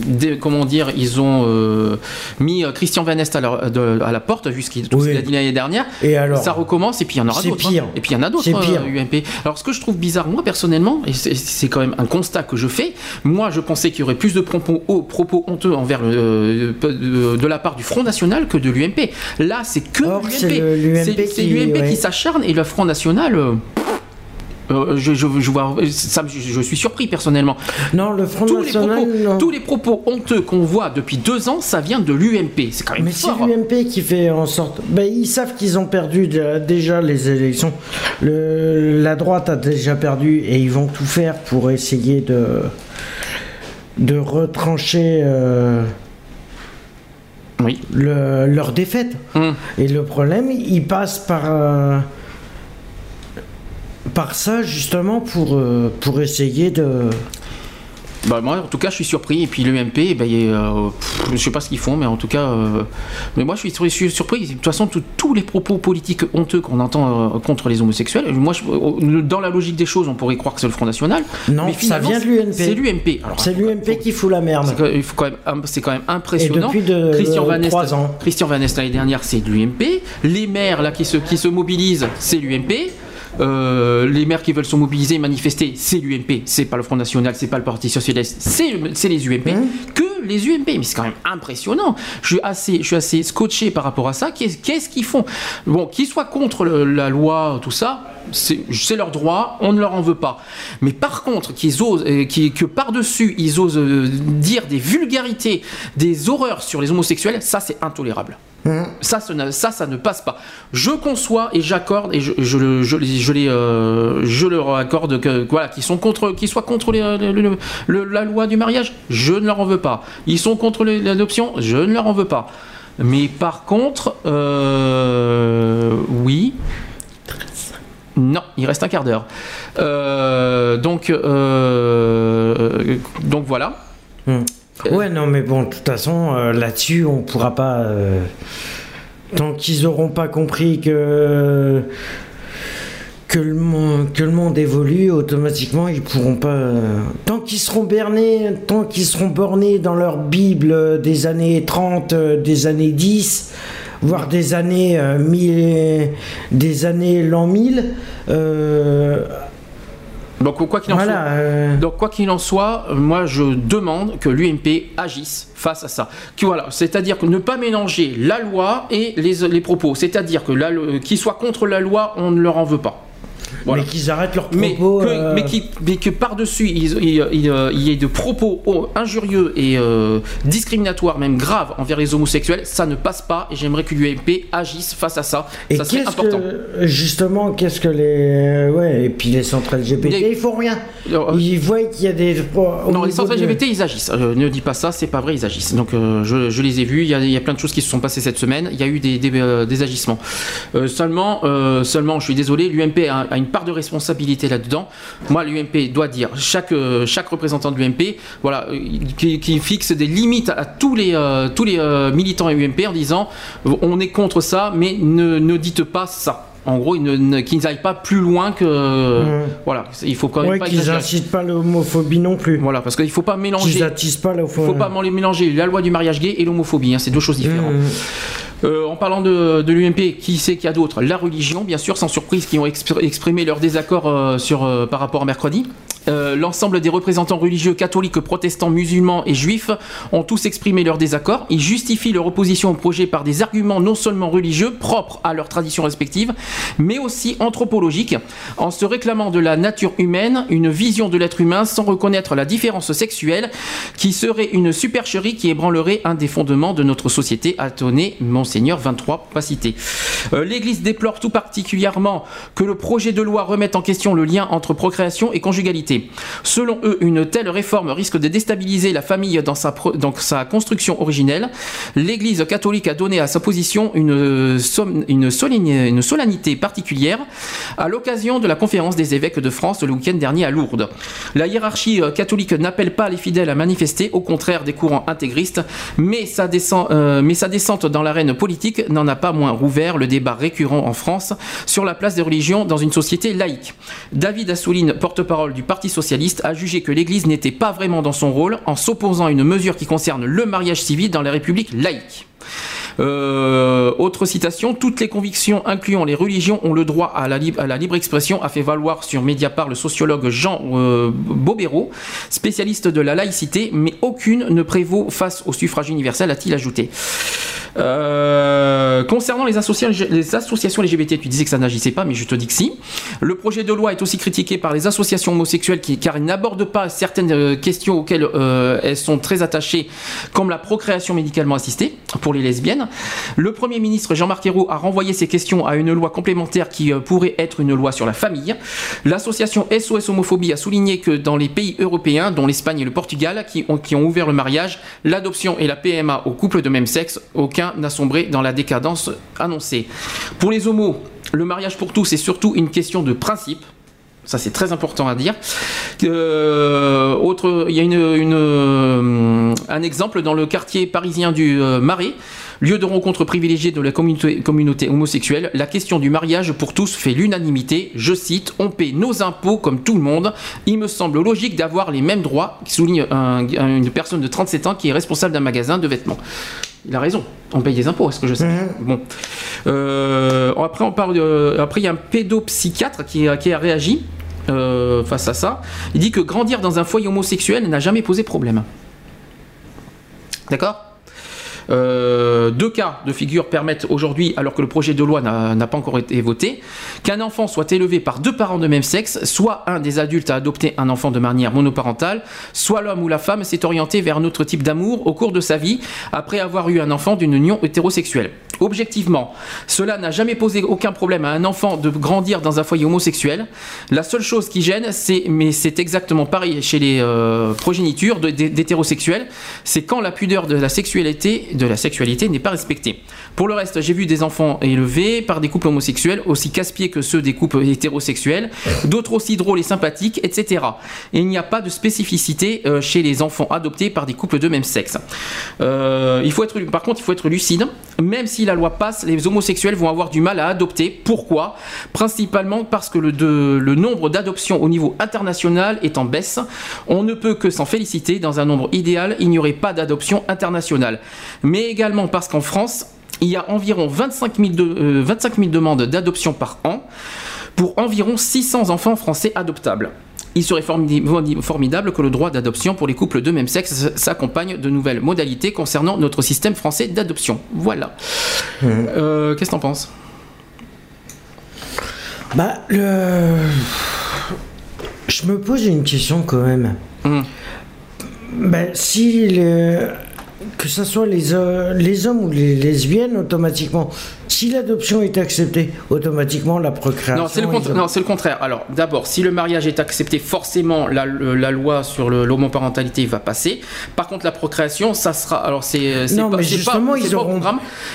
Des- comment dire, ils ont euh, mis euh, Christian Van Est à la, de- à la porte, vu ce qu'il qu'il a dit l'année dernière. Et alors Ça recommence, et puis il y en aura d'autres. hein. pire. Et puis il y en a d'autres, euh, UMP. Alors ce que je trouve bizarre, moi personnellement, et c'est- quand même un constat que je fais, moi je pensais qu'il y aurait plus de propos, oh, propos honteux envers le, euh, de, de la part du Front National que de l'UMP. Là, c'est que c'est l'UMP. C'est qui- l'UMP ouais. qui s'acharne, et le Front National. euh, euh, je, je, je vois, ça, me- je, je suis surpris personnellement. Non, le Front tous National, Les propos, non. tous les propos honteux qu'on voit depuis deux ans, ça vient de l'UMP. C'est quand même Mais c'est l'UMP qui fait en sorte. Ben, ils savent qu'ils ont perdu déjà les élections. Le, la droite a déjà perdu et ils vont tout faire pour essayer de de retrancher euh, oui. le- leur défaite. Hum. Et le problème, il passe par euh, par ça justement pour euh, pour essayer de Bah, moi, en tout cas, je suis surpris. Et puis l'UMP, eh ben, euh, je sais pas ce qu'ils font, mais en tout cas, euh, mais moi, je suis, je suis surpris. De toute façon, tout- tous les propos politiques honteux qu'on entend euh, contre les homosexuels, moi, je- dans la logique des choses, on pourrait croire que c'est le Front National. non, mais ça vient de l'UMP. C'est l'UMP. C'est l'UMP qui fout la merde. C'est quand- même- impressionnant. Et depuis de- Christian Van Est, ans. Christian Van Est l'année dernière, c'est de l'UMP. Les maires là qui se, qui se mobilisent, c'est l'UMP. Euh, les maires qui veulent se mobiliser, manifester, c'est l'UMP. C'est pas le Front National, c'est pas le Parti Socialiste, c'est les UMP. Hein Que les UMP. Mais c'est quand même impressionnant. Je suis assez, je suis assez scotché par rapport à ça. Qu'est-ce qu'ils font? Bon, qu'ils soient contre le- la loi, tout ça, c'est leur droit, on ne leur en veut pas. Mais par contre, qu'ils osent, euh, que par-dessus, ils osent euh, dire des vulgarités, des horreurs sur les homosexuels, ça c'est intolérable. Ça, ça, ne- passe pas. Je conçois et j'accorde et je, je, je, les- je, les, euh, je leur accorde que voilà, qu'ils sont contre, qu'ils soient contre la loi du mariage, je ne leur en veux pas. Ils sont contre l'adoption, je ne leur en veux pas. Mais par contre, euh, oui. Non, il reste un quart d'heure. Euh, donc, donc voilà. Ouais, non, mais bon, de toute façon, euh, là-dessus, on pourra pas. euh, tant qu'ils auront pas compris que. Le, monde, évolue, automatiquement, ils pourront pas. euh, tant qu'ils seront bernés, tant qu'ils seront bornés dans leur Bible euh, des années 30, euh, des années 10, voire des années, euh, 1000, des années l'an 1000, euh, Donc quoi qu'il en Voilà, soit, donc quoi qu'il en soit, euh, moi je demande que l'UMP agisse face à ça. Que voilà, c'est-à-dire que ne pas mélanger la loi et les, les propos. C'est-à-dire que qu'ils soient contre la loi, on ne leur en veut pas. Voilà. mais qu'ils arrêtent leurs Mais propos. que, euh, mais qui- mais que par-dessus, il, il- il, euh, il y ait de propos injurieux et euh, discriminatoires, même graves, envers les homosexuels, ça ne passe pas et j'aimerais que l'UMP agisse face à ça. Et ça serait important. que, justement, qu'est-ce que les. Ouais, et puis les centrales LGBT, ils font rien. Ils voient qu'il y a des. Non, les centrales de- LGBT, ils agissent. Euh, ne dis pas ça, c'est pas vrai, ils agissent. Donc, je, je les ai vus. Il y, a, il y a plein de choses qui se sont passées cette semaine. Il y a eu des, des, des agissements. Seulement, seulement, je suis désolé, l'UMP a, a une part de responsabilité là-dedans. Moi, l'UMP doit dire chaque euh, chaque représentant de l'UMP, voilà, euh, qui, qui fixe des limites à tous les euh, tous les euh, militants UMP en disant, on est contre ça, mais ne, ne dites pas ça. En gros, ils ne- ne- qu'ils n'aillent pas plus loin que. Mhm. Voilà, il faut quand même Ouais, pas qu'ils exagérer. incitent pas l'homophobie non plus. Voilà, parce qu'il faut pas mélanger. Qu'ils pas Il l'homophobie. faut pas mélanger la loi du mariage gay et l'homophobie, hein, c'est deux choses différentes. Mmh. Euh, en parlant de, l'UMP, qui c'est qu'il y a d'autres? La religion, bien sûr, sans surprise, qui ont expr- exprimé leur désaccord euh, sur, euh, par rapport à mercredi. L'ensemble des représentants religieux catholiques, protestants, musulmans et juifs ont tous exprimé leur désaccord. Ils justifient leur opposition au projet par des arguments non seulement religieux, propres à leurs traditions respectives, mais aussi anthropologiques, en se réclamant de la nature humaine, une vision de l'être humain sans reconnaître la différence sexuelle, qui serait une supercherie qui ébranlerait un des fondements de notre société, a tonné 23, pas cité. Euh, L'Église déplore tout particulièrement que le projet de loi remette en question le lien entre procréation et conjugalité. Selon eux, une telle réforme risque de déstabiliser la famille dans sa, sa construction originelle. L'Église catholique a donné à sa position une, une, une solennité particulière à l'occasion de la conférence des évêques de France le week-end dernier à Lourdes. La hiérarchie euh, catholique n'appelle pas les fidèles à manifester, au contraire des courants intégristes, mais sa, euh, mais sa descente dans l'arène politique n'en a pas moins rouvert le débat récurrent en France sur la place des religions dans une société laïque. David Assouline, porte-parole du Parti socialiste, a jugé que l'Église n'était pas vraiment dans son rôle en s'opposant à une mesure qui concerne le mariage civil dans les républiques laïques. Euh, autre citation, toutes les convictions incluant les religions ont le droit à la, libre expression, a fait valoir sur Mediapart le sociologue Jean euh, Bobéro, spécialiste de la laïcité, mais aucune ne prévaut face au suffrage universel, a-t-il ajouté. Euh, concernant les, associations LGBT, tu disais que ça n'agissait pas, mais je te dis que si. Le projet de loi est aussi critiqué par les associations homosexuelles car il n'aborde pas certaines questions auxquelles elles sont très attachées, comme la procréation médicalement assistée pour les lesbiennes. Le Premier ministre Jean-Marc Ayrault a renvoyé ces questions à une loi complémentaire qui euh, pourrait être une loi sur la famille. L'association SOS Homophobie a souligné que dans les pays européens, dont l'Espagne et le Portugal, qui ont ouvert le mariage, l'adoption et la PMA aux couples de même sexe, aucun n'a sombré dans la décadence annoncée. Pour les homos, le mariage pour tous est surtout une question de principe. Ça, c'est très important à dire. Euh, il y a euh, un exemple dans le quartier parisien du Marais. Lieu de rencontre privilégié de la communauté, homosexuelle, la question du mariage pour tous fait l'unanimité. Je cite, on paie nos impôts comme tout le monde. Il me semble logique d'avoir les mêmes droits, souligne une personne de 37 ans qui est responsable d'un magasin de vêtements. Il a raison, on paye des impôts, est-ce que je sais. Bon. Euh, après, on parle après, il y a un pédopsychiatre qui, qui a réagi euh, face à ça. Il dit que grandir dans un foyer homosexuel n'a jamais posé problème. D'accord? Euh, deux cas de figure permettent aujourd'hui, alors que le projet de loi n'a pas encore été voté, qu'un enfant soit élevé par deux parents de même sexe, soit un des adultes a adopté un enfant de manière monoparentale, soit l'homme ou la femme s'est orienté vers un autre type d'amour au cours de sa vie après avoir eu un enfant d'une union hétérosexuelle. Objectivement, cela n'a jamais posé aucun problème à un enfant de grandir dans un foyer homosexuel. La seule chose qui gêne, c'est, mais c'est exactement pareil chez les euh, progénitures d'hétérosexuels, c'est quand la pudeur de la sexualité, de la sexualité n'est pas respectée. Pour le reste, j'ai vu des enfants élevés par des couples homosexuels, aussi casse-pieds que ceux des couples hétérosexuels, d'autres aussi drôles et sympathiques, etc. Et il n'y a pas de spécificité euh, chez les enfants adoptés par des couples de même sexe. Euh, il faut être, par contre, il faut être lucide. Même si la loi passe, les homosexuels vont avoir du mal à adopter. Pourquoi? Principalement parce que le, le nombre d'adoptions au niveau international est en baisse. On ne peut que s'en féliciter. Dans un nombre idéal, il n'y aurait pas d'adoption internationale. Mais également parce qu'en France, il y a environ 25 000, de, 25 000 demandes d'adoption par an pour environ 600 enfants français adoptables. Il serait formidable que le droit d'adoption pour les couples de même sexe s'accompagne de nouvelles modalités concernant notre système français d'adoption. Voilà. Mmh. Euh, qu'est-ce que t'en penses? Bah, le... je me pose une question quand même. Mmh. Bah, si le que ce soit les, euh, les hommes ou les lesbiennes, automatiquement, si l'adoption est acceptée, automatiquement la procréation. Non, c'est le, le, contraire. Alors, d'abord, si le mariage est accepté, forcément, la, la loi sur l'homoparentalité va passer. Par contre, la procréation, ça sera. Alors, c'est. Non, mais justement, ils, auront,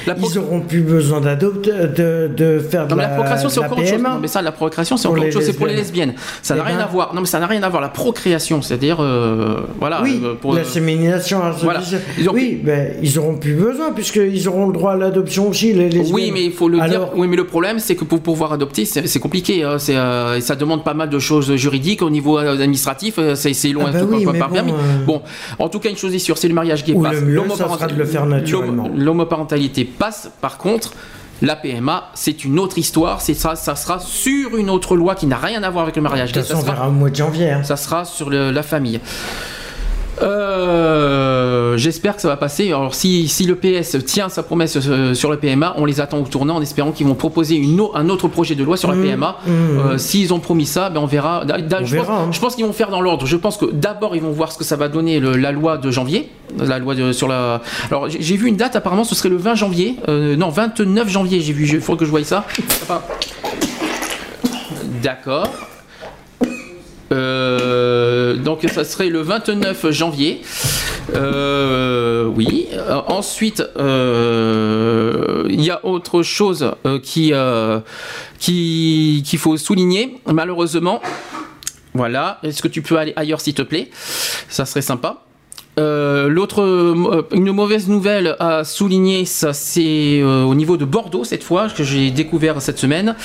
ils auront plus besoin d'adopter, de, de, faire de non, la, la procréation, c'est encore autre chose. mais ça, la procréation, c'est encore autre chose. C'est pour les lesbiennes. Ça n'a eh rien ben à voir. Non, mais ça n'a rien à voir. La procréation, c'est-à-dire. Euh, voilà. Oui, euh, pour, l'insémination voilà. Oui, ben, ils auront plus besoin, puisqu'ils auront le droit à l'adoption aussi, les. Oui, mais il faut le dire. Oui, mais le problème, c'est que pour pouvoir adopter, c'est compliqué. Hein. Euh, ça demande pas mal de choses juridiques au niveau euh, administratif. Euh, c'est loin, ah bah pas, bon, bon, en tout cas, une chose est sûre, c'est le mariage qui passe. L'homoparentalité passe. Par contre, la PMA, c'est une autre histoire. C'est ça, ça sera sur une autre loi qui n'a rien à voir avec le mariage. De toute façon, on verra au mois de janvier. Hein. Ça sera sur la famille. Euh, j'espère que ça va passer. Alors, si, si, le PS tient sa promesse euh, sur le PMA, on les attend au tournant en espérant qu'ils vont proposer une, un autre projet de loi sur la mmh. PMA. Mmh. Euh, s'ils ont promis ça, ben on verra. Hein. je, pense, qu'ils vont faire dans l'ordre. Je pense que d'abord, ils vont voir ce que ça va donner la loi de janvier. La loi sur la. Alors, j'ai vu une date, apparemment, ce serait le 20 janvier. non, 29 janvier, j'ai vu. Il faut que je voie ça. D'accord. Euh, donc ça serait le 29 janvier. Euh, oui. Euh, ensuite, il y a autre chose qui qui qu'il faut souligner. Malheureusement, voilà. Est-ce que tu peux aller ailleurs, s'il te plaît? Ça serait sympa. Euh, L'autre, euh, une mauvaise nouvelle à souligner, ça c'est euh, au niveau de Bordeaux cette fois que j'ai découvert cette semaine.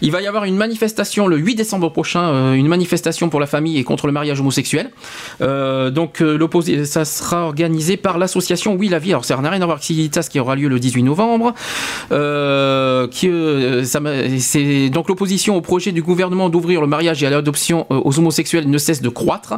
Il va y avoir une manifestation le 8 décembre prochain, une manifestation pour la famille et contre le mariage homosexuel. Donc l'opposé, ça sera organisé par l'association Oui la vie. Alors ça n'a rien à voir avec Civitas qui aura lieu le 18 novembre. Donc l'opposition au projet du gouvernement d'ouvrir le mariage et à l'adoption aux homosexuels ne cesse de croître.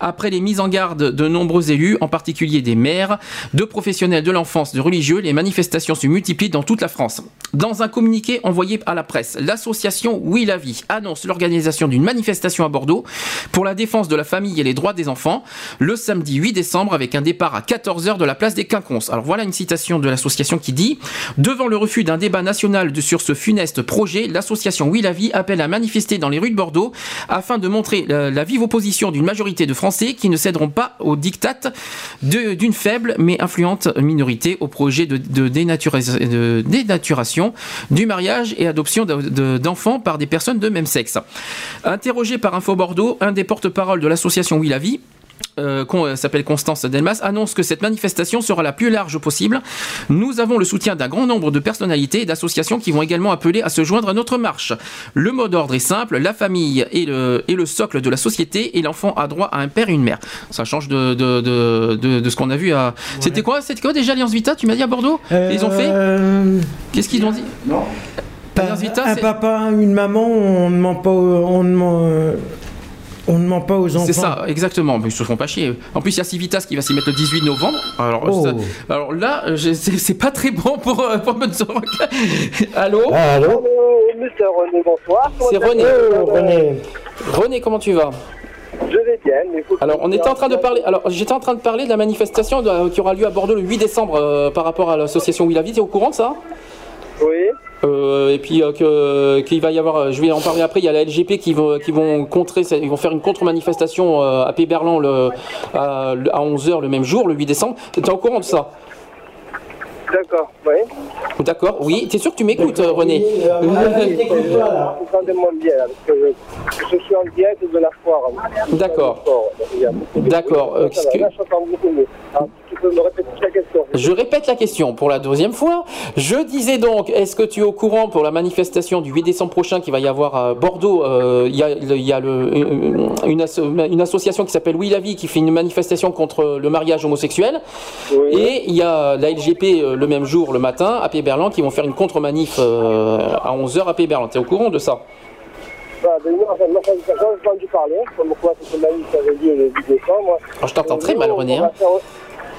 Après les mises en garde de nombreux élus, en particulier des maires, de professionnels de l'enfance, de religieux, les manifestations se multiplient dans toute la France. Dans un communiqué envoyé à la presse, l'association Oui la vie annonce l'organisation d'une manifestation à Bordeaux pour la défense de la famille et les droits des enfants le samedi 8 décembre avec un départ à 14h de la place des Quinconces. Alors voilà une citation de l'association qui dit Devant le refus d'un débat national sur ce funeste projet, l'association Oui la vie appelle à manifester dans les rues de Bordeaux afin de montrer la, vive opposition d'une majorité de Français qui ne céderont pas au diktat de- d'une faible mais influente minorité au projet de, dénaturation du mariage et adoption de- de- d'enfants par des personnes de même sexe. Interrogé par Info Bordeaux, un des porte-parole de l'association Oui la vie, euh, con- euh, s'appelle Constance Delmas, annonce que cette manifestation sera la plus large possible. Nous avons le soutien d'un grand nombre de personnalités et d'associations qui vont également appeler à se joindre à notre marche. Le mot d'ordre est simple, la famille est le, est le socle de la société et l'enfant a droit à un père et une mère. Ça change de, de, de, de- de ce qu'on a vu à... C'était quoi? C'était quoi déjà Alliance Vita? Tu m'as dit à Bordeaux? Ils ont fait? Euh, Qu'est-ce qu'ils ont dit? Non. Alliance Vita, un c'est- papa, une maman, on ne ment pas, aux- on ne ment, euh, on ne ment pas aux enfants. C'est ça, exactement. Mais ils se font pas chier. En plus, il y a Civitas qui va s'y mettre le 18 novembre. Alors, Oh. ça- alors là, euh, c'est pas très bon pour, euh, pour Soirée. (laughs) Allô Allô Monsieur René, bonsoir. C'est René. Euh, René. René, comment tu vas Je vais bien. mais faut que Alors, on était en train de parler. Alors, j'étais en train de parler de la manifestation de- qui aura lieu à Bordeaux le 8 décembre euh, par rapport à l'association Oui la vie. T'es au courant de ça? Oui. Euh, et puis euh, que qu'il va y avoir, euh, je vais en parler après. Il y a la LGP qui vont qui vont contrer, ils vont faire une contre-manifestation euh, à Péberlan le, à, à 11h le même jour, le 8 décembre. T'es au courant de ça? D'accord, oui. D'accord, oui. T'es sûr que tu m'écoutes, euh, René? Entendez-moi bien, là, parce que je, je suis en direct de la foire. D'accord. D'accord, euh, Ça peux me répéter la question Je répète la question pour la deuxième fois. Je disais donc, est-ce que tu es au courant pour la manifestation du 8 décembre prochain qui va y avoir à Bordeaux euh, Il y a, il y a le- une, asso- une association qui s'appelle Oui la vie qui fait une manifestation contre le mariage homosexuel. Et il y a la LGP euh, le même jour, le matin, à Péberlan, qui vont faire une contre-manif euh, à 11h à Péberlan. Tu es au courant de ça? Bah, ben, moi, enfin, moi, j'en ai entendu parler, comme quoi cette manif avait lieu le 8 décembre. Alors, je t'entends très mal, René. hein.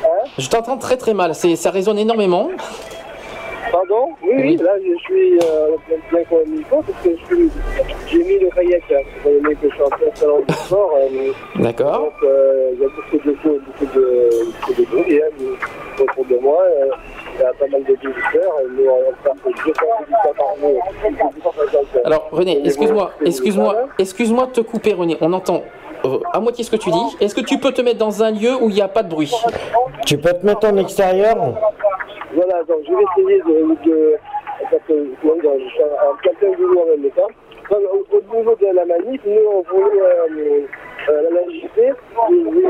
Hein Je t'entends très très mal. Ça résonne énormément. Pardon oui, oui, là je suis euh, bien comme il faut parce que j'ai mis le kayak. Hein. Vous voyez que je suis en plein salon de sport. euh, D'accord. Donc euh, il y a beaucoup de, beaucoup de, beaucoup de bruit hein, autour de moi. euh, Il y a pas mal de visiteurs. Nous on part 200 visiteurs par. 250. Alors René, excuse-moi, excuse-moi, excuse-moi de te couper René, on entend euh, à moitié ce que tu dis. Est-ce que tu peux te mettre dans un lieu où il n'y a pas de bruit Tu peux te mettre en extérieur Voilà, donc je vais essayer de. de parce que comment dire, je suis en plein plein au, au niveau de la manif, nous on voulait, euh, euh, la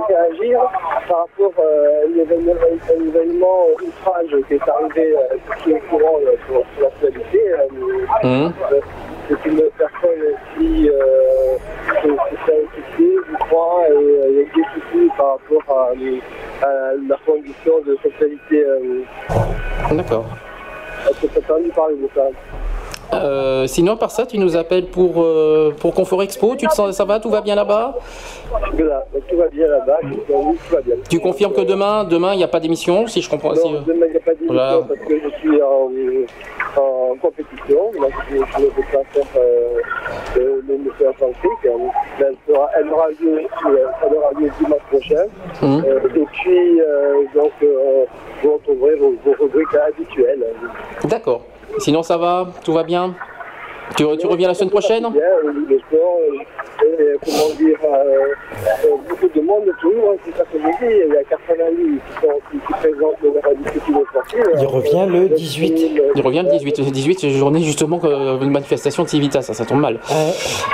réagir par rapport euh, à un événement, outrage qui est arrivé, euh, qui est au courant euh, sur, sur l'actualité. Hum. c'est une personne qui, s'est impliquée, je crois, et il y a des soucis par rapport à, à la condition de sexualité. D'accord. est-ce que tu as entendu parler de ça Euh, sinon, par ça, tu nous appelles pour, euh, pour Confort Expo. Tu te sens, ça va Tout va bien là-bas? Voilà, tout va bien là-bas. Tu confirmes que demain, demain, il n'y a pas d'émission, si je comprends si, euh, demain, il n'y a pas d'émission Voilà. parce que je suis en, en compétition. Donc, je, je ne peux pas faire euh, le, Monsieur Atlantique. Elle, sera, elle, aura lieu, elle aura lieu dimanche prochain. Mhm. Et puis, donc, vous retrouverez vos, vos rubriques habituelles. D'accord. Sinon, ça va Tout va bien Tu, tu reviens la semaine prochaine Bien, euh, le sport, euh, et, euh, comment dire, euh, beaucoup de monde toujours, hein, c'est ça que je dis. Il y a 80 000 qui, sont, qui, qui présentent discipline sportive. Il revient le 18. Il revient le 18. Le 18, c'est une journée justement une manifestation de Civitas, ça, ça tombe mal.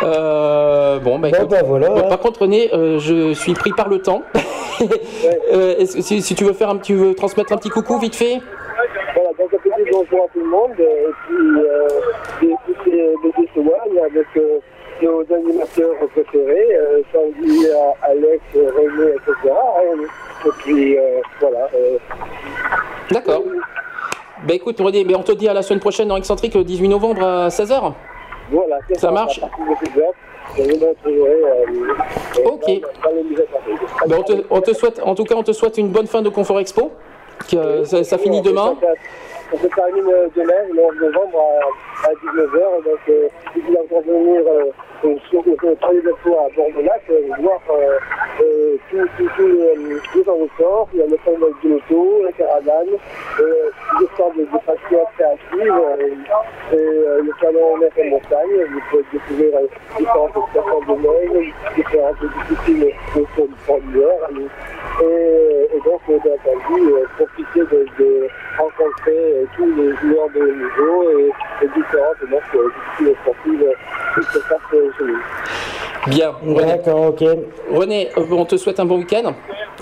Euh, bon, bah, écoute. voilà. Bon, par contre, René, euh, je suis pris par le temps. (laughs) Euh, que si, si tu veux faire un, tu veux transmettre un petit coucou vite fait Voilà, donc un petit bonjour à tout le monde, et puis les bébés Sowan avec euh, nos animateurs préférés, euh, Sandy, euh, Alex, René, etc. Et puis voilà. D'accord. Bah écoute, René, mais on te dit à la semaine prochaine dans Excentrique le 18 novembre à 16h voilà, c'est Ça marche euh, Ok. Bah, on, te, on te souhaite, en tout cas, on te souhaite une bonne fin de Confort Expo. Que, ça, ça finit demain. On se termine euh, demain, le 11 novembre, à, à 19h. Donc, euh, si vous voulez encore venir euh, sur le travail de fois à Bordeaux-Lac, euh, voir euh, euh, tous euh, les transports, il y a le salon de l'auto, la caravane, euh, sortes de, de passions créatives, euh, et euh, le salon mer et montagne. Vous pouvez découvrir euh, différentes stations de neige, différentes disciplines de sport d'hiver. Et, et donc, euh, bien entendu, euh, profiter de, de rencontrer euh, tous les joueurs de haut niveau et, et différentes donc, euh, disciplines sportives euh, qui se passent euh. Bien. René. D'accord, ok. René, euh, on te souhaite un bon week-end.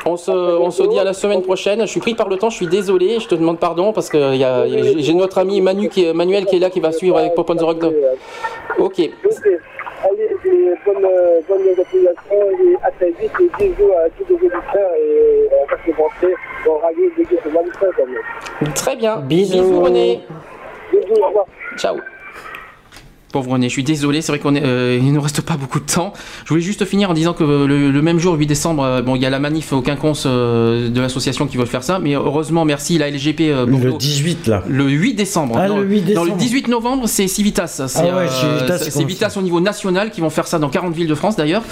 On se, on se dit à la semaine prochaine. Je suis pris par le temps, je suis désolé, je te demande pardon parce que y a- y a- j'ai notre ami Manu qui est, Manuel qui est là qui va suivre avec Pop on the Rock. Ok. Allez, bonne, bonne et à très vite et bisous à tous les auditeurs et on va se montrer dans Radio de. Très bien. Bisous. René. Bisous, au revoir. Ciao. Pauvre René, je suis désolé, c'est vrai qu'il ne nous reste pas beaucoup de temps. Je voulais juste finir en disant que le, le même jour, 8 décembre, euh, bon, il y a la manif au quinconce euh, de l'association qui veut faire ça, mais heureusement, merci la LGP euh, Le Bordeaux. 18 là. Le 8 décembre. Ah, non, le 8 non, décembre. le 18 novembre, c'est Civitas. C'est Ah ouais, euh, Civitas, Civitas au niveau national qui vont faire ça dans 40 villes de France d'ailleurs.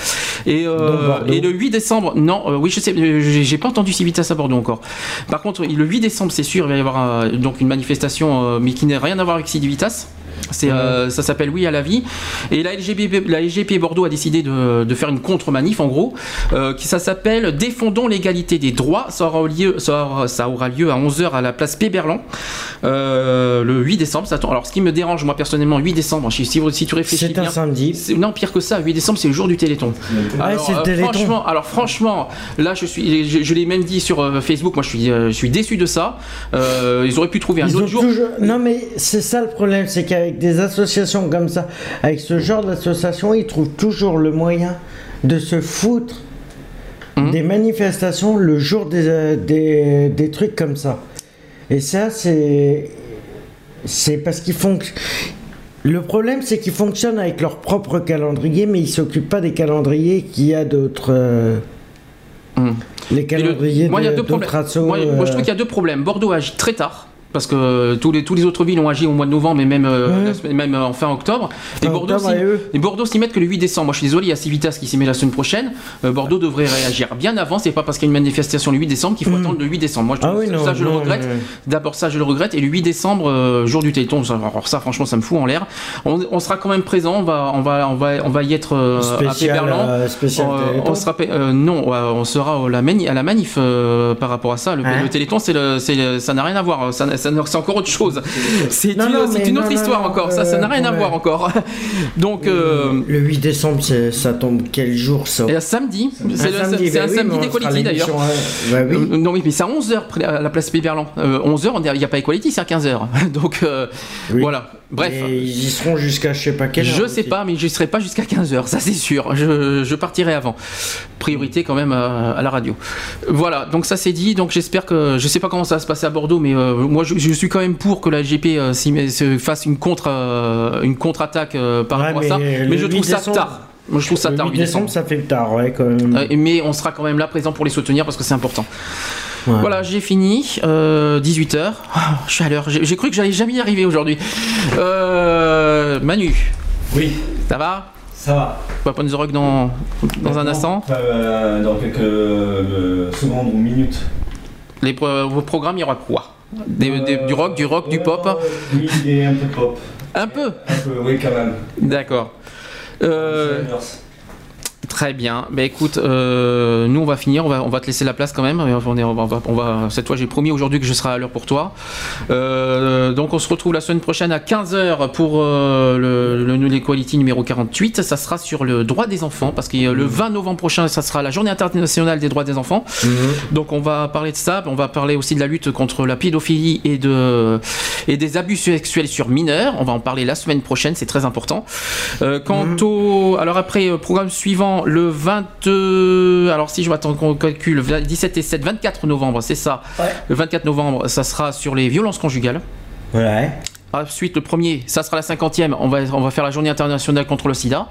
Et, euh, et le 8 décembre, non, euh, oui, je sais, euh, j'ai pas entendu Civitas à Bordeaux encore. Par contre, le 8 décembre, c'est sûr, il va y avoir euh, donc une manifestation euh, mais qui n'a rien à voir avec Civitas. C'est, euh, ça s'appelle Oui à la vie. Et la LGP, la LGP Bordeaux a décidé de, de faire une contre-manif, en gros, euh, qui ça s'appelle Défendons l'égalité des droits. Ça aura lieu, ça aura, ça aura lieu à 11h à la place Péberlan, euh, le 8 décembre. Ça Alors, ce qui me dérange, moi, personnellement, 8 décembre, si, si, si tu réfléchis C'est un bien, samedi. c'est- Non, pire que ça, 8 décembre, c'est le jour du Téléthon. Ah, alors, c'est le Téléthon. franchement, alors franchement, là, je suis, je, je l'ai même dit sur Facebook. Moi, je suis, je suis déçu de ça. Ils auraient pu trouver un Ils autre jour. toujours- Non mais c'est ça le problème, c'est qu'avec des associations comme ça, avec ce genre d'association, ils trouvent toujours le moyen de se foutre Mhm. des manifestations le jour des, euh, des, des trucs comme ça. Et ça, c'est c'est parce qu'ils font. Le problème, c'est qu'ils fonctionnent avec leur propre calendrier, mais ils s'occupent pas des calendriers qu'il y a d'autres. euh, Les calendriers Moi, il y a de- deux. Moi, je euh, trouve qu'il y a deux problèmes. Bordeaux agit très tard. Parce que tous les, tous les autres villes ont agi au mois de novembre et même, euh, la semaine- même euh, en fin octobre. Et Bordeaux, et Bordeaux s'y mettent que le 8 décembre. Moi je suis désolé, il y a Civitas qui s'y met la semaine prochaine. Euh, Bordeaux devrait réagir bien avant. C'est pas parce qu'il y a une manifestation le 8 décembre qu'il faut attendre le 8 décembre. Moi je. Ah oui, ça, non, ça, je le regrette. mais- D'abord ça je le regrette. Et le 8 décembre, euh, jour du Téléthon, ça, alors ça franchement ça me fout en l'air. On, on sera quand même présent. On va, on va, on va, on va y être euh, à Péberlan. spécial Téléthon. on sera, non, on sera à la, mani- à la manif par rapport à ça. Le, Hein le Téléthon, c'est ça n'a rien à voir. Ça, ça- c'est encore autre chose. (laughs) C'est Non, une, non, c'est mais une non, autre non, histoire non, encore. Ça, ça n'a euh, rien à voir encore. (laughs) Donc, euh, Le 8 décembre, c'est- ça tombe quel jour ça? Et un samedi, c'est samedi, c'est bah un oui, samedi d'Equality d'ailleurs. Bah oui. Euh, non, oui, mais c'est à 11h à la place Péberlan. Euh, 11h, il n'y a pas Equality, c'est à 15h. (laughs) Donc, euh, voilà. Bref. Et ils y seront jusqu'à je sais pas quelle heure. Je sais pas, mais je serai pas jusqu'à 15h, ça c'est sûr. Je, je partirai avant. Priorité quand même à, à la radio. Voilà, donc ça c'est dit. Donc j'espère que. Je sais pas comment ça va se passer à Bordeaux, mais euh, moi je, je suis quand même pour que la GP euh, se fasse une contre euh, une contre-attaque euh, par Ouais, rapport à ça. Mais je 8 trouve ça décembre- tard. Moi je trouve ça Le tard, 8 8 décembre. décembre, ça fait tard, ouais, quand même. Euh, mais on sera quand même là présent pour les soutenir parce que c'est important. Ouais. Voilà, j'ai fini. 18h. je suis à l'heure. J'ai cru que j'allais jamais y arriver aujourd'hui. Euh, Manu. Oui. Ça va? Ça va. On the Rock dans, dans un instant. Euh, dans quelques euh, secondes ou minutes. Les pro- vos programmes, il y aura quoi? Des- des- Du rock, du rock, du pop? Oui, et un peu de pop. Un peu? Un peu, oui, quand même. D'accord. Euh, Très bien. Ben écoute, euh, nous on va finir, on va, on va te laisser la place quand même. On, est, on, va, on va- cette fois j'ai promis aujourd'hui que je serai à l'heure pour toi. Euh, donc on se retrouve la semaine prochaine à 15h pour euh, le, le, l'Equality numéro 48. Ça sera sur le droit des enfants parce que le 20 novembre prochain, ça sera la journée internationale des droits des enfants. Mmh. Donc on va parler de ça, on va parler aussi de la lutte contre la pédophilie et, de, et des abus sexuels sur mineurs. On va en parler la semaine prochaine, c'est très important. Quant au... Alors après, programme suivant, le 20... euh, alors si je m'attends qu'on calcule, 17 et 7, 24 novembre, c'est ça. Le 24 novembre, ça sera sur les violences conjugales. Ouais. Ensuite, le premier, ça sera la 50e, on va, on va faire la journée internationale contre le sida.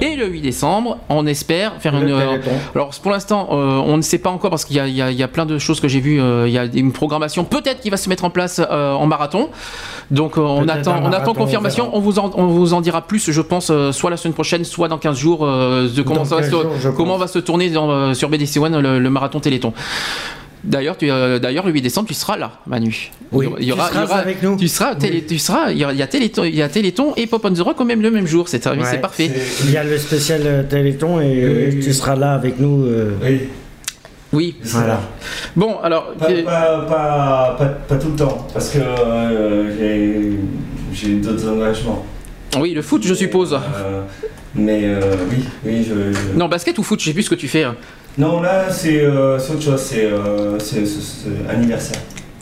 Et le 8 décembre, on espère faire Le une... euh, alors pour l'instant, euh, on ne sait pas encore parce qu'il y, a- il y y a plein de choses que j'ai vues. euh, il y a une programmation peut-être qui va se mettre en place en marathon. Donc on attend, on attend on confirmation. On vous, en, on vous en dira plus, je pense, soit la semaine prochaine, soit dans 15 jours, de comment, ça va 15 se, jours, comment va se tourner dans, sur BDC One le, le marathon Téléthon. D'ailleurs, tu, euh, d'ailleurs, le 8 décembre, tu seras là, Manu. Oui, il y aura, tu il y seras aura- avec nous. Tu seras, télé- tu seras. Il y, a, il y a Téléthon, il y a Téléthon et Pop on the Rock quand même le même jour. C'est, Ouais, parfait. Il y a le spécial euh, Téléthon et Oui. tu seras là avec nous. euh, Oui. Oui. Voilà. Bon, alors. Pas, pas, pas, pas, pas tout le temps, parce que euh, j'ai, j'ai d'autres engagements. Oui, le foot, je suppose. Euh, mais euh, oui, oui, je, je- Non, basket ou foot, je sais plus ce que tu fais. hein. Non, là, c'est, euh, c'est autre chose, c'est, euh, anniversaire.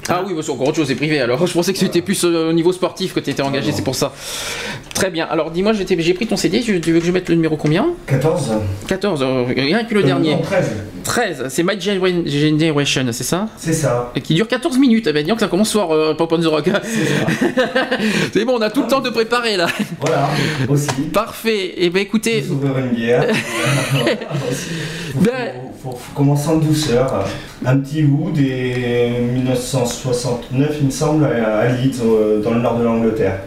Ah oui, c'est encore autre chose, c'est privé. Alors, je pensais que c'était plus euh, au niveau sportif que tu étais engagé, c'est pour ça. Très bien. Alors, dis-moi, j'ai pris ton CD, je- tu veux que je mette le numéro combien? 14 14, euh, rien que le Euh, dernier. non, 13. 13, c'est My Gener- Generation, c'est ça? C'est ça. Et qui dure 14 minutes. Eh ben, dis donc, ça commence fort, euh, Pop on the Rock. (laughs) c'est bon, on a tout le temps de préparer là. Voilà, aussi. Parfait. Et ben écoutez. Ouvrir une bière. (laughs) Ben, faut, commencer en douceur. Un petit wood et 1969, il me semble, à à Leeds, dans le nord de l'Angleterre.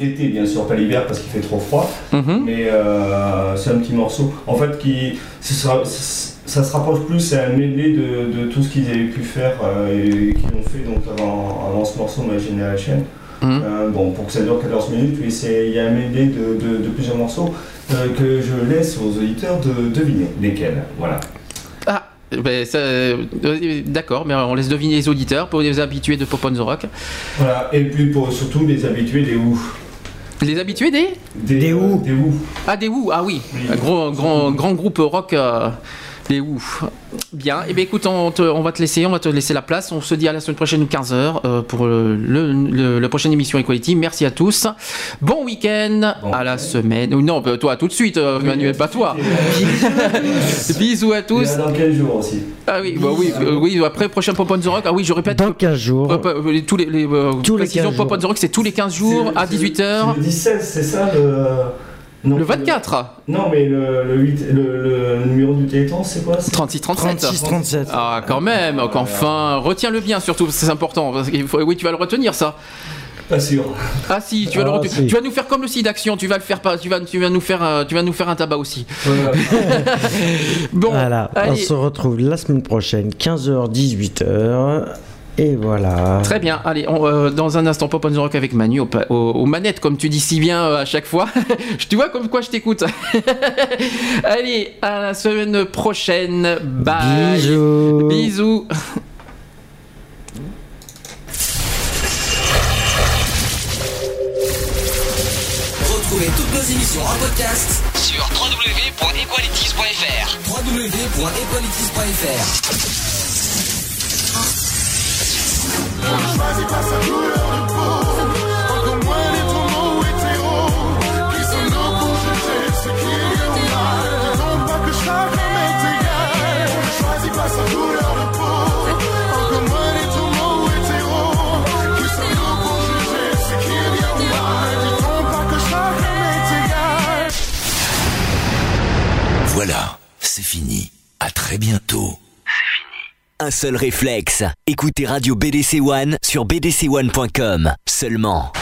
L'été, bien sûr, pas l'hiver parce qu'il fait trop froid, Mhm. mais euh, c'est un petit morceau. En fait, qui, ce sera- ça se rapproche plus, c'est un medley de, de tout ce qu'ils avaient pu faire euh, et qu'ils ont fait donc, avant, avant ce morceau, My Generation. Mhm. Euh, bon, pour que ça dure 14 minutes, oui, il y a un medley de, de- de plusieurs morceaux que je laisse aux auditeurs de deviner lesquels. Voilà. Ah, ben, euh, d'accord, mais on laisse deviner les auditeurs pour les habitués de Pop on the Rock. Voilà, et puis pour surtout les habitués des Who. Les habitués des? Des, Who. Des Who. Ah, des Who, ah oui. Un gros, grand, grand groupe rock. euh, des Who. Bien, et bien écoute, on, te- on va te laisser, on va te laisser la place. On se dit à la semaine prochaine, 15h, pour le, le- le- la prochaine émission Equality. Merci à tous. Bon week-end, à la semaine. Non, bah, toi, tout de suite, euh, Manuel, pas toi. (laughs) Bisous à tous. Et dans quel jour aussi Ah oui, bah oui, euh, oui, après prochain Pop on the Rock. Ah oui, je répète. Dans 15 jours. Euh, euh, les- tous les, les, euh, Tous les précisions, 15 Pop on jours. the Rock, c'est tous les 15 jours à 18h. Le 16, c'est ça le. Non, Le 24 Non, mais le, le, 8 le, le numéro du Téléthon, c'est quoi c'est 36 37. 36, 37. Ah quand même, qu'enfin, retiens-le bien surtout, parce que c'est important. parce qu'il faut- oui, tu vas le retenir ça. Pas sûr. Ah si, tu vas, le Ah, si. tu vas nous faire comme le site d'action, tu vas le faire pas, tu vas, tu vas nous faire, euh, tu vas nous faire un tabac aussi. (laughs) bon, Voilà, on se retrouve la semaine prochaine, 15h, 18h. Et voilà. Très bien, allez, on, euh, dans un instant, Pop on the Rock avec Manu au au- aux, manettes, comme tu dis si bien euh, à chaque fois. (laughs) tu vois comme quoi je t'écoute. (laughs) allez, à la semaine prochaine. Bye. Bisous. Bisous. Retrouvez toutes nos émissions en podcast sur www.equalities.fr. www.equalities.fr. Pas sa couleur de peau. Encore moins les tourments hétéro. Qui sommes-nous pour juger ce qui est bien ou mal Disons pas que égal. Choisis pas sa couleur de peau. Ou que. Voilà, c'est fini. À très bientôt. Un seul réflexe. Écoutez Radio BDC One sur bdc1.com. Seulement.